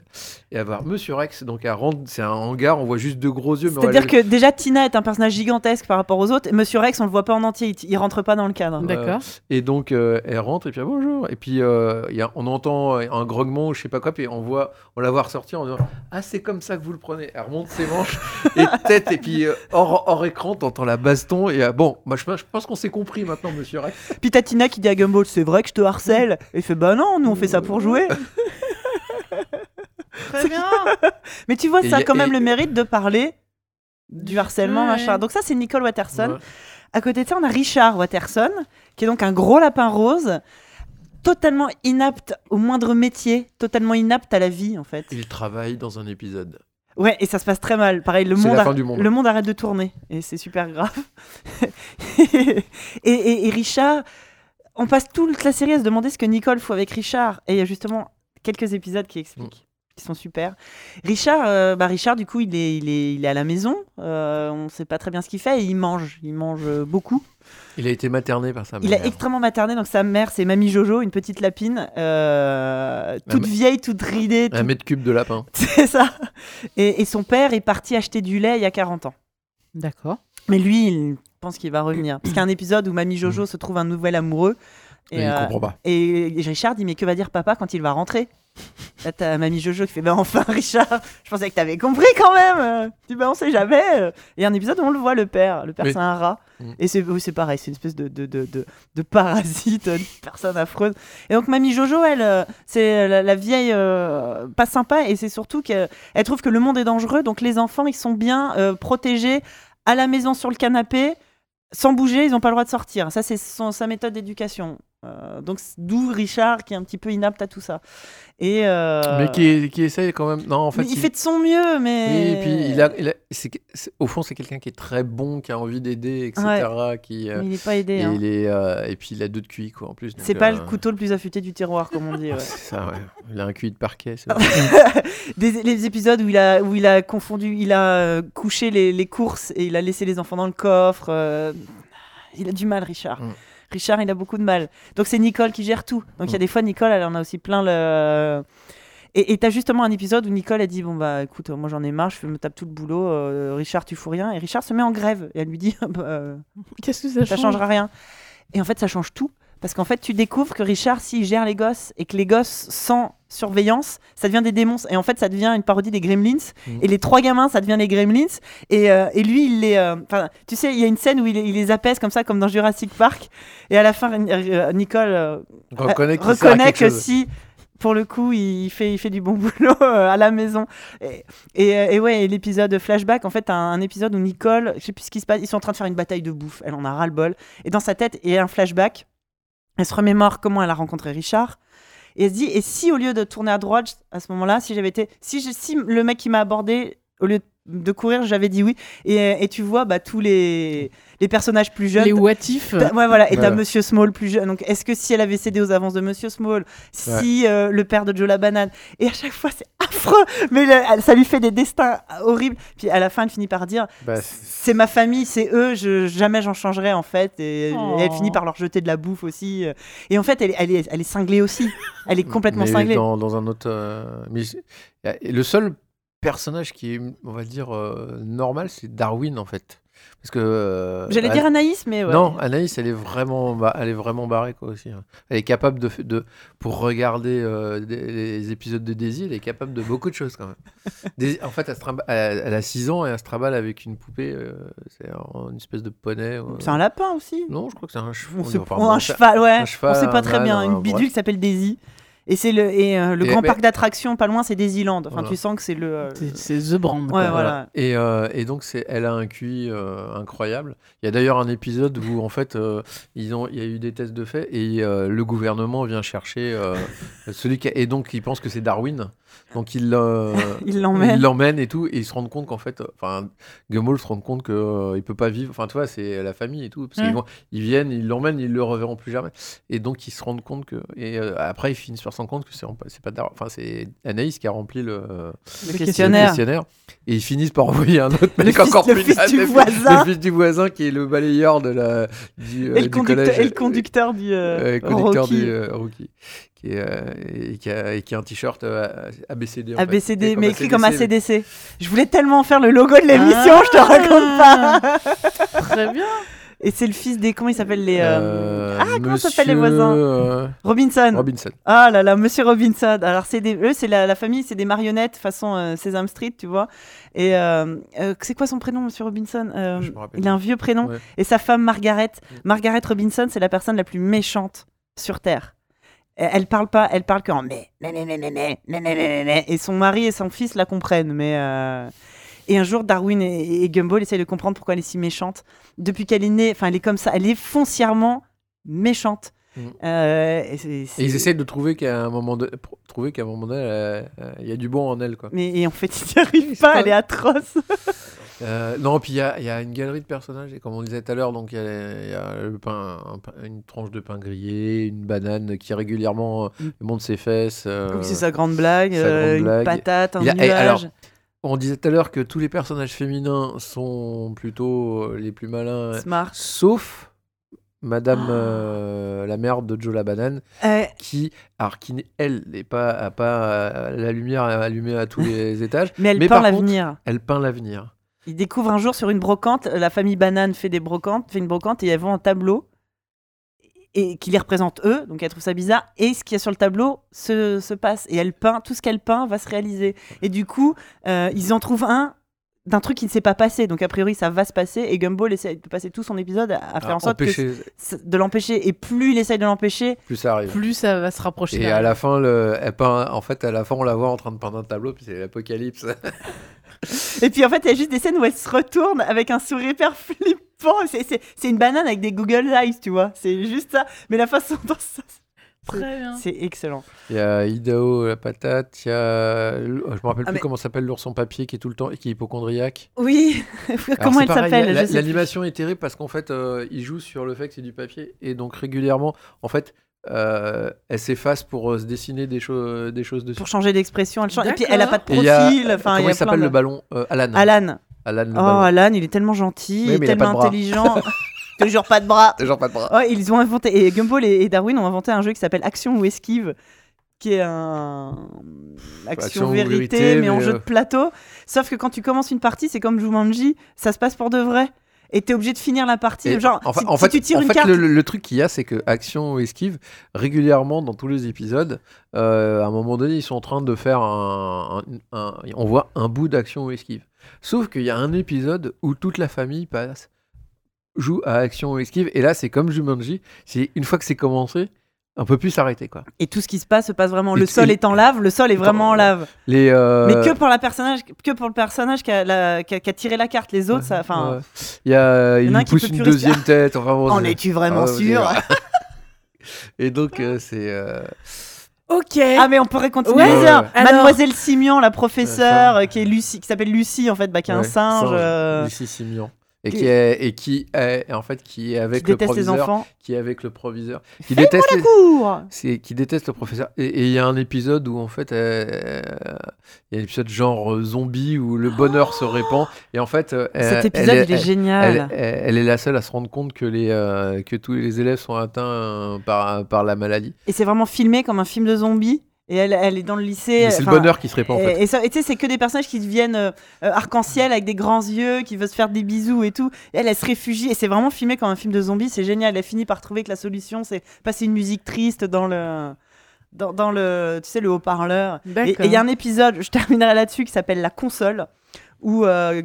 Et va voir Monsieur Rex. Donc elle rentre, c'est un hangar, on voit juste deux gros yeux. C'est-à-dire que déjà Tina est un personnage gigantesque par rapport aux autres. Monsieur Rex, on le voit pas en entier, il, il rentre pas dans le cadre. D'accord. Et donc euh, elle rentre et puis ah, bonjour. Et puis euh, il y a, on entend un grognement ou je sais pas quoi, puis on voit, on la voit ressortir en disant ah c'est comme ça que vous le prenez. Elle remonte ses manches et tête et puis euh, hors, hors écran t'entends la baston et euh, bon, moi je, je pense qu'on s'est compris maintenant Monsieur Rex. Puis t'as Tina qui dit à Gumball, c'est vrai que je te harcèle. Et il fait bah non, nous on fait ça pour jouer. Très bien. Mais tu vois, Et ça a quand même et- le mérite de parler du harcèlement, Ouais. machin. Donc ça, c'est Nicole Watterson. Ouais. À côté de ça, on a Richard Watterson, qui est donc un gros lapin rose, totalement inapte au moindre métier, totalement inapte à la vie, en fait. Il travaille dans un épisode. Ouais, et ça se passe très mal. Pareil, le monde, la arr- fin du monde. le monde arrête de tourner, et c'est super grave. et, et- et Richard, on passe toute la série à se demander ce que Nicole fout avec Richard, et il y a justement quelques épisodes qui expliquent. Qui sont super. Richard, euh, bah Richard, du coup, il est, il est, il est à la maison. euh, on ne sait pas très bien ce qu'il fait. Et il mange. Il mange euh, beaucoup. Il a été materné par sa mère. Il est extrêmement materné, donc sa mère, c'est Mamie Jojo, une petite lapine, euh, toute vieille, toute ridée, Un mètre cube de lapin. c'est ça. Et, et son père est parti acheter du lait il y a 40 ans. D'accord. Mais lui, il pense qu'il va revenir. Parce qu'il y a un épisode où Mamie Jojo se trouve un nouvel amoureux. Et il euh, comprend pas. et Richard dit Mais que va dire papa quand il va rentrer? Là, t'as Mamie Jojo qui fait Bah enfin, Richard, je pensais que t'avais compris quand même. Tu dis Bah on sait jamais. Et il y a un épisode où on le voit, le père. Le père, c'est un rat. Mm. Et c'est oui, c'est pareil, c'est une espèce de, de, de, de, de parasite, une personne affreuse. Et donc, Mamie Jojo, elle, euh, c'est la, la vieille euh, pas sympa. Et c'est surtout qu'elle elle trouve que le monde est dangereux. Donc, les enfants, ils sont bien euh, protégés à la maison sur le canapé. Sans bouger, ils n'ont pas le droit de sortir. Ça, c'est sa méthode d'éducation. Euh, donc d'où Richard qui est un petit peu inapte à tout ça. Et euh, Mais qui, qui essaye quand même. Non, en fait. il, fait de son mieux, mais Oui, et puis il a, il a- c'est que- c'est- au fond, c'est quelqu'un qui est très bon, qui a envie d'aider, etc. Qui, euh, Mais il n'est pas aidé. et, hein. il est, et puis il a deux de QI, quoi, en plus. C'est pas le couteau le plus affûté du tiroir, comme on dit. ouais. C'est ça, ouais. Il a un QI de parquet. Des, les épisodes où il a, où il a confondu, il a couché les, les courses et il a laissé les enfants dans le coffre. il a du mal, Richard. Mm. Richard, il a beaucoup de mal. Donc c'est Nicole qui gère tout. Donc il y a Mm. des fois, Nicole, elle en a aussi plein le. Et et t'as justement un épisode où Nicole a dit Bon, bah écoute, moi j'en ai marre, je me tape tout le boulot. euh, Richard, tu fous rien. Et Richard se met en grève. Et elle lui dit Bah, euh, Qu'est-ce que ça, ça change? changera rien. Et en fait, ça change tout. Parce qu'en fait, tu découvres que Richard, s'il gère les gosses et que les gosses sans surveillance, ça devient des démons. Et en fait, ça devient une parodie des Gremlins. Mhm. Et les trois gamins, ça devient les Gremlins. Et, euh, et lui, il les. euh, tu sais, il y a une scène où il, il les apaise comme ça, comme dans Jurassic Park. Et à la fin, euh, Nicole reconnaît que chose. si. Pour le coup, il fait, il fait du bon boulot à la maison. Et, et, et ouais, et l'épisode flashback, en fait, un, un épisode où Nicole, je sais plus ce qui se passe, ils sont en train de faire une bataille de bouffe. Elle en a ras le bol. Et dans sa tête, il y a un flashback. Elle se remémore comment elle a rencontré Richard. Et elle se dit, et si au lieu de tourner à droite à ce moment-là, si j'avais été, si, le mec qui m'a abordé, au lieu de courir, j'avais dit oui. Et, et tu vois, bah, tous les, les personnages plus jeunes. Les what if T'as- Ouais, voilà, et t'as Voilà. Monsieur Small plus jeune. Donc, est-ce que si elle avait cédé aux avances de Monsieur Small, si euh, le père de Joe la banane, et à chaque fois c'est affreux, mais elle- ça lui fait des destins horribles. Puis à la fin, elle finit par dire Bah, c'est ma famille, c'est eux, je, jamais j'en changerai en fait. Et, Oh. et elle finit par leur jeter de la bouffe aussi. euh. Et en fait, elle, est- elle, est, elle est cinglée aussi. Elle est complètement mais cinglée. Dans, dans un autre. euh, mais le seul personnage qui est, on va dire, euh, normal, c'est Darwin en fait. Parce que. euh, J'allais dire Anaïs, mais ouais. Non, Anaïs, elle est vraiment, elle est vraiment barrée quoi aussi. hein. Elle est capable de, de pour regarder euh, des- les épisodes de Daisy, elle est capable de beaucoup de choses quand même. Daisy- en fait, elle, a 6 ans et elle se trimballe avec une poupée, euh, c'est un- une espèce de poney. C'est un lapin aussi? Non, je crois que c'est un cheval. On sait- Enfin, ou bon, un cheval, ouais. un cheval, on sait pas un très bien. un- Une bidule bref. qui s'appelle Daisy. Et c'est le, et, euh, le Et- grand mais- parc d'attractions pas loin, c'est Daisyland. Enfin, Voilà. tu sens que c'est le. euh, C'est- The Brand. Ouais, quoi. voilà. Et, euh, et donc, c'est, elle a un QI euh, incroyable. Il y a d'ailleurs un épisode où, en fait, euh, ils ont, il y a eu des tests de fait et euh, le gouvernement vient chercher euh, celui qui. a- et donc, ils pensent que c'est Darwin. Donc, ils, euh, Il l'emmène. ils l'emmènent et tout. Et ils se rendent compte qu'en fait, euh, enfin, Gumball se rend compte qu'il ne peut pas vivre. Enfin, tu vois, c'est la famille et tout. Parce qu'ils Mm. vont- ils viennent, ils l'emmènent, ils le reverront plus jamais. Et donc, ils se rendent compte que. Et euh, après, ils finissent par se rendre compte que c'est, c'est pas. Enfin, c'est Anaïs qui a rempli le Le le questionnaire. Et ils finissent par envoyer un autre Le mec fils- encore le plus fils naze, du le- voisin. Le fils du voisin qui est le balayeur de la, du, euh, Et le, du collège. et le conducteur du euh, Euh, conducteur Rocky. du euh, Rookie. Qui, est, euh, et qui, a, et qui a un t-shirt euh, ABCD. en fait. ABCD, mais écrit comme ACDC. Je voulais tellement faire le logo de l'émission, je te Ah. raconte pas. Très bien. Et c'est le fils des. Comment il s'appelle les. euh, Euh, Ah, comment s'appellent les voisins Robinson. Robinson. Ah là là, Monsieur Robinson. Alors c'est des, eux, c'est la, la famille, c'est des marionnettes façon euh, Sesame Street, tu vois. Et euh, euh, c'est quoi son prénom, Monsieur Robinson Euh, Je me rappelle Il a un vieux prénom. Ouais. Et sa femme Margaret. Mm. Margaret Robinson, c'est la personne la plus méchante sur Terre elle parle pas, elle parle que en mais, mais, mais, et son mari et son fils la comprennent, mais et un jour Darwin et, et, Gumball essayent de comprendre pourquoi elle est si méchante. Depuis qu'elle est née, enfin elle est comme ça, elle est foncièrement méchante. Et ils essayent de trouver qu'à un moment de... trouver qu'à un moment donné, il y a du bon en elle quoi. Mais en fait, ils n'y arrivent pas, elle est atroce. Euh, non, puis il y a, il y a une galerie de personnages, et comme on disait tout à l'heure, donc il y a, il y a le pain, un pain- une tranche de pain grillé, une banane qui régulièrement euh, Mm. monte ses fesses. euh, Donc c'est sa grande blague, sa euh, grande une blague. patate, un Il a- et nuage. alors, On disait tout à l'heure que tous les personnages féminins sont plutôt euh, les plus malins, Smart. sauf Madame Ah. euh, la mère de Joe la banane, Euh, qui, alors qui elle n'est pas, pas euh, la lumière allumée à tous les étages, mais elle Mais peint l'avenir. elle peint l'avenir. Il découvre un jour sur une brocante, la famille Banane fait des brocantes, fait une brocante et elles vont un tableau et qui les représente eux, donc elle trouve ça bizarre. Et ce qu'il y a sur le tableau se, se passe et elle peint, tout ce qu'elle peint va se réaliser. Et du coup, euh, ils en trouvent un d'un truc qui ne s'est pas passé, donc a priori ça va se passer. Et Gumball essaie de passer tout son épisode à, à faire en sorte empêcher, de l'empêcher. Et plus il essaye de l'empêcher, plus ça arrive. Plus ça va se rapprocher. Et à la fin, le, elle peint, en fait, à la fin, on la voit en train de peindre un tableau, puis c'est l'apocalypse. Et puis en fait, il y a juste des scènes où elle se retourne avec un sourire hyper flippant c'est- c'est c'est une banane avec des Google Eyes, tu vois. C'est juste ça. Mais la façon dont ça. Très bien. C'est excellent. Il y a Idaho la patate, il y a. Je me rappelle Ah, plus mais- comment s'appelle l'ourson papier qui est tout le temps qui est hypochondriaque. Oui. Comment elle pareil, s'appelle. L'animation est terrible parce qu'en fait, euh, il joue sur le fait que c'est du papier et donc régulièrement, en fait, euh, elle s'efface pour euh, se dessiner des, choses des choses dessus. Pour changer d'expression, elle change. Et puis elle a pas de a- profil. Enfin, comment il a s'appelle de- le ballon Euh, Alan. Alan. Alan le Oh, ballon. Alan, il est tellement gentil, Oui, il est a tellement intelligent. Toujours pas de bras. Genre pas de bras. Ils ont inventé et Gumball et, et Darwin ont inventé un jeu qui s'appelle Action ou Esquive, qui est un action, vérité, vérité, mais, en jeu de plateau. Sauf que quand tu commences une partie, c'est comme Jumanji, ça se passe pour de vrai. Et t'es obligé de finir la partie. Et genre, en, si, en si fait, tu tires en une fait, carte, le, le- le truc qu'il y a, c'est que Action ou Esquive, régulièrement dans tous les épisodes, euh, à un moment donné, ils sont en train de faire un. un- un- on voit un bout d'Action ou Esquive. Sauf qu'il y a un épisode où toute la famille passe, joue à Action ou Esquive, et là, c'est comme Jumanji, c'est une fois que c'est commencé, on peut plus s'arrêter quoi. et tout ce qui se passe se passe vraiment. Et Le sol est en lave, le sol est vraiment en lave. Les, euh, Mais que pour la personnage, que pour le personnage qui a, la- qui a- qui a tiré la carte. Les autres, ça, enfin, ouais. il y a, il y en a un lui qui pousse une deuxième tête. Enfin, bon, en es-tu vraiment Ah, sûr? Et donc, euh, c'est. euh, Ok. Ah mais on pourrait continuer Ouais, Mademoiselle Simian, la professeure, euh, qui est Lucie, qui s'appelle Lucie en fait, bah, qui est un singe, singe, euh, Lucie Simian. Et qui- qui est, et qui est, en fait, qui est qui avec le déteste les proviseur. enfants. Qui est avec le proviseur. Qui déteste, les- Cours. c'est, qui déteste le professeur. Et il y a un épisode où, en fait, euh, il y a un épisode genre euh, zombie où le bonheur se répand. Et en fait, euh, Cet elle- épisode, elle, il est elle- génial. elle- est la seule à se rendre compte que, les, que tous les élèves sont atteints par, par la maladie. Et c'est vraiment filmé comme un film de zombies. Et elle, elle est dans le lycée. Mais c'est le bonheur qui se répand, en Et, fait. et ça- et tu sais, c'est que des personnages qui deviennent euh, euh, arc-en-ciel avec des grands yeux, qui veulent se faire des bisous et tout. Et elle, elle se réfugie. Et c'est vraiment filmé comme un film de zombies. C'est génial. Elle finit par trouver que la solution, c'est passer une musique triste dans le. Dans, dans le, tu sais, le haut-parleur. Et il y a un épisode, je terminerai là-dessus, qui s'appelle La console, où euh,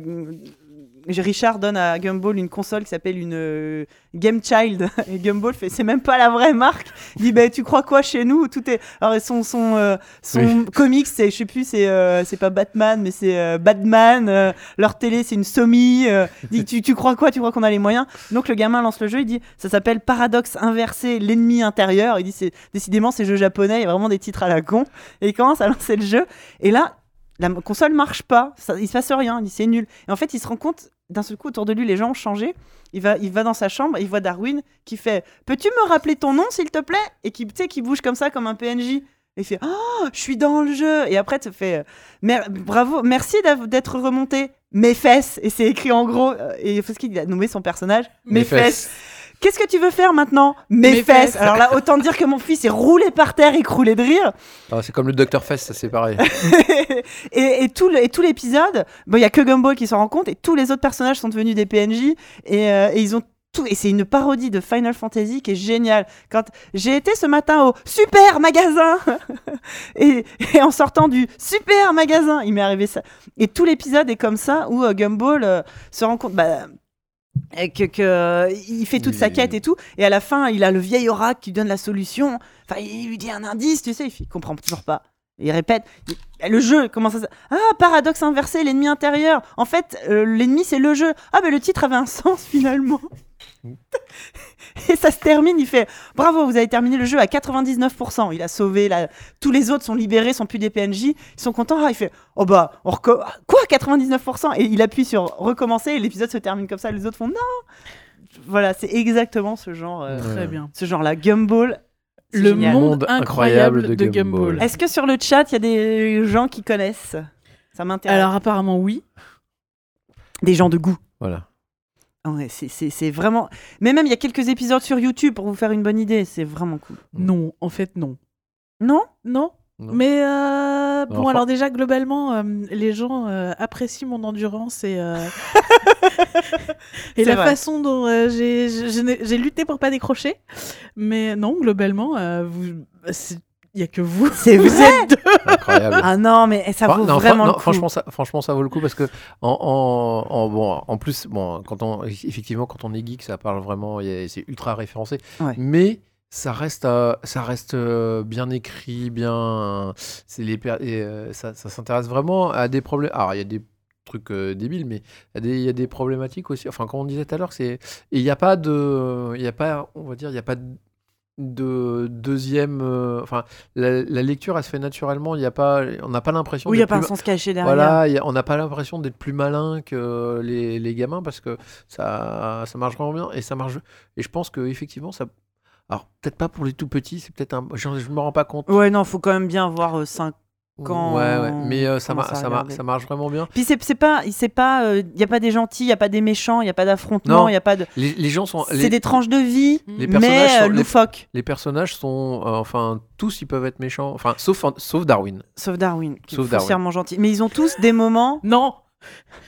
Richard donne à Gumball une console qui s'appelle une euh, Game Child. Et Gumball fait C'est même pas la vraie marque. Il dit bah, Tu crois quoi chez nous? Tout est. Alors, son, son, euh, son comics, c'est, je sais plus, c'est, euh, c'est pas Batman, mais c'est Batman. leur télé, c'est une Somi. il dit tu, tu crois quoi? Tu crois qu'on a les moyens? Donc, le gamin lance le jeu. Il dit Ça s'appelle Paradoxe inversé, l'ennemi intérieur. Il dit c'est, Décidément, ces jeux japonais, il y a vraiment des titres à la con. Et il commence à lancer le jeu. Et là, la console marche pas, ça, il se passe rien, c'est nul. Et en fait, il se rend compte, d'un seul coup, autour de lui, les gens ont changé. Il va, il va dans sa chambre, il voit Darwin qui fait Peux-tu me rappeler ton nom, s'il te plaît? Et qui, tu sais, qui bouge comme ça, comme un PNJ. Et il fait Oh, je suis dans le jeu. Et après, tu fais euh, Mer- Bravo, merci d'être remonté. Mes fesses. Et c'est écrit en gros. euh, et parce qu'il a nommé son personnage Mes, Mes fesses. fesses. Qu'est-ce que tu veux faire maintenant? Mes, Mes fesses. fesses. Alors là, autant dire que mon fils est roulé par terre et croulé de rire. Ah, c'est comme le Dr. Fest, ça c'est pareil. et, et tout le- et tout l'épisode, bon, il y a que Gumball qui s'en rend compte et tous les autres personnages sont devenus des PNJ et, euh, et ils ont tout. Et c'est une parodie de Final Fantasy qui est géniale. Quand j'ai été ce matin au super magasin et, et en sortant du super magasin, il m'est arrivé ça. Et tout l'épisode est comme ça où euh, Gumball euh, se rend compte. Bah, et que, que, euh, il fait toute sa quête et tout, et à la fin, il a le vieil oracle qui lui donne la solution. Enfin, il lui dit un indice, tu sais, il, comprend toujours pas. Il répète. Le jeu commence à. s- Ah, paradoxe inversé, l'ennemi intérieur. En fait, euh, l'ennemi c'est le jeu. Ah, mais le titre avait un sens finalement. et ça se termine, il fait Bravo, vous avez terminé le jeu à 99%. Il a sauvé la... Tous les autres sont libérés, sont plus des PNJ. Ils sont contents. Ah, il fait Oh bah, on reco- quoi 99% Et il appuie sur recommencer et l'épisode se termine comme ça. Les autres font Non Voilà, c'est exactement ce genre. euh, Très bien. ce genre-là. Gumball. c'est Le génial. monde incroyable incroyable de de Gumball. Gumball. Est-ce que sur le chat, il y a des gens qui connaissent? Ça m'intéresse. Alors apparemment oui. des gens de goût. Voilà. Ouais, c'est- c'est c'est vraiment. Mais même, il y a quelques épisodes sur YouTube pour vous faire une bonne idée. C'est vraiment cool. Non, en fait non. Non? Non. Non. Mais euh, bon, Enfin- alors déjà, globalement, euh, les gens euh, apprécient mon endurance et, euh, et la vrai. façon dont euh, j'ai- lutté pour pas décrocher. Mais non, globalement, euh, vous- c'est- il y a que vous. C'est vous vrai êtes deux. Incroyable. Ah non, mais ça vaut non, vraiment le coup. franchement, ça, franchement, ça vaut le coup parce que en, en, en- bon, en plus, bon, quand on, effectivement, quand on est geek, ça parle vraiment, c'est ultra référencé. Ouais. Mais ça reste, euh, ça reste euh, bien écrit, bien, c'est les, et, euh, ça, ça s'intéresse vraiment à des problèmes. Alors, il y a des trucs euh, débiles, mais il y, a des- il y a des problématiques aussi. Enfin, comme on disait tout à l'heure, c'est et il n'y a pas de, il y a pas, on va dire, il y a pas de, de deuxième. euh, enfin, la, la lecture, elle se fait naturellement. Il y a pas, on n'a pas l'impression. Oui, il n'y a pas un plus- sens caché derrière. Voilà, y a- on n'a pas l'impression d'être plus malin que les, les gamins parce que ça, ça marche vraiment bien et ça marche. Et je pense que effectivement, ça. Alors peut-être pas pour les tout petits, c'est peut-être un. Je, je me rends pas compte. Ouais, non, faut quand même bien voir 5 quand Ouais, ouais. Mais euh, ça, commence mar- à ça, mar- regarder. ça marche vraiment bien. Puis c'est pas, c'est pas, il y a pas des gentils, il y a pas des méchants, il y a pas d'affrontement, Non. il y a pas de. Les, les gens sont. C'est Les, des tranches de vie, les personnages mais sont- euh, les- loufoques. les personnages sont. euh, enfin, tous ils peuvent être méchants. Enfin, sauf, sauf Darwin. Sauf Darwin, qui Sauf est Darwin. foncièrement gentil. Mais ils ont tous des moments. Non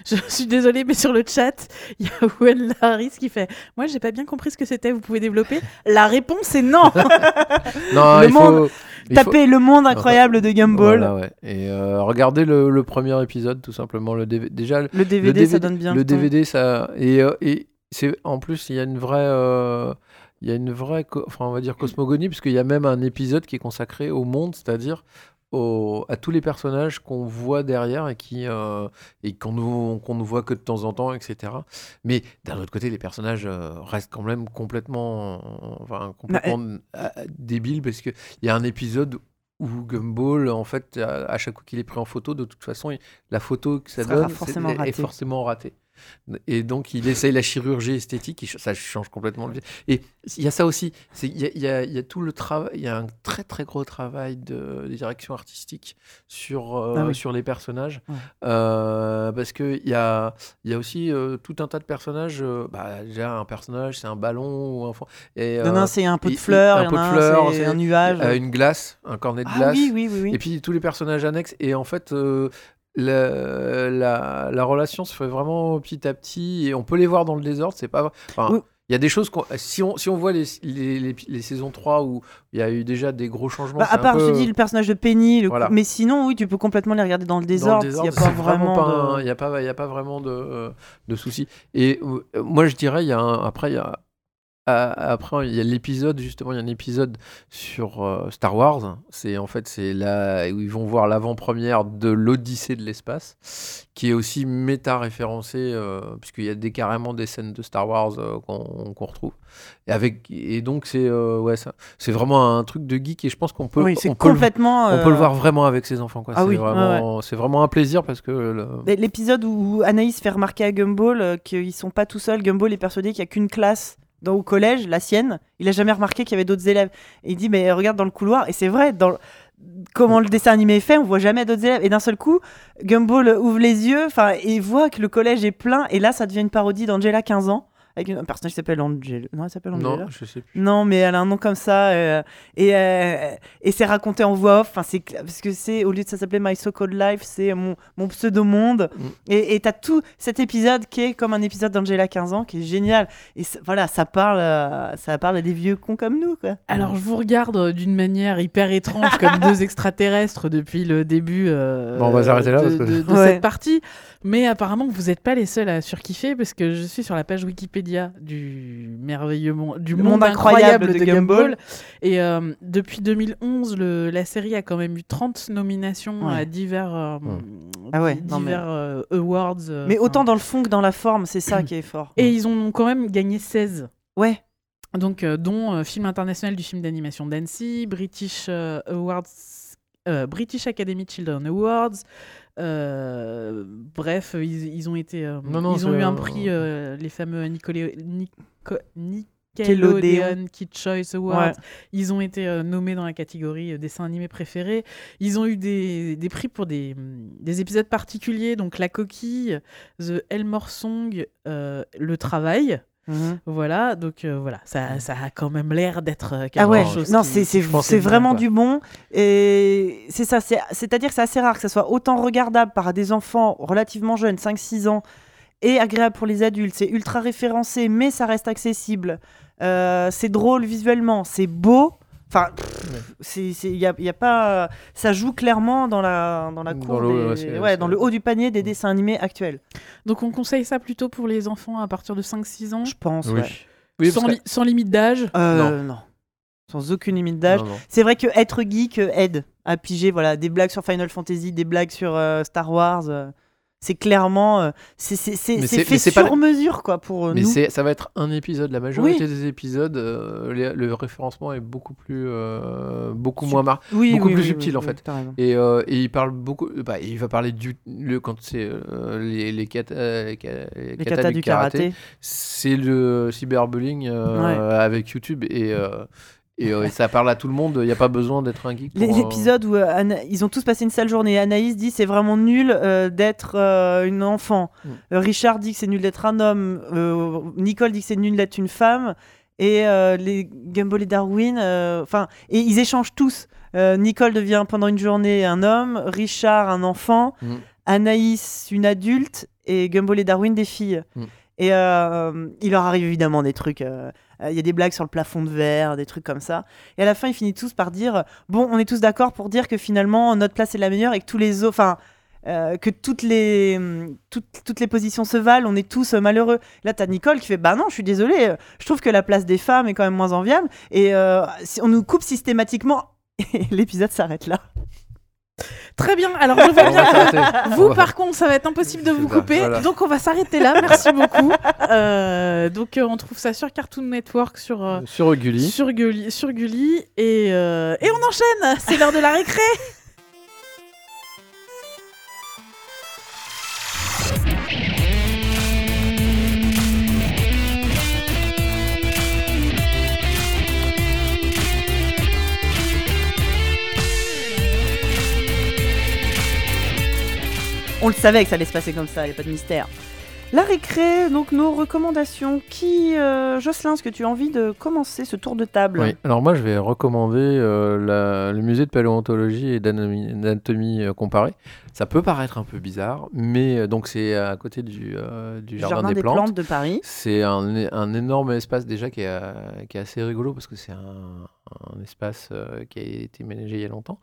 Je suis désolée, mais sur le chat, il y a Owen Harris qui fait Moi, j'ai pas bien compris ce que c'était, vous pouvez développer La réponse est non Non, Le il monde- faut. Faut- Taper le monde incroyable de Gumball. Voilà, ouais. Et euh, regardez le, le premier épisode, tout simplement. Le DV Déjà, le Le DVD, ça donne bien. Le. DVD, ça. Et, euh, et c'est en plus, il y a une vraie. euh, Il y a une vraie, enfin on va dire cosmogonie, puisqu'il y a même un épisode qui est consacré au monde, c'est-à-dire au- à tous les personnages qu'on voit derrière et qui euh, et qu'on nous qu'on ne voit que de temps en temps, etc. Mais d'un autre côté, les personnages euh, restent quand même complètement, enfin complètement euh, débiles parce que il y a un épisode où Gumball, en fait, à, à chaque coup qu'il est pris en photo, de toute façon, il- la photo que ça donne forcément est, forcément ratée. Et donc, il essaye la chirurgie esthétique, ça change complètement le Et il y a ça aussi, il y a, il y a- il y a tout le travail, il y a un très très gros travail de, de direction artistique sur, euh, Ah oui. sur les personnages. Ouais. Euh, parce qu'il y a, y a aussi euh, tout un tas de personnages. euh, bah, déjà, un personnage, c'est un ballon ou un. Et, un, c'est un pot il- de fleurs, un pot a de un, fleurs, c'est un nuage. une glace, un cornet de Ah glace. oui, oui, oui. oui. Et puis tous les personnages annexes. Et en fait, la, la, la relation se fait vraiment petit à petit. Et on peut les voir dans le désordre. C'est pas. enfin, Oui. Il y a des choses qu'on. Si on, si on voit les, les, les, les saisons 3 où il y a eu déjà des gros changements. Bah, à part, je peu- dis, le personnage de Penny, le Voilà. coup- mais sinon, oui, tu peux complètement les regarder dans le désordre. Il n'y a pas vraiment. un- de- Il n'y a, pas- il y a pas vraiment de, euh, de soucis. Et euh, moi, je dirais, il y a un- après, il y a. à- Après, il y a l'épisode, justement, il y a un épisode sur euh, Star Wars. C'est en fait, c'est là où ils vont voir l'avant-première de l'Odyssée de l'espace, qui est aussi méta-référencé, euh, puisqu'il y a des, carrément des scènes de Star Wars euh, qu'on retrouve. Et, avec, et donc, c'est ouais, c'est vraiment un truc de geek, et je pense qu'on peut, Oui, c'est on peut, le, complètement. on peut le voir vraiment avec ses enfants. Ah c'est oui, ouais, vraiment, c'est vraiment un plaisir parce que. le- L'épisode où Anaïs fait remarquer à Gumball qu'ils sont pas tout seuls. Gumball est persuadé qu'il y a qu'une classe dans, au collège, la sienne. Il a jamais remarqué qu'il y avait d'autres élèves. Et il dit mais regarde dans le couloir. Et c'est vrai dans comment le dessin animé est fait, on voit jamais d'autres élèves. Et d'un seul coup, Gumball ouvre les yeux, enfin et voit que le collège est plein. Et là, ça devient une parodie d'Angela 15 ans avec un personnage qui s'appelle Angela. Non, elle s'appelle Angela. Non, je sais plus. Non, mais elle a un nom comme ça. euh, et euh, et c'est raconté en voix off. Enfin, c'est cl- parce que c'est au lieu de ça s'appeler My So Called Life, c'est mon, mon pseudo monde. Mm. Et et t'as tout cet épisode qui est comme un épisode d'Angela 15 ans, qui est génial. Et voilà, ça parle, euh, ça parle à des vieux cons comme nous, quoi. Alors, je vous regarde d'une manière hyper étrange, comme deux extraterrestres depuis le début euh, Bon, on va s'arrêter là, de, parce que- de- de Ouais. cette partie. Mais apparemment, vous n'êtes pas les seuls à surkiffer, parce que je suis sur la page Wikipédia du merveilleux monde, du monde, monde incroyable, incroyable de, de Gumball. Gumball. Et euh, depuis 2011, le- la série a quand même eu 30 nominations Ouais. à divers, euh, Ah ouais, di- non, mais- divers euh, awards. euh, Mais autant dans le fond que dans la forme, c'est ça qui est fort. Et ils ont quand même gagné 16. Ouais. Donc, euh, dont euh, film international du film d'animation d'Annecy, British euh, Awards, euh, British Academy Children Awards. Euh, bref, ils, ils ont été, euh, Non, non, ils ont eu un euh, prix, euh, les fameux Nickelé- Nico- Nickelodeon. Kid Choice Awards. Ouais. Ils ont été nommés dans la catégorie dessin animé préféré. Ils ont eu des, des prix pour des, hum, des épisodes particuliers, donc La Coquille, The Elmore Song, Le Travail. Mhm. Voilà, donc euh, voilà, ça, ça a quand même l'air d'être euh, quelque Ah ouais, chose. non, c'est bien, vraiment du bon. Et c'est ça, c'est- c'est-à-dire que c'est assez rare que ça soit autant regardable par des enfants relativement jeunes, 5-6 ans, et agréable pour les adultes. C'est ultra référencé, mais ça reste accessible. Euh, c'est drôle visuellement, c'est beau. Enfin, il y a, y a pas. Ça joue clairement dans la, dans la Dans cour le haut, des- ouais, dans le haut du panier des dessins animés actuels. Donc on conseille ça plutôt pour les enfants à partir de 5-6 ans, Je pense. Oui. ouais. Oui, sans, que- limite d'âge? Euh, non. Sans aucune limite d'âge. C'est vrai que être geek euh, aide à piger voilà, des blagues sur Final Fantasy, des blagues sur euh, Star Wars. euh, C'est clairement, euh, c'est fait pas sur mesure quoi pour euh, Mais nous. ça va être un épisode. La majorité des épisodes, euh, les- le référencement est beaucoup plus, euh, beaucoup moins mar- Oui, beaucoup oui, plus subtil, en fait. Et, euh, et il parle beaucoup. Bah, il va parler du le quand c'est les les, kata- les, les du karaté. C'est le cyberbullying avec YouTube et et, euh, et ça parle à tout le monde. Il n'y a pas besoin d'être un geek. Pour, euh, L'épisode où euh, Ana- ils ont tous passé une sale journée. Anaïs dit c'est vraiment nul euh, d'être une enfant. Mm. Richard dit que c'est nul d'être un homme. Nicole dit que c'est nul d'être une femme. Et les Gumball et Darwin, enfin, et ils échangent tous. Nicole devient pendant une journée un homme, Richard un enfant, Mm. Anaïs une adulte et Gumball et Darwin des filles. Mm. Et euh, il leur arrive évidemment des trucs. euh, euh, Il y a des blagues sur le plafond de verre, des trucs comme ça. Et à la fin, ils finissent tous par dire Bon, on est tous d'accord pour dire que finalement, notre place est la meilleure et que tous les. Enfin. euh, que toutes les, hum, toutes, toutes les positions se valent, on est tous euh, malheureux. Là, t'as Nicole qui fait Bah non, je suis désolée, je trouve que la place des femmes est quand même moins enviable. Et on nous coupe systématiquement. Et l'épisode s'arrête là. Très bien. Alors, je vois bien. Vous, par contre, ça va être impossible de vous ça, couper. voilà. Donc, on va s'arrêter là. Merci beaucoup. Euh, donc, euh, on trouve ça sur Cartoon Network, sur, euh, sur Gulli. sur, Gulli, sur Gulli. Et, euh, et on enchaîne. C'est l'heure de la récré. On le savait que ça allait se passer comme ça, il n'y a pas de mystère. La récré, donc nos recommandations. Qui, euh, Jocelyn, est-ce que tu as envie de commencer ce tour de table? Oui, alors moi je vais recommander euh, le musée de paléontologie et d'anatomie d'anatomie, euh, comparée. Ça peut paraître un peu bizarre, mais euh, donc c'est à côté du, euh, du jardin, des, plantes. de Paris. C'est un, énorme espace déjà qui est, euh, qui est assez rigolo parce que c'est un, un espace euh, qui a été ménagé il y a longtemps.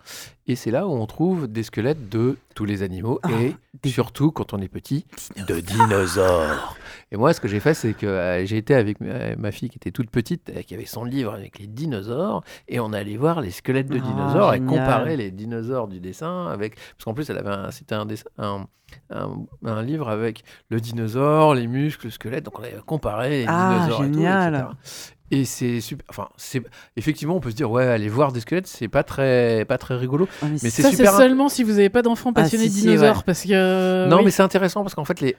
Et c'est là où on trouve des squelettes de tous les animaux Ah, et surtout quand on est petit, de dinosaures. Et moi, ce que j'ai fait, c'est que euh, j'ai été avec ma, ma fille qui était toute petite, euh, qui avait son livre avec les dinosaures, et on allait voir les squelettes de Ah, dinosaures et comparer les dinosaures du dessin avec. Parce qu'en plus, elle avait c'était un, dessin- un, un- un livre avec le dinosaure, les muscles, le squelette, donc on avait comparé les Ah, dinosaures génial. et tout, etc. Et c'est super. Enfin, c'est effectivement, on peut se dire ouais, aller voir des squelettes, c'est pas très, pas très rigolo. Ah, mais Mais c'est- c'est Ça, c'est super int- seulement si vous n'avez pas d'enfants Ah, passionnés si, de si, dinosaures. ouais. Parce que. euh, non, oui. mais c'est intéressant parce qu'en fait, les,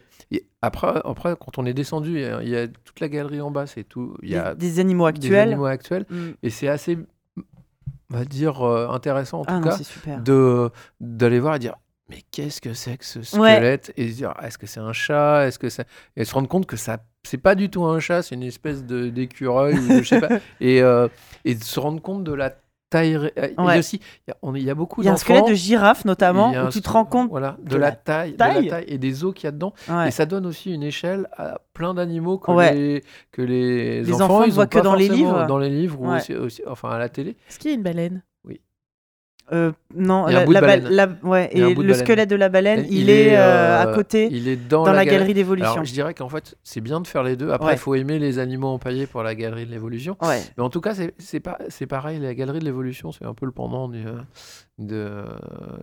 après, après, quand on est descendu, il y a- il y, a toute la galerie en bas, c'est tout. Il y a des, des animaux des actuels. animaux actuels, Mm. et c'est assez, on va dire, euh, intéressant en Ah tout non, cas c'est super. de d'aller voir et dire. Mais qu'est-ce que c'est que ce squelette? Et se dire, est-ce que c'est un chat? Est-ce que c'est et se rendre compte que ça, c'est pas du tout un chat, c'est une espèce de d'écureuil ou je sais pas. Et euh, et de se rendre compte de la taille. ré- et Ouais. aussi, il y a, on il y a beaucoup Il y a un d'enfants. squelette de girafe notamment, il y a où un tu te rends compte. voilà, de de la la taille, de taille. la taille et des os qu'il y a dedans. Ouais. Et ça donne aussi une échelle à plein d'animaux que, Ouais. les, que les, Les enfants, ne ils voient que pas dans les forcément livres. Dans les livres ou Ouais. aussi- aussi- enfin à la télé. Est-ce qu'il y a une baleine? Euh, non, la, la ba- ouais, et de le squelette de la baleine, il, est, euh, à euh, côté, Il est dans, dans, la, galerie. galerie d'évolution. Je dirais qu'en fait c'est bien de faire les deux. Après il Ouais. faut aimer les animaux empaillés pour la galerie de l'évolution. Ouais. Mais en tout cas c'est pas c'est pareil. La galerie de l'évolution c'est un peu le pendant du, de,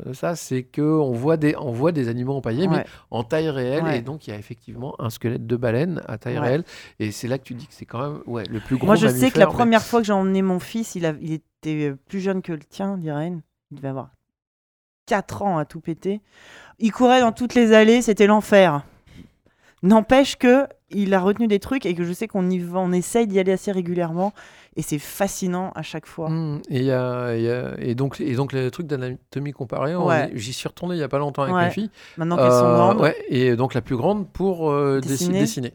de ça. C'est que on voit des on voit des animaux empaillés mais en taille réelle et donc il y a effectivement un squelette de baleine à taille réelle et c'est là que tu dis que c'est quand même ouais le plus gros Moi, je sais que la mais- première fois que j'ai emmené mon fils, il, a, il était plus jeune que le tien, Lirène. Il devait avoir 4 ans à tout péter. Il courait dans toutes les allées, c'était l'enfer. N'empêche que il a retenu des trucs et que je sais qu'on y va, on essaye d'y aller assez régulièrement et c'est fascinant à chaque fois. Mmh, et, il y a, il y a- et donc et donc le truc d'anatomie comparée Ouais. j'y suis retourné il y a pas longtemps avec Ouais. mes filles Maintenant qu'elles sont Euh, grandes, ouais, et donc la plus grande pour euh, dessi- Dessiner. dessiner.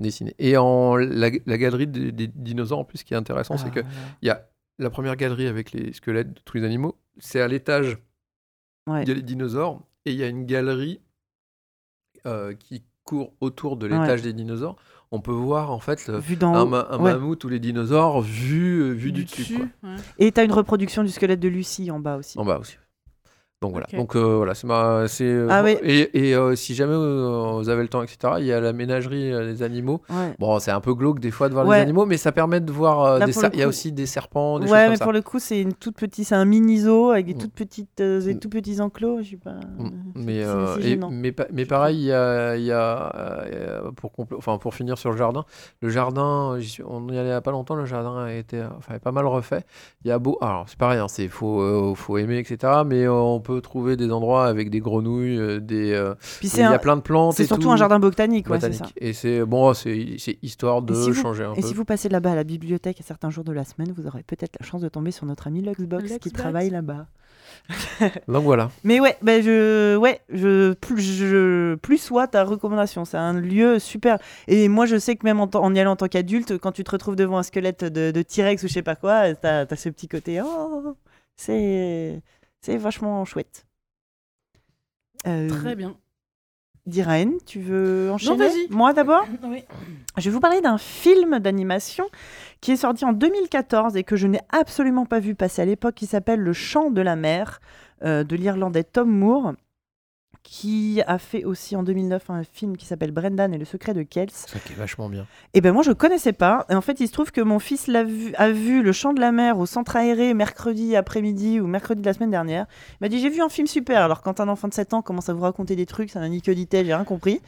Dessiner. Et en la, la galerie des, des dinosaures, en plus, ce qui est intéressant, c'est Ah, que voilà. il y a la première galerie avec les squelettes de tous les animaux. C'est à l'étage, Ouais. il y a les dinosaures, et il y a une galerie euh, qui court autour de l'étage des dinosaures. On peut voir en fait le- un, haut. ma- un Ouais. mammouth ou les dinosaures vus vu du dessus. quoi. Et t'as une reproduction du squelette de Lucie en bas aussi. En bas aussi. Donc voilà. Ok. Donc euh, voilà, c'est ma. c'est, euh, Ah oui. Et, et, euh, si jamais euh, vous avez le temps, etc., il y a la ménagerie euh, des animaux. Ouais. Bon, c'est un peu glauque des fois de voir Ouais. les animaux, mais ça permet de voir. euh, Là, des le Il y a coup- aussi des serpents, des Ouais, choses mais comme ça. pour le coup, c'est une toute petite, c'est un mini zoo avec des Mm. toutes petites, euh, des Mm. tout petits enclos. Je sais pas. Mm. Mais, c'est- euh, c'est et- mais, pa- mais pareil, il y a, il y a, pour, compl- enfin, pour finir sur le jardin, le jardin, suis- on y allait il y a pas longtemps, le jardin a été enfin, pas mal refait. Il y a beau, alors c'est pareil, hein, c'est faut, euh, faut aimer, etc. Mais on peut trouver des endroits avec des grenouilles, euh, des, euh, Puis il y un- a plein de plantes. c'est et surtout tout, un jardin botanique, ouais, c'est botanique. ça. Et c'est bon, c'est histoire de si vous- changer un Et peu. si vous passez là-bas à la bibliothèque à certains jours de la semaine, vous aurez peut-être la chance de tomber sur notre ami Luxbox qui travaille là-bas. Donc voilà. Mais ouais, ben je, ouais, je, plus, je, plus soit ta recommandation. C'est un lieu super. Et moi, je sais que même en, y allant en tant qu'adulte, quand tu te retrouves devant un squelette de, de T-Rex ou je sais pas quoi, t'as as ce petit côté. Oh, c'est, c'est vachement chouette. Euh, Très bien. Diraen, tu veux enchaîner vas-y. Moi d'abord Oui. Je vais vous parler d'un film d'animation qui est sorti en 2014 et que je n'ai absolument pas vu passer à l'époque, qui s'appelle Le Chant de la mer euh, de l'Irlandais Tom Moore, qui a fait aussi en 2009 un film qui s'appelle Brendan et le secret de Kells. Ça qui est vachement bien. Et ben moi je connaissais pas. Et en fait il se trouve que mon fils l'a vu, a vu Le Chant de la mer au centre aéré mercredi après-midi ou mercredi de la semaine dernière. Il m'a dit j'ai vu un film super. Alors quand un enfant de 7 ans commence à vous raconter des trucs, ça n'a ni ni tête, j'ai rien compris.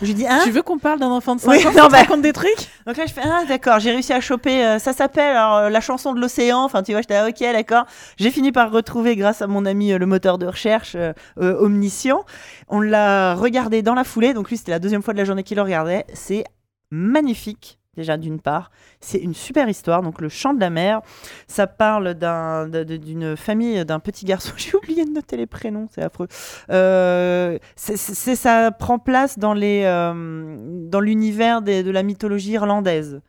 Je lui dis hein tu veux qu'on parle d'un enfant de 5 Oui, ans qui non, bah- raconte des trucs? Donc là, je fais Ah, d'accord, j'ai réussi à choper. euh, ça s'appelle alors, euh, La chanson de l'océan. Enfin, tu vois, j'étais ah, Ok, d'accord. J'ai fini par retrouver, grâce à mon ami, euh, le moteur de recherche euh, euh, omniscient. On l'a regardé dans la foulée. Donc, lui, c'était la deuxième fois de la journée qu'il le regardait. C'est magnifique. Déjà, d'une part, c'est une super histoire. Donc, le chant de la mer, ça parle d'une famille, d'un petit garçon. J'ai oublié de noter les prénoms, c'est affreux. Euh, ça prend place dans euh, l'univers de la mythologie irlandaise.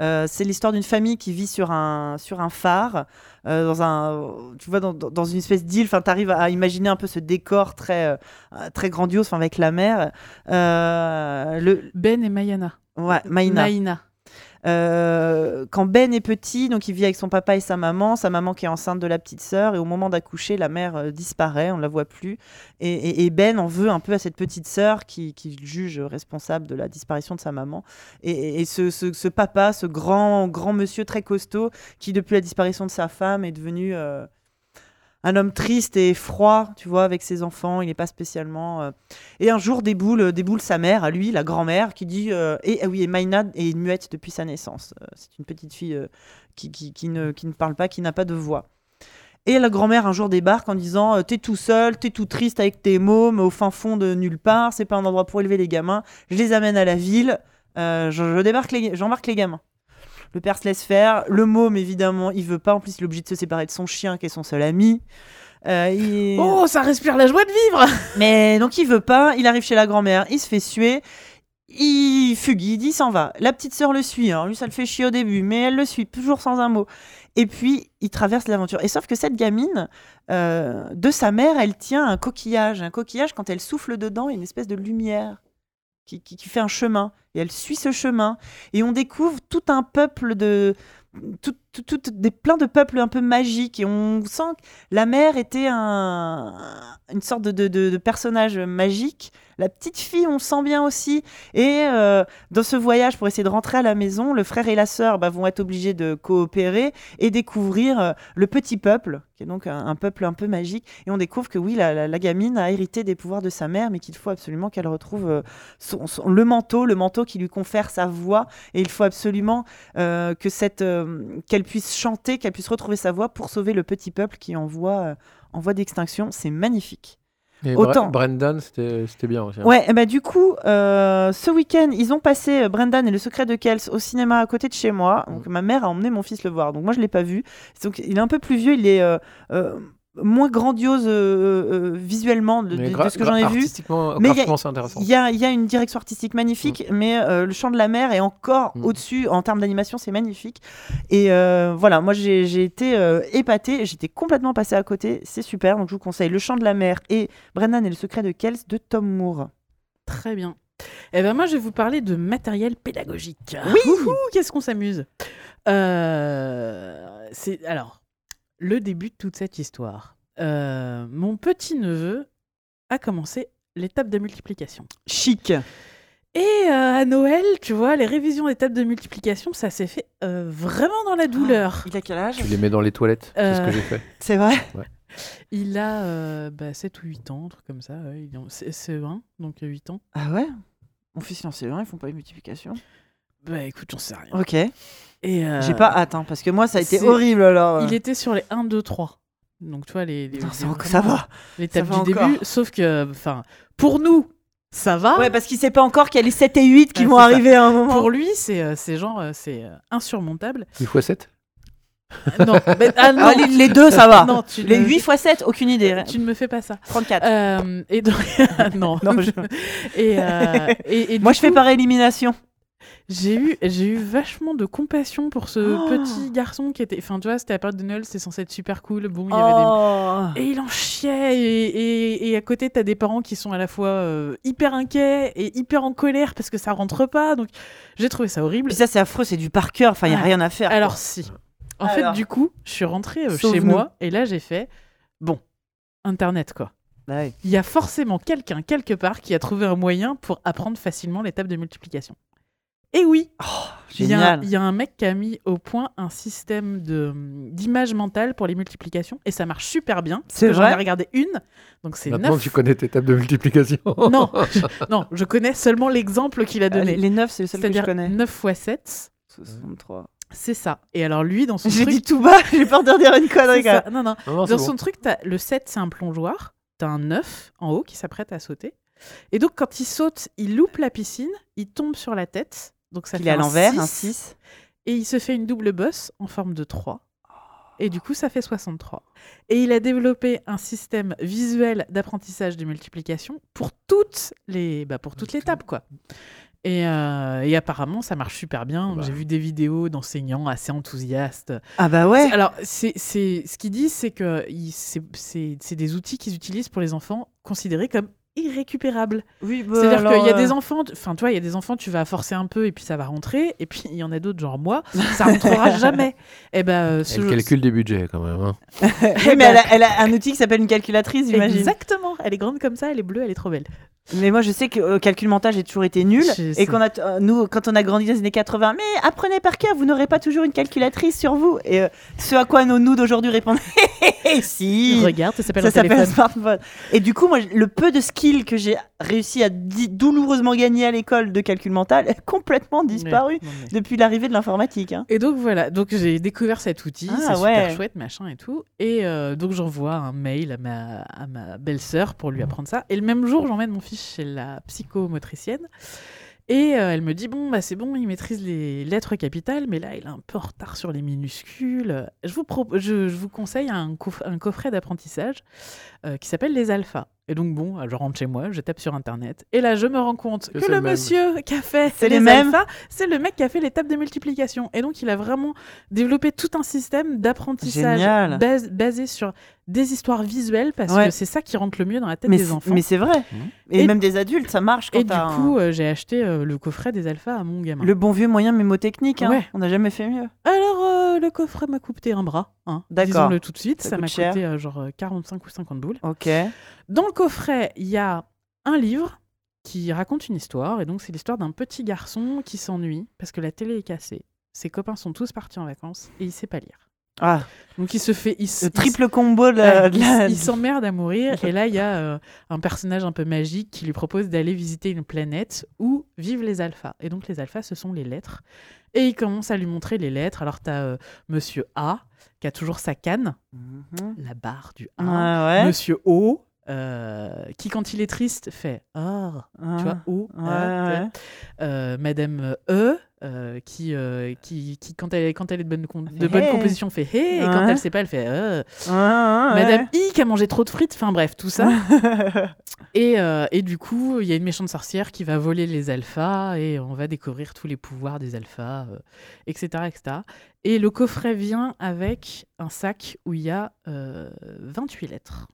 Euh, c'est l'histoire d'une famille qui vit sur un sur un phare euh, dans un tu vois dans, dans- une espèce d'île enfin tu arrives à imaginer un peu ce décor très euh, très grandiose avec la mer le Ben et Mayana. ouais Maïna Maïna. Euh, quand Ben est petit, donc il vit avec son papa et sa maman, sa maman qui est enceinte de la petite sœur, et au moment d'accoucher, la mère euh, disparaît, on ne la voit plus. Et, Ben en veut un peu à cette petite sœur qui, juge responsable de la disparition de sa maman. Et, ce papa, ce grand, grand monsieur très costaud, qui depuis la disparition de sa femme est devenu euh, un homme triste et froid, tu vois, avec ses enfants, il n'est pas spécialement... euh, et un jour déboule, déboule sa mère, à lui, la grand-mère, qui dit euh, et ah oui, et Maïna est muette depuis sa naissance. Euh, c'est une petite fille euh, qui, ne, parle pas, qui n'a pas de voix. Et la grand-mère un jour débarque en disant euh, T'es tout seul, t'es tout triste avec tes mômes au fin fond de nulle part, c'est pas un endroit pour élever les gamins. Je les amène à la ville, euh, je, j'embarque les gamins. Le père se laisse faire. Le môme, évidemment, il veut pas. En plus, il est obligé de se séparer de son chien, qui est son seul ami. Euh, il- Oh, ça respire la joie de vivre mais donc il veut pas, il arrive chez la grand-mère, il se fait suer, il fugue, il s'en va. La petite sœur le suit, hein. lui ça le fait chier au début, mais elle le suit toujours sans un mot. Et puis il traverse l'aventure. Et sauf que cette gamine, euh, de sa mère, elle tient un coquillage. Un coquillage, quand elle souffle dedans, il y a une espèce de lumière qui, qui- fait un chemin. Et elle suit ce chemin. Et on découvre tout un peuple de... Tout, tout- tout- des, plein de peuples un peu magiques. Et on sent que la mère était un, une sorte de- de- de personnage magique. La petite fille, on sent bien aussi. Et euh, dans ce voyage, pour essayer de rentrer à la maison, le frère et la sœur bah, vont être obligés de coopérer et découvrir euh, le petit peuple, qui est donc un, peuple un peu magique. Et on découvre que oui, la, gamine a hérité des pouvoirs de sa mère, mais qu'il faut absolument qu'elle retrouve euh, le manteau, le manteau qui lui confère sa voix. Et il faut absolument que cette, qu'elle puisse chanter, qu'elle puisse retrouver sa voix pour sauver le petit peuple qui est en en voie d'extinction. C'est magnifique. Et Autant. Bre- Brendan, c'était bien aussi. hein. Ouais, et bah du coup, euh, ce week-end, ils ont passé euh, Brendan et le secret de Kells au cinéma à côté de chez moi. Donc ma mère a emmené mon fils le voir. Donc moi je l'ai pas vu. Donc il est un peu plus vieux, il est euh, moins grandiose euh, euh, visuellement de, Mais de- gra- de ce que j'en ai vu. Mais il y a- graphiquement, c'est intéressant. Il y y a une direction artistique magnifique, mais euh, le chant de la mer est encore Mm. au-dessus en termes d'animation, c'est magnifique. Et euh, voilà, moi j'ai été euh, épatée, j'étais complètement passée à côté, c'est super. Donc je vous conseille Le chant de la mer et Brendan et le secret de Kells de Tom Moore. Très bien. Eh ben moi, je vais vous parler de matériel pédagogique. Oui. Qu'est-ce qu'on s'amuse? Euh, C'est alors le début de toute cette histoire. euh, mon petit neveu a commencé l'étape de multiplication. Chic. Et euh, à Noël, tu vois, les révisions d'étape de multiplication, ça s'est fait euh, vraiment dans la douleur. Il a quel âge? Tu les mets dans les toilettes, c'est ce que j'ai fait. C'est vrai? Il a euh, bah, 7 ou 8 ans, un truc comme ça. ouais, il est en C- CE1, donc euh, 8 ans. Ah ouais? Mon fils il en sait rien, ils font pas une multiplication. Bah écoute, j'en sais rien. Ok. Et, euh, J'ai pas hâte, hein, parce que moi ça a été c'est- horrible alors. Il était sur les 1, 2, 3. Donc tu vois, les, les, Non, les- ça, va- ça va. l'étape ça du va encore. début. Sauf que, enfin, pour nous, ça va. Ouais, parce qu'il sait pas encore qu'il y a les 7 et 8 qui Ouais, vont c'est ça. arriver à un moment. Pour lui, c'est euh, c'est genre, euh, c'est euh, insurmontable. 8 x 7 non, mais- ah non, Ah, les, les deux, ça va. Non, tu les ne- 8 x 7, aucune idée. Tu ne me fais pas ça. 34. Euh, et donc, non. Non, je- Et, euh, et, et Moi, du je fais coup, par élimination. J'ai eu, j'ai eu vachement de compassion pour ce Oh. petit garçon qui était. Enfin, tu vois, c'était la période de Noël, c'était censé être super cool. Bon, il y avait des. Oh. Et il en chiait. Et, et, et à côté, t'as des parents qui sont à la fois euh, hyper inquiets et hyper en colère parce que ça rentre pas. Donc, j'ai trouvé ça horrible. Puis ça, c'est affreux, c'est du par cœur. Enfin, il y a Ah. rien à faire. quoi. Alors, si. En Alors. fait, du coup, je suis rentrée euh, chez moi et là, j'ai fait. Bon, Internet, quoi. Bah. Il y a forcément quelqu'un, quelque part, qui a trouvé un moyen pour apprendre facilement l'étape de multiplication. Et oui, il y, a, Génial. il y a un mec qui a mis au point un système de- d'image mentale pour les multiplications et ça marche super bien. C'est que J'en ai vrai regardé une, donc c'est Maintenant, 9. tu connais tes tables de multiplication. Non, je, non, je connais seulement l'exemple qu'il a Ah, donné. Les, les 9, c'est le seul que je connais. 9 x 7, 63. c'est ça. Et alors lui, dans son J'ai truc... dit tout bas, j'ai peur de dire une connerie. Non, non, Non, non, c'est Dans bon. son truc, t'as- le 7, c'est un plongeoir. T'as un 9 en haut qui s'apprête à sauter. Et donc, quand il saute, il loupe la piscine, il tombe sur la tête. Donc, ça Il fait est à l'envers, 6, un 6. Et il se fait une double bosse en forme de 3. Et du coup, ça fait 63. Et il a développé un système visuel d'apprentissage de multiplication pour toutes les, bah, pour toutes les tables, quoi. Et, euh, et apparemment, ça marche super bien. Bah. J'ai vu des vidéos d'enseignants assez enthousiastes. Ah bah ouais. Alors, c'est, c'est, ce qu'ils disent, c'est que ils- c'est, c'est- c'est des outils qu'ils utilisent pour les enfants considérés comme irrécupérables. Oui, bah, C'est-à-dire alors, qu'il y a euh, des enfants, enfin, tu vois, il y a des enfants, tu vas forcer un peu et puis ça va rentrer, et puis il y en a d'autres, genre moi, ça rentrera jamais. Et ben, euh, ce Elle calcule des budgets quand même. hein. Oui, mais elle a, elle a un outil qui s'appelle une calculatrice, j'imagine. Exactement, elle est grande comme ça, elle est bleue, elle est trop belle. Mais moi, je sais que euh, calcul mental, j'ai toujours été nul. Et qu'on a, euh, nous, quand on a grandi dans les années 80, mais apprenez par cœur, vous n'aurez pas toujours une calculatrice sur vous. Et euh, ce à quoi nos nous d'aujourd'hui répondent, si. Regarde, ça s'appelle Ça un téléphone. smartphone. Et du coup, moi, le peu de skills que j'ai réussi à douloureusement gagner à l'école de calcul mental est complètement disparu Ouais, depuis l'arrivée de l'informatique. hein. Et donc voilà, donc j'ai découvert cet outil, Ah, c'est ouais. super chouette, machin et tout. Et euh, donc j'envoie un mail à ma, à ma belle-sœur pour lui apprendre ça. Et le même jour, j'emmène mon fils chez la psychomotricienne. Et euh, elle me dit bon bah c'est bon, il maîtrise les lettres capitales, mais là il est un peu en retard sur les minuscules. Je vous pro- je, je vous conseille un, coff- un coffret d'apprentissage euh, qui s'appelle les alphas. Et donc bon, je rentre chez moi, je tape sur internet, et là je me rends compte Que le même. monsieur qui a fait C'est les les mêmes alphas, c'est le mec qui a fait l'étape de multiplication. Et donc il a vraiment développé tout un système d'apprentissage bas- basé sur des histoires visuelles, parce Ouais. que c'est ça qui rentre le mieux dans la tête Mais des enfants. mais c'est vrai. Mhm. Et, Et- même des adultes, ça marche quand Et du un- coup, euh, j'ai acheté euh, le coffret des alphas à mon gamin. Le bon vieux moyen mémotechnique, hein. Ouais. on n'a jamais fait mieux. Alors, euh, le coffret m'a coûté un bras. Hein, D'accord. Disons-le tout de suite. Ça m'a coûté genre euh, 45 ou 50 boules. Ok. Dans le coffret, il y a un livre qui raconte une histoire. Et donc, c'est l'histoire d'un petit garçon qui s'ennuie parce que la télé est cassée. Ses copains sont tous partis en vacances et il sait pas lire. Ah, Donc, il se fait. Il, triple combo de la. il, la- s- il s'emmerde à mourir. Et là, il y a euh, un personnage un peu magique qui lui propose d'aller visiter une planète où vivent les alphas. Et donc, les alphas, ce sont les lettres. Et il commence à lui montrer les lettres. Alors, tu as Monsieur A, qui a toujours sa canne, Mhm. la barre du A. Ouais. Monsieur O, euh, qui, quand il est triste, fait Ah, Ah, tu vois, O. ouais, ah, ouais. euh, Madame E, euh, qui, qui, qui, quand, elle, quand elle est de bonne, de bonne Hey. composition, fait Hé. Et quand elle sait pas, elle fait Euh. Ouais, Madame I qui a mangé trop de frites, enfin bref, tout ça. Et, euh, et du coup, il y a une méchante sorcière qui va voler les alphas et on va découvrir tous les pouvoirs des alphas, etc., etc. Et le coffret vient avec un sac où il y a euh, 28 lettres.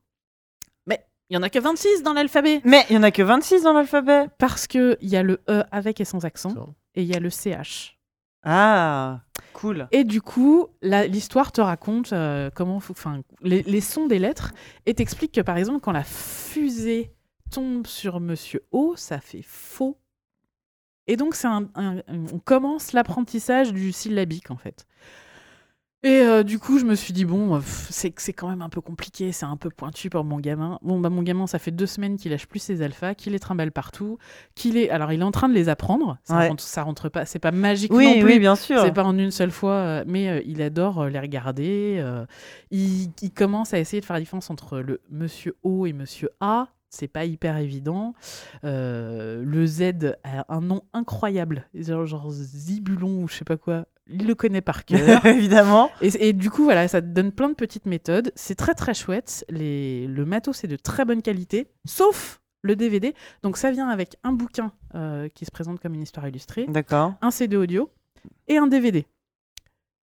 Mais il y en a que 26 dans l'alphabet Mais il y en a que 26 dans l'alphabet. parce qu'il y a le E avec et sans accent et il y a le CH. Ah. Cool. Et du coup, la- l'histoire te raconte euh, comment, faut- enfin, les, les sons des lettres et t'explique que par exemple, quand la fusée tombe sur Monsieur O, ça fait faux. Et donc, c'est un, un- on commence l'apprentissage du syllabique en fait. Et euh, du coup, je me suis dit, bon, c'est quand même un peu compliqué, c'est un peu pointu pour mon gamin. Bon, bah, mon gamin, ça fait deux semaines qu'il lâche plus ses alphas, qu'il les trimballe partout, qu'il est. Alors, il est en train de les apprendre. Ça, Ouais. rentre, ça rentre pas, c'est pas magique non Oui, plus. oui, bien sûr. C'est pas en une seule fois, euh, mais euh, il adore les regarder. euh, il, il commence à essayer de faire la différence entre le Monsieur O et Monsieur A. C'est pas hyper évident. Le Z a un nom incroyable, genre, genre Zibulon ou je sais pas quoi. Il le connaît par cœur. Évidemment. Et, et du coup, voilà, ça te donne plein de petites méthodes. C'est très très chouette. Les, le matos est de très bonne qualité, sauf le DVD. Donc ça vient avec un bouquin euh, qui se présente comme une histoire illustrée D'accord. un CD audio et un DVD.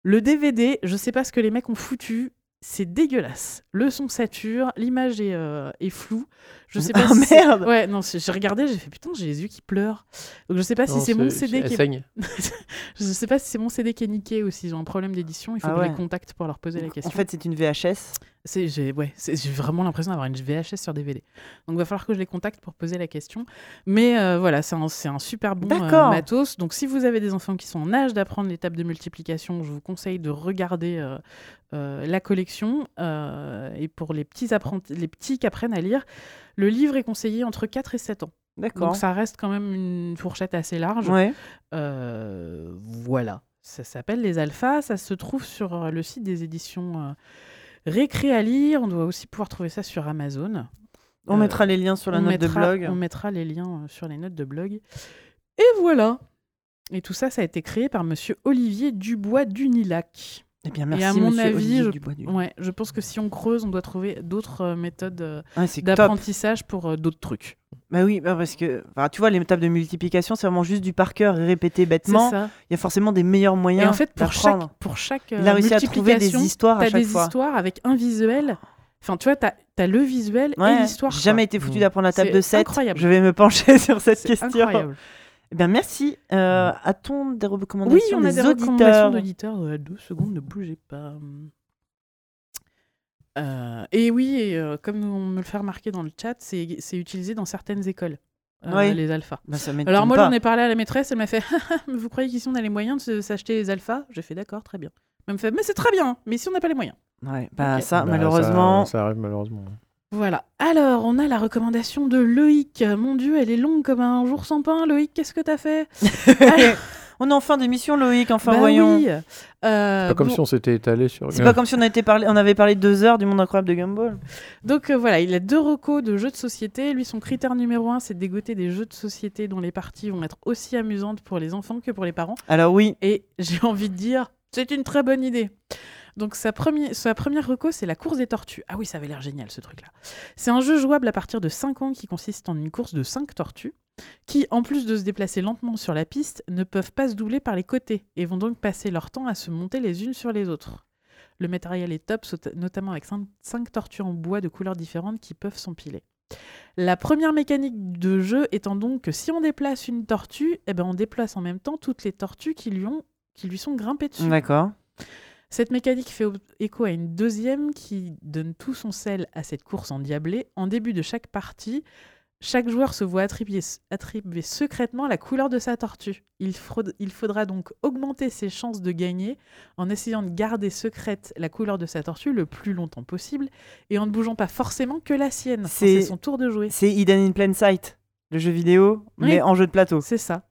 Le DVD, je sais pas ce que les mecs ont foutu, c'est dégueulasse. Le son sature, l'image est, euh, est floue. Je sais pas Ah, si c'est- merde Ouais, non, j'ai regardé, j'ai fait putain, j'ai les yeux qui pleurent. Donc je sais pas si c'est mon CD qui est... saigne. je sais pas si c'est mon CD qui est niqué ou s'ils ont un problème d'édition, il faut Ah que je ouais. les contacte pour leur poser la En question. fait, c'est une VHS. C'est, j'ai, ouais, c'est- j'ai vraiment l'impression d'avoir une VHS sur DVD. Donc, il va falloir que je les contacte pour poser la question. Mais euh, voilà, c'est un, super bon euh, D'accord. matos. Donc, si vous avez des enfants qui sont en âge d'apprendre les tables de multiplication, je vous conseille de regarder euh, euh, la collection. Euh, et pour les petits, apprentis, les petits qui apprennent à lire, le livre est conseillé entre 4 et 7 ans. D'accord. Donc, ça reste quand même une fourchette assez large. Ouais. Euh, voilà. Ça s'appelle Les Alphas. Ça se trouve sur euh, le site des éditions euh, Récré à lire. On doit aussi pouvoir trouver ça sur Amazon. On Euh, mettra les liens sur la note de blog. On mettra les liens sur les notes de blog. Et voilà. Et tout ça, ça a été créé par monsieur Olivier Dubois d'Unilac. Eh bien, Et merci, à mon avis, Olivier je- Ouais, je pense que si on creuse, on doit trouver d'autres euh, méthodes euh, Ah, d'apprentissage pour euh, d'autres trucs. Bah oui, bah parce que tu vois, les tables de multiplication, c'est vraiment juste du par cœur et répété C'est bêtement. Il y a forcément des meilleurs moyens Et en fait, pour chaque, pour chaque Il a euh, réussi à trouver des histoires à chaque des fois. histoires avec un visuel. Enfin, tu vois, t'as as le visuel et l'histoire. j'ai jamais été foutu Mm. d'apprendre la table de 7. incroyable. Je vais me pencher sur cette C'est question. incroyable. Eh bien, merci. Euh, A-t-on des recommandations Oui, on a des, des auditeurs recommandations d'auditeurs. Euh, deux secondes, ne bougez pas. Euh, et oui, et, euh, comme on me le fait remarquer dans le chat, c'est c'est utilisé dans certaines écoles, euh, Oui. les alphas. Bah, ça Alors moi, pas. j'en ai parlé à la maîtresse, elle m'a fait Mais Vous croyez qu'ici on a les moyens de s'acheter les alphas? J'ai fait D'accord, très bien. Elle me fait Mais c'est très bien, mais si on n'a pas les moyens. Ouais, bah, Ok. ça, Bah, malheureusement. Ça, ça arrive malheureusement. Voilà. Alors, on a la recommandation de Loïc. Mon Dieu, elle est longue comme un jour sans pain. Loïc, qu'est-ce que t'as fait on est en fin d'émission, Loïc. Enfin, Bah voyons. oui. Euh, Pas comme bon, si on s'était étalé sur. C'est pas comme si on, a été parlé... on avait parlé deux heures du monde incroyable de Gumball. Donc euh, voilà, il a deux recos de jeux de société. Lui, son critère numéro un, c'est de dégoter des jeux de société dont les parties vont être aussi amusantes pour les enfants que pour les parents. Alors, oui, Et j'ai envie de dire, c'est une très bonne idée. Donc sa, première sa c'est la course des tortues. Ah oui, ça avait l'air génial ce truc-là. C'est un jeu jouable à partir de 5 ans qui consiste en une course de 5 tortues qui, en plus de se déplacer lentement sur la piste, ne peuvent pas se doubler par les côtés et vont donc passer leur temps à se monter les unes sur les autres. Le matériel est top, notamment avec 5 tortues en bois de couleurs différentes qui peuvent s'empiler. La première mécanique de jeu étant donc que si on déplace une tortue, eh ben on déplace en même temps toutes les tortues qui lui, ont, qui lui sont grimpées dessus. d'accord. Cette mécanique fait écho à une deuxième qui donne tout son sel à cette course endiablée. En début de chaque partie, chaque joueur se voit attribuer, attribuer secrètement la couleur de sa tortue. Il, fraude- il faudra donc augmenter ses chances de gagner en essayant de garder secrète la couleur de sa tortue le plus longtemps possible et en ne bougeant pas forcément que la sienne. C'est- son tour de jouer. C'est Hidden in Plain Sight, le jeu vidéo, mais en jeu de plateau. C'est ça.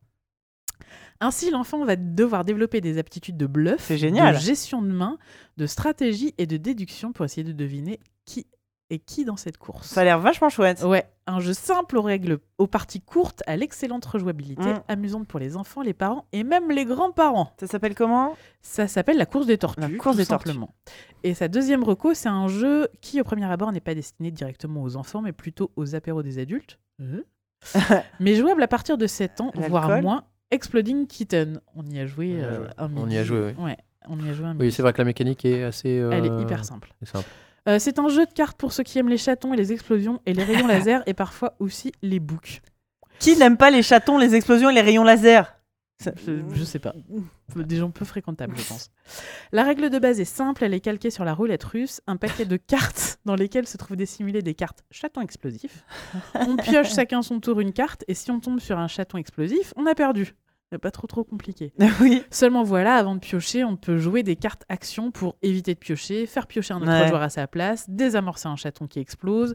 Ainsi, l'enfant va devoir développer des aptitudes de bluff, génial. de gestion de main, de stratégie et de déduction pour essayer de deviner qui est qui dans cette course. Ça a l'air vachement chouette. Ouais, un jeu simple aux règles, aux parties courtes, à l'excellente rejouabilité, Mm. amusante pour les enfants, les parents et même les grands-parents. Ça s'appelle comment? Ça s'appelle la course des tortues, La course tout des tortues. Et sa deuxième reco, c'est un jeu qui, au premier abord, n'est pas destiné directement aux enfants, mais plutôt aux apéros des adultes. mais jouable à partir de 7 ans, voire moins. Exploding Kitten. On y a joué On y a euh, joué. un On y midi. a joué, oui. Ouais, on y a joué un Oui, midi. c'est vrai que la mécanique est assez. euh, Elle est hyper simple. Euh, c'est un jeu de cartes pour ceux qui aiment les chatons et les explosions et les rayons laser et parfois aussi les boucs. Qui n'aime pas les chatons, les explosions et les rayons laser? Ça- Je, je sais pas. Des gens peu fréquentables, je pense. La règle de base est simple, elle est calquée sur la roulette russe, un paquet de cartes dans lesquelles se trouvent dissimulées des cartes chatons explosifs. On pioche chacun son tour une carte, et si on tombe sur un chaton explosif, on a perdu. Pas trop trop compliqué. oui. Seulement voilà, avant de piocher, on peut jouer des cartes actions pour éviter de piocher, faire piocher un autre Ouais. joueur à sa place, désamorcer un chaton qui explose,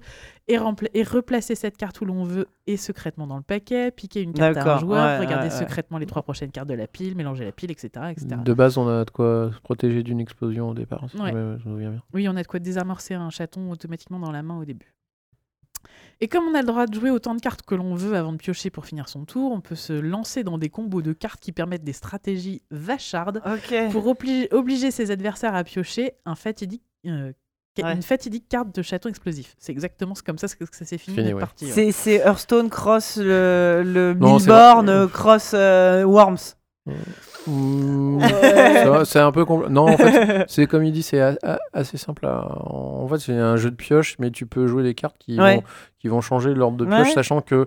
et, rempla- et replacer cette carte où l'on veut et secrètement dans le paquet, piquer une carte à un joueur, ouais, regarder ouais, ouais. secrètement les trois prochaines cartes de la pile, mélanger la pile, etc. etc. De base, on a de quoi se protéger d'une explosion au départ. si Ouais. je me je me souviens bien. Oui, on a de quoi désamorcer un chaton automatiquement dans la main au début. Et comme on a le droit de jouer autant de cartes que l'on veut avant de piocher pour finir son tour, on peut se lancer dans des combos de cartes qui permettent des stratégies vachardes pour obli- obliger ses adversaires à piocher un fatidique, euh, Ouais. une fatidique carte de chaton explosif. C'est exactement comme ça que ça s'est fini, Fini, ouais. partie. ouais. C'est Hearthstone cross le, le Non, euh, cross euh, Worms. C'est un peu compl- Non, en fait, c'est comme il dit, c'est assez simple. à- En fait, c'est un jeu de pioche, mais tu peux jouer des cartes qui, Ouais. vont, qui vont changer l'ordre de pioche, Ouais. sachant que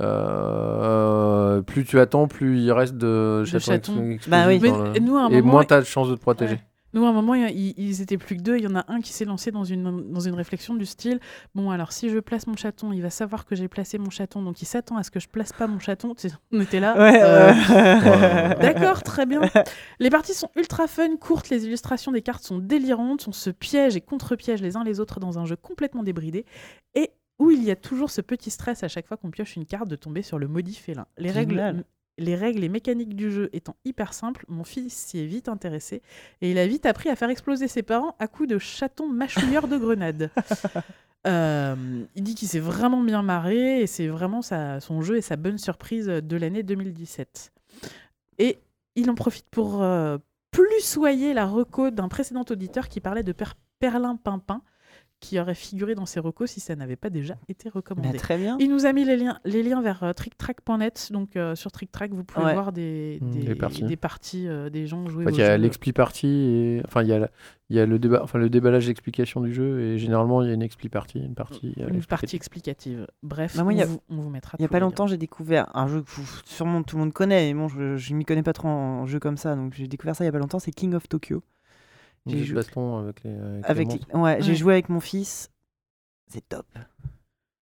euh, plus tu attends, plus il reste de, chatons. explosifs Bah oui. dans Mais le- nous, à un Et moment, moins tu as de chances de te protéger. Ouais. Nous, à un moment, il- il- ils étaient plus que deux. Il y en a un qui s'est lancé dans une, dans une réflexion du style Bon, alors si je place mon chaton, il va savoir que j'ai placé mon chaton, donc il s'attend à ce que je place pas mon chaton. On était là. Ouais, euh, euh, D'accord, très bien. Les parties sont ultra fun, courtes, les illustrations des cartes sont délirantes, on se piège et contre-piège les uns les autres dans un jeu complètement débridé, et où il y a toujours ce petit stress à chaque fois qu'on pioche une carte de tomber sur le maudit félin. Les règles. Les règles et mécaniques du jeu étant hyper simples, mon fils s'y est vite intéressé, et il a vite appris à faire exploser ses parents à coups de chatons mâchouilleurs de grenades. Euh, il dit qu'il s'est vraiment bien marré et c'est vraiment sa- son jeu et sa bonne surprise de l'année 2017. Et il en profite pour euh, plus soyer la reco d'un précédent auditeur qui parlait de per Perlin Pimpin, qui aurait figuré dans ses recos si ça n'avait pas déjà été bah, recommandé. très bien. Il nous a mis les liens, les liens vers euh, tricktrack.net. Donc euh, sur TrickTrack, vous pouvez Ouais. voir des, Mm, des, des parties. des parties, euh, des gens jouer En fait, au il y a jeu. l'expli partie, et... enfin, il y a, la- il y a le, débat... enfin, le déballage d'explication du jeu, et généralement, il y a une expli partie, une partie. euh, Une explicative. partie explicative. Bref, Bah, moi, on, il y a- vous, on vous mettra. Il y a pas longtemps, j'ai découvert un jeu que vous- sûrement tout le monde connaît, mais bon, je, je m'y connais pas trop en, en jeu comme ça, donc j'ai découvert ça il y a pas longtemps, c'est King of Tokyo. J'ai joué- avec les. Avec, les Avec, monstres. ouais, j'ai Ouais. joué avec mon fils, c'est top.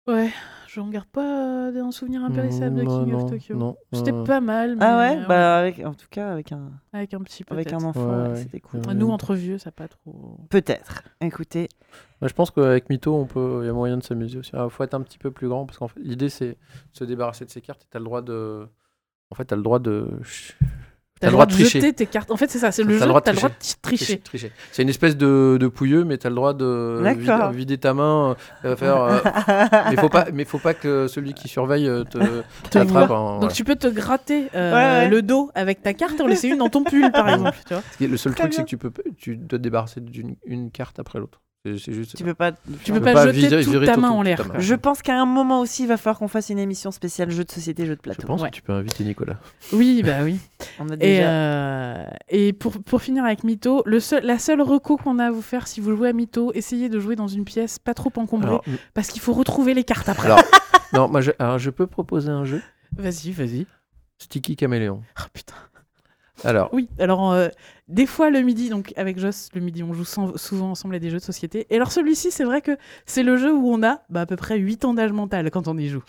Ouais, je ne garde pas euh, un souvenir impérissable de Mm, King non, of Tokyo. Non, C'était euh, pas mal, mais Ah ouais, euh, bah avec, en tout cas avec un avec un petit peu. avec un enfant, Ouais, ouais, ouais. c'était cool. Nous, entre vieux, ça pas trop. Peut-être. Écoutez, bah, je pense qu'avec Mytho, on peut, il y a moyen de s'amuser aussi. Il faut être un petit peu plus grand parce qu'en fait, l'idée c'est de se débarrasser de ces cartes. et T'as le droit de, en fait, t'as le droit de, T'as le droit de jeter tes cartes. En fait, c'est ça, c'est le T'as jeu, le droit de t'as le droit de tricher. tricher. tricher. C'est une espèce de, de pouilleux, mais t'as le droit de D'accord. vider, vider ta main, euh, faire. euh, mais faut pas, mais faut pas que celui qui surveille euh, te t'attrape. en- Donc tu peux te gratter euh, Ouais, ouais. le dos avec ta carte et en laisser une dans ton pull, par exemple. Tu vois Le seul Très truc, c'est que tu peux, tu dois te débarrasser d'une une carte après l'autre. C'est c'est juste. tu peux pas. Tu peux pas, pas jeter virer- toute virer ta main en l'air. Je pense qu'à un moment aussi, il va falloir qu'on fasse une émission spéciale jeux de société, jeux de Je plateau. pense Ouais. que tu peux inviter Nicolas. Oui, bah oui. On a Et, déjà. euh, et pour, pour finir avec Mytho, le seul, la seule reco qu'on a à vous faire si vous jouez à Mytho, essayez de jouer dans une pièce pas trop encombrée Alors, parce qu'il faut retrouver les cartes après. alors, non, moi, je, alors, je peux proposer un jeu Vas-y, vas-y. Sticky Caméléon. Oh putain. Alors, Oui, alors euh, des fois le midi, donc avec Joss, le midi, on joue sans- souvent ensemble à des jeux de société. Et alors celui-ci, c'est vrai que c'est le jeu où on a bah, à peu près 8 ans d'âge mental quand on y joue.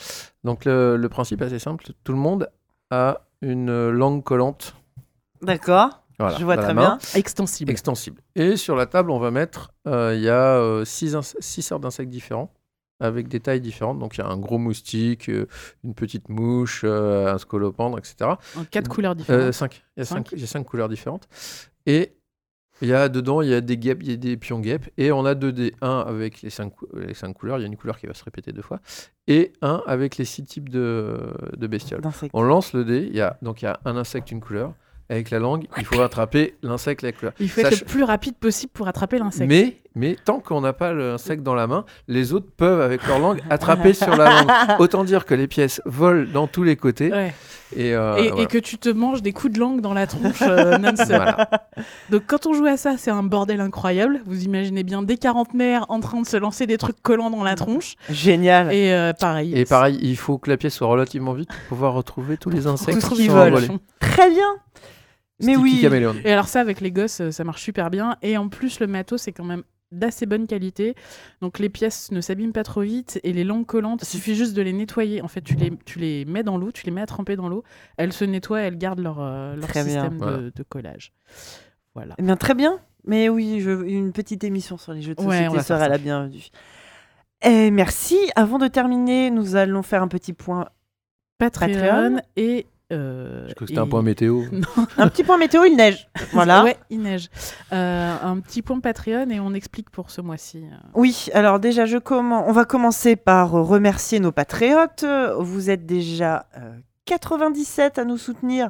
donc le, le principe est assez simple. Tout le monde a une euh, langue collante. D'accord. Voilà, je vois très bien. Extensible. Extensible. Et sur la table, on va mettre, euh, il y a euh, six, ins- six sortes d'insectes différents avec des tailles différentes. Donc il y a un gros moustique, euh, une petite mouche, euh, un scolopendre, etc. en quatre couleurs Euh, différentes. cinq. Il y a Cinq. a cinq couleurs différentes. Et il y a dedans, il y a des guêpes, il y a des pions guêpes. Et on a deux dés. Un avec les cinq, cou- les cinq couleurs. Il y a une couleur qui va se répéter deux fois. Et un avec les six types de, de bestioles. On lance le dé. Il y a, donc il y a un insecte, une couleur. Avec la langue, il faut attraper l'insecte, la couleur. Il faut être Sach- le plus rapide possible pour attraper l'insecte. Mais, mais tant qu'on n'a pas l'insecte dans la main, les autres peuvent, avec leur langue, attraper sur la langue. Autant dire que les pièces volent dans tous les côtés. Ouais. Et, euh, et, et que tu te manges des coups de langue dans la tronche euh, non-stop. Voilà. Donc quand on joue à ça, c'est un bordel incroyable. Vous imaginez bien des quarantenaires en train de se lancer des trucs collants dans la tronche. Génial. Et euh, pareil. Et pareil, il faut que la pièce soit relativement vite pour pouvoir retrouver tous les insectes Tout qui qui sont vole. envolés. Très bien. Mais Sticky oui. caméléon. Et alors ça, avec les gosses, ça marche super bien. Et en plus, le matos, c'est quand même d'assez bonne qualité. Donc les pièces ne s'abîment pas trop vite. Et les langues collantes, il suffit juste de les nettoyer. En fait, tu les, tu les mets dans l'eau, tu les mets à tremper dans l'eau. Elles se nettoient, elles gardent leur, euh, leur Très bien. système Voilà. de, de collage. Voilà. Eh bien, très bien. Mais oui, je... une petite émission sur les jeux de Ouais, société serait ça. la bienvenue. Et merci. Avant de terminer, nous allons faire un petit point. Patreon, Patreon. et... euh, Je crois que c'était et- un point météo. Un petit point météo, il neige. Voilà. Ouais, il neige. Euh, un petit point Patreon et on explique pour ce mois-ci. euh. Oui, alors déjà, je commen- on va commencer par euh, remercier nos patriotes. Euh, Vous êtes déjà euh, 97 à nous soutenir.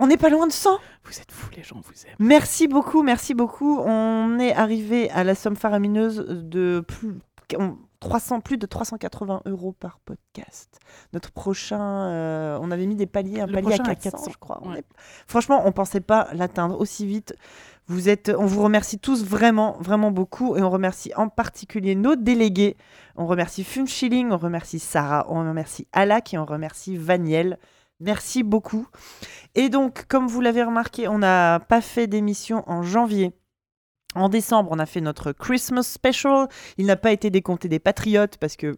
On n'est pas loin de 100. Vous êtes fous, les gens, vous aiment. Merci beaucoup, merci beaucoup. On est arrivé à la somme faramineuse de plus, on- 300, plus de 380 euros par podcast. Notre prochain, euh, on avait mis des paliers, un Le palier à prochain à 400, 400, je crois. On ouais. est- Franchement, on pensait pas l'atteindre aussi vite. Vous êtes, on vous remercie tous vraiment, vraiment beaucoup. Et on remercie en particulier nos délégués. On remercie Fum Schilling, on remercie Sarah, on remercie Alak et on remercie Vaniel. Merci beaucoup. Et donc, comme vous l'avez remarqué, on n'a pas fait d'émission en janvier. En décembre, on a fait notre Christmas special. Il n'a pas été décompté des patriotes parce que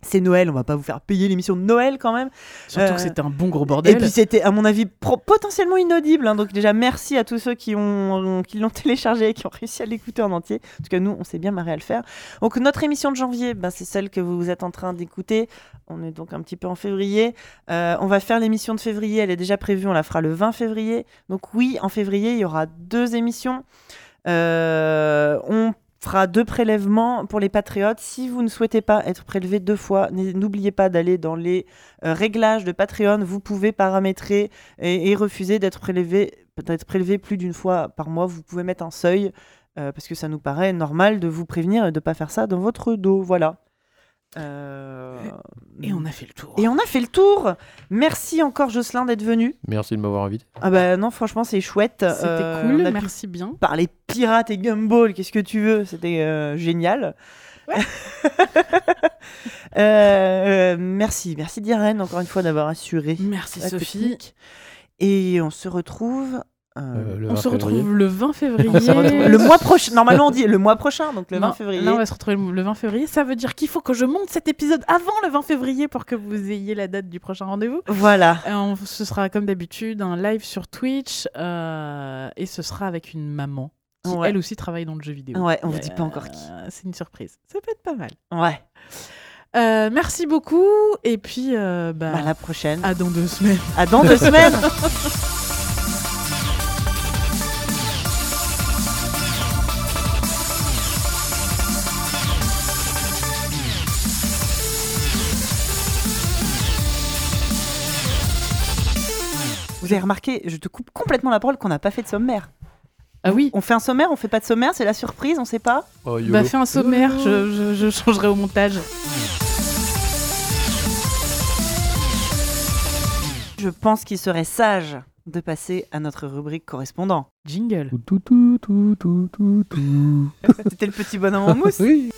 c'est Noël. On va pas vous faire payer l'émission de Noël quand même. Surtout Euh, que c'était un bon gros Et bordel. puis c'était, à mon avis, potentiellement inaudible. hein. Donc déjà, merci à tous ceux qui, ont, qui l'ont téléchargé et qui ont réussi à l'écouter en entier. En tout cas, nous, on s'est bien marré à le faire. Donc notre émission de janvier, ben, c'est celle que vous êtes en train d'écouter. On est donc un petit peu en février. Euh, on va faire l'émission de février. Elle est déjà prévue. On la fera le 20 février. Donc oui, en février, il y aura deux émissions. Euh, on fera deux prélèvements pour les patriotes. Si vous ne souhaitez pas être prélevé deux fois, n'oubliez pas d'aller dans les euh, réglages de Patreon. Vous pouvez paramétrer et, et refuser d'être prélevé, d'être prélevé plus d'une fois par mois. Vous pouvez mettre un seuil euh, parce que ça nous paraît normal de vous prévenir et de ne pas faire ça dans votre dos. Voilà. Euh, Et on a fait le tour. et on a fait le tour. Merci encore Jocelyn d'être venu. Merci de m'avoir invité. Ah bah non, franchement c'est chouette. C'était Euh, cool, merci bien. parler pirates et gumball, qu'est-ce que tu veux C'était euh, génial. Euh, merci, merci Diarène encore une fois d'avoir assuré Merci Sophie. technique. Et on se retrouve euh, Euh, On 20 se février. retrouve le 20 février. le mois prochain. Normalement on dit le mois prochain, donc le 20 Non, février. Là, on va se retrouver le 20 février. Ça veut dire qu'il faut que je monte cet épisode avant le 20 février pour que vous ayez la date du prochain rendez-vous. Voilà. Euh, on- ce sera comme d'habitude un live sur Twitch euh, et ce sera avec une maman qui Ouais. elle aussi travaille dans le jeu vidéo. Ouais, on vous dit pas encore qui. Euh, C'est une surprise. Ça peut être pas mal. Ouais. Euh, merci beaucoup et puis euh, bah, Bah, à la prochaine. à dans deux semaines. À dans deux semaines. Vous avez remarqué, je te coupe complètement la parole qu'on n'a pas fait de sommaire. Ah oui. On fait un sommaire, on fait pas de sommaire, c'est la surprise, on sait pas. Oh. Bah fais un sommaire, je, je- je changerai au montage. Je pense qu'il serait sage de passer à notre rubrique correspondant. Jingle. Tout, tout, tout, tout, tout, tout. C'était le petit bonhomme en mousse. Oui.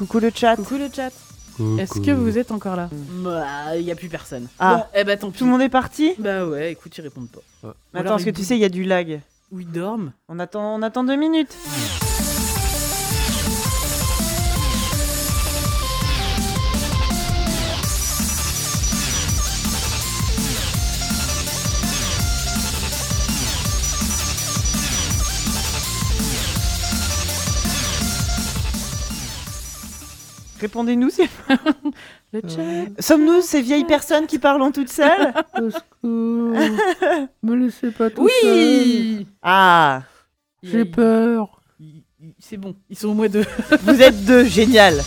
Coucou le chat. Coucou le chat. Est-ce que vous êtes encore là? Bah, il y a plus personne. Ah. Bon, eh bah tant pis. Tout le monde est parti? Bah ouais, écoute, ils répondent pas. Ouais. Ou Attends, parce que tu sais, il y a du lag. Ou ils dorment. On attend, on attend deux minutes. Répondez-nous. si- Le chat. Sommes-nous ces vieilles personnes qui parlent toutes seules Au secours. Me laissez pas tout seul. Oui Ah, J'ai peur. C'est bon, ils sont au moins deux. vous êtes deux, génial.